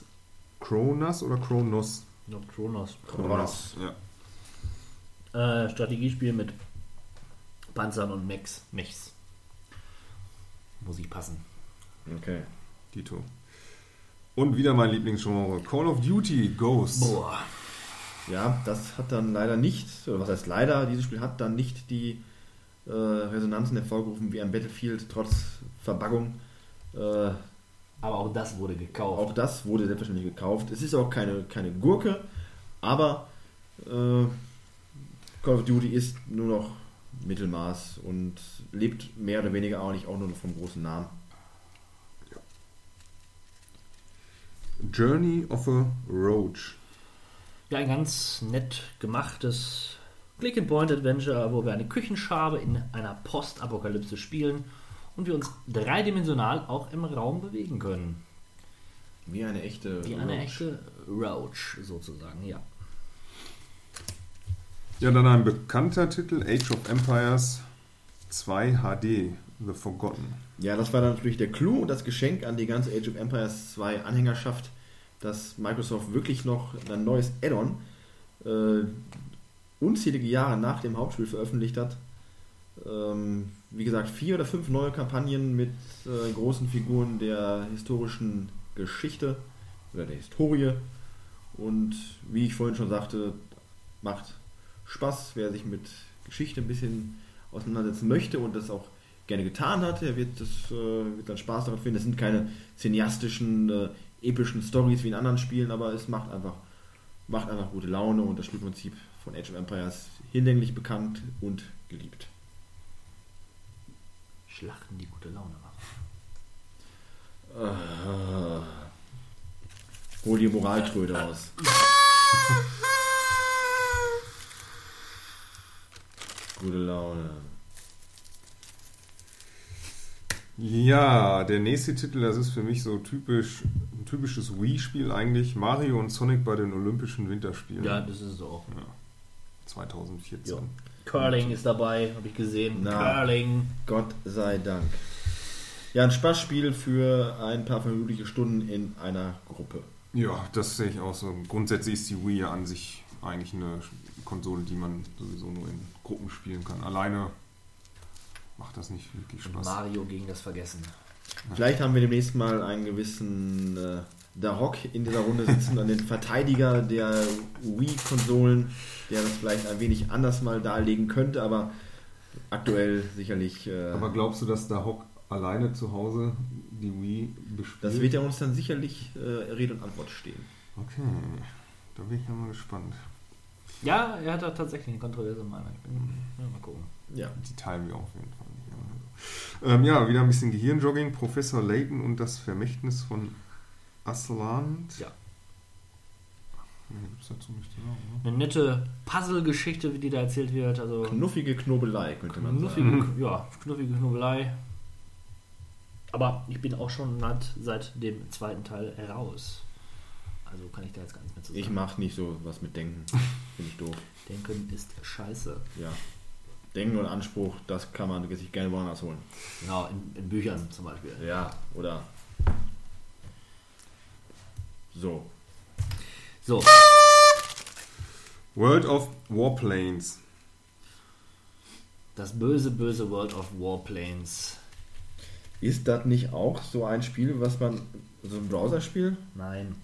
F: Kronos oder Kronos?
B: Noch Kronos.
A: Kronos.
F: Ja.
B: Äh, Strategiespiel mit Panzern und Mechs. Mechs. Muss ich passen.
A: Okay.
F: Dito. Und wieder mein Lieblingsgenre. Call of Duty Ghosts.
B: Boah.
A: Ja, das hat dann leider nicht, oder was heißt leider, dieses Spiel hat dann nicht die äh, Resonanzen hervorgerufen wie ein Battlefield trotz Verbaggung. Äh,
B: Aber auch das wurde gekauft.
A: auch das wurde selbstverständlich gekauft. Es ist auch keine, keine Gurke, aber äh, Call of Duty ist nur noch Mittelmaß und lebt mehr oder weniger auch nicht auch nur noch vom großen Namen.
F: Journey of a Roach.
B: Ja, ein ganz nett gemachtes Click-and-Point-Adventure, wo wir eine Küchenschabe in einer Postapokalypse spielen und wir uns dreidimensional auch im Raum bewegen können.
A: Wie eine echte.
B: Wie eine
A: Roach.
B: echte Roach sozusagen, ja.
F: Ja, dann ein bekannter Titel, Age of Empires 2 HD, The Forgotten.
A: Ja, das war dann natürlich der Clou und das Geschenk an die ganze Age of Empires 2 Anhängerschaft, dass Microsoft wirklich noch ein neues Add-on äh, unzählige Jahre nach dem Hauptspiel veröffentlicht hat. Ähm, wie gesagt, vier oder fünf neue Kampagnen mit äh, großen Figuren der historischen Geschichte oder der Historie. Und wie ich vorhin schon sagte, macht Spaß, wer sich mit Geschichte ein bisschen auseinandersetzen möchte und das auch gerne getan hat, der wird, das, äh, wird dann Spaß daran finden. Es sind keine cineastischen, äh, epischen Stories wie in anderen Spielen, aber es macht einfach, macht einfach gute Laune und das Spielprinzip von Age of Empires hinlänglich bekannt und geliebt.
B: Schlachten, die gute Laune machen.
A: Äh, hol die Moraltröte raus. Gute Laune.
F: Ja, der nächste Titel, das ist für mich so typisch, ein typisches Wii-Spiel eigentlich. Mario und Sonic bei den Olympischen Winterspielen.
B: Ja, das ist es auch.
F: 2014.
B: Ja. Curling ist dabei, habe ich gesehen.
A: Na.
B: Curling.
A: Gott sei Dank. Ja, ein Spaßspiel für ein paar vermutliche Stunden in einer Gruppe.
F: Ja, das sehe ich auch so. Grundsätzlich ist die Wii ja an sich eigentlich eine Konsole, die man sowieso nur in Gruppen spielen kann. Alleine macht das nicht wirklich Spaß.
B: Mario gegen das Vergessen.
A: Vielleicht haben wir demnächst mal einen gewissen äh, Darok in dieser Runde sitzen, an den Verteidiger der Wii-Konsolen, der das vielleicht ein wenig anders mal darlegen könnte, aber aktuell sicherlich. Äh,
F: Aber glaubst du, dass da Hock alleine zu Hause die Wii bespielt?
A: das wird ja uns dann sicherlich äh, Rede und Antwort stehen.
F: Okay, da bin ich ja mal gespannt.
B: Ja, er hat da tatsächlich eine kontroverse Meinung. Ich bin, ja, mal gucken.
A: Ja.
F: Die teilen wir auf jeden Fall nicht. Ja, ähm, ja wieder ein bisschen Gehirnjogging. Professor Layton und das Vermächtnis von Aslan.
B: Ja.
F: Nee, gibt's dazu nicht zu sagen, ne?
B: Eine nette Puzzle-Geschichte, wie die da erzählt wird. Also
A: Knuffige Knobelei, könnte man
B: knuffige,
A: sagen.
B: ja, knuffige Knubbelei. Aber ich bin auch schon seit, seit dem zweiten Teil raus. Also kann ich da jetzt gar nicht mehr zu sagen.
A: Ich mache nicht so was mit Denken. Finde ich doof.
B: Denken ist scheiße.
A: Ja. Denken und Anspruch, das kann man sich gerne woanders holen.
B: Genau, in, in Büchern zum Beispiel.
A: Ja, oder. So.
B: So,
F: World of Warplanes.
B: das böse, böse World of Warplanes.
A: Ist das nicht auch so ein Spiel, was man. so ein Browserspiel?
B: Nein,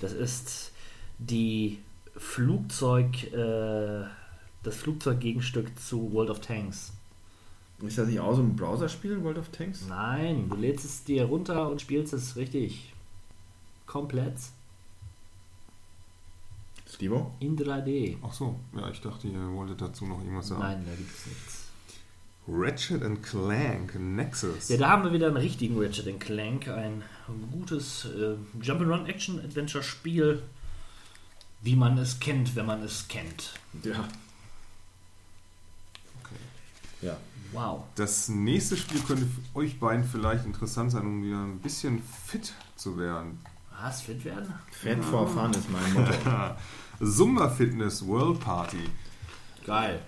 B: das ist die Flugzeug, äh, das Flugzeuggegenstück zu World of Tanks.
A: Ist das nicht auch so ein Browserspiel, World of Tanks?
B: Nein, du lädst es dir runter und spielst es richtig komplett
A: Stevo?
B: in 3D.
F: Ach so, ja, ich dachte, ihr wolltet dazu noch irgendwas sagen.
B: Nein, da gibt es nichts.
F: Ratchet and Clank Nexus.
B: Ja, da haben wir wieder einen richtigen Ratchet Clank, ein gutes äh, Jump'n'Run-Action-Adventure-Spiel, wie man es kennt, wenn man es kennt.
A: Ja. Ja.
B: Wow.
F: Das nächste Spiel könnte für euch beiden vielleicht interessant sein, um wieder ein bisschen fit zu werden.
B: Was, fit werden?
A: Fan for Fun ist mein Motto.
F: Zumba Fitness World Party.
B: Geil.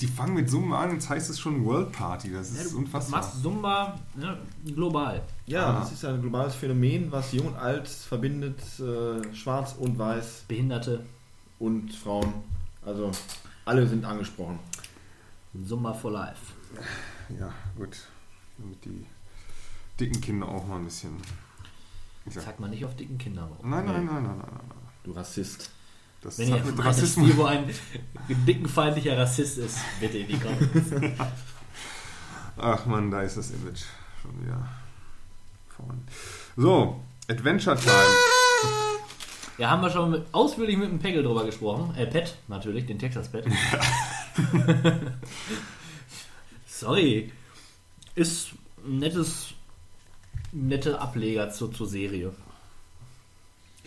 F: Die fangen mit Zumba an, jetzt heißt es schon World Party. Das
B: Ja,
F: ist
B: du
F: unfassbar.
B: machst Zumba ne, global.
A: Ja, das ist ein globales Phänomen, was Jung und Alt verbindet, äh, schwarz und weiß
B: Behinderte.
A: und Frauen. Also alle sind angesprochen.
B: Zumba for life.
F: Ja, gut. Damit die dicken Kinder auch mal ein bisschen.
B: Sagt man nicht auf dicken Kindern. rum.
F: nein, nein, nein, nein, nein, nein.
A: Du Rassist.
F: Das
B: Wenn ihr
F: mit Rassismus.
B: Steve ein dickenfeindlicher Rassist ist, bitte in die Comments.
F: Ach man, da ist das Image schon wieder vorne. So, Adventure Time.
B: Ja, haben wir schon mit, ausführlich mit dem Pegel drüber gesprochen. Äh, Pet, natürlich, den Texas Pet. Sorry. Ist ein nettes, nette Ableger zur, zur Serie.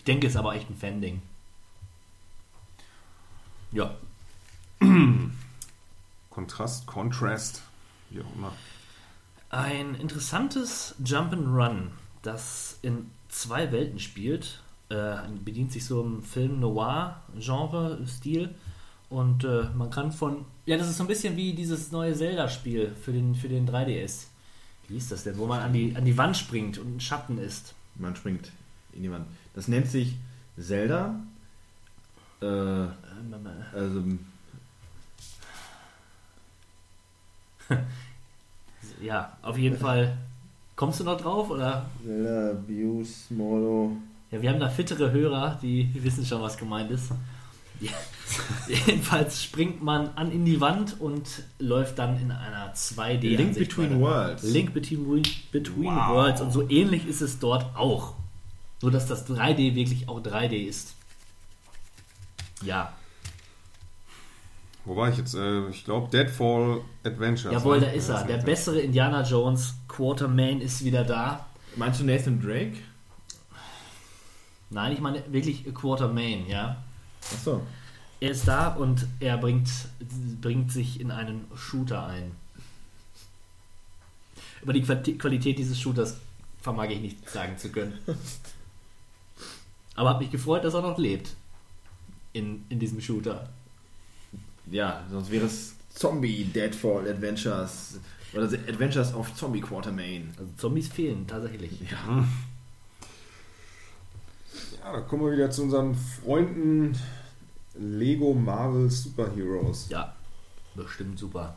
B: Ich denke, ist aber echt ein Fan-Ding. Ja.
F: Kontrast, Contrast, wie auch immer.
B: Ein interessantes Jump'n'Run, das in zwei Welten spielt. Äh, bedient sich so im Film Noir-Genre-Stil. Und äh, man kann von. Ja, das ist so ein bisschen wie dieses neue Zelda-Spiel für den, für den 3DS. Wie hieß das denn? Wo man an die, an die Wand springt und ein Schatten ist.
A: Man springt in die Wand. Das nennt sich Zelda. Äh, also,
B: Ja, auf jeden Fall. Kommst du noch drauf? Oder?
A: Zelda, Abuse, Molo.
B: Ja, wir haben da fittere Hörer, die wissen schon, was gemeint ist. Ja. Jedenfalls springt man an in die Wand und läuft dann in einer 2D.
A: Link Between
B: weiter.
A: Worlds.
B: Link Between, between
F: Wow.
B: Worlds. Und so ähnlich ist es dort auch. Nur, dass das 3D wirklich auch 3D ist. Ja,
F: Wo war ich jetzt? Äh, ich glaube Deadfall Adventures.
B: jawohl, da ist er. Der bessere Indiana Jones. Quartermain ist wieder da.
A: Meinst du Nathan Drake?
B: Nein, ich meine wirklich Quartermain, ja.
A: Achso.
B: Er ist da und er bringt, bringt sich in einen Shooter ein. Über die Quali- Qualität dieses Shooters vermag ich nicht sagen zu können. Aber habe mich gefreut, dass er noch lebt. In, in diesem Shooter.
A: Ja, sonst wäre es Zombie Deadfall Adventures. Oder The Adventures of Zombie Quartermain.
B: Also Zombies fehlen tatsächlich.
F: Ja, da kommen wir wieder zu unseren Freunden Lego Marvel Superheroes.
B: Ja, bestimmt super.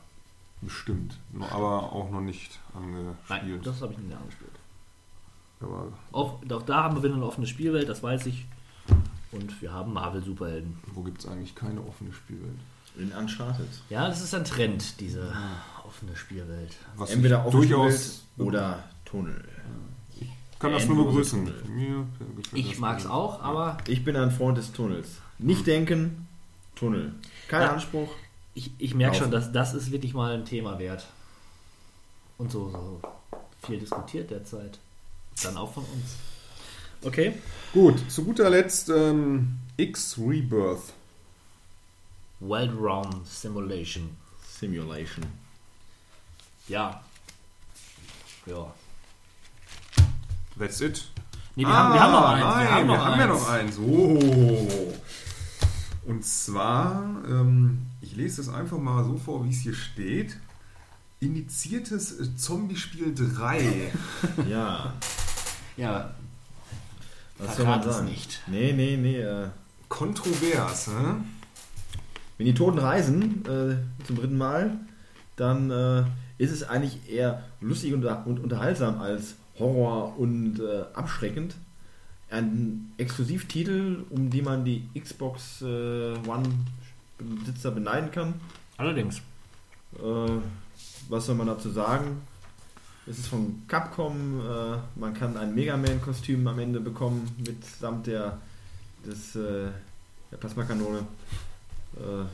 F: Bestimmt. Aber auch noch nicht
B: Nein,
F: angespielt.
B: das habe ich nicht angespielt.
F: Aber
B: Auf, auch da haben wir wieder eine offene Spielwelt, das weiß ich. Und wir haben Marvel-Superhelden.
F: wo gibt es eigentlich keine offene Spielwelt?
A: In Uncharted.
B: Ja, das ist ein Trend, diese offene Spielwelt.
F: Was
A: Entweder
F: ich
A: offene
F: durchaus
A: Spielwelt oder Tunnel.
F: kann das nur
A: endlose
F: begrüßen.
A: Tunnel.
F: Mir gefällt
B: Ich
F: das
B: mag es auch, aber
A: Ich bin ein Freund des Tunnels. Nicht denken, Tunnel. Kein
B: Ja.
A: Anspruch.
B: Ich, ich merke schon, dass das ist wirklich mal ein Thema wert. Und so, so viel diskutiert derzeit. Dann auch von uns. Okay.
F: Gut, zu guter Letzt ähm, X Rebirth.
B: Wild Realm Simulation.
A: Simulation.
B: Ja. Ja.
F: That's it.
B: Nee, wir, haben, wir haben noch eins.
F: Ah, Nein,
B: wir haben noch
F: ja
B: eins.
F: noch eins. Oh. Und zwar, ähm, ich lese das einfach mal so vor, wie es hier steht. Initiiertes äh, Zombie-Spiel 3.
A: Ja.
B: Ja,
A: Was soll man sagen?
B: nicht.
A: Nee, nee, nee. Äh,
F: Kontrovers, hä?
A: wenn die Toten reisen äh, zum dritten Mal, dann äh, ist es eigentlich eher lustig und, und unterhaltsam als Horror und äh, abschreckend. Ein Exklusivtitel, um die man die Xbox äh, One-Besitzer beneiden kann.
B: allerdings.
A: Äh, was soll man dazu sagen? Es ist von Capcom. Äh, man kann ein Mega Man-Kostüm am Ende bekommen mitsamt der, des, äh, der Plasmakanone. Äh,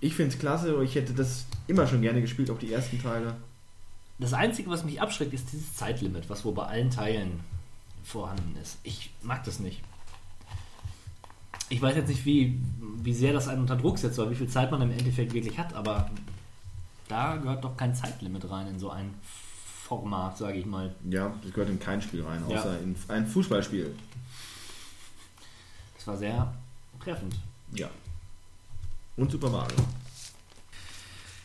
A: ich finde es klasse. Ich hätte das immer schon gerne gespielt, auch die ersten Teile.
B: Das Einzige, was mich abschreckt, ist dieses Zeitlimit, was wohl bei allen Teilen vorhanden ist. Ich mag das nicht. Ich weiß jetzt nicht, wie, wie sehr das einen unter Druck setzt oder wie viel Zeit man im Endeffekt wirklich hat, aber da gehört doch kein Zeitlimit rein in so ein Format, sage ich mal.
A: Ja, das gehört in kein Spiel rein,
B: Ja.
A: außer in ein Fußballspiel.
B: Das war sehr treffend.
A: Ja. Und Super Mario.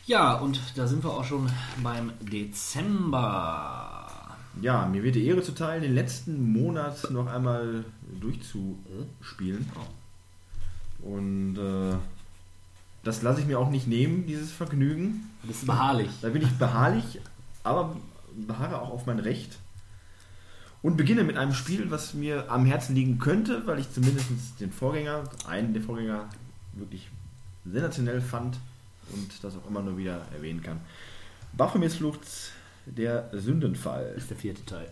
B: Ja, und da sind wir auch schon beim Dezember.
A: Ja, mir wird die Ehre zuteil, den letzten Monat noch einmal durchzuspielen. Und äh, das lasse ich mir auch nicht nehmen, dieses Vergnügen.
B: Das ist beharrlich.
A: Da bin ich beharrlich, aber beharre auch auf mein Recht. Und beginne mit einem Spiel, was mir am Herzen liegen könnte, weil ich zumindest den Vorgänger, einen der Vorgänger, wirklich sensationell fand und das auch immer nur wieder erwähnen kann. Baphomets Flucht, der Sündenfall.
B: ist der vierte Teil.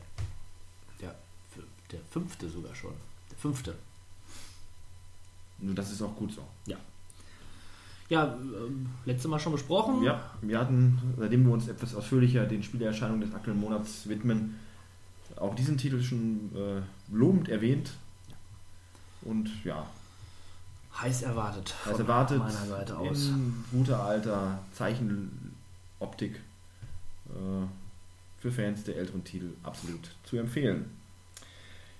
B: Der, fü- der fünfte sogar schon. Der fünfte.
A: Und das ist auch gut so.
B: Ja. Ja, ähm, letztes Mal schon besprochen.
A: Ja, wir hatten, seitdem wir uns etwas ausführlicher den Spielerscheinungen des aktuellen Monats widmen, auch diesen Titel schon äh, lobend erwähnt. Und ja,
B: Heiß erwartet. von
A: erwartet
B: meiner Seite aus.
A: in guter alter Zeichenoptik äh, für Fans der älteren Titel absolut zu empfehlen.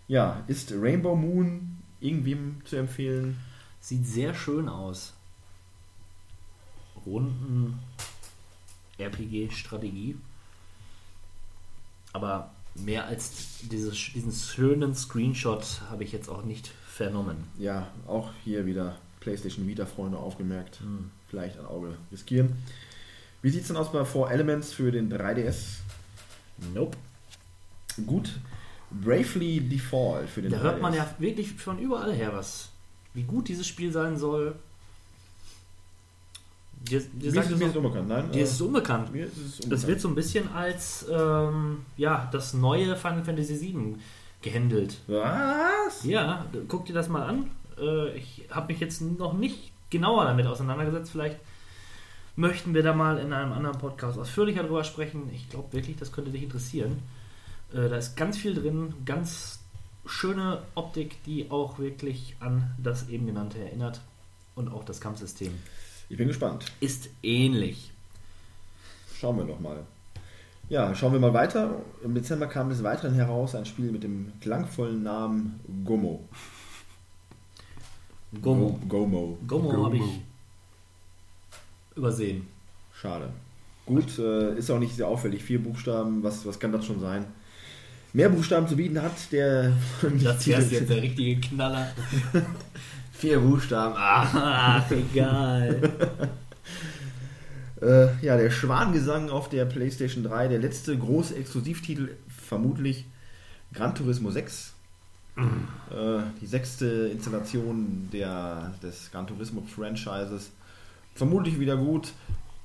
A: Ja, ist Rainbow Moon irgendwem zu empfehlen?
B: Sieht sehr schön aus. Runden RPG-Strategie. Aber mehr als dieses, diesen schönen Screenshot habe ich jetzt auch nicht vernommen.
A: Ja, auch hier wieder PlayStation Vita-Freunde aufgemerkt.
B: Hm.
A: Vielleicht ein Auge riskieren. Wie sieht es denn aus bei 4 Elements für den 3DS?
B: Nope.
A: Gut. Bravely Default für den
B: Da
A: 3DS.
B: hört man ja wirklich von überall her was. Wie gut dieses Spiel sein soll. Dir, dir
A: Mir ist,
B: es
A: mir ist unbekannt, nein?
B: dir ist es
A: äh,
B: unbekannt.
A: mir ist es unbekannt.
B: Das wird so ein bisschen als ähm, ja, das neue Final Fantasy VII gehandelt.
A: Was?
B: Ja, guck dir das mal an. Äh, ich habe mich jetzt noch nicht genauer damit auseinandergesetzt. Vielleicht möchten wir da mal in einem anderen Podcast ausführlicher drüber sprechen. Ich glaube wirklich, das könnte dich interessieren. Äh, da ist ganz viel drin, ganz schöne Optik, die auch wirklich an das eben genannte erinnert. Und auch das Kampfsystem
A: Ich bin gespannt.
B: ist ähnlich.
A: Schauen wir doch mal. Ja, schauen wir mal weiter. Im Dezember kam des Weiteren heraus ein Spiel mit dem klangvollen Namen Gomo.
B: Gomo.
A: Go- Gomo.
B: Gomo,
F: Gomo.
B: habe ich übersehen.
A: Schade. Gut, äh, ist auch nicht sehr auffällig. Vier Buchstaben, was, was kann das schon sein? Mehr Buchstaben zu bieten hat der.
B: Das wäre jetzt der richtige Knaller. Vier Buchstaben. Ach, egal.
A: Äh, ja, der Schwangesang auf der PlayStation 3, der letzte große Exklusivtitel, vermutlich Gran Turismo 6. Äh, die sechste Installation der, des Gran Turismo Franchises. Vermutlich wieder gut.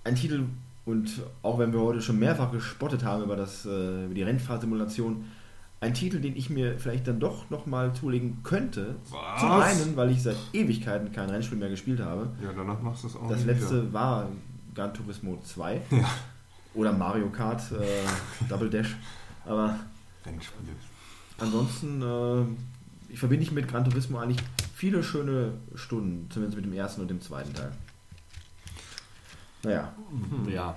A: Ein Titel, und auch wenn wir heute schon mehrfach gespottet haben über, das, äh, über die Rennfahrsimulation, ein Titel, den ich mir vielleicht dann doch nochmal zulegen könnte.
F: Was?
A: Zum einen, weil ich seit Ewigkeiten kein Rennspiel mehr gespielt habe.
F: Ja, danach machst du es auch
A: Das letzte
F: wieder.
A: war Gran Turismo 2
F: Ja.
A: oder Mario Kart äh, Double Dash. Aber
F: Rennspiele.
A: ansonsten, äh, ich verbinde ich mit Gran Turismo eigentlich viele schöne Stunden, zumindest mit dem ersten und dem zweiten Teil. Naja,
B: Ja.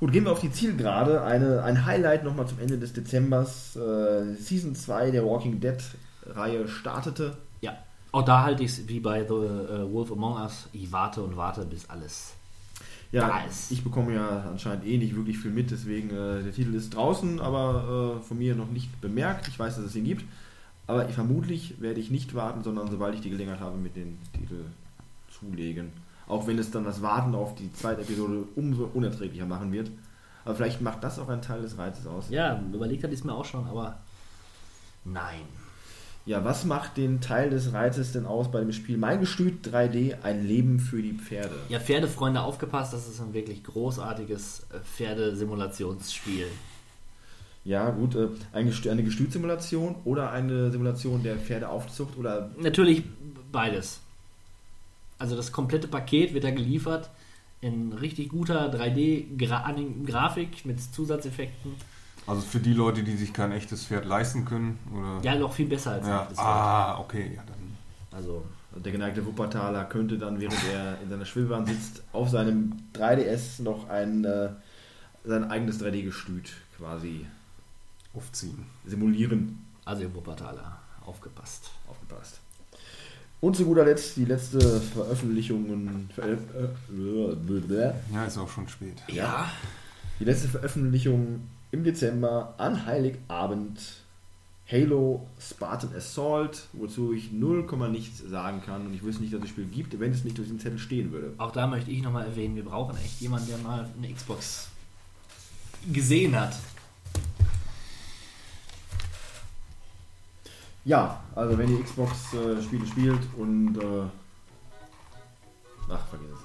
A: Gut, gehen wir auf die Zielgerade. Eine, ein Highlight nochmal zum Ende des Dezembers. Äh, Season 2 der Walking Dead Reihe startete.
B: Ja. Auch da halte ich es wie bei The äh, Wolf Among Us. Ich warte und warte, bis alles.
A: Ja,
B: Da ist.
A: ich bekomme ja anscheinend eh nicht wirklich viel mit, deswegen äh, der Titel ist draußen, aber äh, von mir noch nicht bemerkt. Ich weiß, dass es ihn gibt, aber ich, vermutlich werde ich nicht warten, sondern sobald ich die Gelegenheit habe, mit den Titel zulegen. Auch wenn es dann das Warten auf die zweite Episode umso unerträglicher machen wird. Aber vielleicht macht das auch einen Teil des Reizes aus.
B: Ja, überlegt hatte ich es mir auch schon, aber nein.
A: Ja, was macht den Teil des Reizes denn aus bei dem Spiel Mein Gestüt 3D, ein Leben für die Pferde?
B: Ja, Pferdefreunde, aufgepasst, das ist ein wirklich großartiges äh, Pferdesimulationsspiel.
A: Ja, gut, äh, eine Gestütsimulation oder eine Simulation der Pferdeaufzucht oder
B: Natürlich beides. Also das komplette Paket wird da geliefert in richtig guter 3D-Grafik mit Zusatzeffekten.
F: Also für die Leute, die sich kein echtes Pferd leisten können, oder?
B: Ja, noch viel besser als
F: Ja.
B: ein echtes Pferd.
F: Ah, okay, ja, dann.
B: Also
A: Der geneigte Wuppertaler könnte dann, während er in seiner Schwebebahn sitzt, auf seinem 3DS noch ein äh, sein eigenes 3D-Gestüt quasi
F: Aufziehen.
A: simulieren.
B: Also ihr Wuppertaler, aufgepasst.
A: Aufgepasst. Und zu guter Letzt die letzte Veröffentlichung. Veröf äh,
F: Ja, ist auch schon spät.
B: Ja.
A: die letzte Veröffentlichung im Dezember an Heiligabend. Halo Spartan Assault, wozu ich 0, nichts sagen kann und ich wüsste nicht, dass es das Spiel gibt, wenn es nicht durch den Zettel stehen würde.
B: Auch da möchte ich nochmal erwähnen, wir brauchen echt jemanden, der mal eine Xbox gesehen hat.
A: Ja, also wenn ihr Xbox-Spiele spielt und. Äh, ach, vergiss es.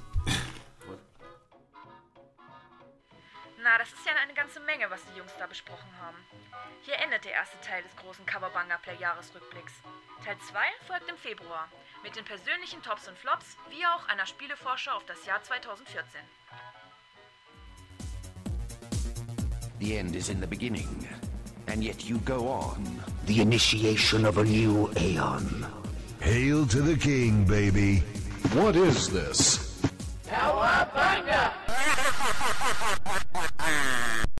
G: Na, das ist ja eine ganze Menge, was die Jungs da besprochen haben. Hier endet der erste Teil des großen Coverbanga Play Jahresrückblicks. Teil 2 folgt im Februar mit den persönlichen Tops und Flops, wie auch einer Spielevorschau auf das Jahr 2014.
C: The end is in the beginning, and yet you go on. The initiation of a new aeon.
D: Hail to the king, baby.
E: What is this?
C: Ah!